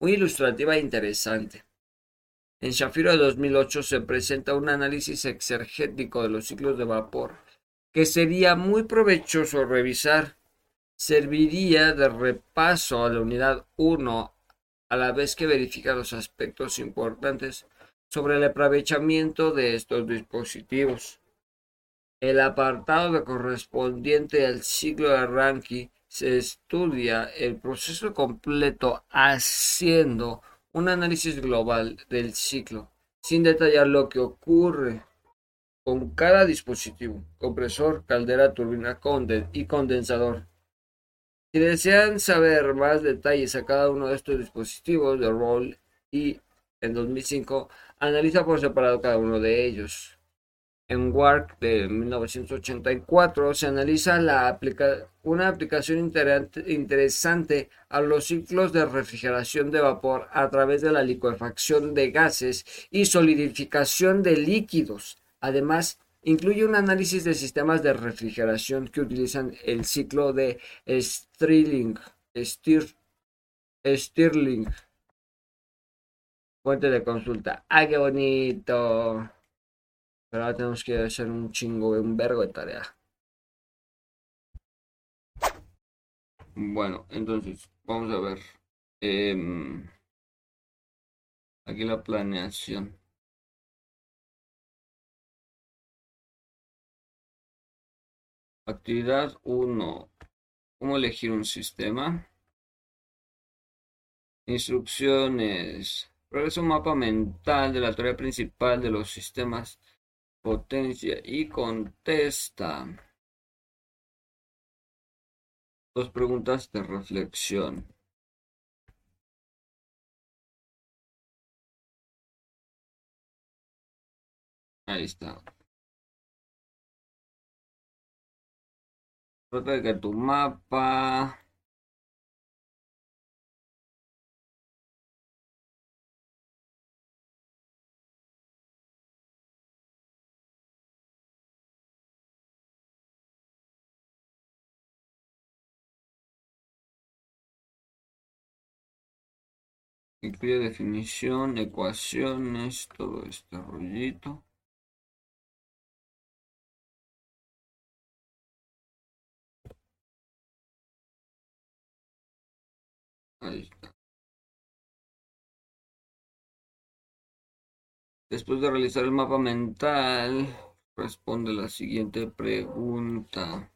muy ilustrativa e interesante. En Shafiro de 2008 se presenta un análisis exergético de los ciclos de vapor que sería muy provechoso revisar, serviría de repaso a la unidad 1 a la vez que verifica los aspectos importantes sobre el aprovechamiento de estos dispositivos. El apartado correspondiente al ciclo de Rankine se estudia el proceso completo haciendo un análisis global del ciclo, sin detallar lo que ocurre con cada dispositivo, compresor, caldera, turbina y condensador. Si desean saber más detalles a cada uno de estos dispositivos de Roll y en 2005 analiza por separado cada uno de ellos. En Work de 1984 se analiza una aplicación interesante a los ciclos de refrigeración de vapor a través de la licuefacción de gases y solidificación de líquidos Además, incluye un análisis de sistemas de refrigeración que utilizan el ciclo de Stirling. Stirling. Fuente de consulta. ¡Ah, qué bonito! Pero ahora tenemos que hacer un chingo, un vergo de tarea. Bueno, entonces, vamos a ver. Em, aquí la planeación. Actividad 1. ¿Cómo elegir un sistema? Instrucciones. Progreso mapa mental de la teoría principal de los sistemas. Potencia y contesta. Dos preguntas de reflexión. Ahí está. Trata de que tu mapa incluye definición, ecuaciones, todo este rollito. Después de realizar el mapa mental, responde la siguiente pregunta.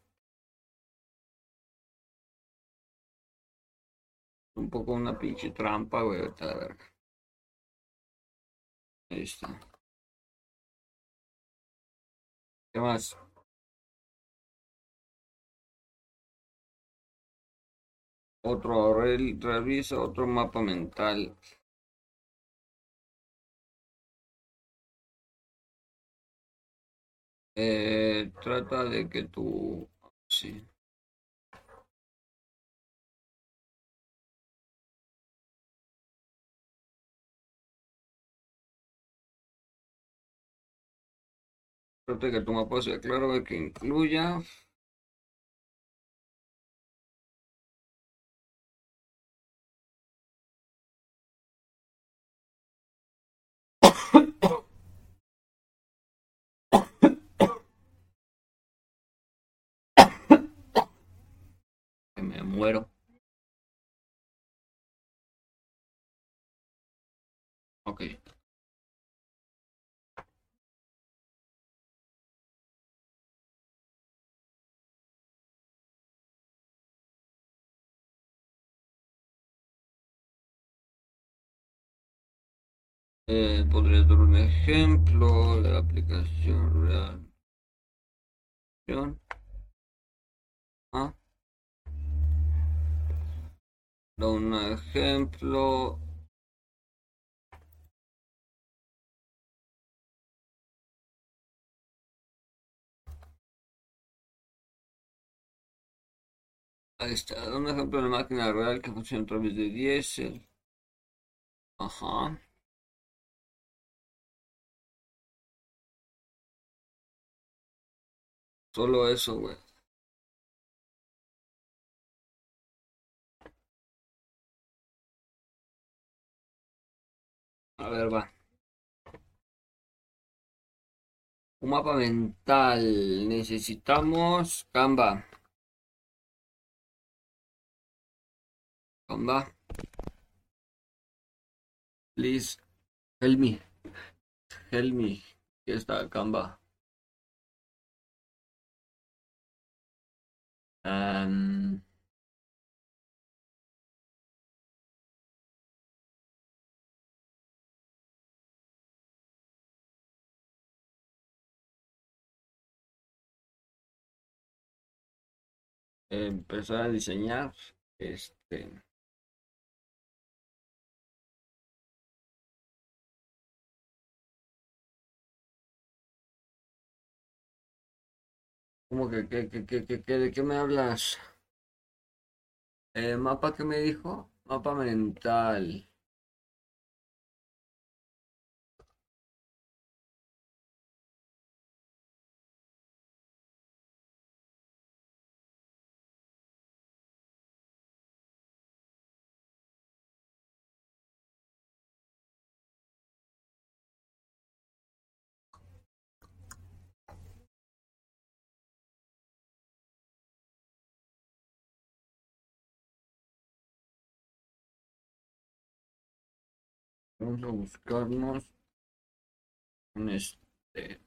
Un poco una pinche trampa, güey, a la verga. Ahí está. ¿Qué más? Otro revisa otro mapa mental. Eh, trata de que tú... Sí. suerte que tu mapa sea claro y que incluya que me muero. Eh, podría dar un ejemplo de la aplicación real. ¿Ah? Da un ejemplo Ahí está, un ejemplo de máquina real que funciona a través de diésel. Ajá. Solo eso, güey. A ver, va. Un mapa mental. Necesitamos Canva. Canva. Please help me. Help me. Está Canva. Um, empezar a diseñar este ¿Cómo que, que, que, que, que, de qué me hablas? Eh, ¿Mapa qué me dijo? Mapa mental. Vamos a buscarnos un este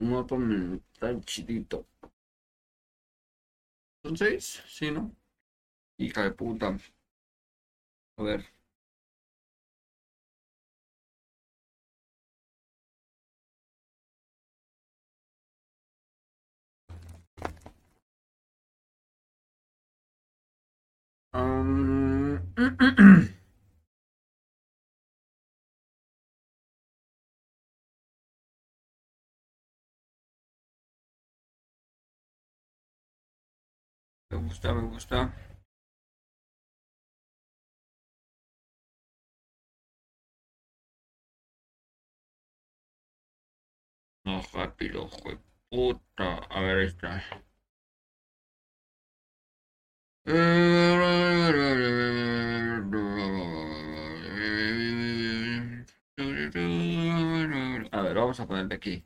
un mapa mental chidito. ¿Son seis? Sí, ¿no? Hija de puta. A ver. Um... Me gusta, me gusta. No, rápido, puta. A ver, está. A ver, vamos a ponerle aquí.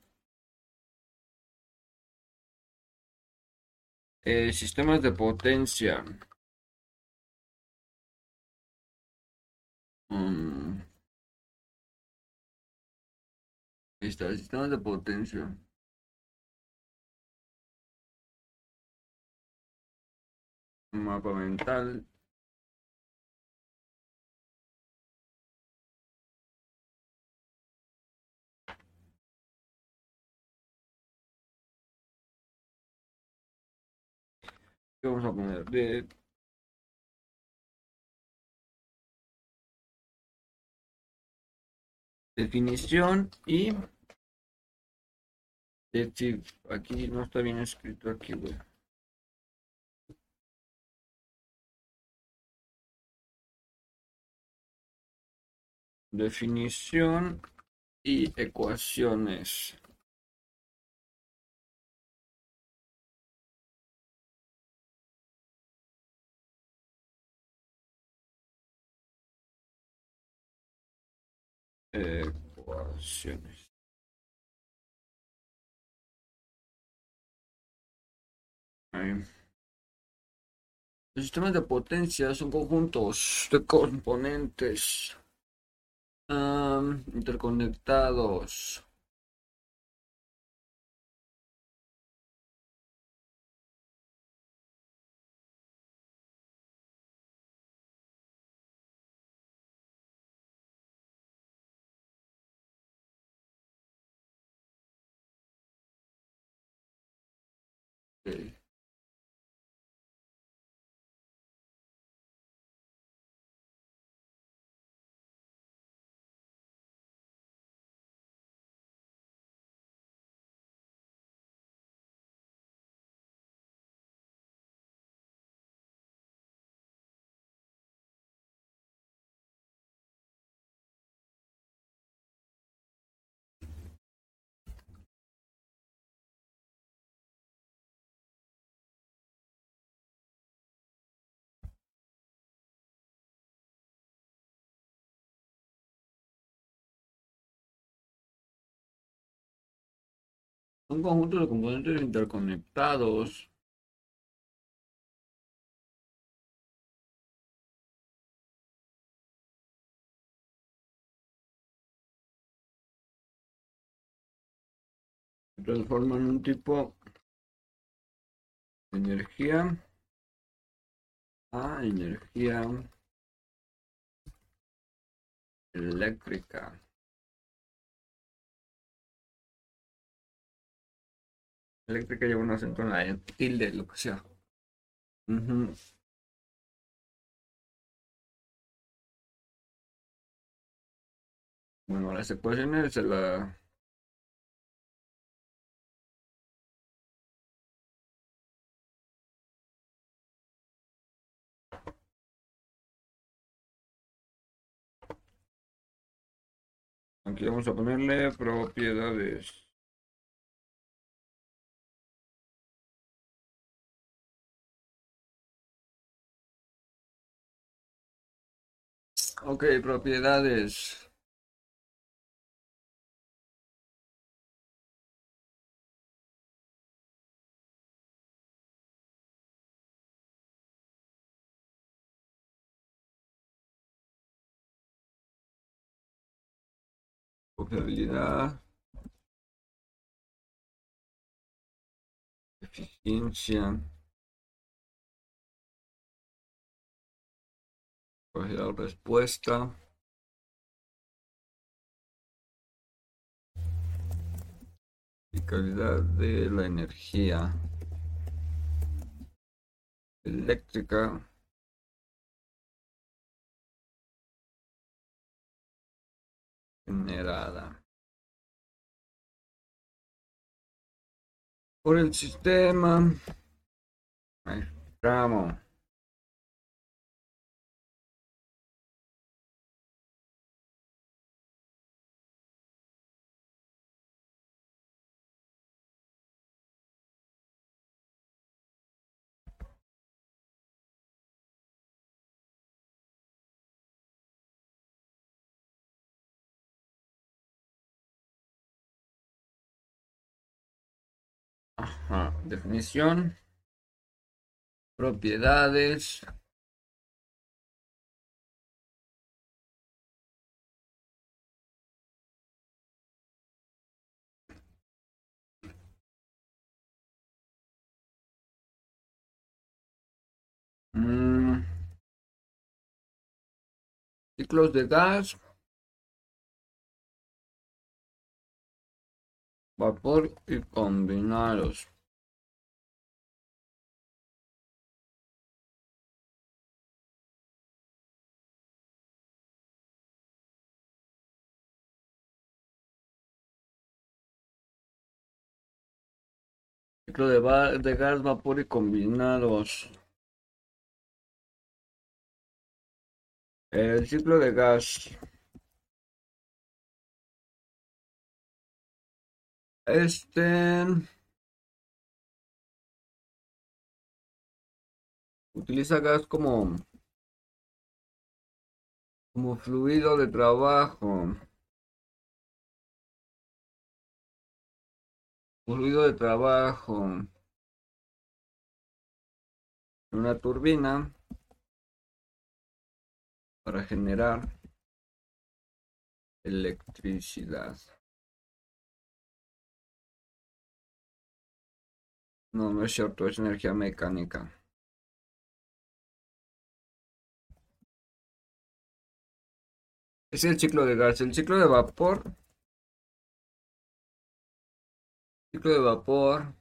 Eh, sistemas de potencia. Ahí está, sistemas de potencia. mapa mental. Vamos a poner? De definición y aquí no está bien escrito aquí güey. Definición y ecuaciones ecuaciones. Los sistemas de potencia son conjuntos de componentes interconectados. really Un conjunto de componentes interconectados. transforman un tipo de energía a energía eléctrica. Eléctrica lleva un acento en la tilde, lo que sea. Bueno, las ecuaciones se la... Aquí vamos a ponerle propiedades. Ok, propiedades. Confiabilidad. Eficiencia. La respuesta. Y calidad de la energía eléctrica. generada por el sistema. Estamos. Definición. Propiedades. Mm. Ciclos de gas. Vapor y combinados. Ciclo de, de gas, vapor y combinados. El ciclo de gas. Este utiliza gas como como fluido de trabajo. Fluido de trabajo. una turbina para generar electricidad. No, no es cierto, es energía mecánica. Es el ciclo de gas, el ciclo de vapor. Ciclo de vapor.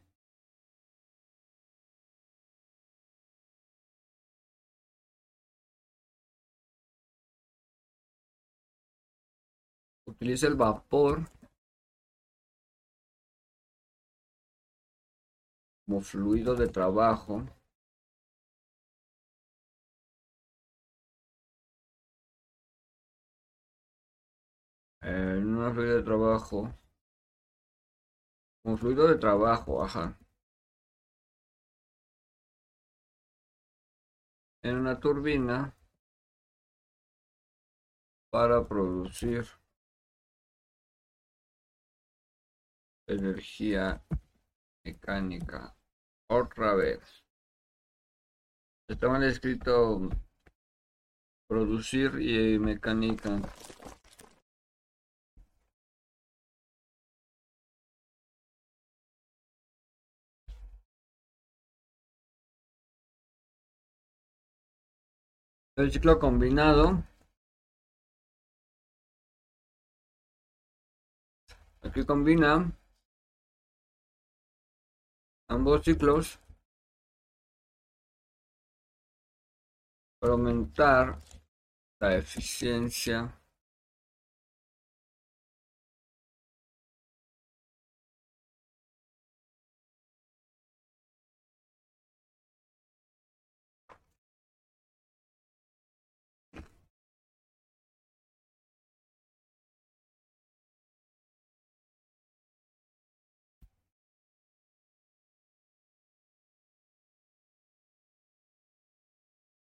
Utiliza el vapor como fluido de trabajo. En una fluido de trabajo. Como fluido de trabajo, ajá. En una turbina para producir energía mecánica. Otra vez. Está mal escrito producir y mecánica. El ciclo combinado. Aquí combina ambos ciclos para aumentar la eficiencia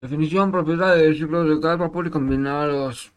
Definición, propiedad de ciclos de vapor y combinados.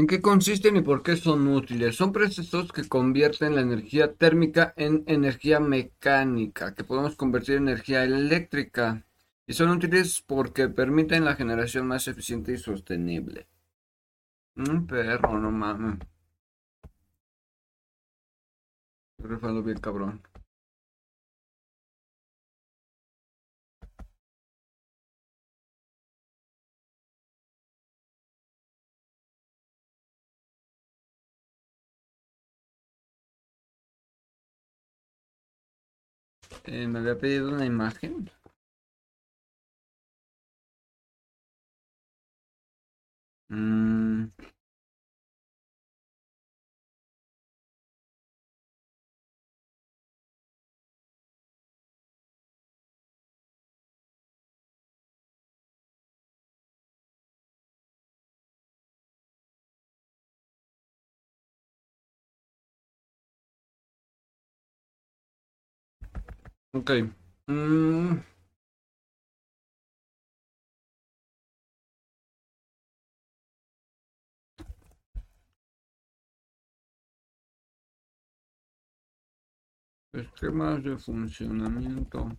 ¿En qué consisten y por qué son útiles? Son procesos que convierten la energía térmica en energía mecánica, que podemos convertir en energía eléctrica. Y son útiles porque permiten la generación más eficiente y sostenible. Un perro, no mames. Refalo bien cabrón. Eh, me había pedido una imagen. Mm. Ok. Mm. Esquemas de funcionamiento.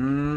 Mm.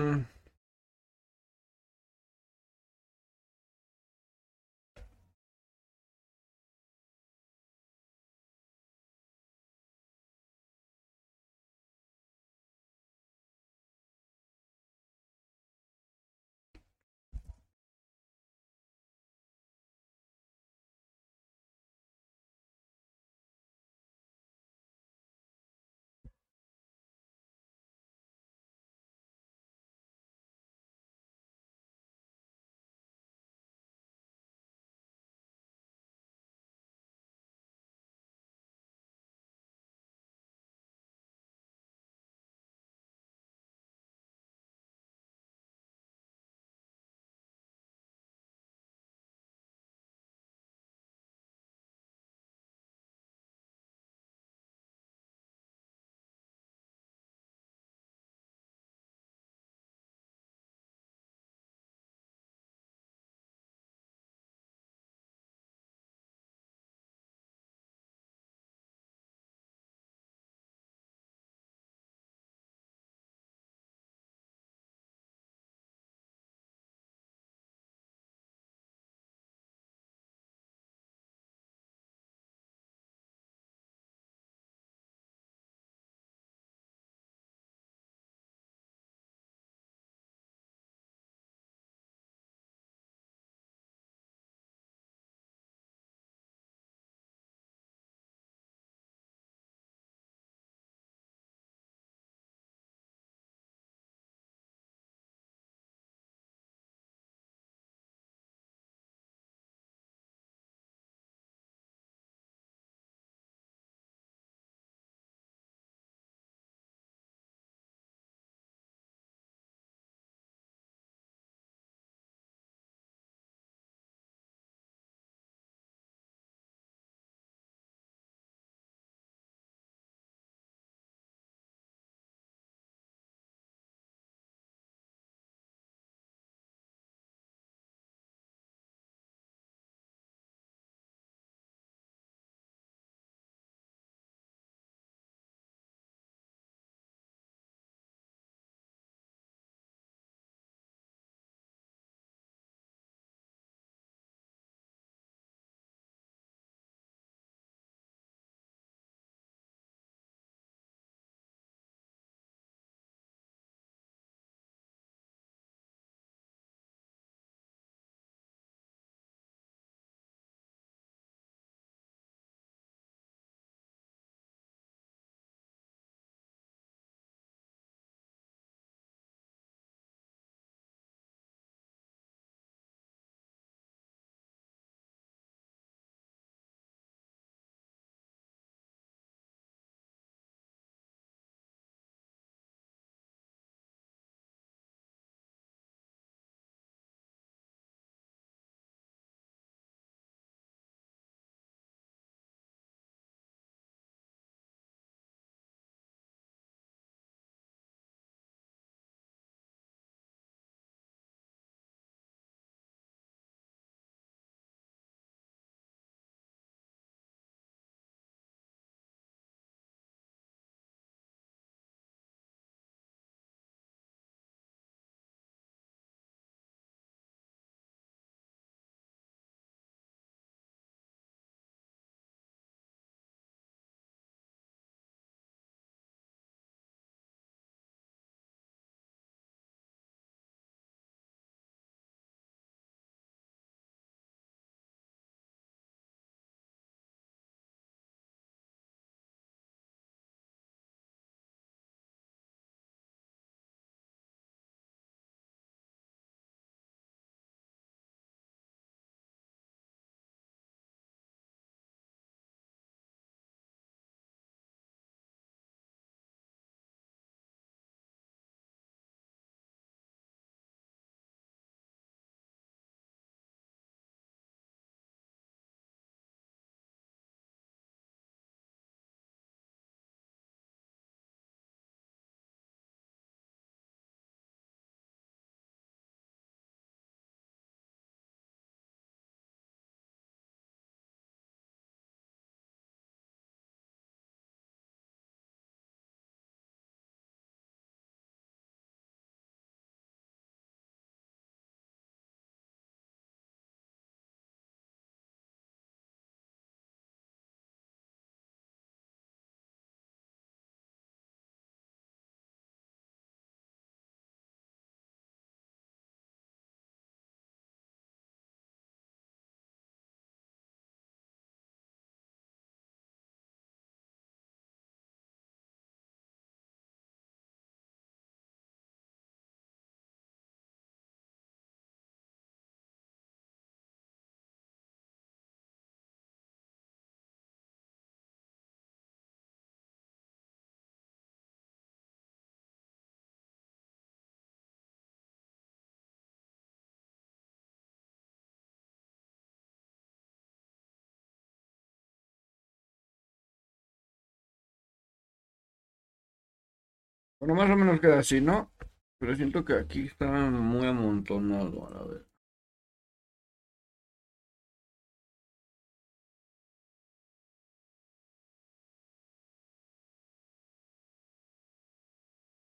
Bueno, más o menos queda así, ¿no? Pero siento que aquí está muy amontonado, a ver.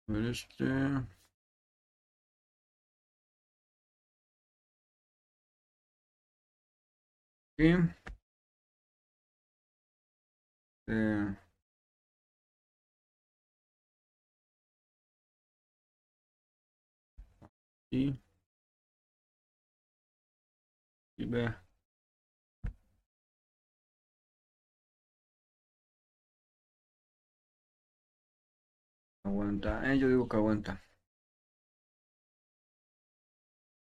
A ver este. Aquí. Eh. Y, y vea. Aguanta, eh, yo digo que aguanta.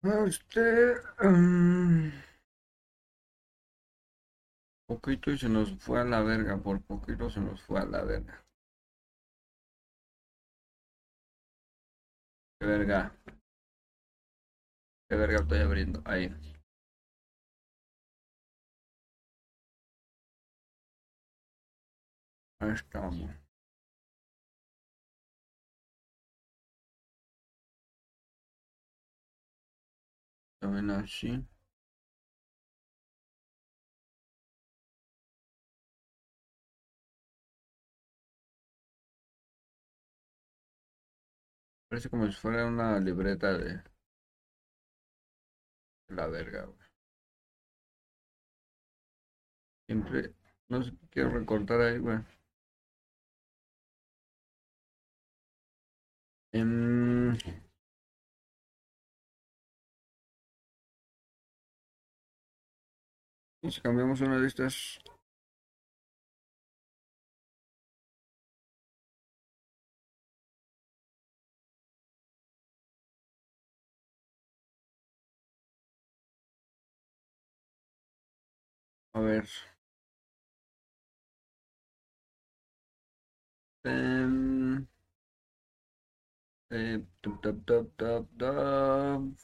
Este. Um, poquito y se nos fue a la verga, por poquito se nos fue a la verga. Qué verga. Qué verga estoy abriendo. Ahí. Ahí estamos. También así. Parece como si fuera una libreta de la verga, Siempre, no sé, quiero recortar ahí, güey. Y si cambiamos una de estas A ver. Um, eh, tup, tup, tup.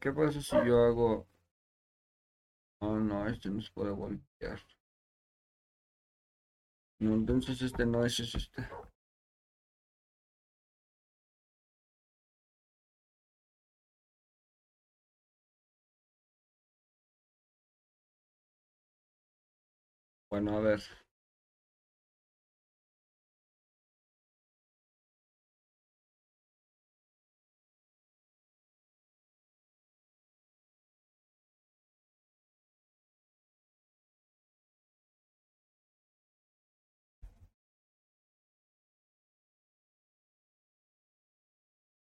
¿Qué pasa si yo hago... Oh, no, este no se puede voltear. No, entonces este no es, es este. Bueno, a ver.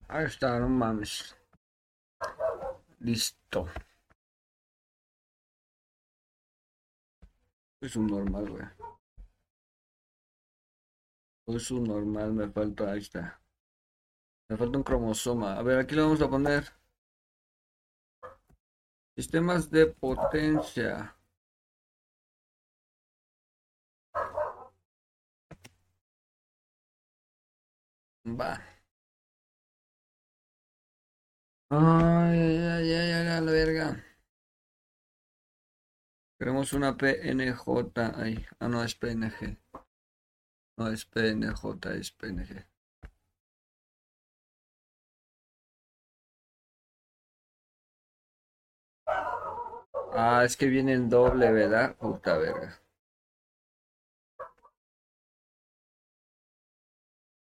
Ahí está, no mames. Listo. Es un normal, güey. Es un normal, me falta, ahí está. Me falta un cromosoma. A ver, aquí lo vamos a poner. Sistemas de potencia. Va. Ay, ay, ay, ay, la verga. Queremos una PNJ ahí. Ah, no, es PNG. No, es PNJ, es PNG. Ah, es que viene en doble, ¿verdad? Puta verga.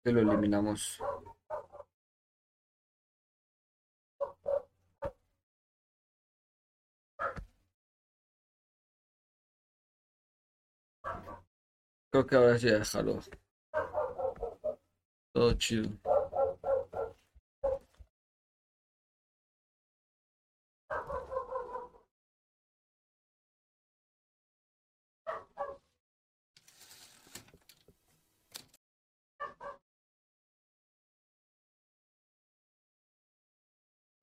Que lo eliminamos. Creo que ahora sí déjalo. Todo chido.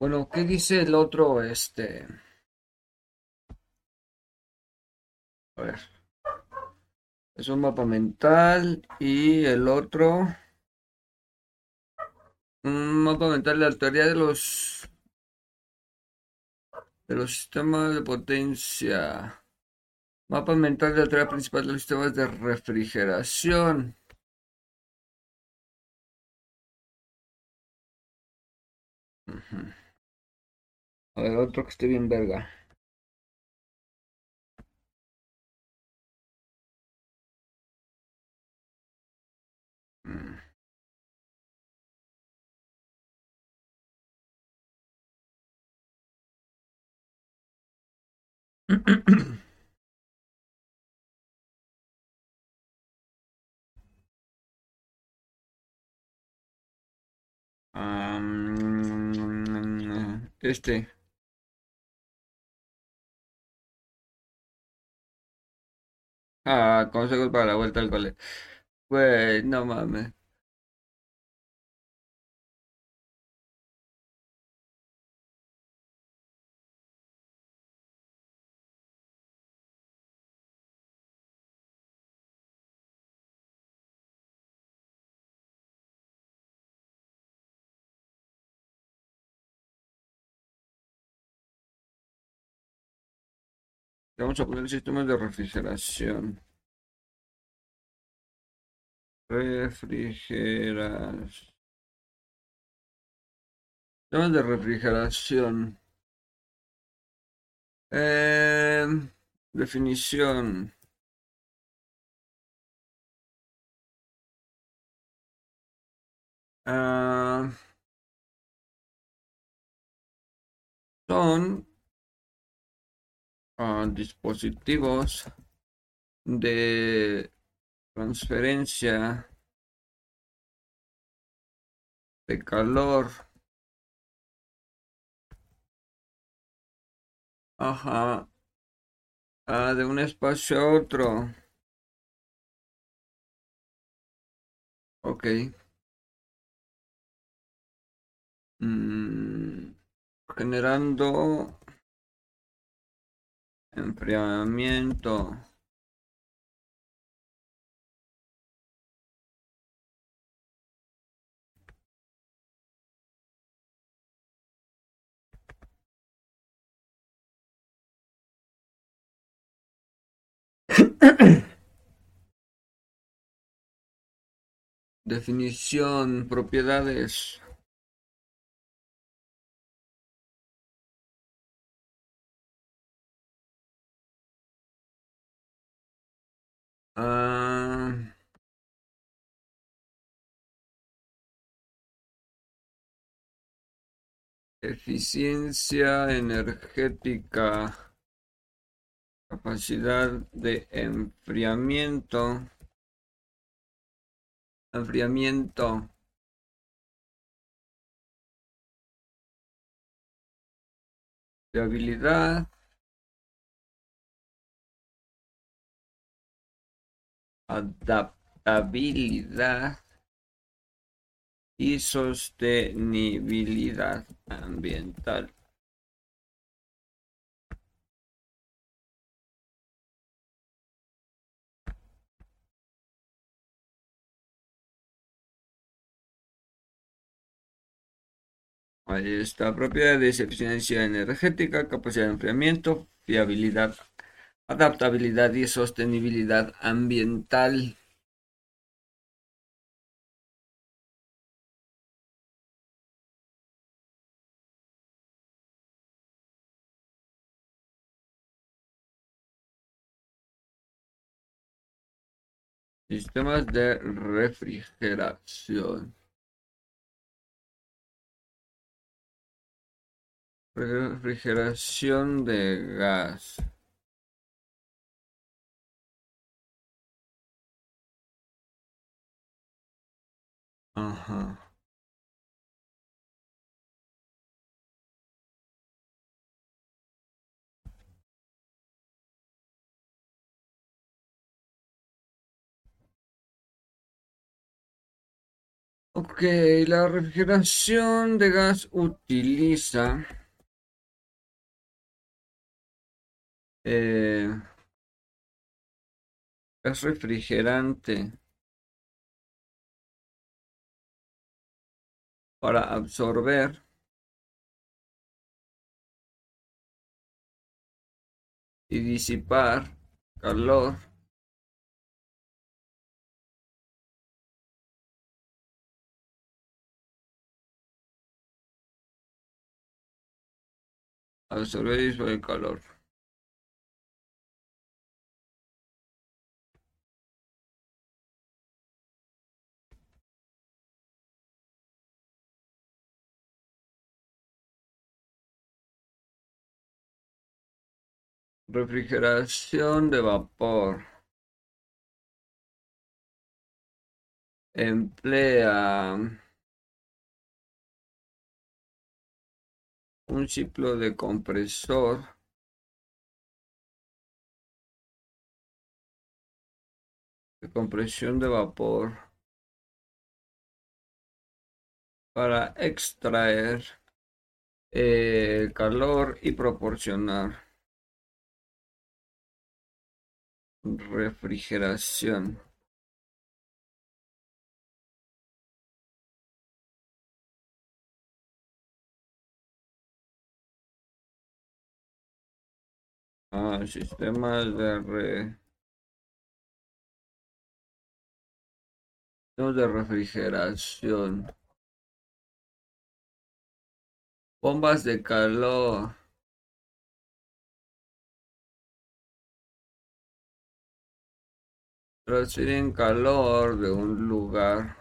Bueno, ¿qué dice el otro? Este. A ver. Es un mapa mental y el otro... Un mapa mental de la teoría de los... De los sistemas de potencia. Mapa mental de la teoría principal de los sistemas de refrigeración. A ver, otro que esté bien verga. Este. Ah, consejos para la vuelta al cole. Pues, no mames. Vamos a poner sistemas de refrigeración. Refrigeración. Sistemas de refrigeración. Eh, definición. Ah, son dispositivos de transferencia de calor. Ajá. Ah, de un espacio a otro. Ok. Mm, generando enfriamiento Definición, propiedades. Ah, eficiencia energética, capacidad de enfriamiento, enfriamiento. habilidad adaptabilidad y sostenibilidad ambiental. Está, propiedades, eficiencia energética, capacidad de enfriamiento, fiabilidad adaptabilidad y sostenibilidad ambiental. Sistemas de refrigeración. Refrigeración de gas. Ajá. Ok, la refrigeración de gas utiliza eh, gas refrigerante para absorber y disipar calor absorber el calor. Refrigeración de vapor. Emplea un ciclo de compresor de compresión de vapor para extraer el calor y proporcionar refrigeración Ah, sistemas de re... de refrigeración. Bombas de calor. Transfieren calor de un lugar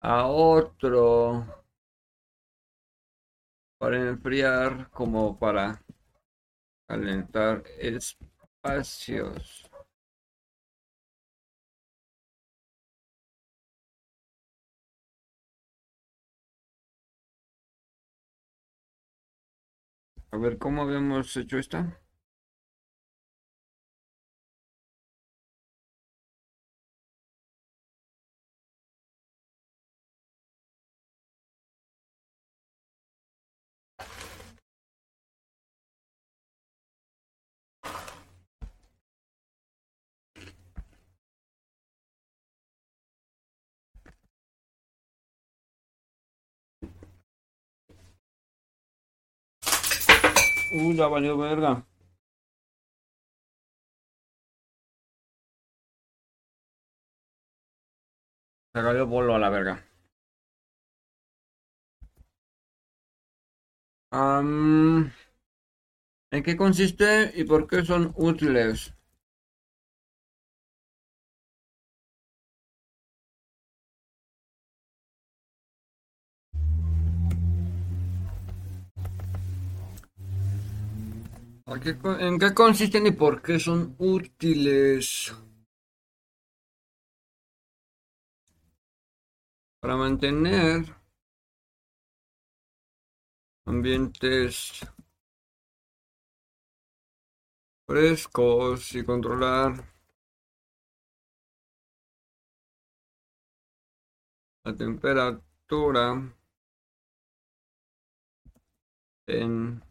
a otro para enfriar como para calentar espacios. A ver, ¿cómo habíamos hecho esta? Uh, ya valió verga. Se cayó bolo a la verga. ¿En qué consiste y por qué son útiles? ¿En qué consisten y por qué son útiles? Para mantener ambientes frescos y controlar la temperatura en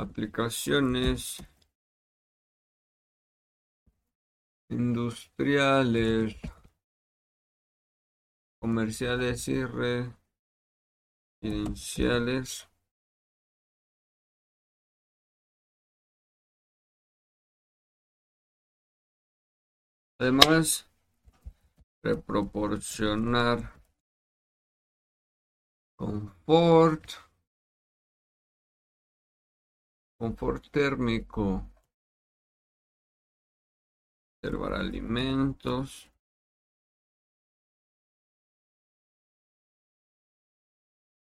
aplicaciones industriales, comerciales y residenciales. Además, de proporcionar confort confort térmico, conservar alimentos,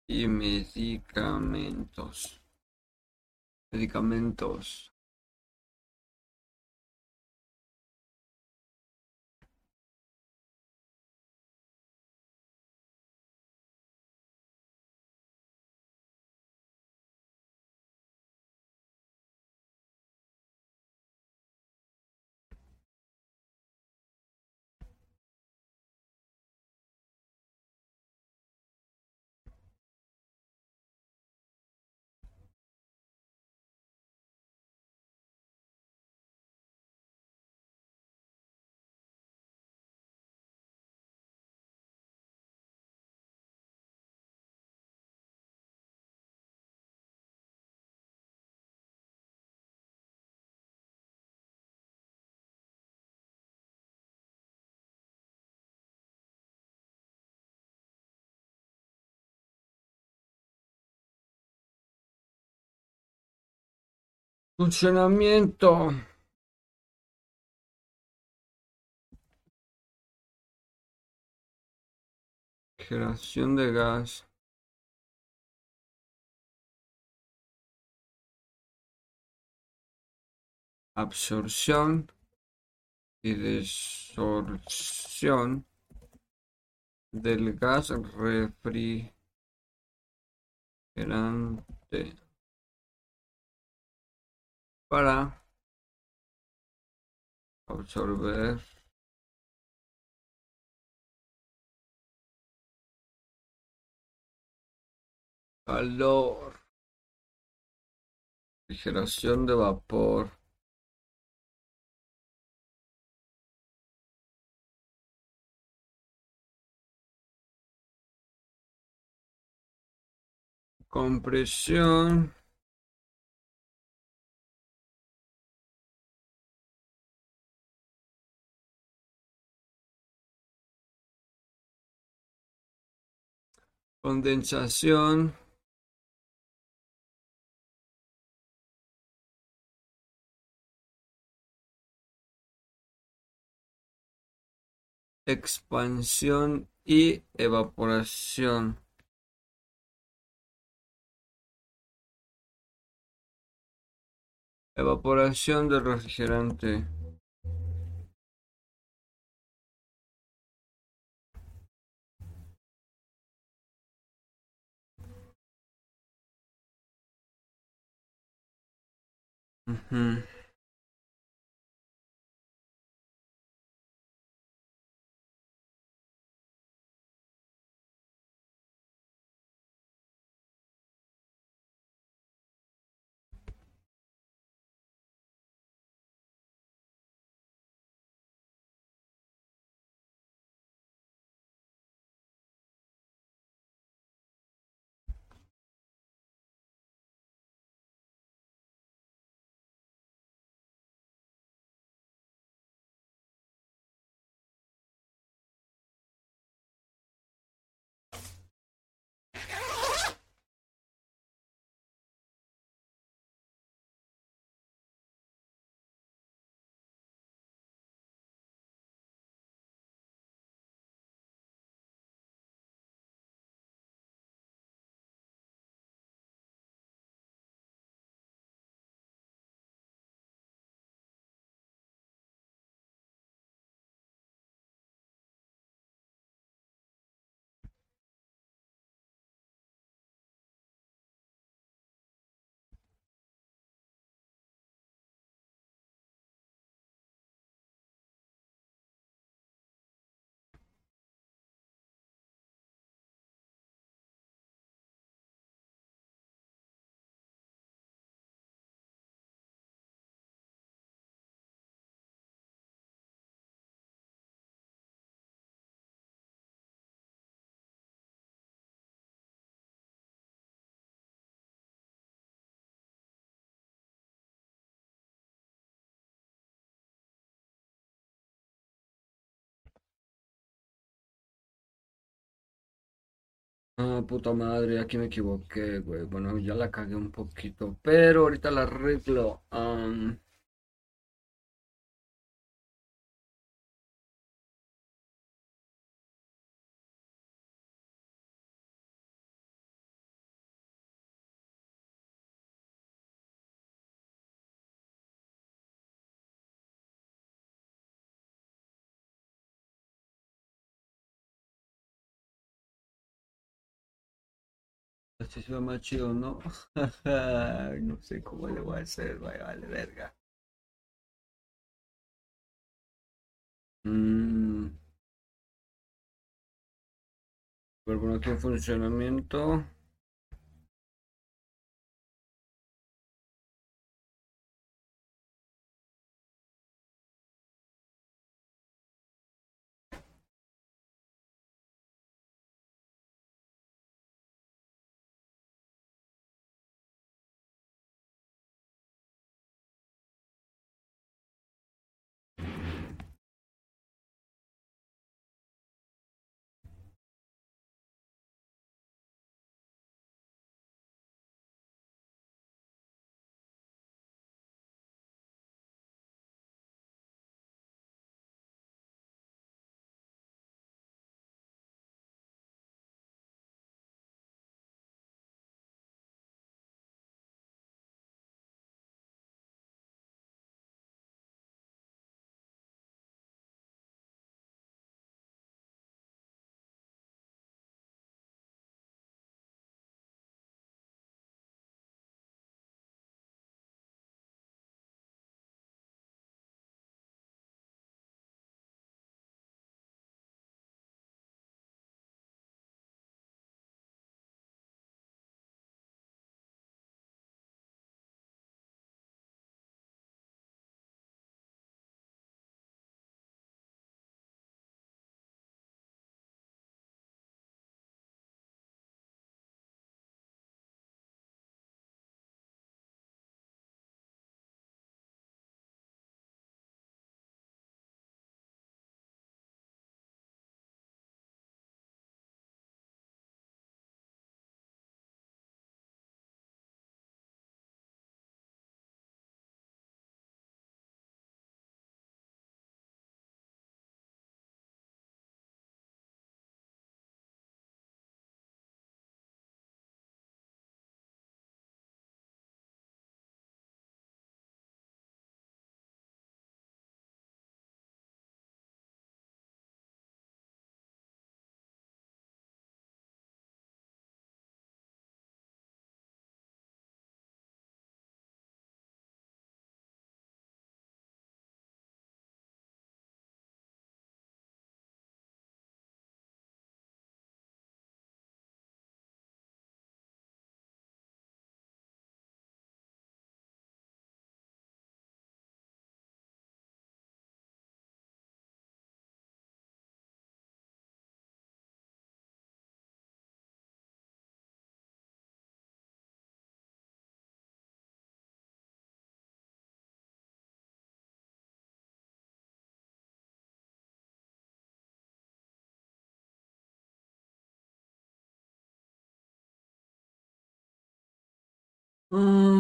y medicamentos. Medicamentos. Funcionamiento. Generación de gas. Absorción y desorción del gas refrigerante para absorber calor, refrigeración de vapor. compresión condensación expansión y evaporación Evaporación del refrigerante. Mm-hmm. Ah, puta madre, aquí me equivoqué, güey. Bueno, ya la cagué un poquito, pero ahorita la arreglo. Este se más chido, ¿no? no sé cómo le voy a hacer, vaya, vale, verga. Mm. Pero bueno, aquí en funcionamiento. Um,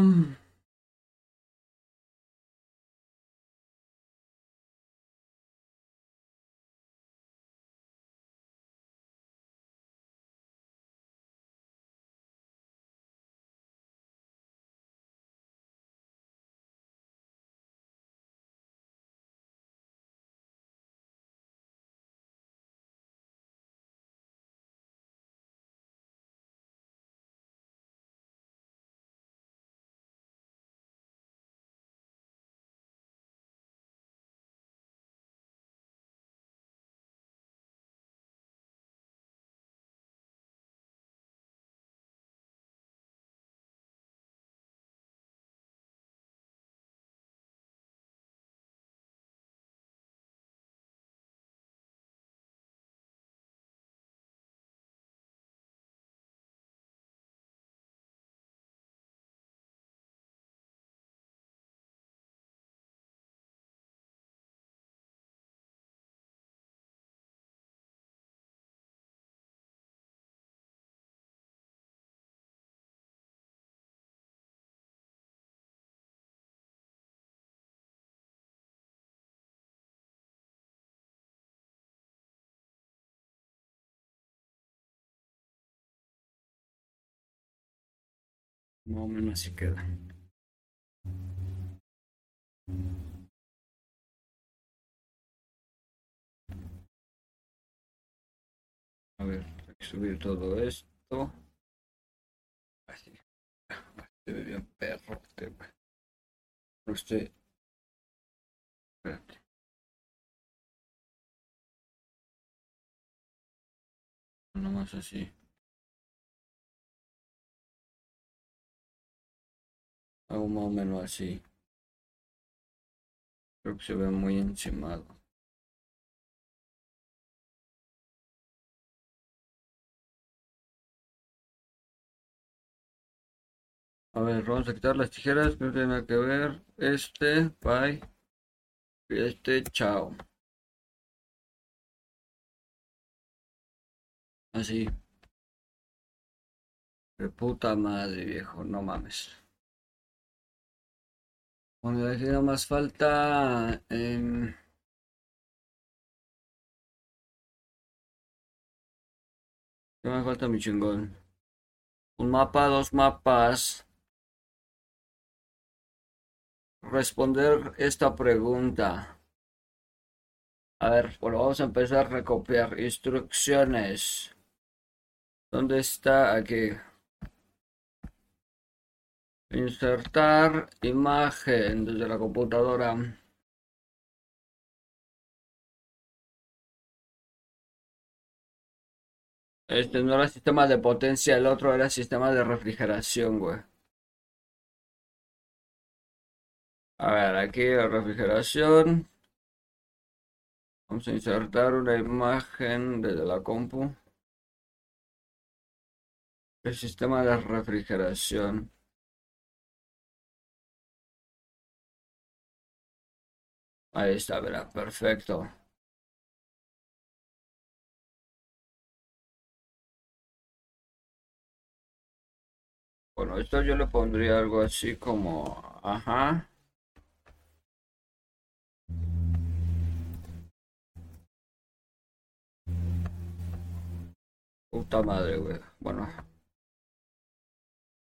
Más o menos así queda. A ver, hay que subir todo esto. Así. Se ve bien perro este. No estoy. Espérate. Nomás así. Hago más o menos así. Creo que se ve muy encimado. A ver, vamos a quitar las tijeras no tienen nada que ver. Este, bye. Y este, chao. Así. De puta madre, viejo, no mames. Bueno, aquí nada más falta... em, ¿Qué me falta mi chingón? Un mapa, dos mapas. Responder esta pregunta. A ver, bueno, vamos a empezar a recopilar instrucciones. ¿Dónde está? Aquí. Insertar imagen desde la computadora. Este no era sistema de potencia, el otro era sistema de refrigeración, güey. A ver, aquí refrigeración. Vamos a insertar una imagen desde la compu. El sistema de refrigeración. Ahí está, verá, perfecto. Bueno, esto yo le pondría algo así como, ajá. Puta madre, güey. Bueno.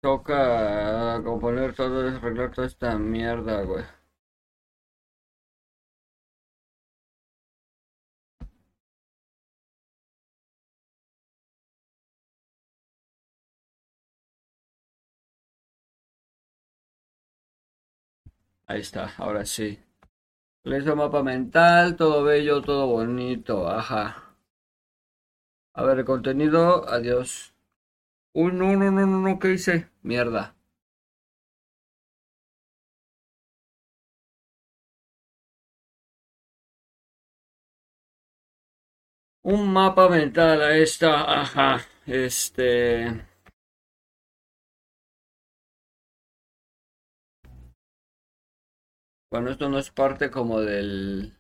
Toca componer todo, arreglar toda esta mierda, güey. Ahí está, ahora sí. Listo, mapa mental, todo bello, todo bonito, ajá. A ver, el contenido, adiós. Uy, no, no, no, no, no, ¿qué hice? Mierda. Un mapa mental, ahí está, ajá. Este... Bueno, esto no es parte como del...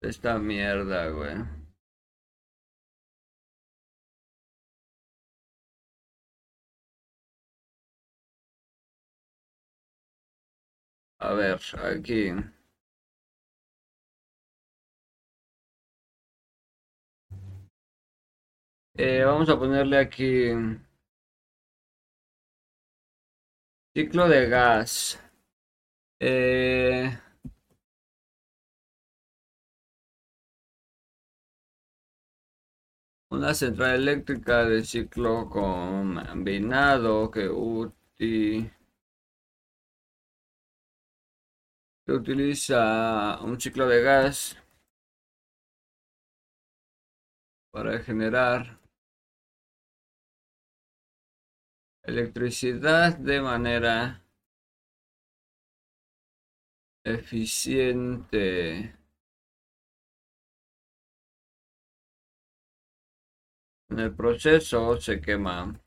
Esta mierda, güey. A ver, aquí. Eh, vamos a ponerle aquí ciclo de gas. Eh, una central eléctrica de ciclo combinado que, que utiliza un ciclo de gas para generar electricidad de manera eficiente. En el proceso se quema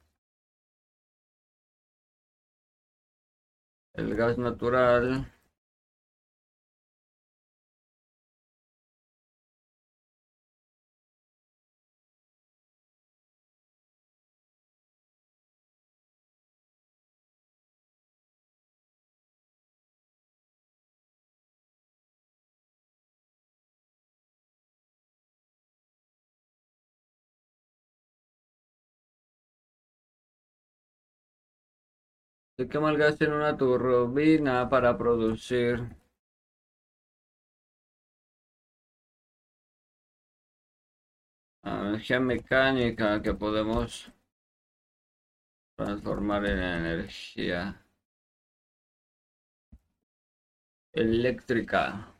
el gas natural Se quema el gas en una turbina para producir energía mecánica que podemos transformar en energía eléctrica.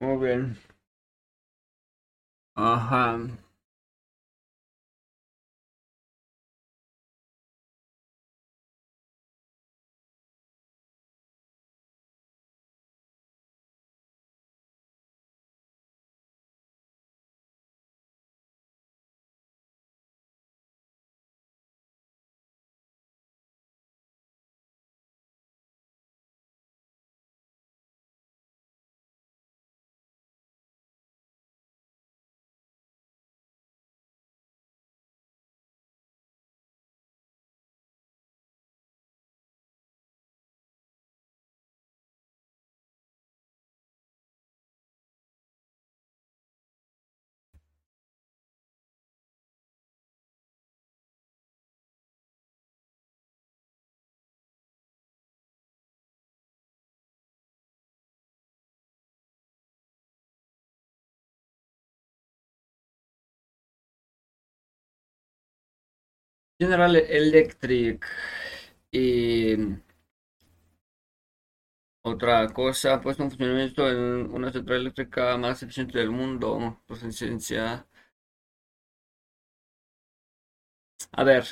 Muy bien. Ajá. General Electric y otra cosa, pues un funcionamiento en una central eléctrica más eficiente del mundo, pues en ciencia. A ver,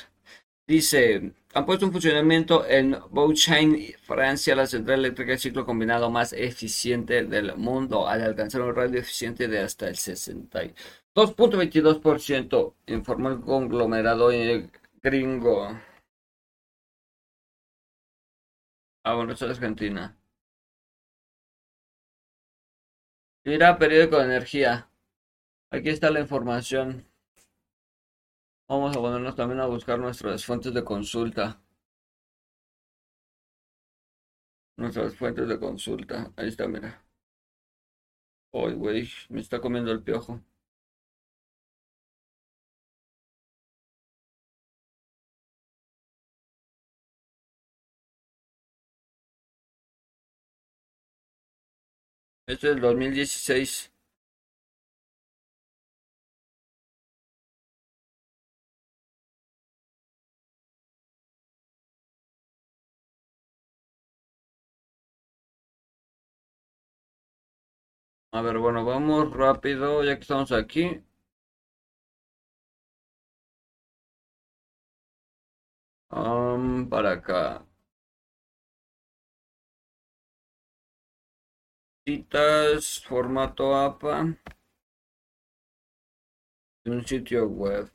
dice, han puesto un funcionamiento en Beauchain, Francia, la central eléctrica de ciclo combinado más eficiente del mundo, al alcanzar un radio eficiente de hasta el 62.22%, informó el conglomerado Gringo. Ah, eso es Argentina. Mira, periódico de energía. Aquí está la información. Vamos a ponernos también a buscar nuestras fuentes de consulta. Nuestras fuentes de consulta. Ahí está, mira. Uy, güey, me está comiendo el piojo. Este es el 2016. A ver, bueno, vamos rápido, ya que estamos aquí. para acá. Citas, formato APA, de un sitio web.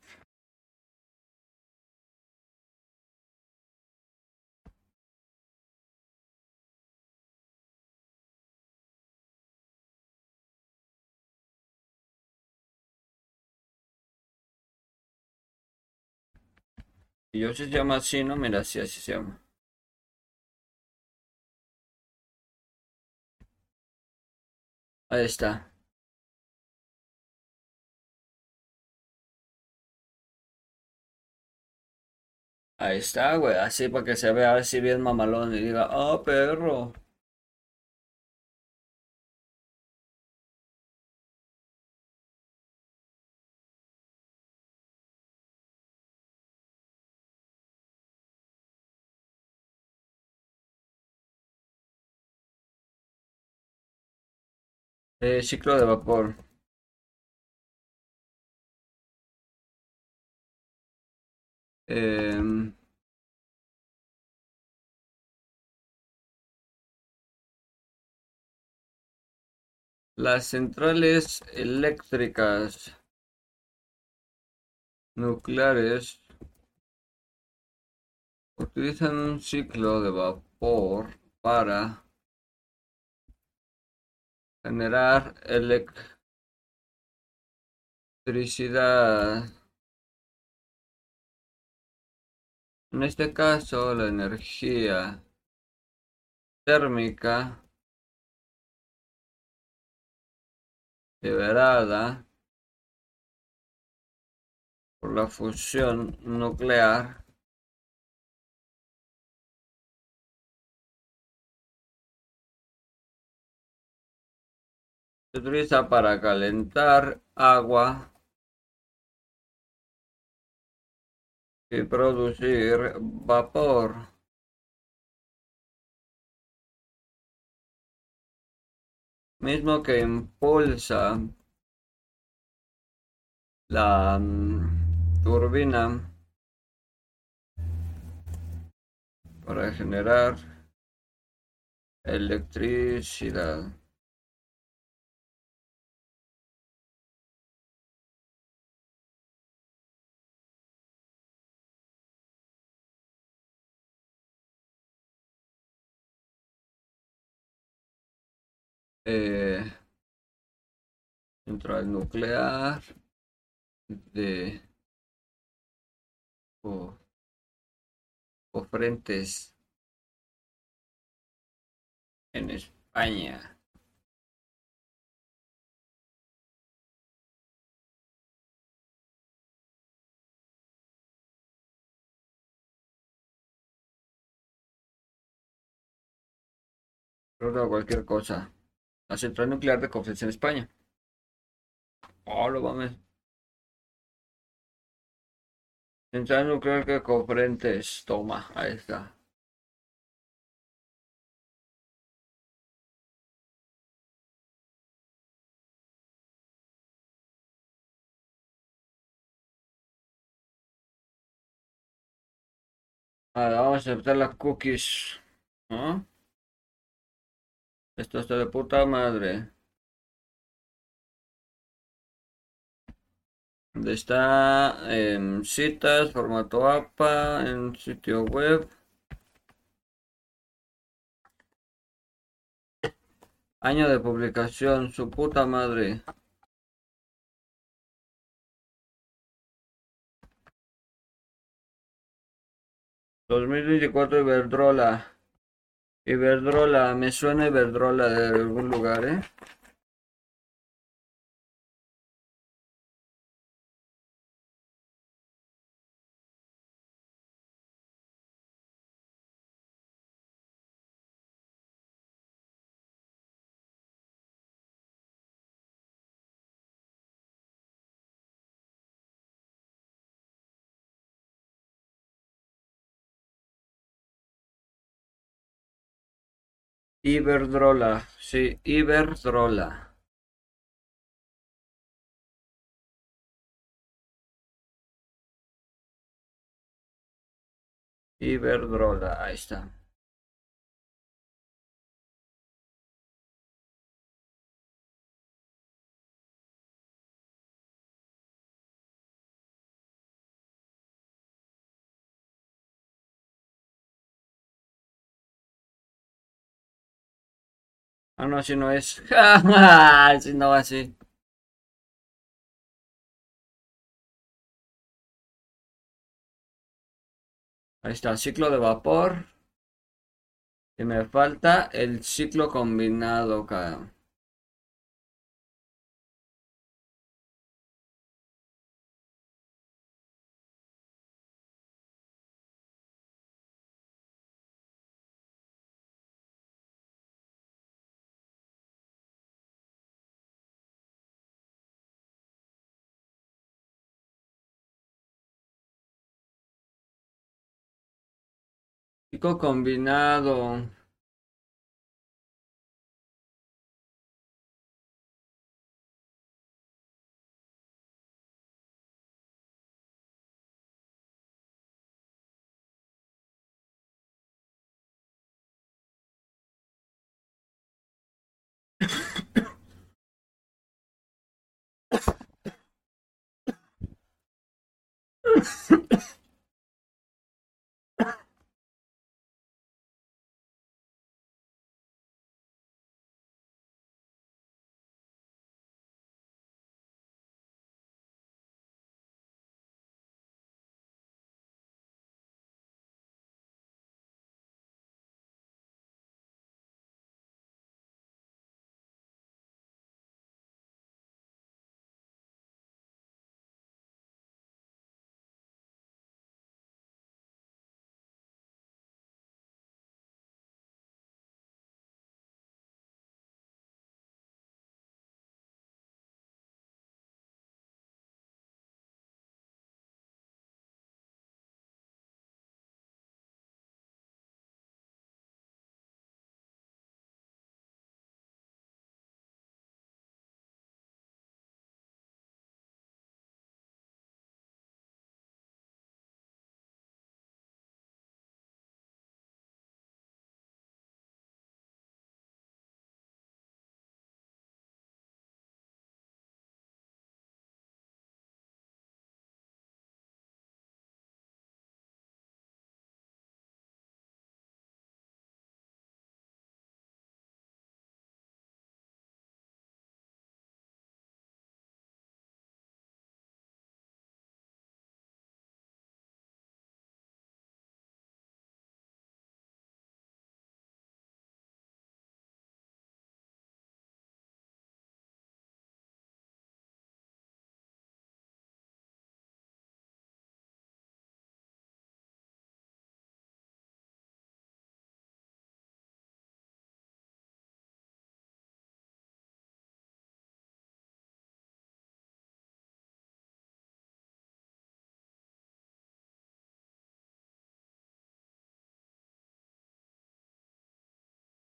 Y yo se llama así, ¿no? Mira, así, así se llama. Ahí está. Ahí está, güey. Así para que se vea así bien mamalón y diga, oh, perro. Eh, ciclo de vapor. Em, las centrales eléctricas nucleares utilizan un ciclo de vapor para generar electricidad. En este caso, la energía térmica liberada por la fusión nuclear se utiliza para calentar agua y producir vapor. Mismo que impulsa la mm, turbina para generar electricidad. Eh, central nuclear de o, o frentes en España. cualquier cosa. La central nuclear de Cofrentes en España. Oh, lo vamos. Central nuclear de Cofrentes. Toma, ahí está. Ahora vamos a aceptar las cookies. ¿no? Esto está de puta madre. ¿Dónde está? En citas, formato APA, en sitio web. Año de publicación, su puta madre. ¿2024 Iberdrola. Iberdrola, me suena Iberdrola de algún lugar, ¿eh? Iberdrola, sí, Iberdrola. Iberdrola, ahí está. Ah, no, si no es. si no va así. Ahí está, el ciclo de vapor. Y me falta el ciclo combinado acá. Combinado.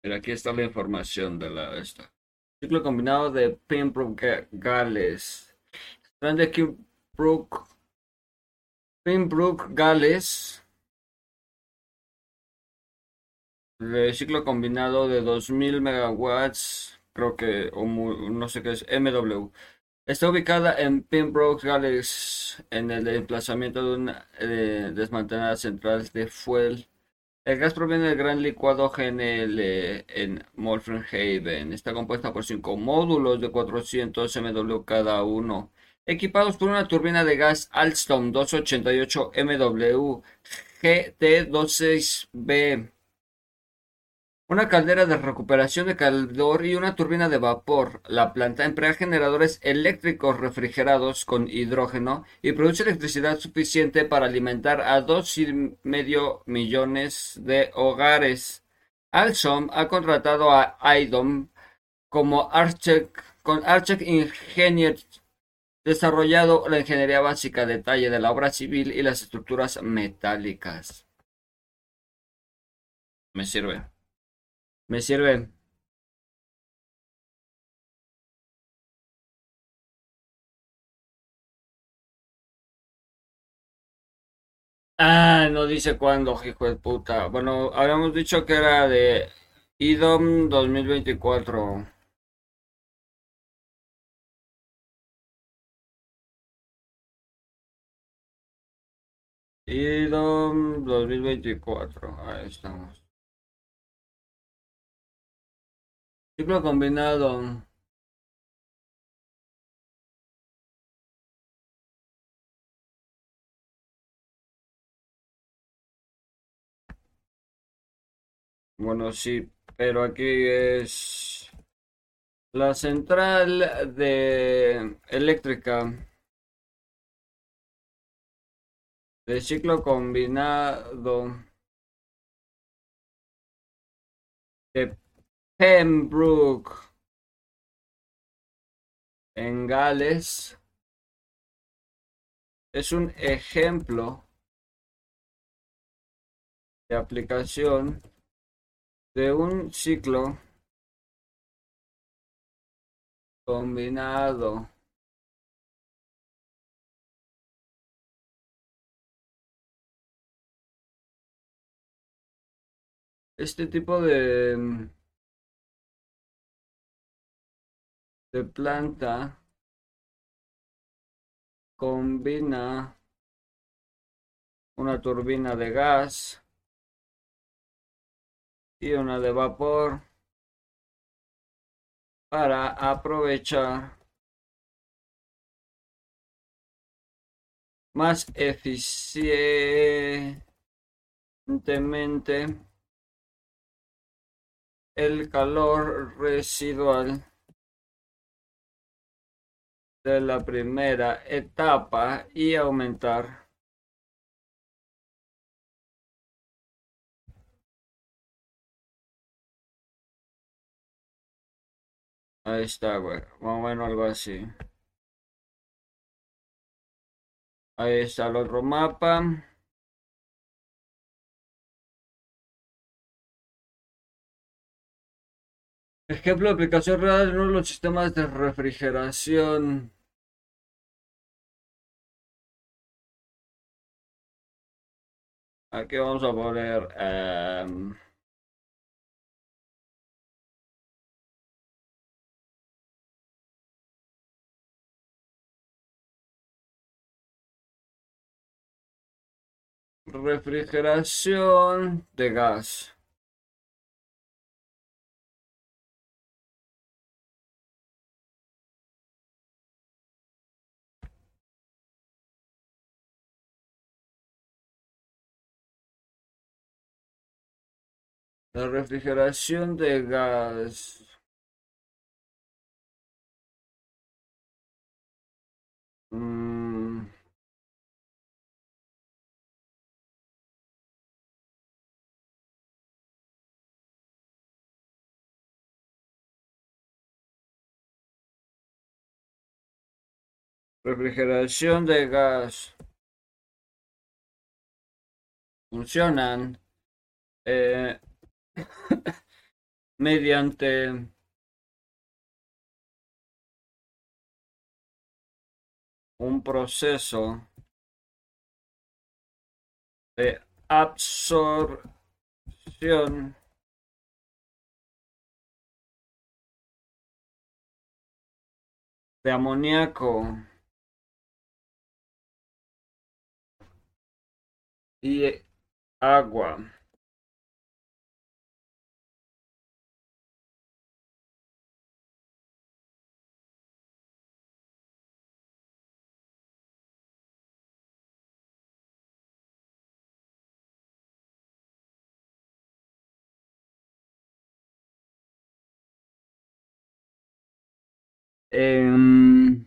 Aquí está la información de la esta. Ciclo combinado de Pembroke Gales. Grande Pembroke, Pembroke Gales. De ciclo combinado de 2000 megawatts. Creo que, o no sé qué es, MW. Está ubicada en Pembroke Gales, en el emplazamiento de una eh, desmantelada central de fuel el gas proviene del gran licuado GNL en Haven. Está compuesta por cinco módulos de 400 MW cada uno, equipados por una turbina de gas Alstom 288 MW GT26B una caldera de recuperación de calor y una turbina de vapor. La planta emplea generadores eléctricos refrigerados con hidrógeno y produce electricidad suficiente para alimentar a dos y medio millones de hogares. Alsom ha contratado a IDOM como Architect, con Architect Engineers desarrollado la ingeniería básica, detalle de la obra civil y las estructuras metálicas. Me sirve. Me sirve. Ah, no dice cuándo, hijo de puta. Bueno, habíamos dicho que era de IDOM 2024. IDOM 2024. Ahí estamos. Ciclo combinado. Bueno, sí, pero aquí es la central de eléctrica de ciclo combinado Pembroke. En Gales es un ejemplo de aplicación de un ciclo combinado. Este tipo de de planta combina una turbina de gas y una de vapor para aprovechar más eficientemente el calor residual de la primera etapa y aumentar Ahí está, güey. Más algo así. Ahí está el otro mapa. Ejemplo de aplicación real los sistemas de refrigeración. Aquí vamos a poner... Em, refrigeración de gas. La refrigeración de gas. Mm. Refrigeración de gas. Funcionan. Eh, mediante un proceso de absorción de amoníaco y agua. Em,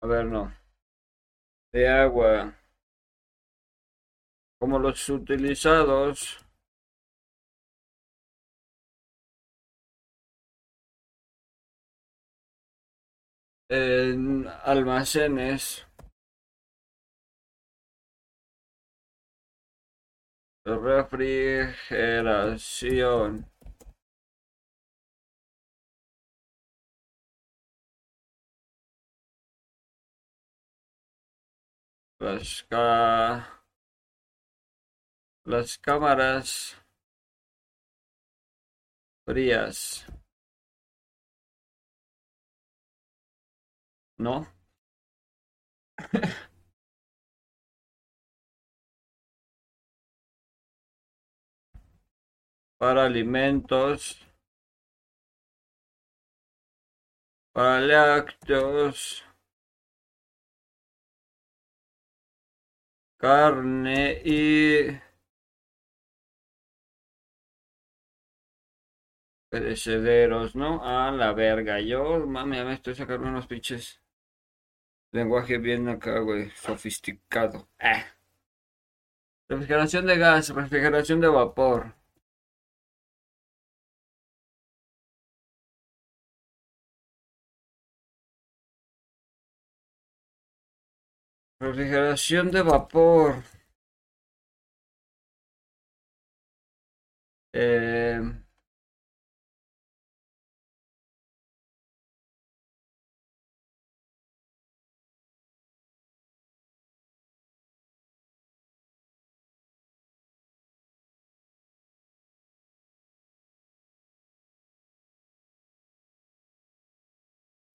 a ver, no. De agua. Como los utilizados en almacenes. Refrigeración. Las, las cámaras frías ¿no? para alimentos, para lácteos, carne y perecederos, ¿no? A la verga, yo, mami, me estoy sacando unos pinches Lenguaje bien acá, güey. Sofisticado. Ah. Refrigeración de gas, refrigeración de vapor. Refrigeración de vapor. Eh,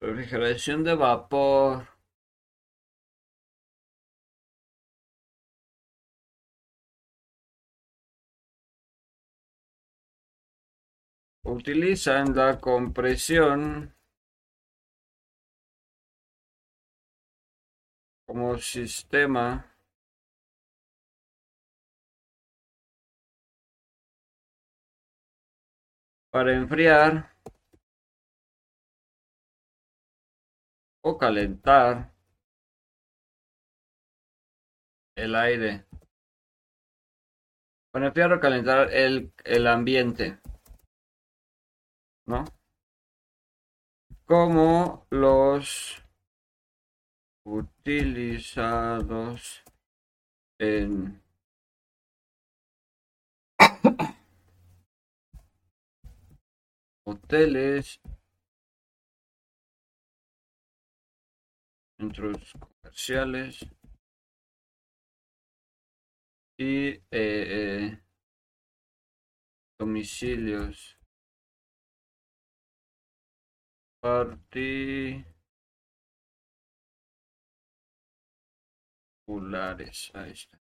refrigeración de vapor. utilizan la compresión como sistema para enfriar o calentar el aire. Para enfriar o calentar el, el ambiente. ¿no? Como los utilizados en hoteles, centros comerciales y eh, eh, domicilios particulares. Ahí está.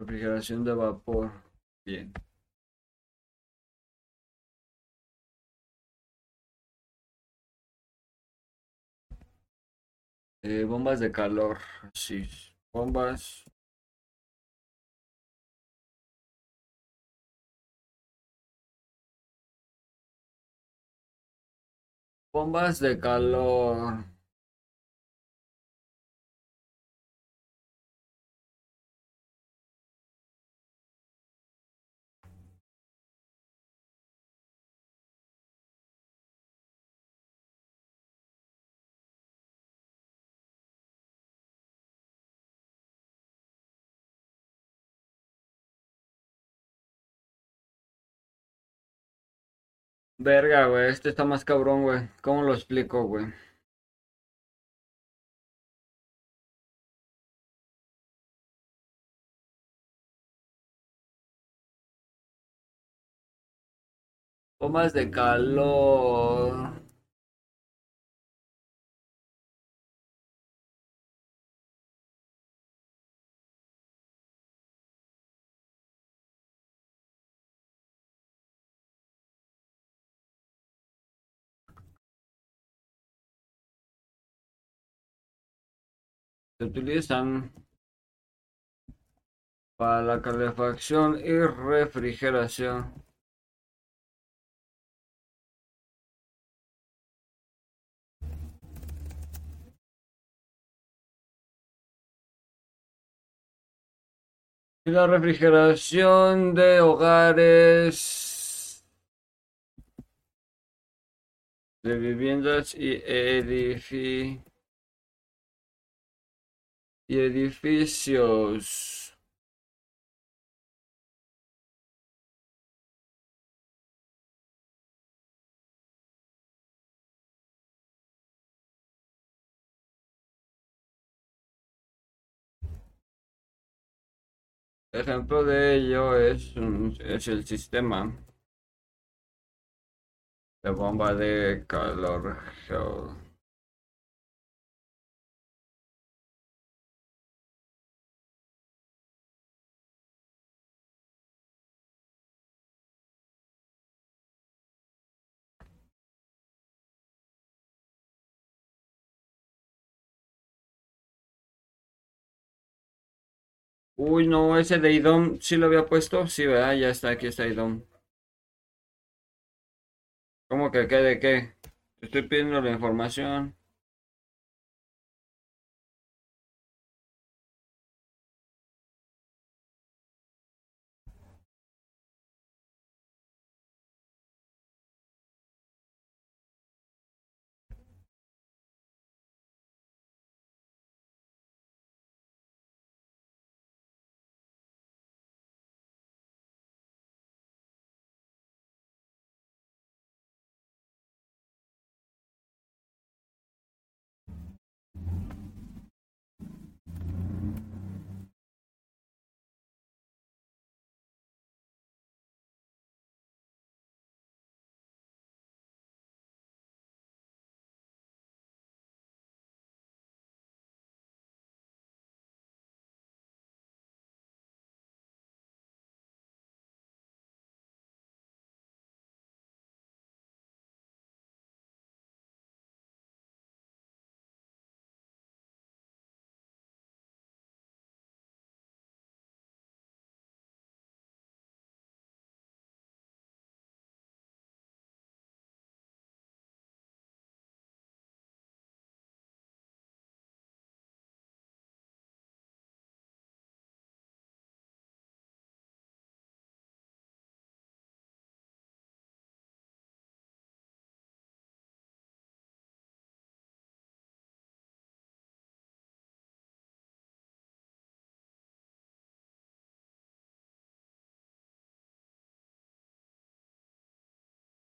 Refrigeración de vapor. Bien. Eh, bombas de calor. Sí. Bombas Bombas de calor. Verga, güey, este está más cabrón, güey. ¿Cómo lo explico, güey? Bombas de calor. Se utilizan para la calefacción y refrigeración. Y la refrigeración de hogares, de viviendas y edificios y edificios. Ejemplo de ello es, es el sistema de bomba de calor Uy, no, ese de IDOM sí lo había puesto. Sí, ¿verdad? Ya está, aquí está IDOM. ¿Cómo que qué de qué? estoy pidiendo la información.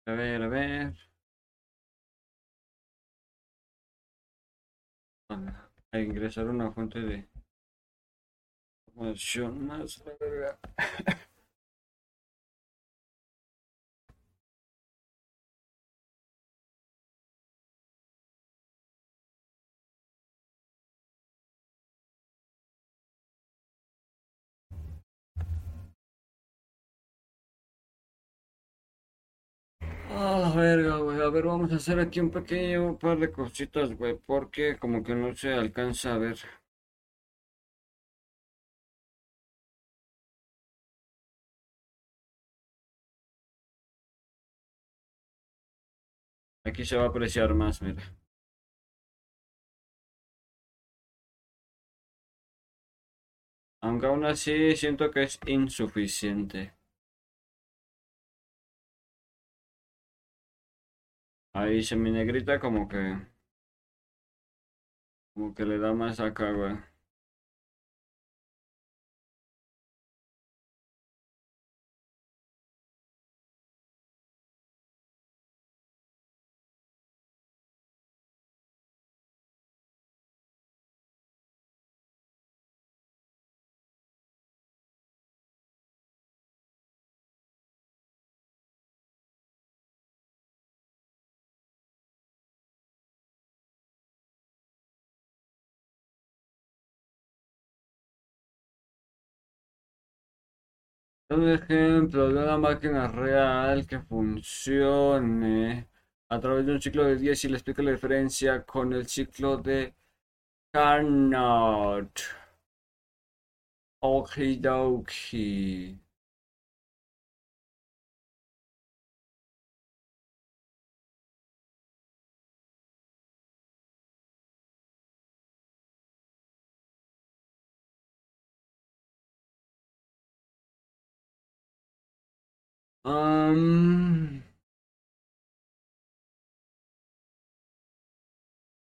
A ver, a ver. A ingresar una fuente de información más. A ver, vamos a hacer aquí un pequeño par de cositas, güey. Porque como que no se alcanza a ver. Aquí se va a apreciar más, mira. Aunque aún así siento que es insuficiente. Ahí se mi negrita como que... Como que le da más acá, güey. Un ejemplo de una máquina real que funcione a través de un ciclo de 10 y le explico la diferencia con el ciclo de Carnot. Okidoki.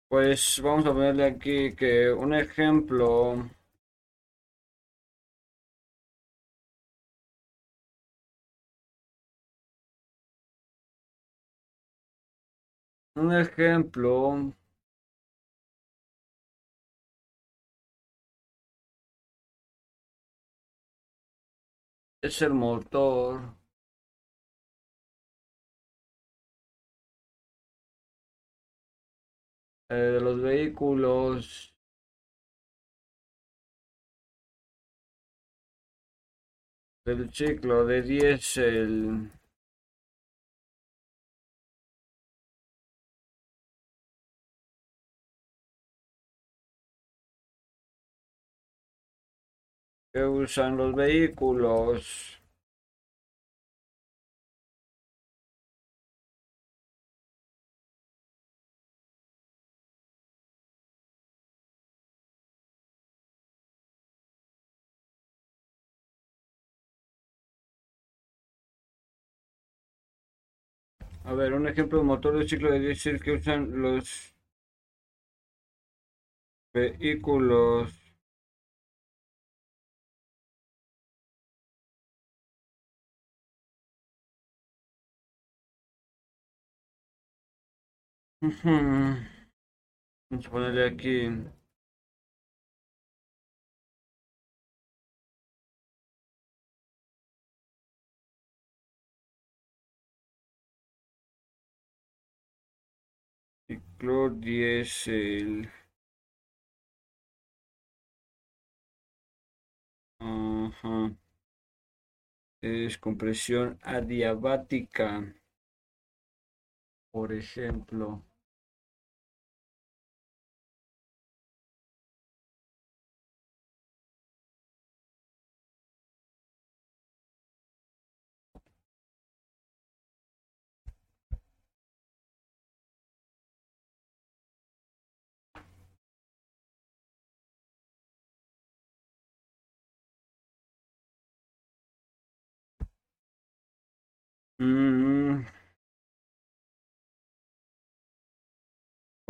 Pues vamos a ponerle aquí que un ejemplo. Un ejemplo. Es el motor. Eh, de los vehículos. Del ciclo de diésel. Que usan los vehículos A ver, un ejemplo de motor de ciclo de diésel que usan los vehículos. Vamos a ponerle aquí. Ciclo diésel. Ajá. Es compresión adiabática. Por ejemplo.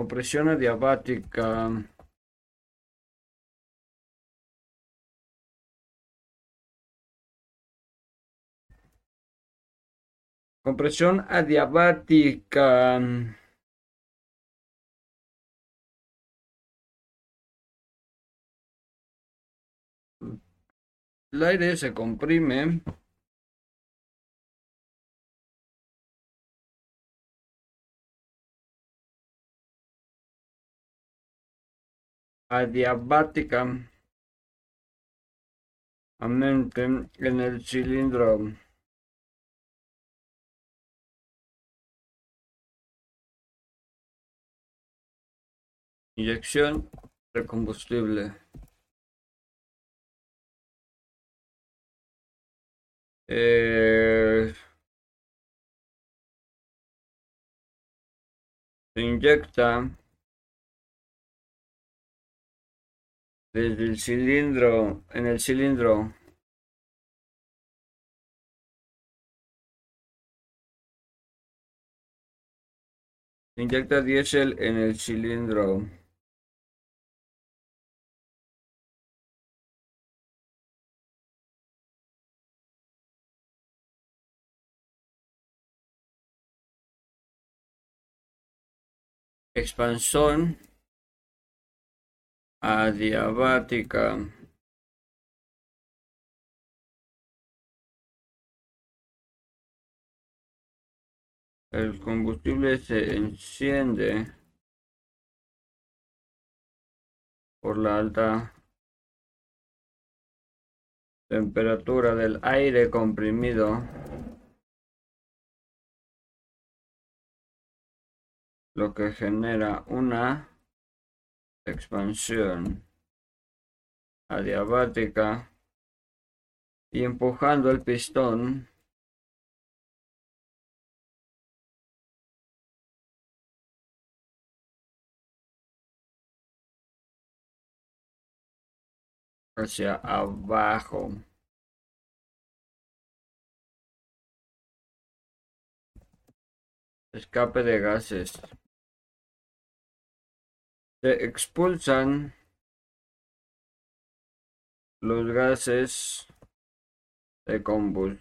Compresión adiabática. Compresión adiabática. El aire se comprime. Adiabática en el cilindro. Inyección de combustible. Eh, se inyecta desde el cilindro, en el cilindro. Inyecta diésel en el cilindro. Expansón adiabática. El combustible se enciende por la alta temperatura del aire comprimido. lo que genera una expansión adiabática y empujando el pistón hacia abajo. Escape de gases se expulsan los gases de combustión.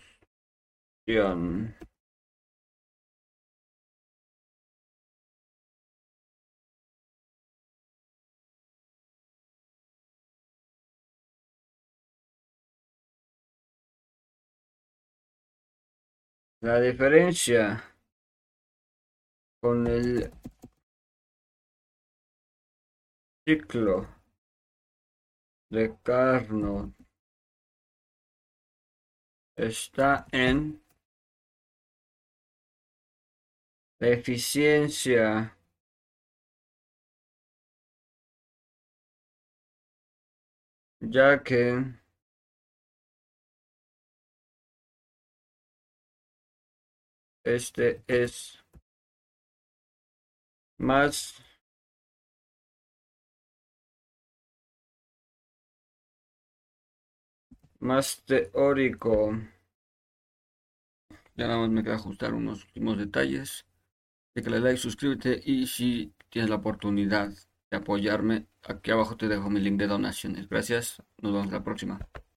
La diferencia con el ciclo de Carnot está en la eficiencia ya que este es más más teórico. Ya nada más me queda ajustar unos últimos detalles. que le like, suscríbete y si tienes la oportunidad de apoyarme, aquí abajo te dejo mi link de donaciones. Gracias, nos vemos la próxima.